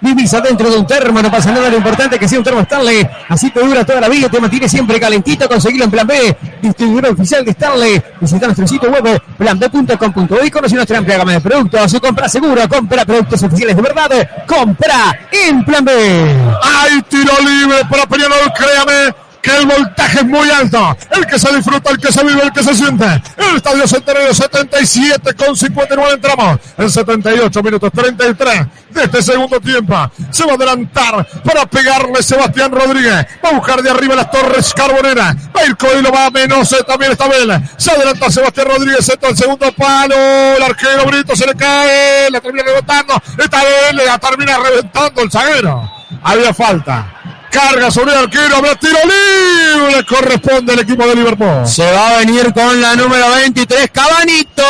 Vivís adentro de un termo, no pasa nada, lo importante que sea un termo Stanley. Así te dura toda la vida, te mantiene siempre calentito. Conseguirlo en Plan B, distribuidor oficial de Stanley. Visita nuestro sitio web planb.com.uy, conoce nuestra amplia gama de productos. Compra seguro, compra productos oficiales de verdad. Compra en Plan B. Hay tiro libre para Peñarol, créame que el voltaje es muy alto. El que se disfruta, el que se vive, el que se siente. El Estadio Centenario 77 con 59 entramos. En 78 minutos 33 de este segundo tiempo. Se va a adelantar para pegarle Sebastián Rodríguez. Va a buscar de arriba las torres Carbonera. Va a ir Coelho, va a Menose, también está Vela. Se adelanta Sebastián Rodríguez, esto el segundo palo. El arquero Brito se le cae, la termina rebotando. Esta vez la termina reventando el zaguero. Había falta. Carga sobre el arquero. Habrá tiro libre. Corresponde al equipo de Liverpool. Se va a venir con la número 23, Cabanito.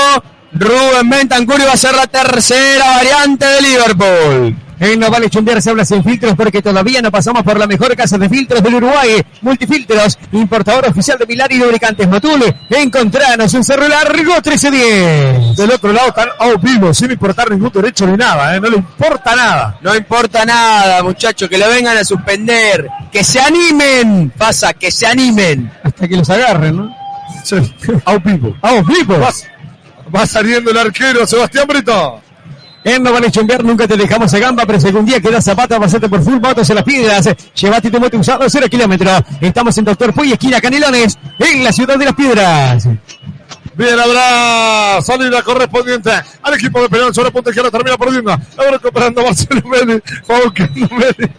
Rubén Bentancur va a ser la tercera variante de Liverpool. En No Vale Chumbear se habla sin filtros porque todavía no pasamos por la mejor casa de filtros del Uruguay. Multifiltros, importador oficial de Pilar y lubricantes Motul. Encontranos en Cerro Largo 1310. Del otro lado están a vivo, sin importar ningún derecho ni nada, ¿eh? no le importa nada. No importa nada, muchachos, que lo vengan a suspender. Que se animen. Pasa, que se animen. Hasta que los agarren, ¿no? Sí, a vivo. A vivo. Va, va saliendo el arquero Sebastián Brito. En No Vale Chumbear nunca te dejamos a gamba, pero si algún día quedas zapata, pasate por full motos en las piedras. Llevate tu moto usado, cero kilómetros. Estamos en Doctor Puy, esquina Canelones, en la ciudad de las piedras. Bien, habrá salida correspondiente al equipo de Peñarol sobre punta izquierda, termina perdiendo. Ahora recuperando Marcelo Meli, va buscando Meli.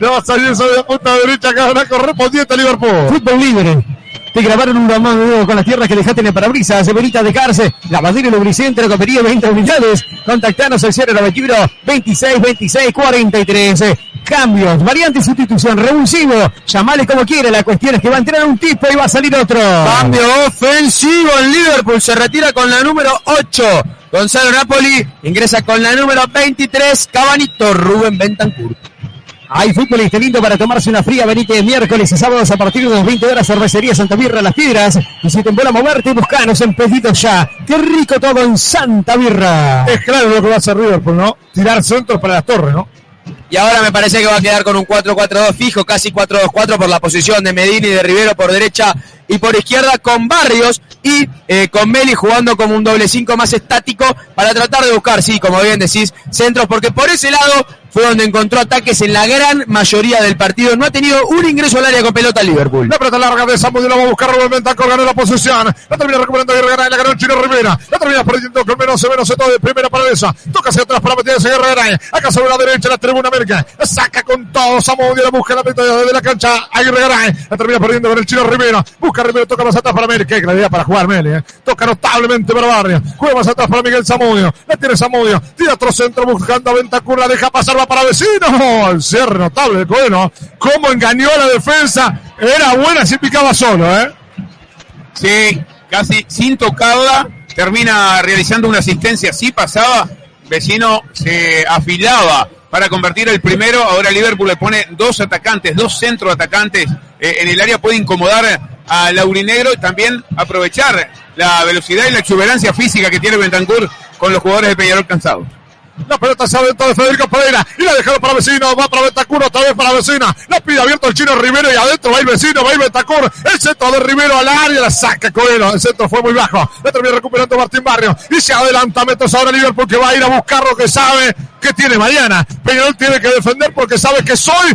Le va a salir sobre la punta derecha, cada correspondiente a Liverpool. Fútbol libre. Te grabaron un ramado con las tierras que dejaste en el parabrisas, Severita de Carce, lavadero y lubricentro, coperío 20 unidades. Contactanos al 091 26 26 43. Cambios, variante sustitución, revulsivo. Llamale como quiera, la cuestión es que va a entrar un tipo y va a salir otro. Cambio ofensivo en Liverpool. Se retira con la número 8. Gonzalo Napoli ingresa con la número 23. Cabanito Rubén Bentancur. Hay fútbol este lindo para tomarse una fría. Venite miércoles y sábados a partir de las 20 horas. Cervecería Santa Birra Las Piedras. Y si te embola moverte, buscanos en pedidos ya. Qué rico todo en Santa Birra. Es claro lo que va a hacer Liverpool, ¿no? Tirar centros para las torres, ¿no? Y ahora me parece que va a quedar con un 4-4-2 fijo, casi 4-2-4 por la posición de Medina y de Rivero por derecha y por izquierda con Barrios y eh, con Meli jugando como un doble 5 más estático para tratar de buscar, sí, como bien decís, centros, porque por ese lado fue donde encontró ataques en la gran mayoría del partido. No ha tenido un ingreso al área con pelota Liverpool. La pelota larga de Samudio la va a buscar Rubén Bentancur, ganó la posición. La termina recuperando Guerra Garay, la ganó Chino Rivera. La termina perdiendo con menos se menos todo de primera para esa. Toca hacia atrás para meter ese Guerra Garay. Acá sobre la derecha la tribuna América. La saca con todo Samudio, la busca la pelota de la cancha. Aguirre Garay. La termina perdiendo con el Chino Rivera. Busca Rivera, toca más atrás para América. Qué claridad para jugar Meli, eh. Toca notablemente para Barrio. Juega más atrás para Miguel Samudio. La tiene Samudio. Tira otro centro buscando a Bentancur. La deja pasar, va para vecino. El cierre notable Coelho. Cómo engañó la defensa. Era buena si picaba solo, ¿eh? Sí, casi sin tocada. Termina realizando una asistencia. Sí pasaba. Vecino se afilaba para convertir el primero. Ahora Liverpool le pone dos atacantes, dos centro atacantes eh, en el área. Puede incomodar a Laurinegro y también aprovechar la velocidad y la exuberancia física que tiene Bentancur con los jugadores de Peñarol cansados. La pelota se adentro de Federico Pereira y la dejaron para vecino. Va para Bentacur, otra vez para vecina. La pide abierto el chino Rivero y adentro va el vecino, va el Bentacur. El centro de Rivero al área, la saca Coelho. El centro fue muy bajo. La termina recuperando Martín Barrio y se adelanta metros ahora Liverpool que va a ir a buscar lo que sabe que tiene mañana. Peñarol tiene que defender porque sabe que soy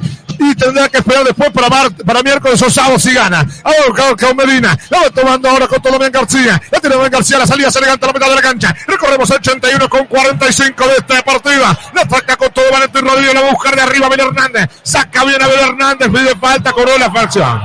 y tendrá que esperar después para, para miércoles o sábado si gana. Ahora con Medina. La va tomando ahora con Tolomén García. La tiene Tolomén García. La salida se elegante a la mitad de la cancha. Recorremos el 81 con 45 de esta partida. La saca con todo Valentín Rodríguez. La va a buscar de arriba Abel Hernández. Saca bien a Abel Hernández. Pide falta. Cobró la infracción.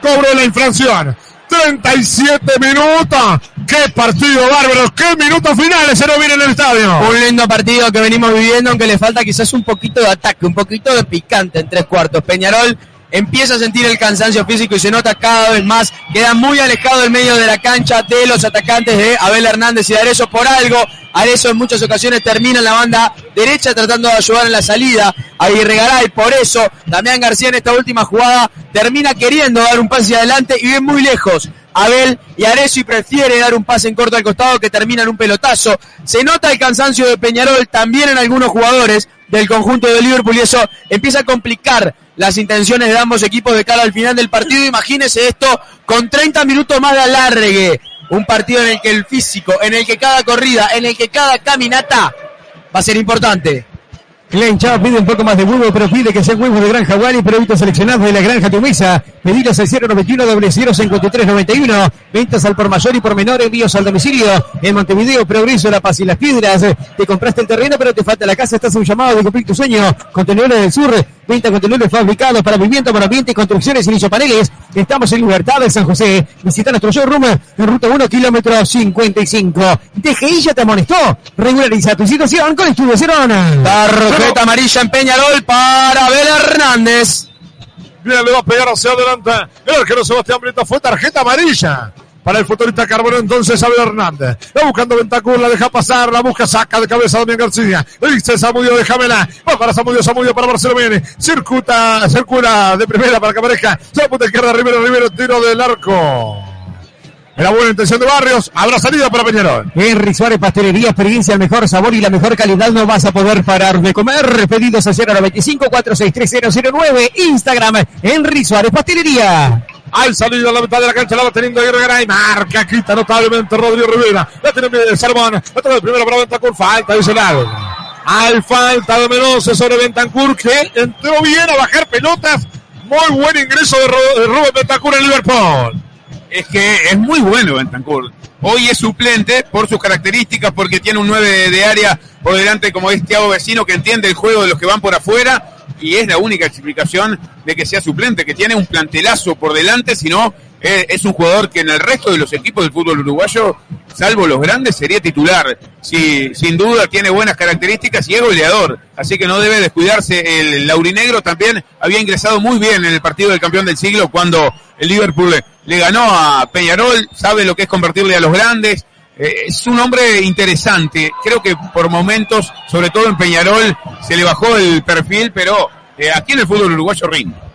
Cobró la infracción. 37 minutos. ¡Qué partido bárbaro! ¡Qué minutos finales se nos viene en el estadio! Un lindo partido que venimos viviendo, aunque le falta quizás un poquito de ataque, un poquito de picante en tres cuartos. Peñarol empieza a sentir el cansancio físico y se nota cada vez más. Queda muy alejado del medio de la cancha de los atacantes de Abel Hernández y de por algo. Arezo en muchas ocasiones termina en la banda derecha tratando de ayudar en la salida a Irregaray. Por eso, Damián García en esta última jugada termina queriendo dar un pase adelante y ve muy lejos. Abel y Arezo y prefiere dar un pase en corto al costado que termina en un pelotazo. Se nota el cansancio de Peñarol también en algunos jugadores del conjunto de Liverpool y eso empieza a complicar las intenciones de ambos equipos de cara al final del partido. Imagínese esto con 30 minutos más de alargue. Un partido en el que el físico, en el que cada corrida, en el que cada caminata va a ser importante. La hinchada pide un poco más de huevo, pero pide que sean huevos de granja Wally y productos seleccionados de la granja Tu Mesa. Pedidos al 091 005391. Ventas al por mayor y por menor, envíos al domicilio. En Montevideo, Progreso, La Paz y Las Piedras. Te compraste el terreno, pero te falta la casa. Estás un llamado de cumplir tu sueño. Contenedores del Sur. Venta contenedores fabricados para vivienda, para ambiente, construcciones y paneles. Estamos en Libertad de San José. Visita nuestro showroom en ruta 1, kilómetro 55. DGI ya te amonestó. Regulariza tu situación con Estudio Cerona. Tarjeta amarilla en Peñarol para Abel Hernández. Bien, le va a pegar hacia adelante. El arquero Sebastián Brito fue tarjeta amarilla. Para el futbolista Carbono, entonces Abel Hernández. La buscando Ventacur, la deja pasar, la busca, saca de cabeza Damián García. Le dice Samudio, déjamela. Va para Samudio, Samudio para Marcelo Mene. Circuta, circula de primera para que aparezca. Se la punta izquierda, Rivero, Rivero, tiro del arco. Era buena intención de Barrios. Habrá salida para Peñarol. Henry Suárez Pastelería, experiencia, el mejor sabor y la mejor calidad. No vas a poder parar de comer. Pedidos a 095 463 Instagram, Henry Suárez Pastelería. Al salir a la mitad de la cancha la va teniendo Aguirre Garay. Marca, quita notablemente Rodrigo Rivera. La tiene bien Salmón. La trae primero para Ventancur. Falta, dice Lago. Al falta de Menose sobre Ventancur que entró bien a bajar pelotas. Muy buen ingreso de, de Rubén Ventancur en Liverpool. Es que es muy bueno Bentancur. Hoy es suplente por sus características, porque tiene un 9 de, área por delante como es Thiago Vecino, que entiende el juego de los que van por afuera, y es la única explicación de que sea suplente, que tiene un plantelazo por delante, sino eh, es un jugador que en el resto de los equipos del fútbol uruguayo, salvo los grandes, sería titular. Sí, sin duda tiene buenas características y es goleador, así que no debe descuidarse. El laurinegro también había ingresado muy bien en el partido del campeón del siglo cuando el Liverpool le, ganó a Peñarol, sabe lo que es convertirle a los grandes. Eh, es un hombre interesante, creo que por momentos, sobre todo en Peñarol, se le bajó el perfil, pero eh, aquí en el fútbol uruguayo rinde.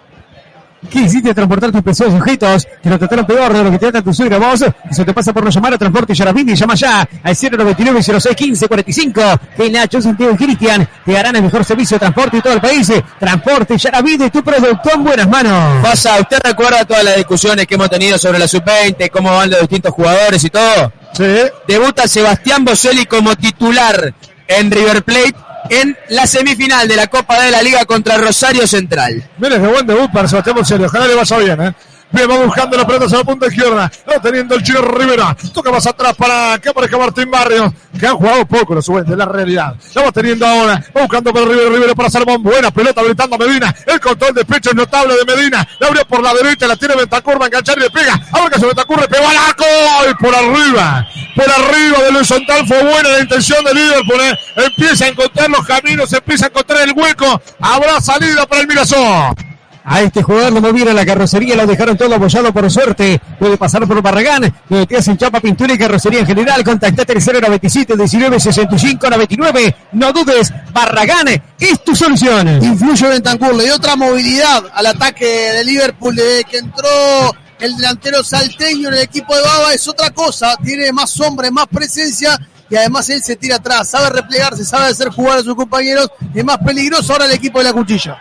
Quisiste transportar tus preciosos objetos, te lo trataron peor de lo que te trata tu suegra vos. Eso te pasa por no llamar a Transporte Yaravindi. Llama ya al 099 06 15 45. Que Nacho, Santiago y Cristian te harán el mejor servicio de transporte de todo el país. Transporte Yaravindi, tu producto en buenas manos. Pasa, ¿usted recuerda todas las discusiones que hemos tenido sobre la sub-20, cómo van los distintos jugadores y todo? Sí. Debuta Sebastián Boselli como titular en River Plate en la semifinal de la Copa de la Liga contra Rosario Central. Mire, qué buen debut para Sebastián Monserio. Ojalá le vaya bien, ¿eh? Bien, va buscando la pelota hacia la punta izquierda. Va teniendo el Chino Rivera. Toca más atrás para que aparezca Martín Barrios. Que han jugado poco los suben la realidad. La va teniendo ahora. Va buscando para Rivero Rivero para Salmón. Buena pelota habilitando a Medina. El control de pecho es notable de Medina. La abrió por la derecha. La tiene Ventacur. Va a enganchar y le pega. Ahora que se Ventacur pegó al arco. Y por arriba. Por arriba del horizontal fue buena la intención de Liverpool. ¿eh? Empieza a encontrar los caminos. Empieza a encontrar el hueco. Habrá salida para el Mirazón. A este jugador lo movieron la carrocería, lo dejaron todo apoyado por suerte. Puede pasar por Barragán, donde te hacen chapa, pintura y carrocería en general. Contactate al 097 19 65 99. No dudes, Barragán es tu solución. Influye Bentancur, le dio otra movilidad al ataque de Liverpool desde que entró el delantero salteño en el equipo de Baba, es otra cosa, tiene más hombre, más presencia y además él se tira atrás, sabe replegarse, sabe hacer jugar a sus compañeros, es más peligroso ahora el equipo de la cuchilla.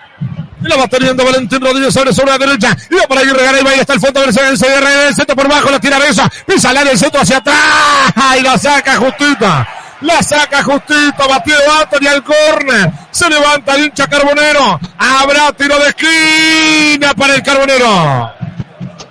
Y la va teniendo Valentín Rodríguez sobre sobre la derecha. Y va para Aguirre Garay. Ahí está el fondo del CDR. El centro por bajo. La tira Besa. Pisa al área el centro hacia atrás. Y la saca justita. La saca justito. Batido Anthony al córner. Se levanta el hincha Carbonero. Habrá tiro de esquina para el Carbonero.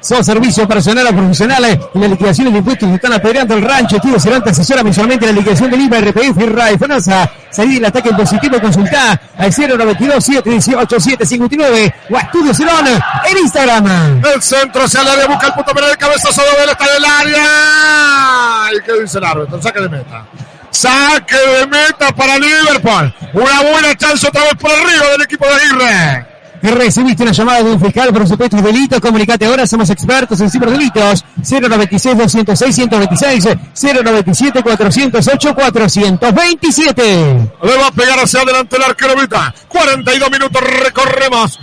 Son servicios personal a profesionales las liquidaciones de impuestos que están apedreando el rancho. Estudio Cerante asesora mensualmente la liquidación del IVA, RPF y RAI. FONASA. Salir el ataque en positivo. Consulta al 092 718 759 o a Estudio Cerón en Instagram. El centro el área. Busca el punto penal. El cabezazo de está en el área. ¿Y qué dice el árbitro? Saque de meta. Saque de meta para Liverpool. Una buena chance otra vez por arriba del equipo de Aguirre. Recibiste una llamada de un fiscal por supuestos delitos. Comunicate ahora, somos expertos en ciberdelitos. 096 206 126 097 408 427. Le va a pegar hacia adelante el arquero Vita. 42 minutos recorremos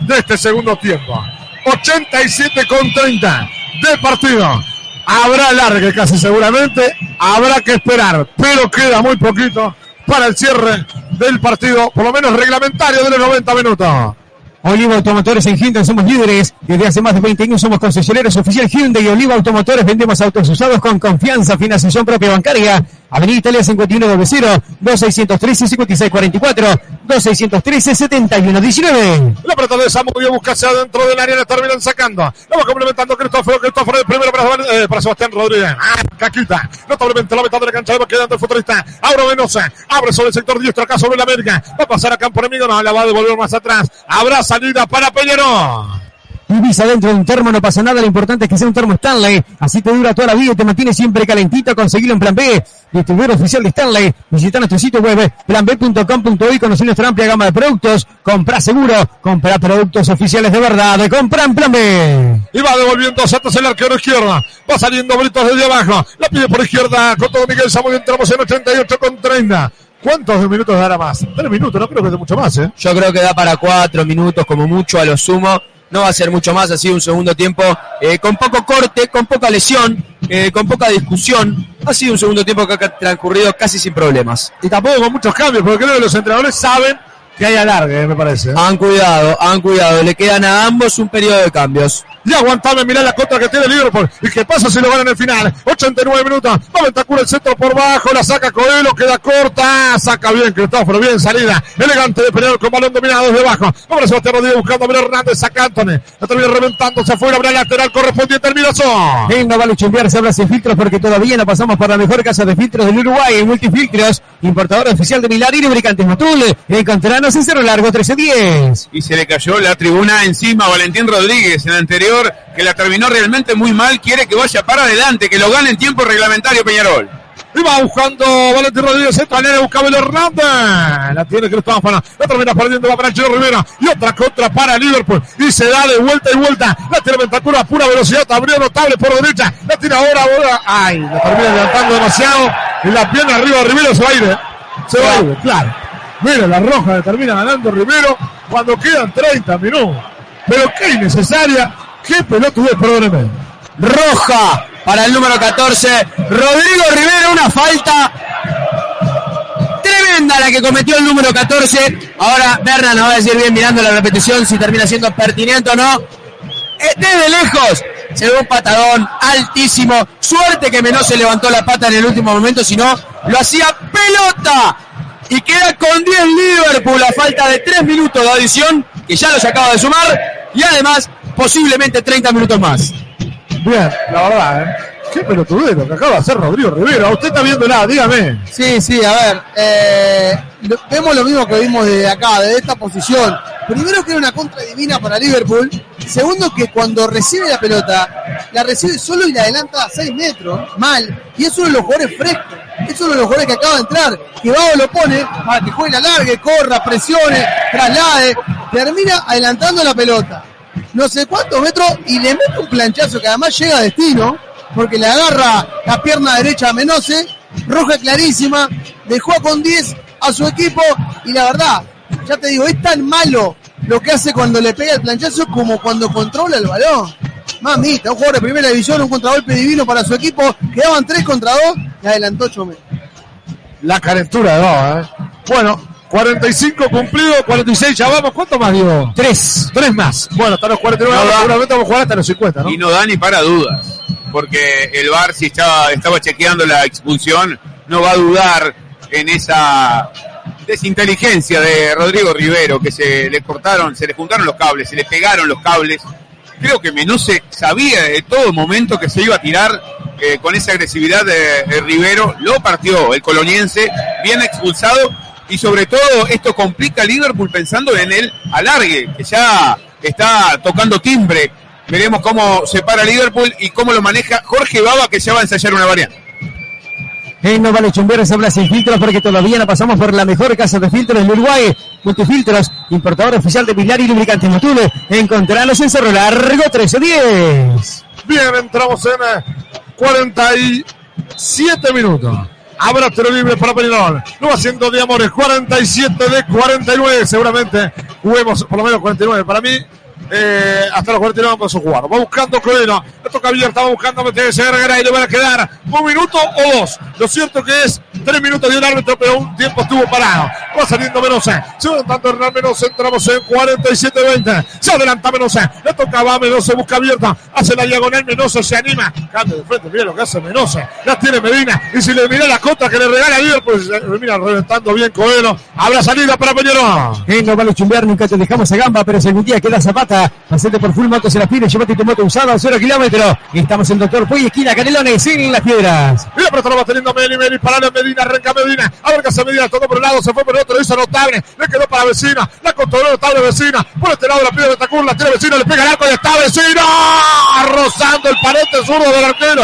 de este segundo tiempo. 87 con 30 de partido. Habrá largue casi seguramente. Habrá que esperar. Pero queda muy poquito para el cierre del partido, por lo menos reglamentario de los 90 minutos. Oliva Automotores en Hyundai somos líderes. Desde hace más de 20 años somos concesionarios oficial Hyundai y Oliva Automotores. Vendemos autos usados con confianza, financiación propia bancaria. Avenida Italia 5100 2613 5644 2613 7119. La pelota de Samudio busca hacia adentro del área, la terminan sacando. La va complementando Cristóforo, Cristóforo de primero para, eh, para Sebastián Rodríguez. Ah, Caquita. Notablemente la mitad de la cancha va quedando el futbolista. Auro Venosa. Abre sobre el sector diestro acá sobre la América. Va a pasar a campo enemigo. No, la va a devolver más atrás. Habrá salida para Peñarol. Vivís adentro de un termo, no pasa nada, lo importante es que sea un termo Stanley. Así te dura toda la vida y te mantiene siempre calentito. Conseguilo en Plan B, distribuidor oficial de Stanley. Visita nuestro sitio web planb.com.uy, conocer nuestra amplia gama de productos. Comprá seguro, comprá productos oficiales de verdad. Comprá en Plan B. Y va devolviendo Santos el arquero izquierda. Va saliendo Britos desde abajo. La pide por izquierda con todo Miguel Samuel. Entramos en 88 con 30. ¿Cuántos minutos dará más? Tres minutos, no creo que dé mucho más, ¿eh? Yo creo que da para cuatro minutos como mucho a lo sumo. No va a ser mucho más, ha sido un segundo tiempo eh, con poco corte, con poca lesión, eh, con poca discusión. Ha sido un segundo tiempo que ha transcurrido casi sin problemas. Y tampoco con muchos cambios, porque creo que los entrenadores saben que hay alargue, me parece. ¿eh? Han cuidado, han cuidado. Le quedan a ambos un periodo de cambios. Y aguantame, mirá la contra que tiene Liverpool. ¿Y qué pasa si lo van en el final? 89 minutos. Va Ventacura el centro por bajo. La saca Coelho, queda corta. Saca bien Cristóforo, bien salida. Elegante de pelear con balón dominado desde abajo. Ahora Sebastián Rodríguez buscando a Mira Hernández. Saca Anthony. La termina reventándose afuera. Habrá lateral correspondiente al Mirazo. En no vale chumbear, se habla sin filtros porque todavía no pasamos por la mejor casa de filtros del Uruguay. En Multifiltros, importador oficial de Milar y lubricantes Matul. Encontrarnos en Cerro Largo 1310. Y se le cayó la tribuna encima a Valentín Rodríguez en el que la terminó realmente muy mal. Quiere que vaya para adelante, que lo gane en tiempo reglamentario Peñarol. Y va buscando Valentín Rodríguez, entra en busca Abel Hernández. La tiene Cristófano. La termina perdiendo, va para Chelo Rivera. Y otra contra para Liverpool. Y se da de vuelta y vuelta. La tiene Ventacura pura velocidad. Abrió notable por derecha. La tira ahora, ahora. Ay, la termina levantando demasiado. Y la pierna arriba de Rivero se va a ir. ¿eh? Se va a ir, claro. Mira, la roja le termina ganando Rivero cuando quedan 30 minutos. Pero qué innecesaria. Qué pelotudez, perdóneme. Roja para el número 14. Rodrigo Rivera, una falta tremenda la que cometió el número 14. Ahora Berna nos va a decir bien mirando la repetición si termina siendo pertinente o no. Eh, Desde lejos se ve un patadón altísimo. Suerte que Menó se levantó la pata en el último momento, si no, lo hacía pelota. Y queda con 10 Liverpool a falta de 3 minutos de adición, que ya los acaba de sumar. Y además, posiblemente 30 minutos más. Bien, la verdad, ¿eh? Qué pelotudero que acaba de hacer Rodrigo Rivero. Usted está viendo nada, dígame. Sí, sí, a ver. eh, vemos lo mismo que vimos desde acá, desde esta posición. Primero que era una contra divina para Liverpool. Segundo que cuando recibe la pelota, la recibe solo y la adelanta a 6 metros. Mal. Y es uno de los jugadores frescos. Es uno de los jugadores que acaba de entrar. Que Vago lo pone para que juegue la largue, corra, presione, traslade. Termina adelantando la pelota. No sé cuántos metros y le mete un planchazo que además llega a destino. Porque le agarra la pierna derecha a Menose. Roja clarísima. Dejó con 10 a su equipo. Y la verdad, ya te digo, es tan malo lo que hace cuando le pega el planchazo como cuando controla el balón. Mamita, un jugador de primera división, un contragolpe divino para su equipo. Quedaban 3 contra 2 y adelantó 8 metros. La calentura dos, ¿eh? Bueno, 45 cumplido, 46 ya vamos. ¿Cuánto más, Diego? Tres. Tres más. Bueno, hasta los 49, No seguramente vamos a jugar hasta los 50, ¿no? Y no da ni para dudas, porque el VAR si estaba, estaba chequeando la expulsión, no va a dudar en esa desinteligencia de Rodrigo Rivero, que se le cortaron, se le juntaron los cables, se le pegaron los cables. Creo que Menose sabía de todo momento que se iba a tirar eh, con esa agresividad de, de Rivero, lo partió el coloniense, bien expulsado, y sobre todo esto complica a Liverpool pensando en el alargue, que ya está tocando timbre. Veremos cómo se para Liverpool y cómo lo maneja Jorge Baba, que ya va a ensayar una variante. En no vale chumbear, se habla sin filtros porque todavía no pasamos por la mejor casa de filtros del Uruguay. Multifiltros, importador oficial de Pilar y lubricantes Matule. Encontralos en Cerro Largo 1310. Bien, entramos en eh, 47 minutos. Habrá tiro libre para Peñarol. Va haciendo de amores. 47 de 49. Seguramente juguemos por lo menos 49. Para mí, eh, hasta los 49 vamos a jugar. Va buscando Coelho. Le toca abierta. Va buscando meterse Herrera y le van a quedar un minuto o dos. Lo cierto que es tres minutos de un árbitro, pero un tiempo estuvo parado. Va saliendo Menose. Se va adelantando Hernán Menose. Entramos en 47-20. Se adelanta Menose. Le toca a Menose. Busca abierta. Hace la diagonal. Menose se anima. Cambia de frente. Mira lo que hace Menose. La tiene Medina. Y si le mira la contra que le regala Liverpool, pues se mira reventando bien Coelho. Habrá salida para Peñarol. En no vale chumbear, nunca te dejamos a gamba, pero algún día queda zapata, Plata. Por Full las piedras, llevate tu moto usada a 0 kilómetros. Estamos en Doctor Puy, esquina Canelones, en las piedras. La pelota la va teniendo Meli, Meli, para la Medina, arranca Medina, abarca Medina, tocó por un lado, se fue por el otro, lo hizo notable, le quedó para vecina, la controló notable vecina, por este lado la piedra de Tacur, la tira vecina, le pega el arco y está vecina, rozando el parete zurdo del arquero,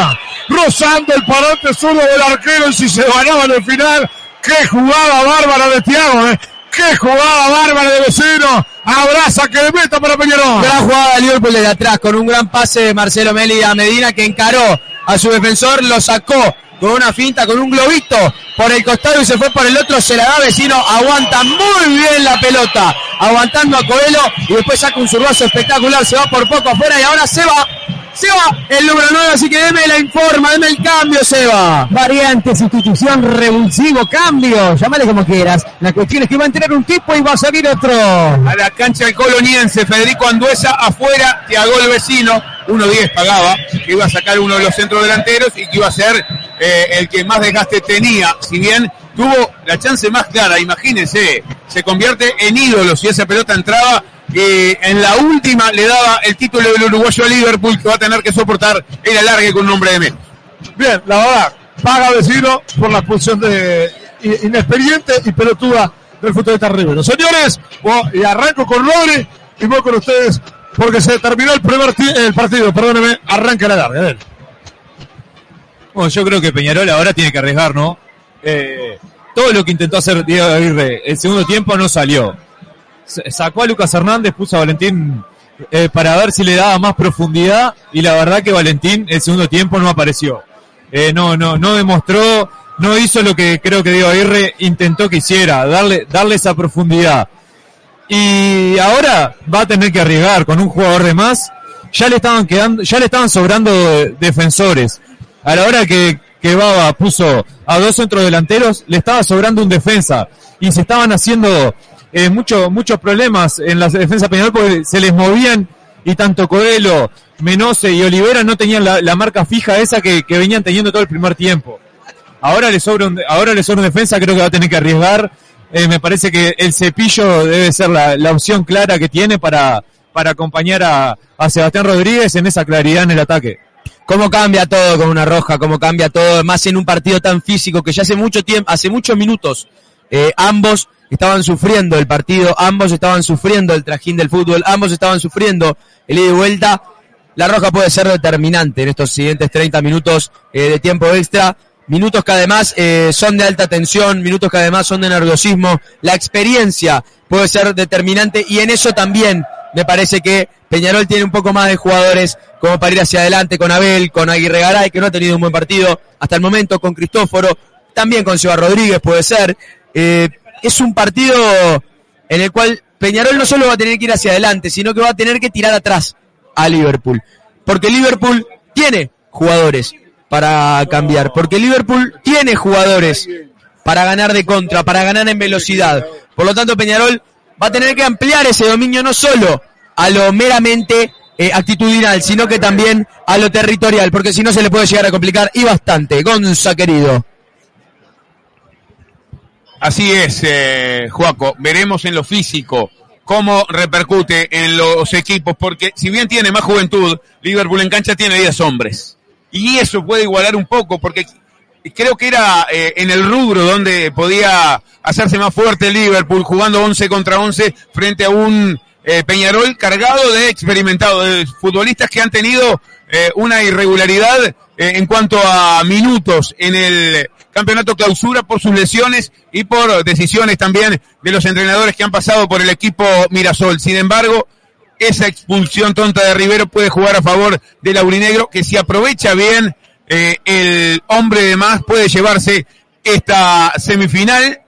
rozando el parete zurdo del arquero y si se ganaba en el final, qué jugada bárbara de Tiago, eh. Qué jugada bárbara de vecino. Abraza que le meta para Peñarol. Gran jugada de Liverpool desde atrás con un gran pase de Marcelo Meli a Medina que encaró a su defensor, lo sacó con una finta, con un globito por el costado y se fue por el otro, se la da vecino, aguanta muy bien la pelota, aguantando a Coelho y después saca un zurbazo espectacular, se va por poco afuera y ahora se va, se va el número 9, así que deme la informa, deme el cambio, Seba. Variante, sustitución, revulsivo, cambio, llámale como quieras. La cuestión es que va a entrar un tipo y va a salir otro. A la cancha del coloniense, Federico Anduesa afuera, Tiago el vecino, 1.10 pagaba, que iba a sacar uno de los centros delanteros y que iba a ser eh, el que más desgaste tenía, si bien tuvo la chance más clara, imagínense, se convierte en ídolo si esa pelota entraba eh, en la última le daba el título del uruguayo a Liverpool que va a tener que soportar el alargue con un hombre de menos. Bien, la verdad, paga vecino por la expulsión de inexperiente y pelotuda del futbolista Rivero. Señores, y arranco con Rodri y voy con ustedes porque se terminó el primer el partido, perdóneme, arranca la larga. ven. Bueno, yo creo que Peñarol ahora tiene que arriesgar, ¿no? Eh, todo lo que intentó hacer Diego Aguirre el segundo tiempo no salió. Sacó a Lucas Hernández, puso a Valentín eh, para ver si le daba más profundidad y la verdad que Valentín el segundo tiempo no apareció. Eh, no, no, no demostró, no hizo lo que creo que Diego Aguirre intentó que hiciera, darle, darle esa profundidad. Y ahora va a tener que arriesgar con un jugador de más. Ya le estaban quedando, ya le estaban sobrando de- defensores. A la hora que, que Baba puso a dos centrodelanteros, le estaba sobrando un defensa. Y se estaban haciendo eh, mucho- muchos problemas en la defensa Peñarol porque se les movían y tanto Coelho, Menose y Olivera no tenían la, la marca fija esa que, que venían teniendo todo el primer tiempo. Ahora le sobra un, ahora le sobra defensa, creo que va a tener que arriesgar. Eh, me parece que el cepillo debe ser la, la opción clara que tiene para, para acompañar a, a Sebastián Rodríguez en esa claridad en el ataque. Cómo cambia todo con una roja, cómo cambia todo, más en un partido tan físico que ya hace mucho tiempo, hace muchos minutos, eh, ambos estaban sufriendo el partido, ambos estaban sufriendo el trajín del fútbol, ambos estaban sufriendo el ida y vuelta. La roja puede ser determinante en estos siguientes 30 minutos eh, de tiempo extra. Minutos que además eh, son de alta tensión, minutos que además son de nerviosismo. La experiencia puede ser determinante y en eso también me parece que Peñarol tiene un poco más de jugadores como para ir hacia adelante con Abel, con Aguirre Garay, que no ha tenido un buen partido hasta el momento, con Cristóforo, también con Seba Rodríguez puede ser. Eh, es un partido en el cual Peñarol no solo va a tener que ir hacia adelante, sino que va a tener que tirar atrás a Liverpool. Porque Liverpool tiene jugadores para cambiar, porque Liverpool tiene jugadores para ganar de contra, para ganar en velocidad. Por lo tanto, Peñarol va a tener que ampliar ese dominio no solo a lo meramente eh, actitudinal, sino que también a lo territorial, porque si no se le puede llegar a complicar y bastante. Gonza, querido. Así es, eh, Juaco. Veremos en lo físico cómo repercute en los equipos, porque si bien tiene más juventud, Liverpool en cancha tiene 10 hombres. Y eso puede igualar un poco, porque creo que era eh, en el rubro donde podía hacerse más fuerte Liverpool, jugando 11 contra 11 frente a un eh, Peñarol cargado de experimentados, de futbolistas que han tenido eh, una irregularidad eh, en cuanto a minutos en el campeonato clausura por sus lesiones y por decisiones también de los entrenadores que han pasado por el equipo Mirasol. Sin embargo, esa expulsión tonta de Rivero puede jugar a favor del Aurinegro, que si aprovecha bien eh, el hombre de más puede llevarse esta semifinal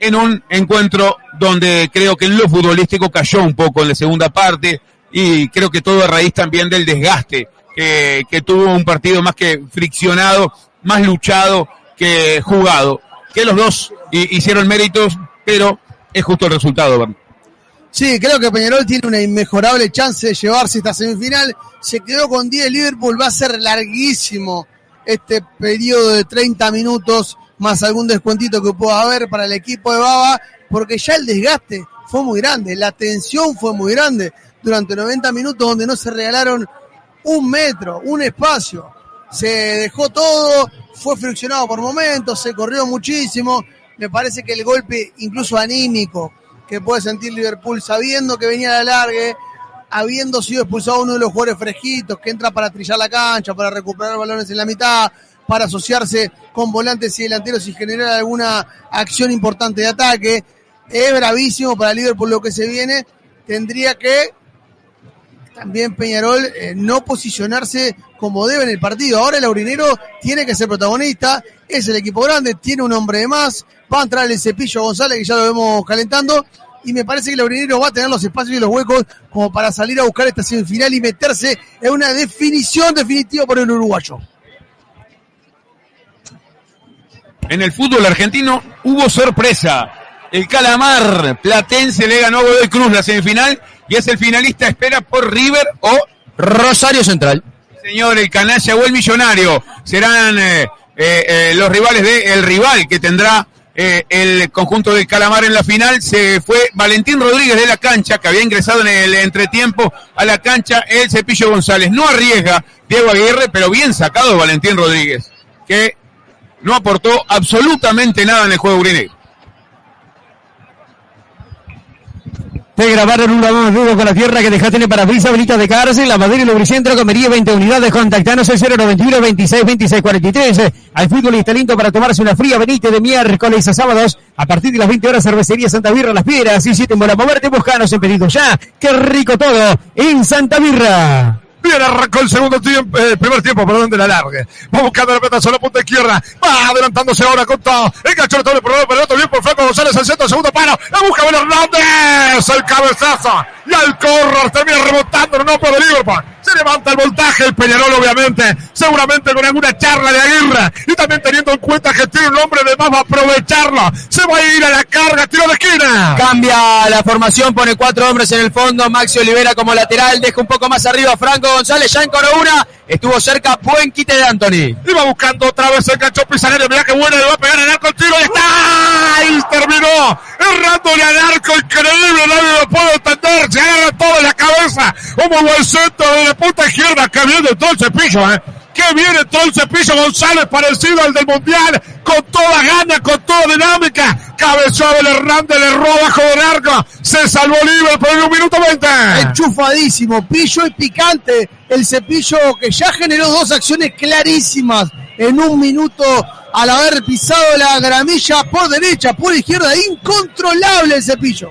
en un encuentro donde creo que en lo futbolístico cayó un poco en la segunda parte y creo que todo a raíz también del desgaste que, que tuvo un partido más que friccionado, más luchado que jugado. Que los dos hi- hicieron méritos, pero es justo el resultado. Sí, creo que Peñarol tiene una inmejorable chance de llevarse esta semifinal. Se quedó con 10 Liverpool, va a ser larguísimo este periodo de 30 minutos, más algún descuentito que pueda haber para el equipo de Baba, porque ya el desgaste fue muy grande, la tensión fue muy grande. durante 90 minutos donde no se regalaron un metro, un espacio. Se dejó todo, fue friccionado por momentos, se corrió muchísimo. Me parece que el golpe, incluso anímico, que puede sentir Liverpool sabiendo que venía la largue, habiendo sido expulsado uno de los jugadores fresquitos que entra para trillar la cancha, para recuperar balones en la mitad, para asociarse con volantes y delanteros y generar alguna acción importante de ataque. Es bravísimo para Liverpool lo que se viene. Tendría que también Peñarol eh, no posicionarse como debe en el partido. Ahora el Aurinero tiene que ser protagonista, es el equipo grande, tiene un hombre de más, va a entrar el cepillo González que ya lo vemos calentando y me parece que el Aurinero va a tener los espacios y los huecos como para salir a buscar esta semifinal y meterse en una definición definitiva por el uruguayo. En el fútbol argentino hubo sorpresa. El Calamar Platense le ganó a Godoy Cruz la semifinal y es el finalista espera por River o Rosario Central. Señor, el canalla o el millonario serán eh, eh, eh, los rivales de el rival que tendrá el conjunto del Calamar en la final. Se fue Valentín Rodríguez de la cancha, que había ingresado en el entretiempo a la cancha el Cepillo González. No arriesga Diego Aguirre, pero bien sacado Valentín Rodríguez, que no aportó absolutamente nada en el juego urinegro. Te grabaron una más duro con la tierra que dejaste en el parabrisas, de cárcel, la madera y lubricentro, comería 20 unidades, contactanos al 091 26 26 43. Hay fútbol y talento para tomarse una fría venite de miércoles a sábados a partir de las 20 horas cervecería Santa Birra Las Piedras y si te mola moverte, buscanos en pedido ya. Qué rico todo en Santa Birra. Bien, arrancó el segundo tiempo, eh, primer tiempo, perdón, de la larga. Va buscando la pelota sobre la punta izquierda. Va adelantándose ahora con todo. Enganchó el doble por el otro bien por Franco González al centro, segundo palo. La busca Hernández. El cabezazo. Y al correr termina rebotando, no el Liverpool. Se levanta el voltaje el Peñarol, obviamente. Seguramente con alguna charla de Aguirre. Y también teniendo en cuenta que tiene un hombre de más, va a aprovecharlo. Se va a ir a la carga, tiro de esquina. Cambia la formación, pone cuatro hombres en el fondo. Maxi Olivera como lateral, deja un poco más arriba Franco González. Ya encoró una, estuvo cerca, buen quite de Anthony. Iba buscando otra vez el gancho Pizarro. Mira qué bueno, le va a pegar al arco el tiro. Y está. Y terminó. Errándole al arco. Increíble. Nadie lo puede entender. Se agarra todo en la cabeza. Como buen centro de la izquierda. Que viene todo el cepillo, eh. Que viene todo el cepillo González, parecido al del Mundial, con toda gana, con toda dinámica. Cabezó Abel Hernández, le roba bajo del arco. Se salvó libre por un minuto 20. Enchufadísimo, pillo y picante. El cepillo que ya generó dos acciones clarísimas en un minuto al haber pisado la gramilla por derecha, por izquierda, incontrolable el cepillo.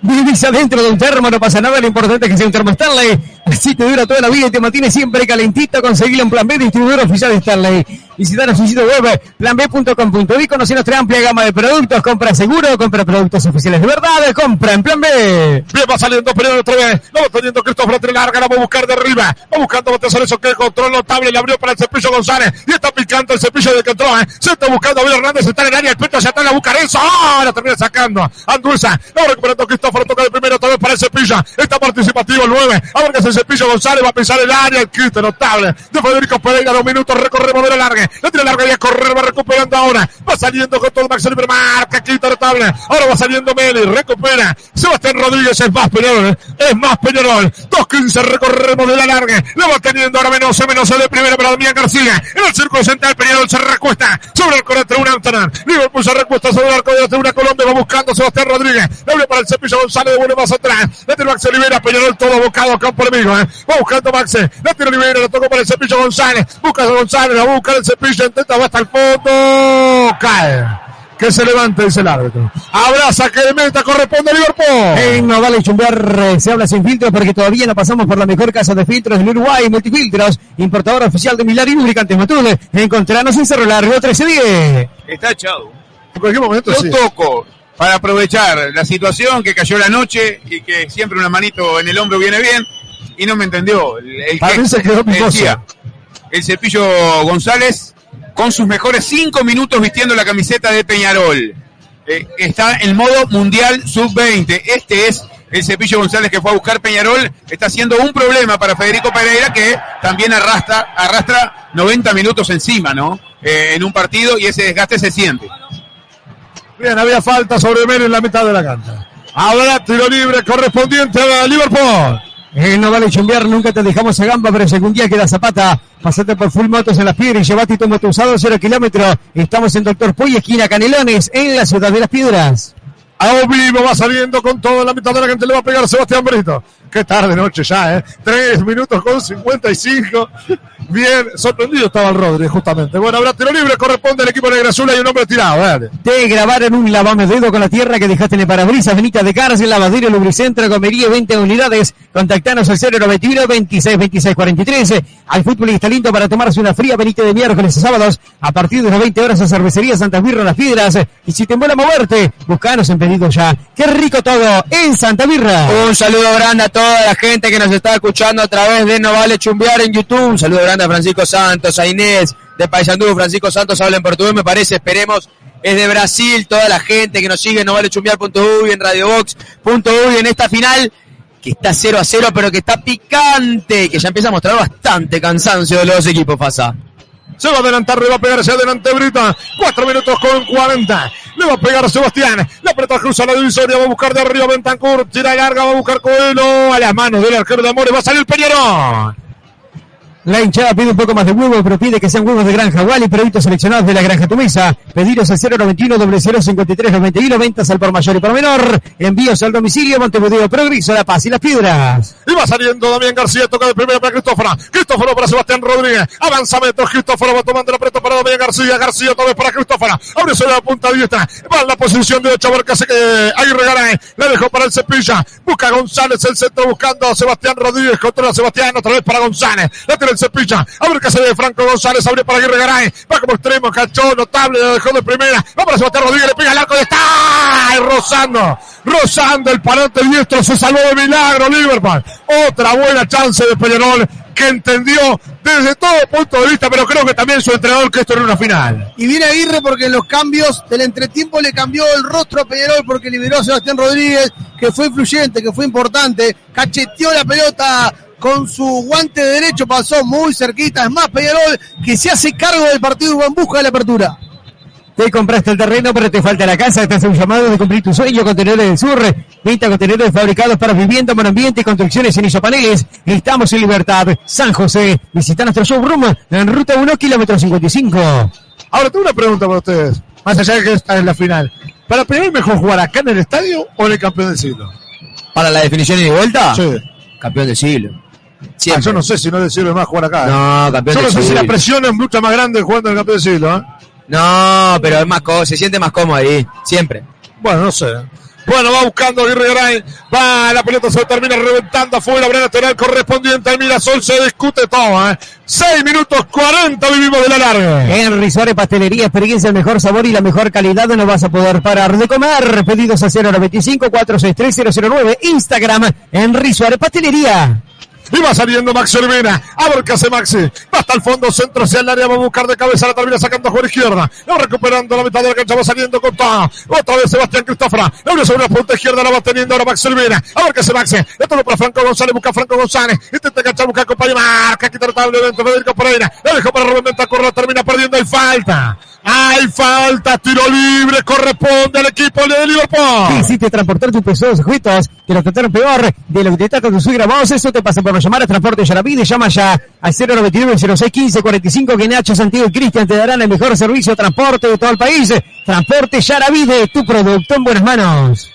Vivís adentro de un termo, no pasa nada, lo importante es que sea un termo Stanley. Así te dura toda la vida y te mantiene siempre calentito. Conseguilo en Plan B, distribuidor oficial de Stanley. Visitanos su sitio web, planb.com.uy, conocer nuestra amplia gama de productos. Compra seguro, compra productos oficiales de verdad, compra en Plan B. Bien, va saliendo Pereira otra vez. No va teniendo Cristóbal entre larga, la va a buscar de arriba. Va buscando Batezar eso que control notable. Le abrió para el cepillo González. Y está picando el cepillo de control. ¿eh? Se está buscando a Abel Hernández. Está en el área. El peto se la buscar eso. ¡Ah! La termina sacando. Anduesa. No recuperando Cristóbal. Toca de primero otra vez para el cepillo. Está participativo el 9. A ver que es el cepillo González. Va a pisar el área. El quite notable de Federico Pereira. Dos minutos. Recorremos de la larga. La tira larga y a correr. Va recuperando ahora. Va saliendo con todo Max Oliver. Marca. Quita notable. Ahora va saliendo Meli. Recupera. Sebastián Rodríguez es más Peñarol. Es más Peñarol. 2.15. Recorremos de la larga. Lo va teniendo ahora menos. Menos de primera para Damián García. En el círculo central. Peñarol se recuesta sobre el corte de una Amsterdam. Liverpool se recuesta sobre el arco de tribuna Colombia. Va buscando Sebastián Rodríguez. Doble para el cepillo González. Devuelve más atrás. La tira Max Olivera. Peñarol todo bocado campo enemigo. ¿eh? Va buscando Max. La tira Olivera. La tocó para el cepillo González. Busca a González. La busca el cepillo. Intenta. Va hasta el fondo. Cae. Que se levante, dice el árbitro. Abraza que de meta corresponde a Liverpool. En No Vale Chumber eh, se habla sin filtros porque todavía no pasamos por la mejor casa de filtros del Uruguay, Multifiltros, importador oficial de Milar y Lubricantes Matul. Encontrarnos en Cerro Largo 1310. Está echado. En cualquier momento Lo sí. toco para aprovechar la situación que cayó la noche y que siempre una manito en el hombro viene bien y no me entendió. El, el Para que- mí se quedó decía, el cepillo González con sus mejores cinco minutos vistiendo la camiseta de Peñarol. Eh, está en modo mundial sub-20. Este es el cepillo González que fue a buscar Peñarol. Está siendo un problema para Federico Pereira que también arrastra, arrastra 90 minutos encima, ¿no? Eh, en un partido y ese desgaste se siente. Bien, había falta sobre Melo en la mitad de la cancha. Habrá tiro libre correspondiente a Liverpool. Eh, no vale chumbear, nunca te dejamos a gamba, pero si algún día queda zapata, pasate por Full Motos en las piedras y llevate tu moto usado cero kilómetros. Estamos en Doctor Puy, esquina Canelones, en la ciudad de las piedras. A vivo va saliendo con todo la mitad de la gente le va a pegar Sebastián Brito. Qué tarde noche ya, ¿eh? Tres minutos con 55. Bien, sorprendido estaba el Rodri, justamente. Bueno, habrá tiro libre, corresponde al equipo de Azul, hay un hombre tirado, dale. Te grabaron un lavame dedo con la tierra que dejaste en el parabrisas, Benita de Cárcel, Lavadero, Lubricentro, Comería, 20 unidades. Contactanos al 091 26 26 43. Al futbolista lindo para tomarse una fría Benita de miércoles a sábados a partir de las 20 horas a Cervecería Santa Birra Las Piedras. Y si te mola moverte, buscanos en pedido ya. Qué rico todo en Santa Birra. Un saludo grande a toda la gente que nos está escuchando a través de No Vale Chumbear en YouTube. Un saludo grande a Francisco Santos, a Inés de Paysandú. Francisco Santos habla en portugués, me parece. Esperemos. Es de Brasil, toda la gente que nos sigue en novalechumbear.uy, en radiobox.uy, en esta final que está 0 a 0, pero que está picante, que ya empieza a mostrar bastante cansancio de los equipos, pasa. Se va a adelantar, le va a pegar hacia adelante Brita. Cuatro minutos con 40. Le va a pegar Sebastián. La pelota cruza la divisoria. Va a buscar de arriba Bentancur. Tira larga. Va a buscar Coelho. A las manos del arquero de Amores. Va a salir Peñarol. La hinchada pide un poco más de huevo, pero pide que sean huevos de granja Wally, productos seleccionados de la granja Tumisa. Pedidos al 091 0053 91 ventas al por mayor y por menor. Envíos al domicilio Montevideo Progreso, La Paz y Las Piedras. Y va saliendo Damián García, toca de primera para Cristóforo. Cristóforo para Sebastián Rodríguez. Avanza metros, Cristóforo va tomando la pelota para Damián García. García otra vez para Cristóforo. Abre sobre la punta diestra. Va en la posición de ocho, hace que Aguirre Garay. Le dejó para el Cepilla. Busca González el centro buscando a Sebastián Rodríguez. Controla Sebastián otra vez para González. La el Cepilla. A ver qué se ve Franco González. Abre para Aguirre Garay. Va como extremo, cachó, notable. Le dejó de primera. Va para Sebastián Rodríguez. Le pega el arco. Está ¡Ay! rozando. Rozando el palote diestro. Se salvó de milagro Liverpool. Otra buena chance de Peñarol que entendió desde todo punto de vista, pero creo que también su entrenador que esto era una final. Y viene Aguirre porque en los cambios del entretiempo le cambió el rostro a Peñarol porque liberó a Sebastián Rodríguez, que fue influyente, que fue importante, cacheteó la pelota con su guante derecho, pasó muy cerquita. Es más, Peñarol que se hace cargo del partido en busca de la apertura. Te compraste el terreno, pero te falta la casa. Te hace un llamado de cumplir tu sueño. Contenedores del Sur. Venta contenedores fabricados para vivienda, medio ambiente y construcciones en isopaneles. Estamos en Libertad, San José. Visita nuestro showroom en ruta 1, kilómetro 55. Ahora tengo una pregunta para ustedes. Más allá de que esta es la final. ¿Para Peñarol mejor jugar acá en el estadio o en el campeón del siglo? ¿Para la definición y de vuelta? Sí. Campeón del siglo. Ah, Siempre. yo no sé si no del siglo es más jugar acá. ¿eh? No, campeón Yo no sé si la presión es mucho más grande jugando en el campeón del siglo. ¿eh? No, pero es más se siente más cómodo ahí, siempre. Bueno, no sé. Bueno, va buscando Aguirre Garay. Va, la pelota se termina reventando afuera. Brena lateral correspondiente al Mirasol. Se discute todo. ¿eh? 6 minutos 40 vivimos de la larga. En Suárez Pastelería, experiencia, el mejor sabor y la mejor calidad. No vas a poder parar de comer. Pedidos a 095 463 009 Instagram, en Suárez Pastelería. Y va saliendo Maxi Olivera. A ver qué hace Maxi. Va hasta el fondo, centro hacia el área. Va a buscar de cabeza. La termina sacando a jugar izquierda. Va recuperando la mitad de la cancha. Va saliendo con todo. Otra vez Sebastián Cristófora. La sobre la punta izquierda. La va teniendo ahora Maxi Olivera. A ver qué hace Maxi. Le toca para Franco González. Busca a Franco González. Intenta enganchar. Busca a compañero. Marca. Quita notablemente Federico Pereira. La dejó para Rubén. La termina perdiendo. Hay falta. Hay falta. Tiro libre. Corresponde al equipo de Liverpool. Quisiste transportar tus pesos objetos, te lo trataron peor de lo que te trata tu suegra. Vos, eso te pasa por llamar a Transporte Yaravide. Llama ya al 099 06 15 45 que Nacho, Santiago y Cristian te darán el mejor servicio de transporte de todo el país. Transporte Yaravide, tu producto en buenas manos.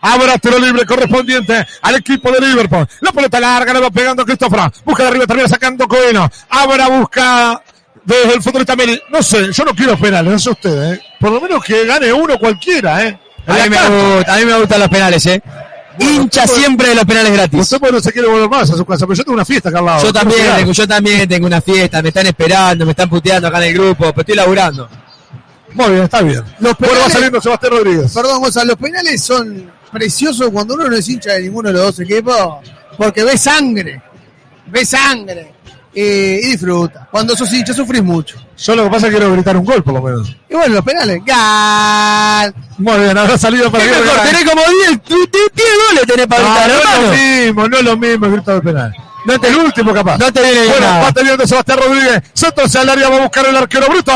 Ahora tiro libre correspondiente al equipo de Liverpool. La pelota larga le va pegando a Cristóforo. Busca de arriba, termina sacando Coelho. Ahora busca desde el futbolista Meli. No sé, yo no quiero penales, no sé usted, ¿eh? Por lo menos que gane uno cualquiera, ¿eh? A mí, me gusta, a mí me gustan los penales, eh. Hincha usted puede- siempre de los penales gratis. Usted pues no se quiere volver más a su casa, pero yo tengo una fiesta acá al lado. Yo también, tengo, yo también tengo una fiesta, me están esperando, me están puteando acá en el grupo, pero estoy laburando. Muy bien, está bien. Los Bueno, va penales- saliendo Sebastián Rodríguez. Perdón, Gonzalo, los penales son preciosos cuando uno no es hincha de ninguno de los dos equipos, porque ve sangre, ve sangre eh, y disfruta. Cuando sos hincha sufrís mucho. Yo lo que pasa es que quiero gritar un gol, por lo menos. Y bueno, los penales, ¡gal! Muy bien, habrá salido para Es Aguirre mejor, tenés como 10, 10 goles tenés para gritar, no es hermano. lo mismo, no es lo mismo el grito de penal. No te- el último capaz. No te viene Bueno, nada. va teniendo Sebastián Rodríguez. Hacia el área, va a buscar el arquero bruto.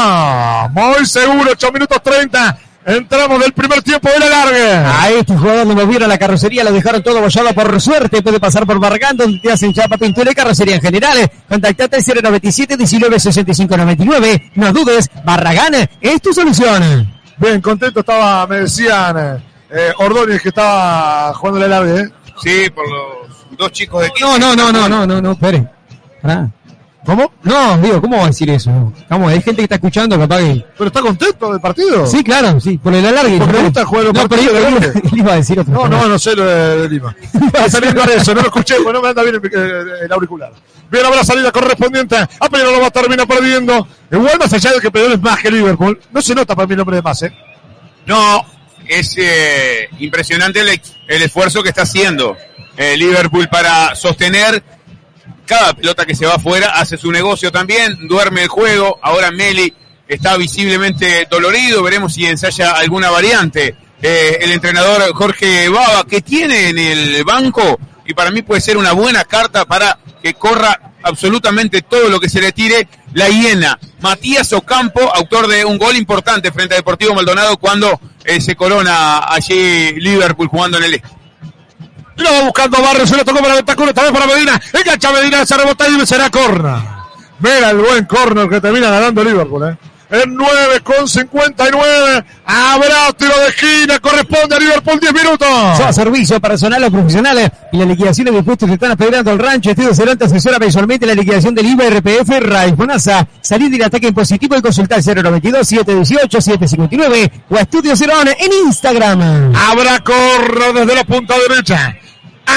Muy seguro, 8 minutos 30. Entramos del primer tiempo de la larga. A este jugador le movieron la carrocería, lo dejaron todo bollado por suerte. Puede pasar por Barragán, donde te hacen chapa, pintura y carrocería en general. Contactate al 097 19 65 99. No dudes, Barragán es tu solución. Bien, contento estaba, me decían, eh, Ordóñez que estaba jugando la larga, ¿eh? Sí, por los dos chicos de No, no, no, no, no, no, no, espere. Pará. ¿Cómo? No, digo, ¿cómo va a decir eso? Vamos, hay gente que está escuchando, capaz que... ¿Pero está contento del partido? Sí, claro, sí, por el alargue. Porque Pero- gusta jugar los no, pero partidos yo- yo- iba a decir No, no, no sé lo de, de Lima. Va saliendo de eso, no lo escuché, porque no me anda bien el, el auricular. Bien, ahora salida correspondiente. A Peñarol lo va a terminar perdiendo. Igual más allá de que Peñarol es más que Liverpool, no se nota para mí el nombre de más, ¿eh? No, es eh, impresionante el, el esfuerzo que está haciendo eh, Liverpool para sostener cada pelota que se va afuera, hace su negocio también, duerme el juego, ahora Meli está visiblemente dolorido, veremos si ensaya alguna variante. Eh, el entrenador Jorge Baba, que tiene en el banco, y para mí puede ser una buena carta para que corra absolutamente todo lo que se le tire, la hiena. Matías Ocampo, autor de un gol importante frente a Deportivo Maldonado cuando eh, se corona allí Liverpool jugando en el este. Lo va buscando Barrio, se lo tocó para Ventacura, también para Medina. Engancha Medina, se rebota y será corna. Mira el buen corner que termina ganando Liverpool, ¿eh? En 9 con 59. Habrá tiro de esquina. Corresponde a Liverpool 10 minutos. Son servicios personal o profesionales y las liquidaciones de impuestos se están apedreando al rancho. Estudio Cerante asesora mensualmente la liquidación del IVA, RPF, RAI, FONASA. Salir del ataque impositivo y consultar 092-718-759 o a Estudio Cerón en Instagram. Habrá correr desde la punta derecha.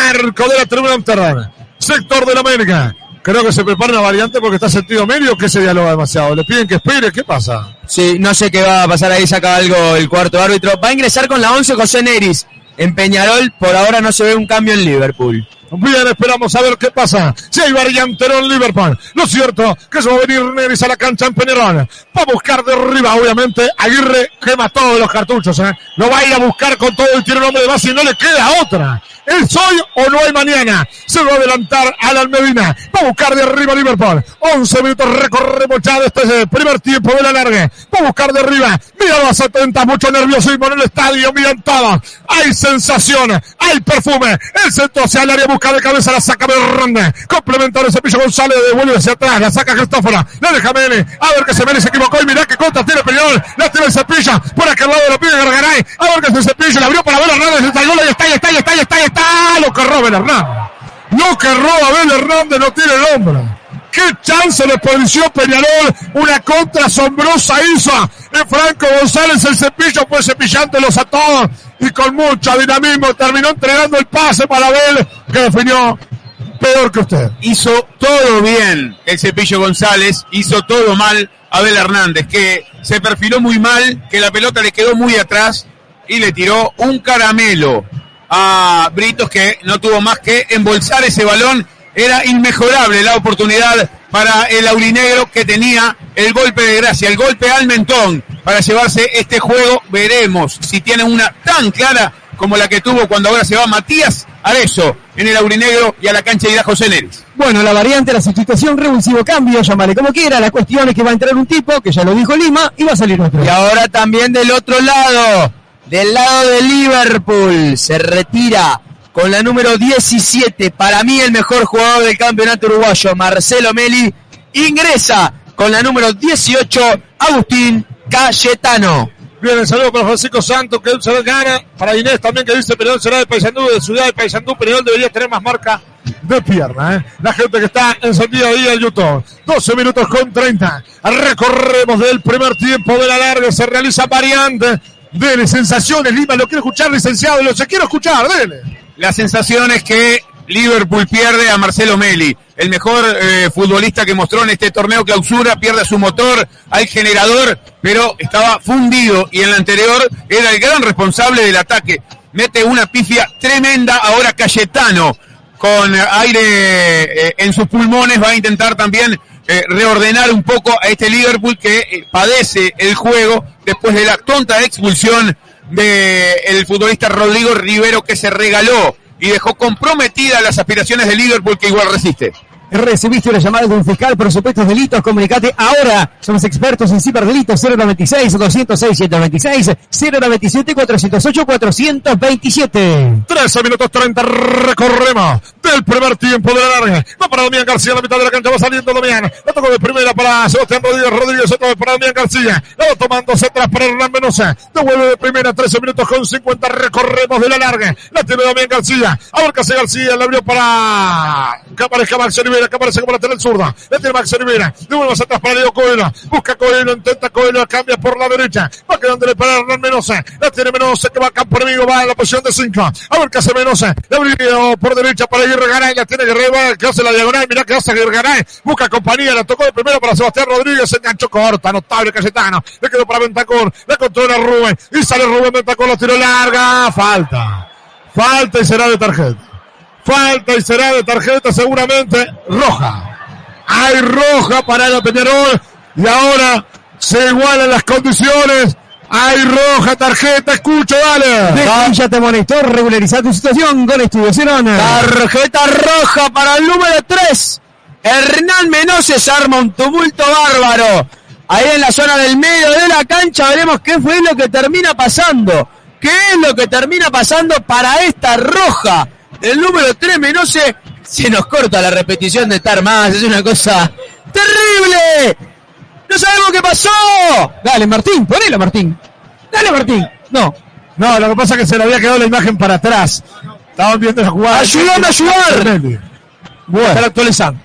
Arco de la tribuna Amsterdam. Sector de la América. Creo que se prepara una variante porque está sentido medio que se dialoga demasiado. Le piden que espere. ¿Qué pasa? Sí, no sé qué va a pasar ahí, saca algo el cuarto árbitro. Va a ingresar con la 11 José Neris. En Peñarol, por ahora no se ve un cambio en Liverpool. Bien, esperamos a ver qué pasa. Si hay variante en Liverpool. Lo cierto que se va a venir Neris a la cancha en Peñarol. Va a buscar de arriba, obviamente. Aguirre quema todos los cartuchos. ¿eh? Lo va a ir a buscar con todo y tiene un hombre de base y no le queda otra. ¿Es hoy o no hay mañana? Se va a adelantar Alan Medina. Va a buscar de arriba Liverpool. 11 minutos recorremos ya de este primer tiempo de la larga. Va a buscar de arriba. Mira las atentas, mucho nerviosismo en el estadio. Miran todos. Hay sensación, hay perfume. El centro hacia el área busca de cabeza, la saca Berrande. Complementar el cepillo González, devuelve hacia atrás, la saca Cristófora. La deja Mene. A ver que se Mene se equivocó y mirá que contra tiene Peñarol. La tira el cepillo. Por aquel lado lo pide Gargaray. A ver que se cepillo. La abrió para Abel Hernández. Está el gol. Ahí está, ahí está, ahí está, ahí está, ahí está. Lo que roba Abel Hernández. Lo que roba Abel Hernández no tiene nombre. ¡Qué chance le desperdició Peñarol! Una contra asombrosa hizo en Franco González. El cepillo fue cepillándolos a todos y con mucho dinamismo terminó entregando el pase para Abel, que definió peor que usted. hizo todo bien el Cepillo González, hizo todo mal Abel Hernández, que se perfiló muy mal, que la pelota le quedó muy atrás y le tiró un caramelo a Britos que no tuvo más que embolsar ese balón. Era inmejorable la oportunidad para el aurinegro que tenía el golpe de gracia, el golpe al mentón para llevarse este juego. Veremos si tiene una tan clara como la que tuvo cuando ahora se va Matías Arezo en el aurinegro y a la cancha irá José Neres. Bueno, la variante, la sustitución, revulsivo cambio, llámale como quiera. La cuestión es que va a entrar un tipo, que ya lo dijo Lima, y va a salir otro. Y ahora también del otro lado, del lado de Liverpool, se retira con la número 17, para mí el mejor jugador del campeonato uruguayo, Marcelo Meli, ingresa con la número 18, Agustín Cayetano. Bien, el saludo para Francisco Santos, que se gana. Para Inés también, que dice Peñarol será de Paysandú, de Ciudad de Paysandú. Peñarol debería tener más marca de pierna, ¿eh? La gente que está encendida ahí en YouTube. 12 minutos con 30. Recorremos del primer tiempo de la larga. Se realiza variante. Dele, sensaciones, Lima. Lo quiero escuchar, licenciado. Lo quiero escuchar, dele. La sensación es que Liverpool pierde a Marcelo Meli, el mejor eh, futbolista que mostró en este torneo. Clausura, pierde a su motor, al generador, pero estaba fundido. Y en la anterior era el gran responsable del ataque. Mete una pifia tremenda. Ahora Cayetano con aire eh, en sus pulmones, va a intentar también eh, reordenar un poco a este Liverpool que padece el juego después de la tonta expulsión del futbolista Rodrigo Rivero que se regaló y dejó comprometidas las aspiraciones de Liverpool que igual resiste. Recibiste una llamada de un fiscal por supuestos delitos, comunicate ahora. Somos expertos en ciberdelitos 096 206 126 097 408 427. 13 minutos 30 recorremos del primer tiempo de la larga. Va para Damián García la mitad de la cancha, va saliendo Damián. La tocó de primera para Sebastián Rodríguez, Rodríguez otra vez para Damián García. La va tomándose atrás para Hernán Menosa. Devuelve de primera, 13 minutos con 50 recorremos de la larga. La tiene Damián García. Ahora García la abrió para que aparezca Max Rivera, que aparece como lateral zurda. La tiene Max Rivera. Devuelve más atrás para Leo Coelho. Busca Coelho, intenta Coelho, cambia por la derecha. Va quedándole para Hernán Menosa. La tiene Menosa que va a campo enemigo, va en la posición de 5. A ver qué hace Menosa. La abrió por derecha para Aguirre Garay. La tiene Guerrero, que hace la diagonal. Mirá que hace Aguirre Garay. Busca compañía. La tocó de primero para Sebastián Rodríguez. Se enganchó corta. Notable Cayetano. Le quedó para Ventacor. La controla Rubén. Y sale Rubén Ventacor. La tiró larga. Falta. Falta y será de tarjeta. Falta y será de tarjeta seguramente roja. Hay roja para la Peñarol. Y ahora se igualan las condiciones. Hay roja tarjeta, escucho, dale. Ya te monitor, regularizar tu situación con Estudio Cerona. Tarjeta roja para el número 3. Hernán Menoses arma un tumulto bárbaro. Ahí en la zona del medio de la cancha veremos qué fue lo que termina pasando. ¿Qué es lo que termina pasando para esta roja? El número 3 Menose se nos corta la repetición de estar más. Es una cosa terrible. No sabemos qué pasó. Dale, Martín, ponelo, Martín. Dale, Martín. No. No, lo que pasa es que se le había quedado la imagen para atrás. Estaban viendo la jugada. Ayudame a ayudar. Bueno. Estar actualizando.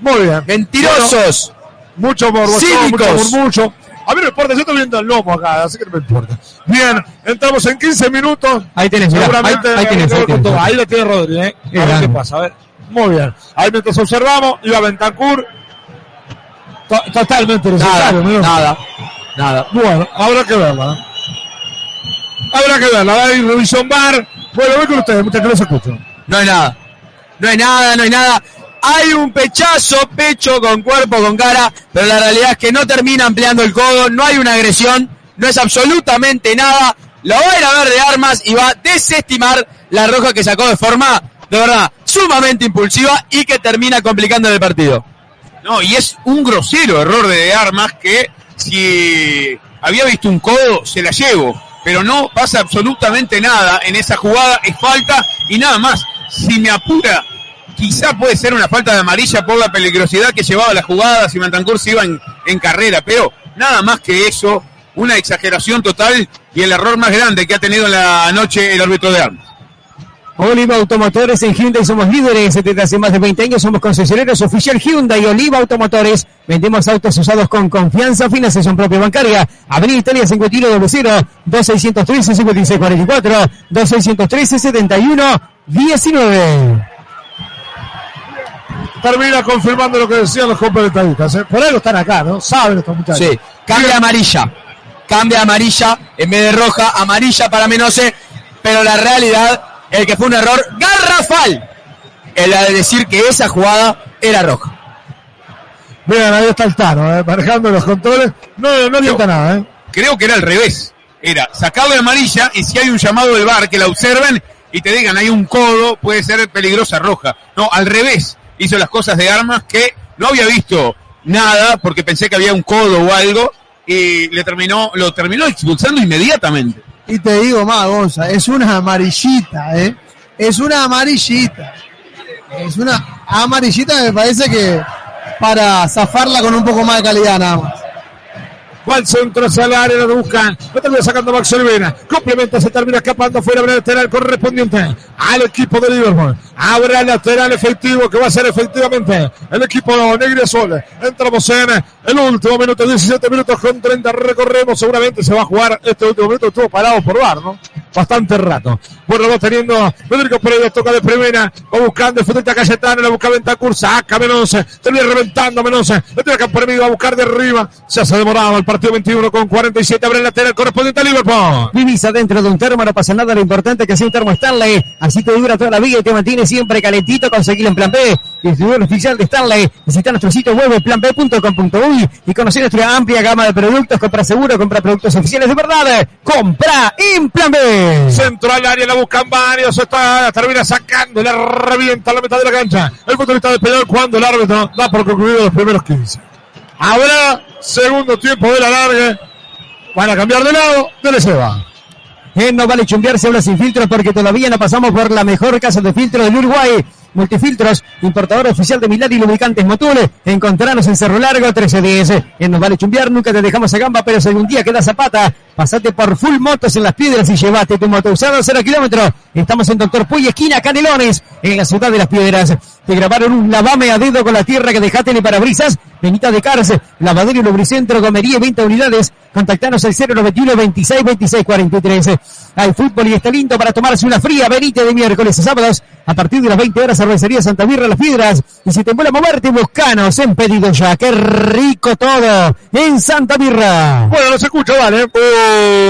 Muy bien. Mentirosos. Mucho morbo, Cínicos. mucho murmullo. A mí no importa, yo estoy viendo el lomo acá, así que no me importa. Bien, entramos en 15 minutos. Ahí tenés, mirá, Seguramente ahí, ahí tenés, ahí tenés. Ahí lo tiene Rodri, ¿eh? A ver Bien. qué pasa, a ver. Muy bien. Ahí mientras observamos, iba Bentancur. To- totalmente Nada, nada, nada. Bueno, habrá que verla. ¿eh? Habrá que verla. Hay revisión bar. Bueno, voy con ustedes, muchas gracias, escucho. No hay nada. No hay nada, no hay nada. Hay un pechazo, pecho con cuerpo, con cara, pero la realidad es que no termina ampliando el codo, no hay una agresión, no es absolutamente nada. Lo va a ir a ver de armas y va a desestimar la roja que sacó de forma, de verdad, sumamente impulsiva y que termina complicando el partido. No, y es un grosero error de armas que si había visto un codo, se la llevo. Pero no pasa absolutamente nada en esa jugada, es falta y nada más. Si me apura, quizá puede ser una falta de amarilla por la peligrosidad que llevaba la jugada si Mantancur se iba en, en carrera, pero nada más que eso, una exageración total y el error más grande que ha tenido en la noche el árbitro de armas. Oliva Automotores en Hyundai somos líderes. Desde hace más de 20 años somos concesionarios oficial Hyundai. Oliva Automotores vendemos autos usados con confianza financiación propia bancaria. Avenida Italia 51 00 2613 5644 2613 71 19 Termina confirmando lo que decían los comentaristas. ¿eh? Por algo están acá, ¿no? Saben estos muchachos. Sí, cambia amarilla. Cambia amarilla en vez de roja, amarilla para Menose, pero la realidad, el que fue un error garrafal, el de decir que esa jugada era roja. Vean, ahí está el Tano, ¿eh? manejando los controles. No, no avienta nada, ¿eh? Creo que era al revés. Era sacarle amarilla y si hay un llamado del bar que la observen y te digan hay un codo, puede ser peligrosa roja. No, al revés. Hizo las cosas de armas que no había visto nada porque pensé que había un codo o algo y le terminó, lo terminó expulsando inmediatamente. Y te digo más, Gonza, es una amarillita, ¿eh? Es una amarillita. Es una amarillita, me parece que para zafarla con un poco más de calidad nada más. Al centro hacia el área, lo buscan. Lo termina sacando Max Olivera. Complementa, se termina escapando fuera del lateral correspondiente al equipo de Liverpool. Habrá lateral efectivo que va a ser efectivamente el equipo Negri Azul. Entramos en el último minuto, 17 minutos con 30. Recorremos, seguramente se va a jugar este último minuto. Estuvo parado por bar, ¿no? Bastante rato. Bueno, va teniendo Federico Pereira, toca de primera. Va buscando el futbolista Cayetano, la busca Ventacur, saca Menose. Termina reventando Menose. Le tira por va a buscar de arriba. Se hace demorado el partido 21 con 47. Abre el lateral correspondiente a Liverpool. Vivís adentro de un termo, no pasa nada, lo importante es que sea un termo Stanley, así te dura toda la vida y te mantiene siempre calentito, conseguirlo en Plan B. Distribuidor oficial de Stanley. Visita nuestro sitio web planb.com.uy y conocer nuestra amplia gama de productos. Compra seguro, compra productos oficiales de verdad. Compra en Plan B. Centro al área, la buscan varios. Está, termina sacando, le revienta a la mitad de la cancha. El futbolista de Peñarol cuando el árbitro da por concluido los primeros 15. Habrá segundo tiempo de la larga. Van a cambiar de lado, dele se va. Eh, no vale chumbear, se habla sin filtros porque todavía no pasamos por la mejor casa de filtros del Uruguay. Multifiltros, importador oficial de Milán y lubricantes Motul. Encontrarnos en Cerro Largo 1310. En Nos Vale Chumbear nunca te dejamos a gamba, pero si algún día queda zapata, pasate por Full Motos en las piedras y llevate tu moto usado a 0 kilómetros. Estamos en Doctor Puy, esquina Canelones, en la ciudad de las piedras. Te grabaron un lavame a dedo con la tierra que dejaste en el parabrisas. Benita de Cárcel, lavadero y lubricentro, comería 20 unidades. Contactanos al 091 26 26 43. Hay fútbol y está lindo para tomarse una fría Benita de miércoles a sábados a partir de las 20 horas cervecería Santa Mirra Las Piedras. Y si te vuelve a moverte, buscanos en pedido ya. ¡Qué rico todo! En Santa Mirra. Bueno, no se escucha, vale.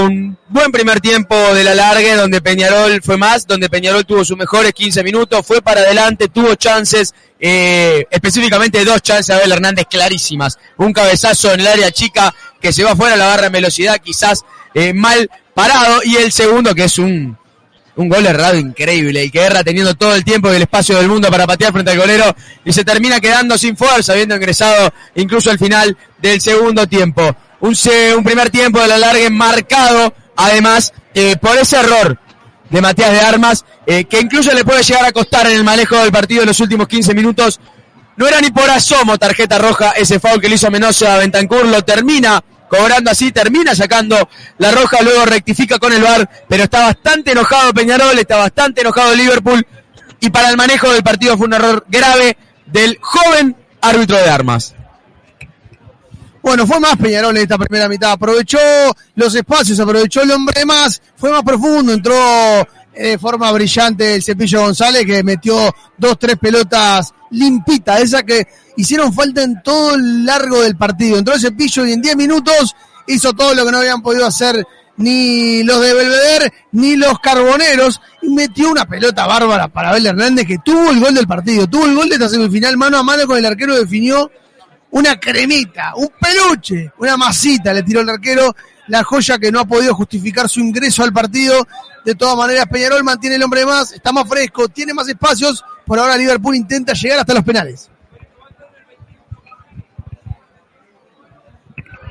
Un buen primer tiempo de la larga, donde Peñarol fue más, donde Peñarol tuvo sus mejores 15 minutos, fue para adelante, tuvo chances, eh, específicamente dos chances a Abel Hernández clarísimas. Un cabezazo en el área chica que se va fuera, la barra en velocidad, quizás eh, mal parado, y el segundo que es un, un gol errado increíble y que erra teniendo todo el tiempo y el espacio del mundo para patear frente al golero y se termina quedando sin fuerza, habiendo ingresado incluso al final del segundo tiempo. Un, un primer tiempo de la larga marcado, además, eh, por ese error de Matías de Armas, eh, que incluso le puede llegar a costar en el manejo del partido en los últimos 15 minutos. No era ni por asomo tarjeta roja ese foul que le hizo Menosa a Bentancur, lo termina cobrando así, termina sacando la roja, luego rectifica con el VAR, pero está bastante enojado Peñarol, está bastante enojado Liverpool, y para el manejo del partido fue un error grave del joven árbitro de armas. Bueno, fue más Peñarol en esta primera mitad. Aprovechó los espacios, aprovechó el hombre más, fue más profundo, entró eh, de forma brillante el Cepillo González que metió dos, tres pelotas limpitas, esas que hicieron falta en todo el largo del partido. Entró el Cepillo y en 10 minutos hizo todo lo que no habían podido hacer ni los de Belvedere ni los Carboneros y metió una pelota bárbara para Abel Hernández que tuvo el gol del partido, tuvo el gol de esta semifinal mano a mano con el arquero definió una cremita, un peluche, una masita le tiró el arquero, la joya que no ha podido justificar su ingreso al partido. De todas maneras, Peñarol mantiene el hombre más, está más fresco, tiene más espacios. Por ahora Liverpool intenta llegar hasta los penales.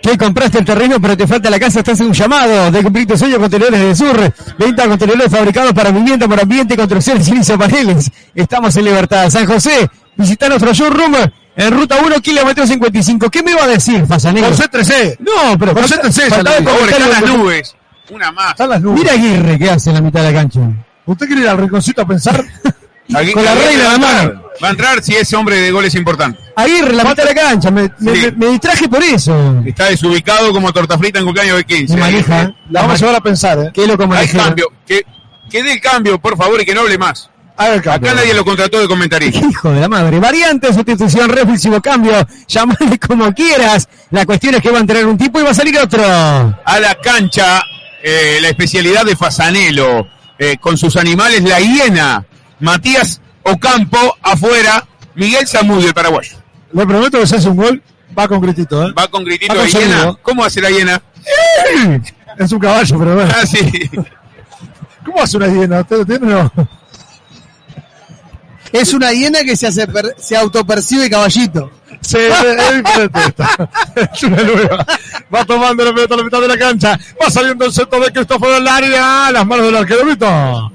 Que compraste el terreno pero te falta la casa, estás en un llamado de cumplir tu sueño contenedores del sur. Venta de contenedores fabricados para vivienda, por ambiente, construcciones y paneles. Estamos en Libertad. San José, visita nuestro showroom en ruta 1, kilómetro 55. ¿Qué me iba a decir, Fasanero? Concéntrese. No, pero Concéntrese, faltaba. Pobre, están las nubes. Una más. Están las nubes. Mira Aguirre que hace en la mitad de la cancha. ¿Usted quiere ir al rinconcito a pensar? Aquí- Con la reina en la mano. Va a entrar si ese hombre de gol es importante. Aguirre, la mitad de la cancha. Me, me- Sí. me- me distraje por eso. Está desubicado como torta frita en cumpleaños de 15. Me maneja. ¿eh? La vamos a llevar a pensar, ¿eh? Qué loco Hay manejero. cambio. Que, que dé el cambio, por favor, y que no hable más. Haga el cambio. Acá nadie lo contrató de comentarista. Hijo de la madre. Variante, sustitución, reflexivo, cambio. Llamale como quieras. La cuestión es que va a entrar un tipo y va a salir otro. A la cancha, eh, la especialidad de Fasanelo, eh, con sus animales, la hiena. Matías Ocampo, afuera. Miguel Zamudio, el paraguayo. Le prometo que si hace un gol, va con gritito, ¿eh? Va con gritito Va con de hiena. ¿Cómo hace la hiena? Es un caballo, pero bueno. Ah, sí. ¿Cómo hace una hiena? ¿Usted lo tiene o no? Es una hiena que se, hace per- se autopercibe caballito. Sí, es, diferente esta. Es una nueva. Va tomando la pelota a la mitad de la cancha. Va saliendo el centro de Cristóforo del área. A las manos del arquero Brito.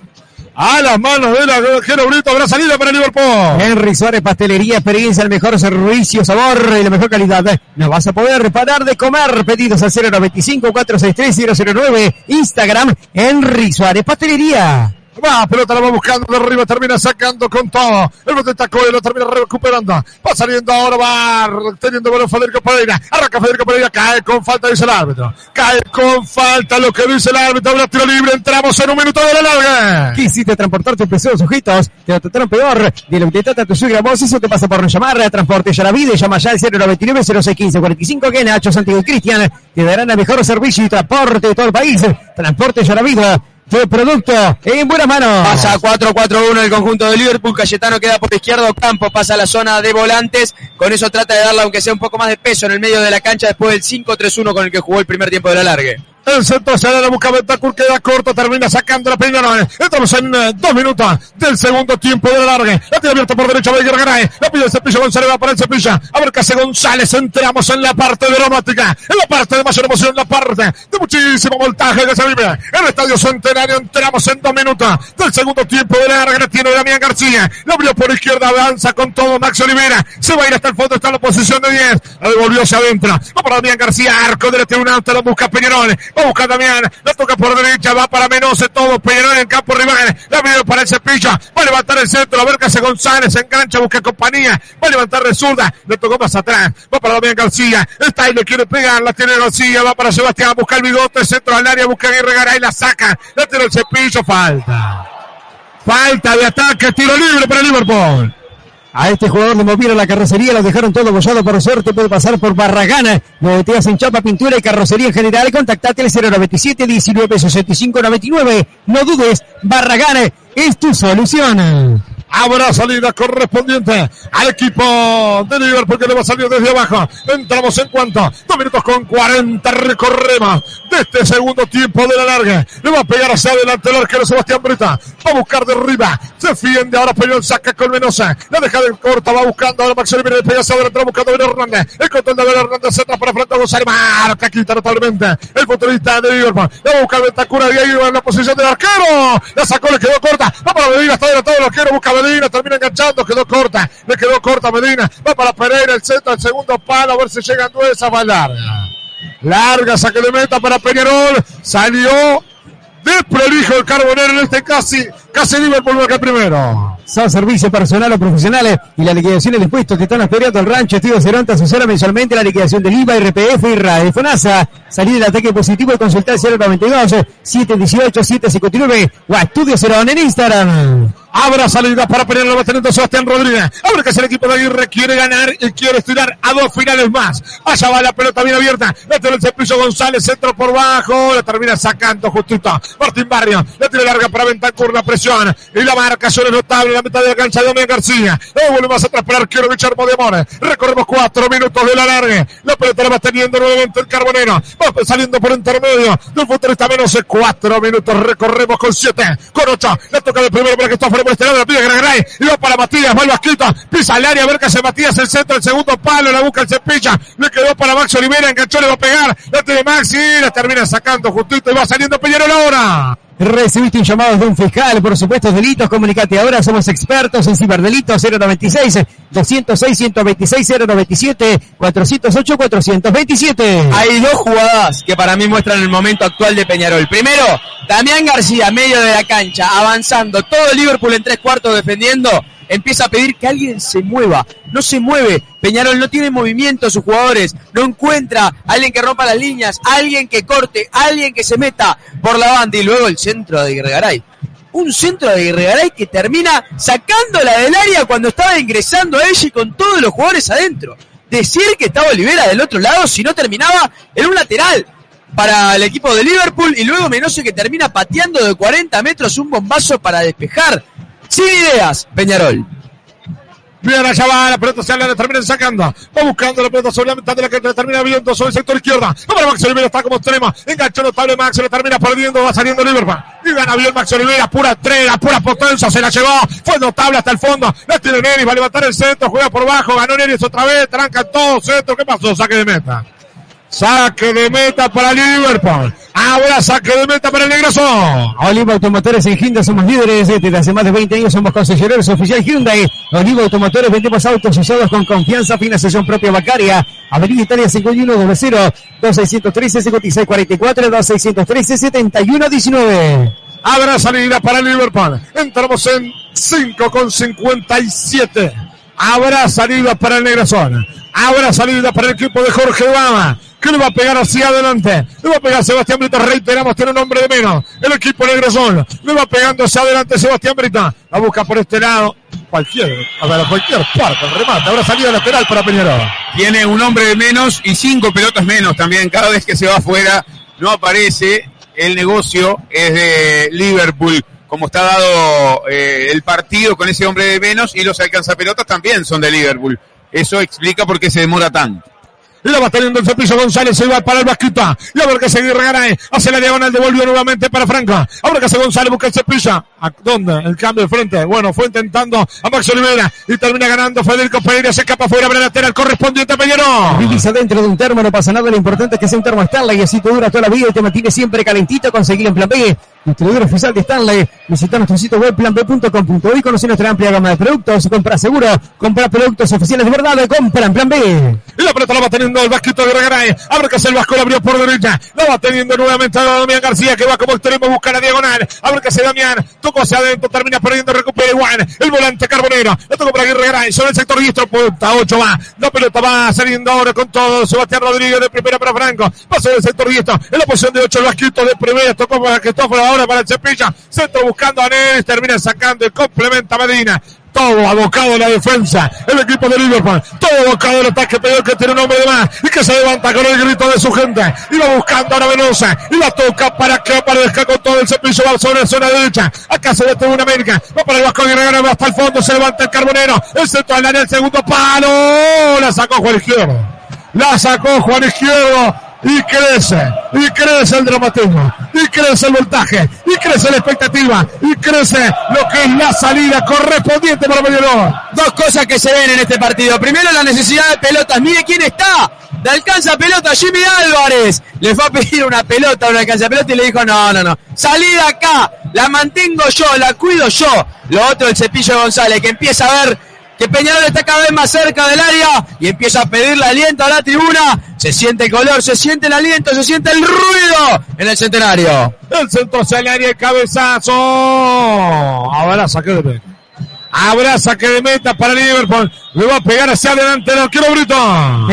A las manos del arquero Brito. Habrá salida para Liverpool. Henry Suárez, pastelería, experiencia, el mejor servicio, sabor y la mejor calidad. No vas a poder parar de comer. Pedidos al 095 463 009 Instagram, Henry Suárez, pastelería. Va, pelota la va buscando de arriba, termina sacando con todo. El bote tacó y lo termina recuperando. Va saliendo ahora, va teniendo bueno Federico Pereira. Arranca Federico Pereira, cae con falta, dice el árbitro. Cae con falta, lo que dice el árbitro. Habrá tiro libre, entramos en un minuto de la larga. Quisiste transportar tus pesados sujetos, te lo trataron peor. De lo que trata tu suegra vos, eso te pasa por no llamar Transporte ya la vida. Llama ya al 099 0615 45 que Nacho, Santiago y Cristian te darán el mejor servicio y transporte de todo el país. Transporte ya la vida. De producto en buenas manos. Pasa a 4-4-1 el conjunto de Liverpool. Cayetano queda por izquierdo. Campo pasa a la zona de volantes. Con eso trata de darle, aunque sea un poco más de peso en el medio de la cancha después del 5-3-1 con el que jugó el primer tiempo de la largue. El centro se la busca Bentancur, queda corto, termina sacando la primera. Estamos en eh, dos minutos del segundo tiempo de la larga. La tira abierta por derecha, Bayer Garay. La pide el cepillo González, va para el cepillo. A ver qué hace González. Entramos en la parte dramática, en la parte de mayor emoción, en la parte de muchísimo voltaje que se vive. El estadio Centenario entramos en dos minutos del segundo tiempo de la larga. La tiene Damián García. La abrió por izquierda, avanza con todo Max Olivera. Se va a ir hasta el fondo, está en la posición de 10. La devolvió hacia adentro. Va para Damián García, arco derecho, un alto, la busca Peñarol. Va a buscar Damián, la toca por derecha, va para Menose, todo Peñarol en campo rival. La abrió para el cepillo. Va a levantar el centro, a ver qué hace González. Engancha, busca compañía. Va a levantar de zurda. Le tocó más atrás. Va para Damián García. Está ahí, le quiere pegar. La tiene García. Va para Sebastián. Busca el bigote. Centro al área. Busca Aguirre Garay. La saca. La tiene el cepillo. Falta. Falta de ataque. Tiro libre para Liverpool. A este jugador le movieron la carrocería, lo dejaron todo bollado por suerte, puede pasar por Barragana. Boteas en chapa, pintura y carrocería en general. Contactate al 097 19 65 99. No dudes, Barragana es tu solución. Habrá salida correspondiente al equipo de Liverpool que le va a salir desde abajo. Entramos en cuanto. Dos minutos con 40 recorremos de este segundo tiempo de la larga. Le va a pegar hacia adelante el arquero Sebastián Brita. Va a buscar de arriba. Se defiende ahora Peñón saca con Menosa. La deja de corta. Va buscando ahora Max Oliveira. Le pega hacia adelante. Va buscando Abel Hernández. El control de Abel Hernández se atrás para frente a González. Marca quita totalmente el futbolista de Liverpool. La va a buscar Ventacura. Y ahí va en la posición del arquero. La sacó, le quedó corta. Va para Medina. Está adelantado el arquero. Busca Medina. Termina enganchando. Quedó corta. Le quedó corta Medina. Va para Pereira. El centro. El segundo palo. A ver si llegan dos. Esa va larga. Saque de meta para Peñarol. Salió desprolijo el Carbonero en este casi, casi Liverpool marca primero. Son servicios personal o profesionales y la liquidación de impuestos que están esperando el rancho Estudio Cerón asesora mensualmente la liquidación del IVA, RPF y RAE. FONASA, salir del ataque positivo y consultar 092 718 759 o a Estudio Cerón en Instagram. Habrá salida para Peñarol, va teniendo Sebastián Rodríguez. Ahora que es el equipo de Aguirre quiere ganar y quiere estirar a dos finales más. Allá va la pelota bien abierta. La tiene el cepillo González, centro por bajo. La termina sacando justito. Martín Barrio. La tiene larga para Ventancur, la presión. Y la marcación es notable. La mitad de la cancha de Damián García. La vuelve más atrás para arquero Guillermo de Amores. Recorremos cuatro minutos de la larga. La pelota la va teniendo nuevamente el Carbonero. Va saliendo por intermedio del futbolista menos de cuatro minutos. Recorremos con siete, con ocho. La toca de primero para fuera por este lado. La pide Gregaray. Y va para Matías. Va. Pisa el área. Ver qué hace Matías. El centro, el segundo palo. La busca el cepilla. Le quedó para Max Olivera. Enganchó, le va a pegar. La tiene Maxi. La termina sacando justito. Y va saliendo Peñarol ahora. Recibiste un llamado de un fiscal por supuestos delitos. Comunicate ahora. Somos expertos en ciberdelitos 096 206 126 097 408 427. Hay dos jugadas que para mí muestran el momento actual de Peñarol. Primero, Damián García, medio de la cancha, avanzando, todo Liverpool en tres cuartos defendiendo, empieza a pedir que alguien se mueva. No se mueve. Peñarol no tiene movimiento sus jugadores. No encuentra a alguien que rompa las líneas, alguien que corte, alguien que se meta por la banda y luego el centro de Guerregaray. Un centro de Guerregaray que termina sacándola del área cuando estaba ingresando a ella y con todos los jugadores adentro. Decir que estaba Olivera del otro lado si no terminaba en un lateral para el equipo de Liverpool y luego Menose que termina pateando de 40 metros un bombazo para despejar. Sin ideas, Peñarol. Bien, allá va, la pelota se la terminan sacando. Va buscando la pelota sobre la mitad de la que termina viendo sobre el sector izquierda. Para Max Olivera, está como extremo. Enganchó notable Max, lo termina perdiendo, va saliendo Liverpool. Y gana bien Max Olivera, pura estrella, pura potencia, se la llevó. Fue notable hasta el fondo. La tiene Neris, va a levantar el centro, juega por bajo, ganó Neris otra vez, tranca todo centro. ¿Qué pasó? Saque de meta. Saque de meta para Liverpool. Ahora saque de meta para el Negrosón. Oliva Automotores en Hyundai somos líderes. Desde hace más de 20 años somos concesionarios oficial Hyundai. Oliva Automotores vendemos autos usados con confianza, financiación propia bancaria. Avenida Italia 5190 2613 5644 2613 7119. Habrá salida para Liverpool. Entramos en 5 con 57. Habrá salida para el Negrosón. Habrá salida para el equipo de Jorge Obama. Que le va a pegar hacia adelante. Le va a pegar Sebastián Brita. Reiteramos, tiene un hombre de menos. El equipo Negrosón. Le va pegando hacia adelante Sebastián Brita. La busca por este lado. Cualquier, a ver, cualquier parte. Remate. Habrá salida lateral para Peñarol. Tiene un hombre de menos y cinco pelotas menos también. Cada vez que se va afuera no aparece. el negocio es de Liverpool, como está dado eh, el partido con ese hombre de menos y los alcanzapelotas también son de Liverpool. Eso explica por qué se demora tanto. La va teniendo el cepillo González, se va para el Basquita. Y a ver que seguir Garay. Hace la diagonal, devolvió nuevamente para Franco. Ahora que hace González, busca el cepillo. ¿A dónde? El cambio de frente. Bueno, fue intentando a Max Olivera. Y termina ganando Federico Pereira. Se escapa fuera, abre lateral correspondiente a Peñarol. Vivís adentro de un termo, no pasa nada. Lo importante es que sea un termo Stanley y así te dura toda la vida y te mantiene siempre calentito. Conseguir en plan B. Distribuidor oficial de Stanley. Visita nuestro sitio web planb.com.uy. Conoce nuestra amplia gama de productos. Compra seguro. Compra productos oficiales de verdad. Compra en plan B. Y la pelota la va teniendo el Vasquito de Garay. Abre que el Vasco, la abrió por derecha. La va teniendo nuevamente a Damián García que va como extremo, busca la diagonal. Abre que Damián. Tocó hacia adentro, termina perdiendo, recupera igual. El volante Carbonero. La tocó para Aguirre Garay. Sobre el sector diestro, punta 8 va. La pelota va saliendo ahora con todo. Sebastián Rodríguez de primera para Franco. Pasó del sector diestro. En la posición de 8 el Vasquito de primera. Tocó para Cristóforo para el Cepilla. Centro buscando a Neves. Termina sacando y complementa a Medina. Todo abocado en la defensa, el equipo de Liverpool, todo abocado al ataque, pero que tiene un hombre de más y que se levanta con el grito de su gente, y va buscando a la Venosa, y la toca para que aparezca con todo el cepillo, va sobre la zona derecha, acá se detiene una América, va para el Vasco Guerrero, va hasta el fondo, se levanta el Carbonero, el centro al área, el segundo palo, la sacó Juan Izquierdo, la sacó Juan Izquierdo, y crece, y crece el dramatismo, y crece el voltaje, y crece la expectativa, y crece lo que es la salida correspondiente para Peñarol. Dos cosas que se ven en este partido. Primero, la necesidad de pelotas. Mire quién está. Le alcanza pelota Jimmy Álvarez. Le fue a pedir una pelota, una alcanza pelota y le dijo, no, no, no. Salí de acá. La mantengo yo, la cuido yo. Lo otro, el cepillo González, que empieza a ver que Peñarol está cada vez más cerca del área y empieza a pedirle aliento a la tribuna. Se siente el color, se siente el aliento, se siente el ruido en el centenario. El centro hacia el cabezazo. Ahora saque. Habrá saque de meta para Liverpool. Le va a pegar hacia adelante el arquero Brito.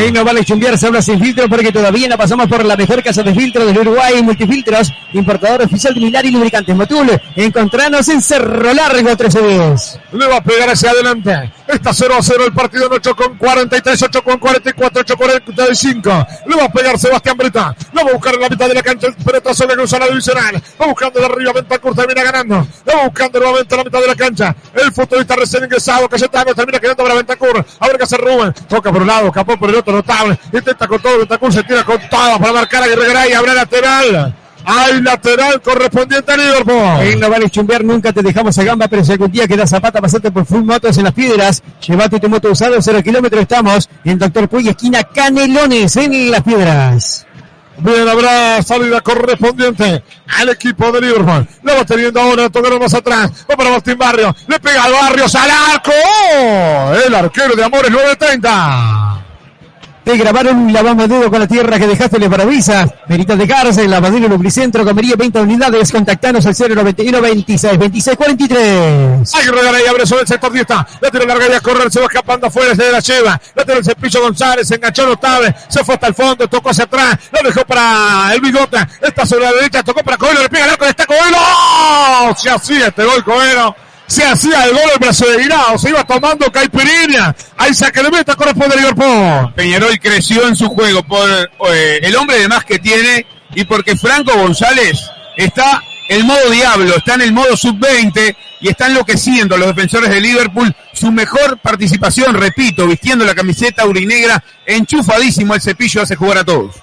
Y no vale chumbear, se habla sin filtro porque todavía no pasamos por la mejor casa de filtro del Uruguay, Multifiltros, importador oficial de Minar y lubricantes Motul. Encontranos en Cerro Largo 1310. Le va a pegar hacia adelante. Está 0 a 0 el partido en 8 con 43, 8 con 44, 8 con 45. Le va a pegar Sebastián Brita. Lo va a buscar en la mitad de la cancha. El pelotazo le cruza la divisional. Va buscando de arriba. Ventancur termina ganando. Va buscando nuevamente en la mitad de la cancha. El futbolista recién ingresado. Cayetano termina quedando para Ventancur. A ver qué hace Rubén. Toca por un lado. Capó por el otro. Notable. Intenta con todo. Ventancur se tira con todo para marcar a Guerrero y Habrá lateral. Hay lateral correspondiente a Liverpool. En no vale chumbear, nunca te dejamos a gamba, pero si algún día queda zapata, pasate por Full Motos en las piedras. Llévate tu moto usado, cero kilómetros estamos en Doctor Puy, esquina Canelones, en las piedras. Bien, habrá salida correspondiente al equipo de Liverpool. La va teniendo ahora, tocaron más atrás. Va para Martín Barrio. Le pega al Barrios al arco. El arquero de Amores 930. Te grabaron lavamadedo con la tierra que dejaste en el. Veritas de cárcel, lavadero Lubricentro, comería 20 unidades. Contactanos al 091 26 26 43. Hay que regalar y abre sobre el sector 10. La tira larga y a correr, se va escapando afuera, se la lleva. La tira el cepillo González, se enganchó notable, se fue hasta el fondo, tocó hacia atrás, lo dejó para el bigota. Está sobre la derecha, tocó para Coelho, le pega el arco, está Coelho. ¡Oh! Se hacía este gol Coelho. Se hacía el gol el brazo de Guirao, se iba tomando caipirinha. Ahí de meta corresponde a Liverpool. Peñarol creció en su juego por eh, el hombre de más que tiene y porque Franco González está en modo diablo, está en el modo sub-20 y está enloqueciendo a los defensores de Liverpool. Su mejor participación, repito, vistiendo la camiseta urinegra, enchufadísimo el cepillo, hace jugar a todos.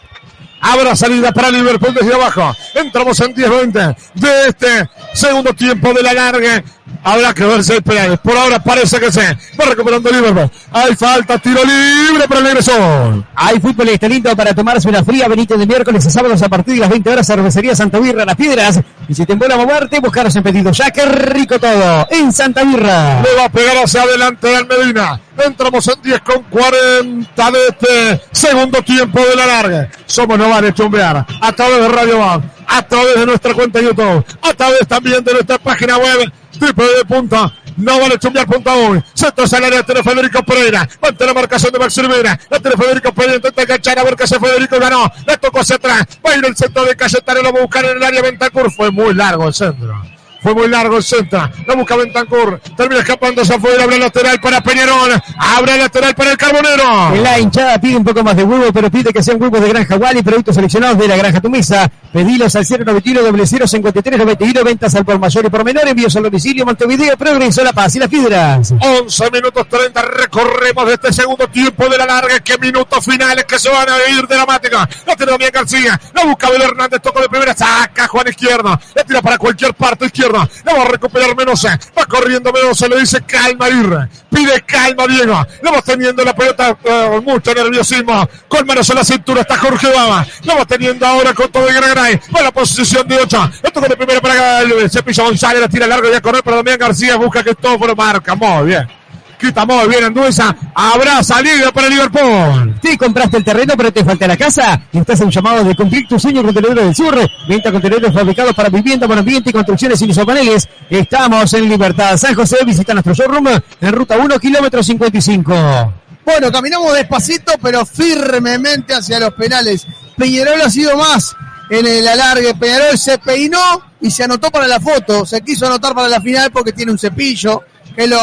Habrá salida para Liverpool desde abajo. Entramos en 10-20 de este segundo tiempo de la larga. Habrá que verse el penal. Por ahora parece que se va recuperando Liverpool. Hay falta, tiro libre para el egresor. Hay fútbol está lindo para tomarse una fría. Benito de miércoles a sábados a partir de las 20 horas. Cervecería Santa Birra, Las Piedras. Y si te embola moverte, buscaros en pedido. Ya que rico todo. En Santa Birra. Le va a pegar hacia adelante al Medina. Entramos en 10 con 40 de este segundo tiempo de la larga. Somos no vale chumbear. A través de Radio Bank. A través de nuestra cuenta de YouTube. A través también de nuestra página web. www.novalechumbear.uy Centro salario de Federico Pereira. La marcación de Max Rivera. La tiene Federico Pereira. Intenta enganchar a ver qué hace Federico. Ganó. La tocó hacia atrás. Va a ir el centro de Cayetano. Lo va a buscar en el área Ventacur. Fue muy largo el centro. Fue muy largo el centro. La busca Bentancur. Termina escapándose afuera. Abre lateral para Peñarol. Abre lateral para el Carbonero. La hinchada pide un poco más de huevo, pero pide que sean huevos de Granja Wally, productos seleccionados de la Granja Tumisa. Pedilos al 091 053 91 ventas al por mayor y por menor. Envíos al domicilio Montevideo, Progreso, La Paz y las Piedras. 11 minutos 30. Recorremos de este segundo tiempo de la larga. Qué minutos finales que se van a ir dramática. La tiene Damián García. La busca Abel Hernández. Toco de primera. Saca Juan Izquierda. La tira para cualquier parte izquierda. La va a recuperar Menosa. Va corriendo Menosa. Le dice calma Irre. Pide calma Diego. La va teniendo la pelota. eh, mucho nerviosismo. Con manos en la cintura está Jorge Baba. La va teniendo ahora con todo de Granaray. Va a la posición de 8. La toca de primera para el Cepillo González. La tira largo y a correr para Damián García. Busca que todo marca. Muy bien. Quita muy bien Anduesa. Habrá salida para Liverpool. Te compraste el terreno, pero te falta la casa. Y estás en un llamado de cumplir tu sueño contenedores del sur. Venta contenedores fabricados para vivienda, buen ambiente y construcciones sin isopaneles. Estamos en Libertad San José. Visita nuestro showroom en ruta 1, kilómetro 55. Bueno, caminamos despacito, pero firmemente hacia los penales. Peñarol ha sido más en el alargue. Peñarol se peinó y se anotó para la foto. Se quiso anotar para la final porque tiene un cepillo que lo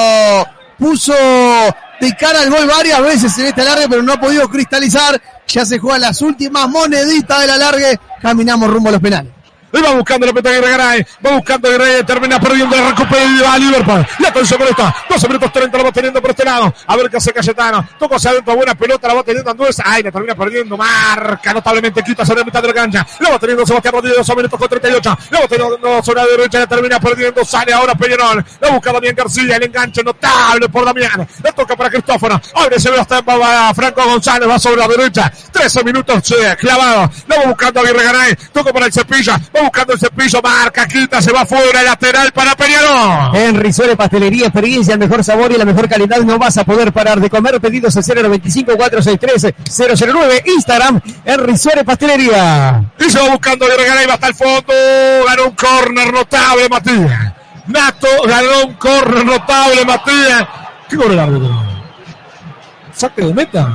puso de cara al gol varias veces en este alargue, pero no ha podido cristalizar. Ya se juegan las últimas moneditas del alargue. Caminamos rumbo a los penales. Ahí va buscando la pelota de Garay. Va buscando Garay. Termina perdiendo la recupera a Liverpool. La con esta. 12 minutos 30 lo va teniendo por este lado. A ver qué hace Cayetano. Toca hacia adentro. Buena pelota. La va teniendo Anduesa. Ay, la termina perdiendo. Marca notablemente. Quita sobre la mitad de la cancha. La va teniendo Sebastián Rodríguez. 12 minutos con 38. La va teniendo sobre la derecha. La termina perdiendo. Sale ahora Peñarol. La busca Damián García. El enganche notable por Damián. La toca para Cristóforo. Abre se ve hasta va Franco González. Va sobre la derecha. 13 minutos clavado. La va buscando Aguirre Garay. Toca para el cepilla. Va buscando el cepillo. Marca. Quita. Se va fuera. Lateral para Peñarol. En Risole Pastelería, experiencia, el mejor sabor y la mejor calidad. No vas a poder parar de comer. Pedidos al 095 463 009. Instagram, en Risole Pastelería. Y se va buscando Aguirre Garay. Va hasta el fondo. Ganó un córner notable Matías. Nato ganó un córner notable Matías. ¿Qué corre el árbitro? Saque de meta.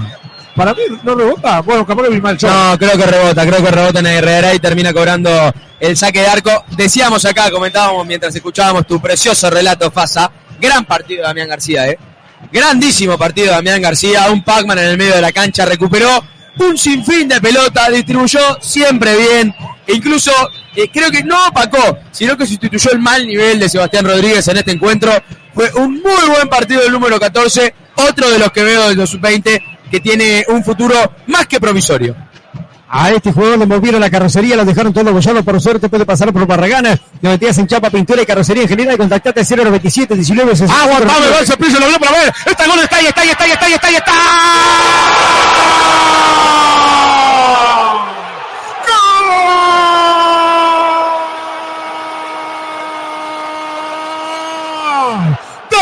Para mí no rebota. Bueno, capaz que vi mal yo. No, creo que rebota, creo que rebota en Herrera y termina cobrando el saque de arco. Decíamos acá, comentábamos mientras escuchábamos tu precioso relato, Fasa. Gran partido de Damián García, ¿eh? Grandísimo partido de Damián García. Un Pac-Man en el medio de la cancha, recuperó un sinfín de pelota, distribuyó siempre bien. E incluso eh, creo que no opacó, sino que sustituyó el mal nivel de Sebastián Rodríguez en este encuentro. Fue un muy buen partido del número 14, otro de los que veo del 2020 que tiene un futuro más que provisorio. A este jugador le movieron la carrocería, lo dejaron todo bollado. Por suerte puede pasar por Barragana. Lo metías en chapa, pintura y carrocería en general. Contactate 097 19 Aguantame, va el lo vio para ver. Gol está ahí, está ahí, está ahí, está ahí, está ahí, está.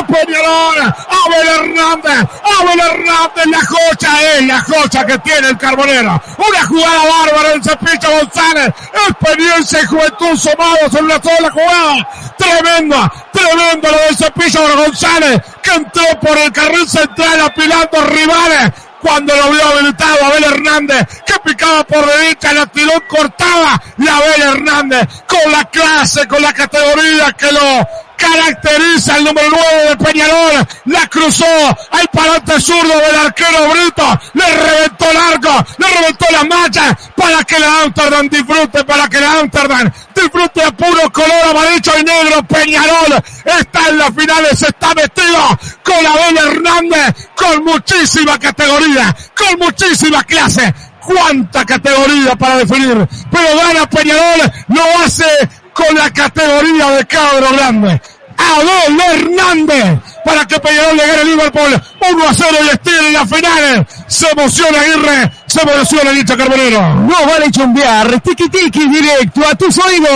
Peñarol, Abel Hernández, Abel Hernández, la jocha es la jocha que tiene el Carbonero. Una jugada bárbara del Cepillo González, experiencia y juventud sumados en una sola jugada. Tremenda, tremendo lo del Cepillo González, que entró por el carril central apilando rivales cuando lo vio habilitado Abel Hernández, que picaba por derecha, la tiró cortaba, la Abel Hernández, con la clase, con la categoría que lo caracteriza el número 9 de Peñarol, la cruzó al parante zurdo del arquero Brito, le reventó el arco, le reventó la mancha, para que la Amsterdam disfrute, para que la Amsterdam disfrute a puro color amarillo y negro, Peñarol está en las finales, está metido con Abel Hernández, con muchísima categoría, con muchísima clase, cuánta categoría para definir, pero gana Peñarol, lo hace con la categoría de cabro grande. Abel Hernández para que Peñarol le gane a Liverpool 1 a 0 y estire en las finales. Se emociona Aguirre, se emociona el hincha Carbonero. No vale chumbear. Tiki tiki directo a tus oídos.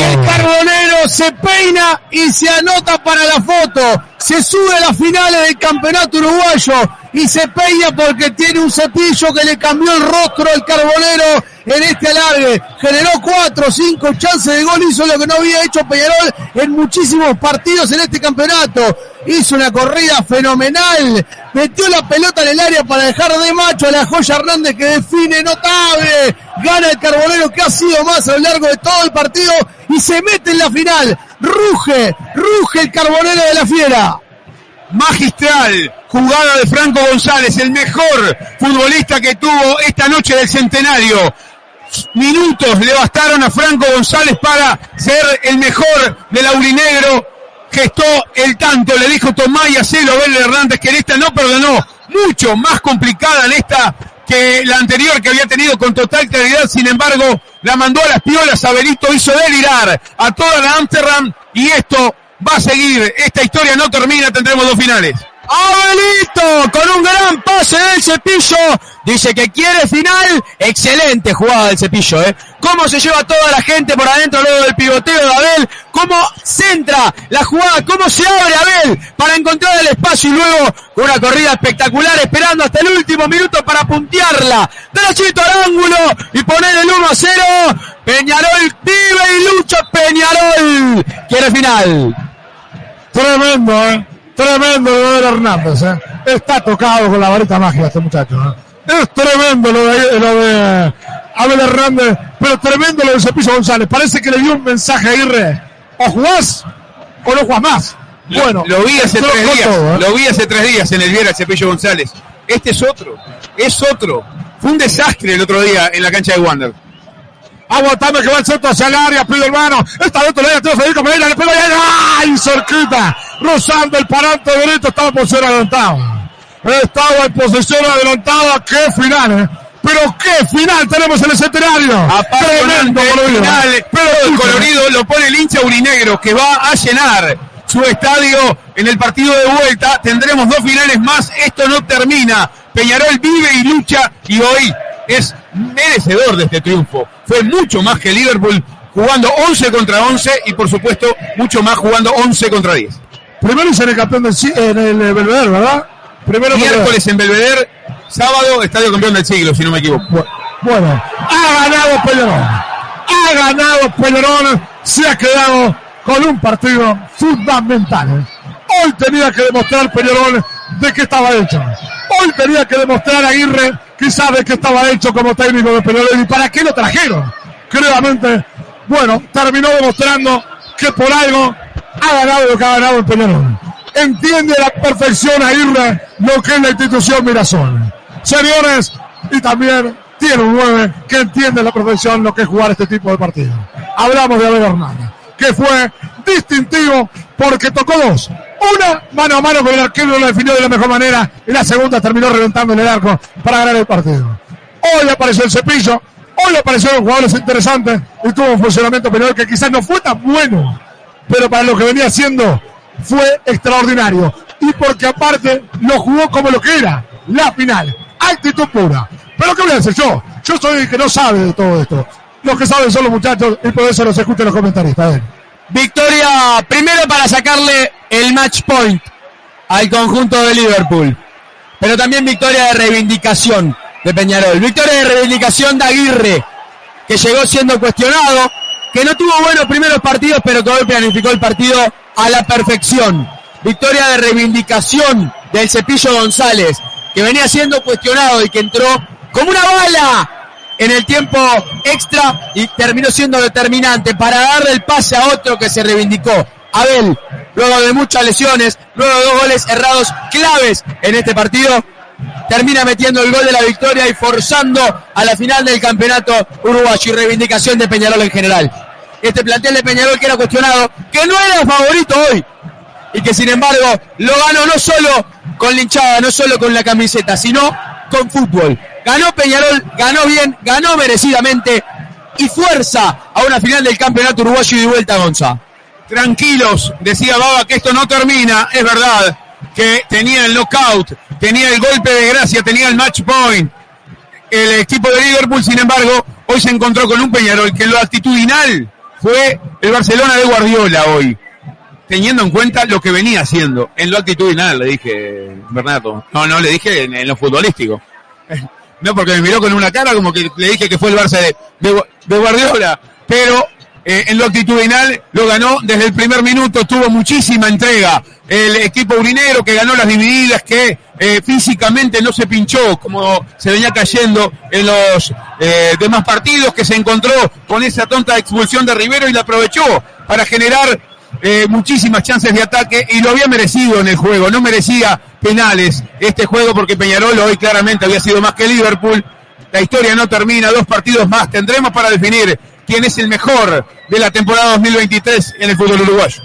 Y el carbonero se peina y se anota para la foto. Se sube a las finales del campeonato uruguayo y se peina porque tiene un cepillo que le cambió el rostro al carbonero en este alargue. Generó cuatro cinco chances de gol, hizo lo que no había hecho Peñarol en muchísimos partidos en este campeonato. Hizo una corrida fenomenal, metió la pelota en el área para dejar de macho a la joya Hernández que define notable, Gana el Carbonero que ha sido más a lo largo de todo el partido y se mete en la final. Ruge, ruge el Carbonero de la Fiera. Magistral jugada de Franco González, el mejor futbolista que tuvo esta noche del centenario. Minutos le bastaron a Franco González para ser el mejor del aurinegro. Gestó el tanto, le dijo Tomás y Acelo Abel Hernández que en esta no perdonó. Mucho más complicada en esta que la anterior que había tenido con total claridad. Sin embargo, la mandó a las piolas. Abelito hizo delirar a toda la Amsterdam y esto va a seguir. Esta historia no termina, tendremos dos finales. Abelito con un gran pase del cepillo. Dice que quiere final. Excelente jugada del cepillo, ¿eh? Cómo se lleva toda la gente por adentro luego del pivoteo de Abel. Cómo centra la jugada. Cómo se abre Abel para encontrar el espacio y luego una corrida espectacular esperando hasta el último minuto para puntearla. Derechito al ángulo y poner el 1 a 0. Peñarol vive y lucha Peñarol. Quiere final. Tremendo, ¿eh? Tremendo lo de Abel Hernández, ¿eh? Está tocado con la varita mágica este muchacho, ¿eh? Es tremendo lo de, lo de Abel Hernández, pero tremendo lo de Cepillo González. Parece que le dio un mensaje a Aguirre. O jugás o no jugás más. Bueno, lo vi hace tres días. todo, ¿eh? Lo vi hace tres días en el Viera Cepillo González. Este es otro. Es otro. Fue un desastre el otro día en la cancha de Wander. Aguantame que va el centro hacia el área, pido hermano. Está dentro del área, tiene Federico Medina, le pega ahí, ¡ay! Cerquita, rozando el parante derecho, estaba en posición adelantada. Estaba en posición adelantada, qué final, ¿eh? Pero qué final tenemos en el centenario. Tremendo, el colorido. final, pero el colorido lo pone el hincha urinegro que va a llenar su estadio en el partido de vuelta. Tendremos dos finales más. Esto no termina. Peñarol vive y lucha y hoy es merecedor de este triunfo. Fue mucho más que Liverpool jugando 11 contra 11 y por supuesto mucho más jugando 11 contra 10. Primero es en el campeón del en el eh, Belvedere, ¿verdad? Primero Miércoles en Belvedere, sábado estadio campeón del siglo, si no me equivoco. Bueno, ha ganado Peñarol. Ha ganado Peñarol. Se ha quedado con un partido fundamental. Hoy tenía que demostrar Peñarol de qué estaba hecho. Hoy tenía que demostrar Aguirre que sabe que estaba hecho como técnico de Peñarol y para qué lo trajeron. Claramente, bueno, terminó demostrando que por algo ha ganado lo que ha ganado el Peñarol. Entiende a la perfección Aguirre lo que es la institución Mirasol. Señores, y también tiene un 9 que entiende a la perfección lo que es jugar este tipo de partido. Hablamos de Abel Hernández, que fue distintivo porque tocó dos. Una mano a mano con el arquero lo definió de la mejor manera y la segunda terminó reventando en el arco para ganar el partido. Hoy apareció el cepillo, hoy aparecieron jugadores interesantes y tuvo un funcionamiento penal que quizás no fue tan bueno, pero para lo que venía haciendo fue extraordinario. Y porque aparte lo jugó como lo que era, la final, actitud pura. Pero ¿qué voy a decir yo? Yo soy el que no sabe de todo esto. Los que saben son los muchachos y por eso los escuchan los comentaristas. eh. Victoria primero para sacarle el match point al conjunto de Liverpool. Pero también victoria de reivindicación de Peñarol. Victoria de reivindicación de Aguirre, que llegó siendo cuestionado, que no tuvo buenos primeros partidos, pero que hoy planificó el partido a la perfección. Victoria de reivindicación del Cepillo González, que venía siendo cuestionado y que entró como una bala en el tiempo extra y terminó siendo determinante para darle el pase a otro que se reivindicó. Abel, luego de muchas lesiones, luego de dos goles errados claves en este partido, termina metiendo el gol de la victoria y forzando a la final del campeonato uruguayo y reivindicación de Peñarol en general. Este plantel de Peñarol que era cuestionado, que no era favorito hoy, y que sin embargo lo ganó no solo con la no solo con la camiseta, sino con fútbol. Ganó Peñarol, ganó bien, ganó merecidamente y fuerza a una final del campeonato uruguayo y de vuelta Gonza. Tranquilos, decía Baba que esto no termina, es verdad que tenía el knockout, tenía el golpe de gracia, tenía el match point. El equipo de Liverpool, sin embargo, hoy se encontró con un Peñarol que en lo actitudinal fue el Barcelona de Guardiola hoy. Teniendo en cuenta lo que venía haciendo. En lo actitudinal, le dije, Bernardo. No, no, le dije en, en lo futbolístico. No, porque me miró con una cara como que le dije que fue el Barça de, de, Guardiola. Pero eh, en lo actitudinal lo ganó desde el primer minuto, tuvo muchísima entrega. El equipo urinero que ganó las divididas, que eh, físicamente no se pinchó como se venía cayendo en los eh, demás partidos, que se encontró con esa tonta expulsión de Rivero y la aprovechó para generar eh, muchísimas chances de ataque y lo había merecido en el juego, no merecía penales este juego porque Peñarol hoy claramente había sido más que Liverpool. La historia no termina, dos partidos más tendremos para definir quién es el mejor de la temporada 2023 en el fútbol uruguayo.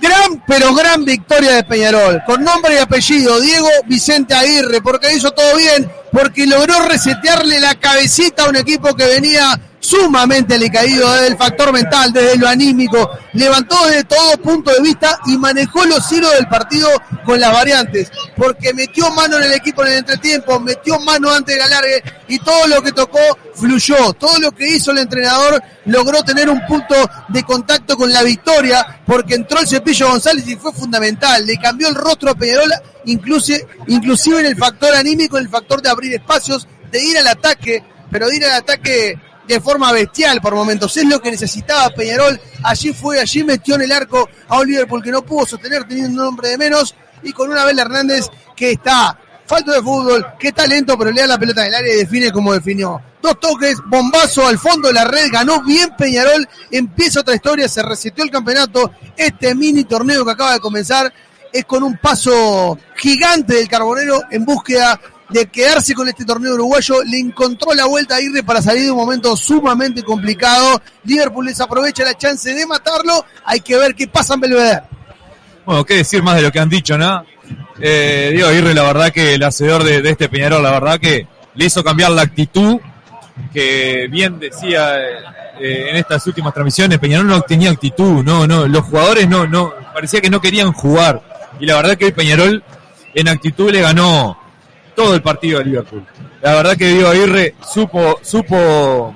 Gran, pero gran victoria de Peñarol. Con nombre y apellido, Diego Vicente Aguirre, porque hizo todo bien, porque logró resetearle la cabecita a un equipo que venía sumamente alicaído desde el factor mental, desde lo anímico, levantó desde todo punto de vista y manejó los hilos del partido con las variantes, porque metió mano en el equipo en el entretiempo, metió mano antes de la y todo lo que tocó fluyó, todo lo que hizo el entrenador logró tener un punto de contacto con la victoria, porque entró el cepillo González y fue fundamental, le cambió el rostro a Peñarol, inclusive, inclusive en el factor anímico, en el factor de abrir espacios, de ir al ataque, pero de ir al ataque de forma bestial por momentos. Es lo que necesitaba Peñarol. Allí fue, allí metió en el arco a un Liverpool que no pudo sostener teniendo un hombre de menos y con una Abel Hernández que está falto de fútbol, qué talento, pero le da la pelota en el área y define como definió. Dos toques, bombazo al fondo de la red, ganó bien Peñarol, empieza otra historia, se reseteó el campeonato. Este mini torneo que acaba de comenzar es con un paso gigante del Carbonero en búsqueda de quedarse con este torneo uruguayo, le encontró la vuelta a irle para salir de un momento sumamente complicado. Liverpool desaprovecha la chance de matarlo. Hay que ver qué pasa en Belvedere. Bueno, qué decir más de lo que han dicho, ¿no? Eh, Diego Aguirre, la verdad que el hacedor de, este Peñarol, la verdad que le hizo cambiar la actitud, que bien decía eh, en estas últimas transmisiones, Peñarol no tenía actitud, no, no, los jugadores no, no, parecía que no querían jugar. Y la verdad que hoy Peñarol en actitud le ganó todo el partido a Liverpool. La verdad que Diego Aguirre supo, supo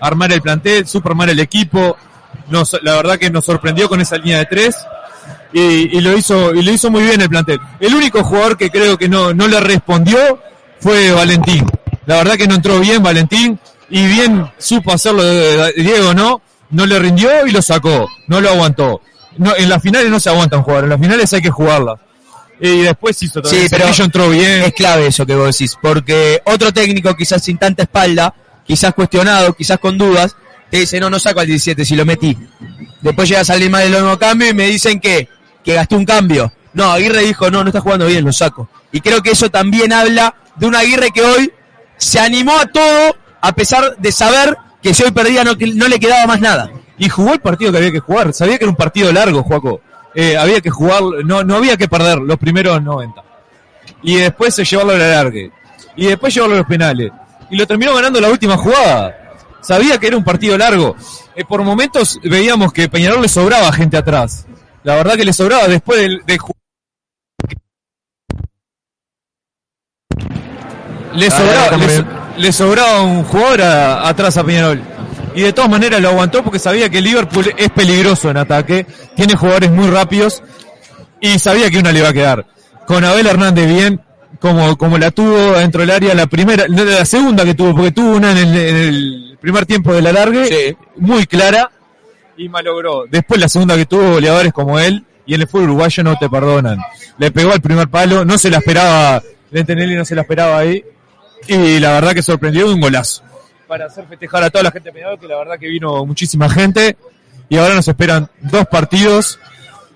armar el plantel, supo armar el equipo. Nos, la verdad que nos sorprendió con esa línea de tres y, lo hizo y lo hizo muy bien el plantel. El único jugador que creo que no, no le respondió fue Valentín. La verdad que no entró bien Valentín y bien supo hacerlo de- de Diego, ¿no? No le rindió y lo sacó, no lo aguantó. No, en las finales no se aguantan jugar, en las finales hay que jugarlas. Y después hizo todo. Sí, pero entró bien. Es clave eso que vos decís, porque otro técnico quizás sin tanta espalda, quizás cuestionado, quizás con dudas, te dice, no, no saco al 17 si lo metí. Después llega a salir mal el nuevo cambio y me dicen que, que gasté un cambio. No, Aguirre dijo, no, no está jugando bien, lo saco. Y creo que eso también habla de un Aguirre que hoy se animó a todo, a pesar de saber que si hoy perdía no, no le quedaba más nada. y jugó el partido que había que jugar. Sabía que era un partido largo, Juaco. Eh, había que jugar, no, no había que perder los primeros 90. Y después se llevarlo a la largue. Y después llevarlo a los penales. Y lo terminó ganando la última jugada. Sabía que era un partido largo. Eh, por momentos veíamos que Peñarol le sobraba gente atrás. La verdad que le sobraba después del, de ju- le Ah, sobraba, le, sobraba un jugador a- atrás a Peñarol. Y de todas maneras lo aguantó porque sabía que Liverpool es peligroso en ataque, tiene jugadores muy rápidos y sabía que una le iba a quedar. Con Abel Hernández bien, como, como la tuvo dentro del área, la primera, no, la segunda que tuvo, porque tuvo una en el, en el primer tiempo de la largue, muy clara, y malogró. Después la segunda que tuvo goleadores como él, y en el fútbol uruguayo no te perdonan. Le pegó al primer palo, no se la esperaba, Lentenelli no se la esperaba ahí, y la verdad que sorprendió de un golazo. Para hacer festejar a toda la gente de Peñarol, que la verdad que vino muchísima gente, y ahora nos esperan dos partidos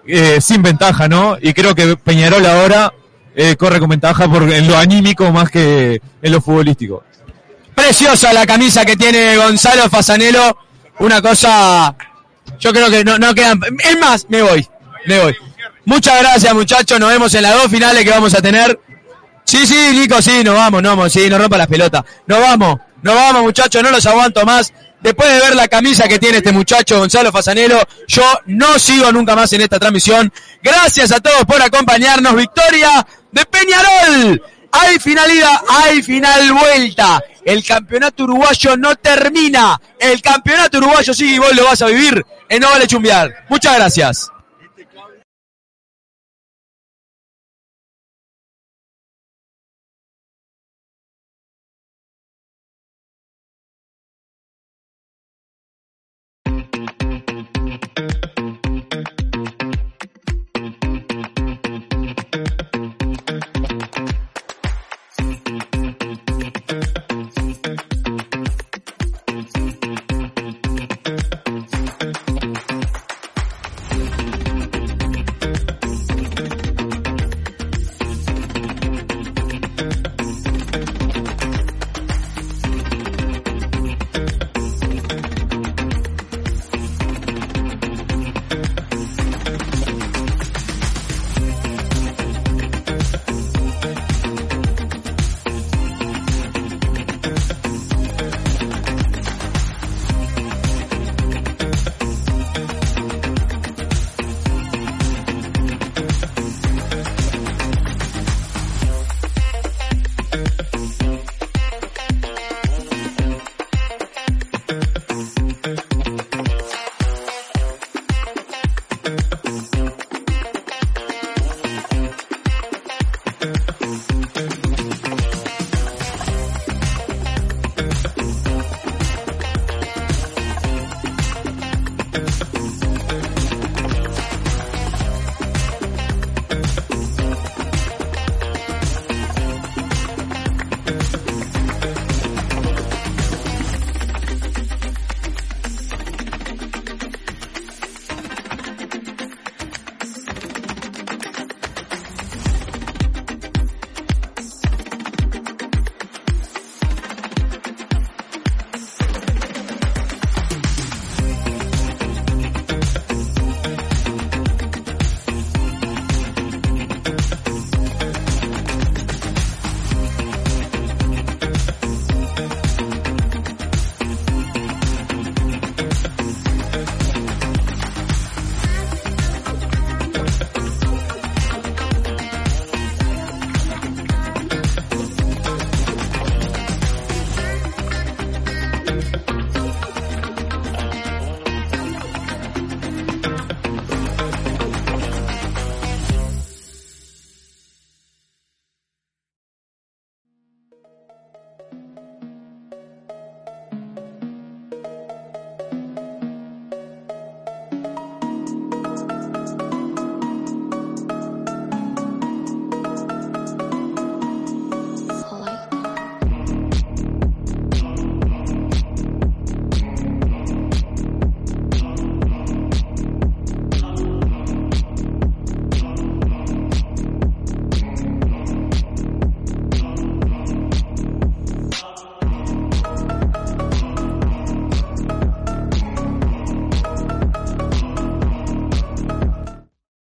eh, sin ventaja, ¿no? Y creo que Peñarol ahora eh, corre con ventaja por, en lo anímico más que en lo futbolístico. Preciosa la camisa que tiene Gonzalo Fasanelo. Una cosa. Yo creo que no, no quedan. Es más, me voy. Me voy. Muchas gracias, muchachos. Nos vemos en las dos finales que vamos a tener. Sí, sí, Nico, sí, nos vamos, nos vamos. Sí, nos rompa las pelotas. Nos vamos, nos vamos, muchachos. No los aguanto más. Después de ver la camisa que tiene este muchacho Gonzalo Fasanelo, yo no sigo nunca más en esta transmisión. Gracias a todos por acompañarnos. Victoria de Peñarol. Hay finalidad, hay final vuelta. El campeonato uruguayo no termina. El campeonato uruguayo sigue y vos lo vas a vivir en No Vale Chumbear. Muchas gracias.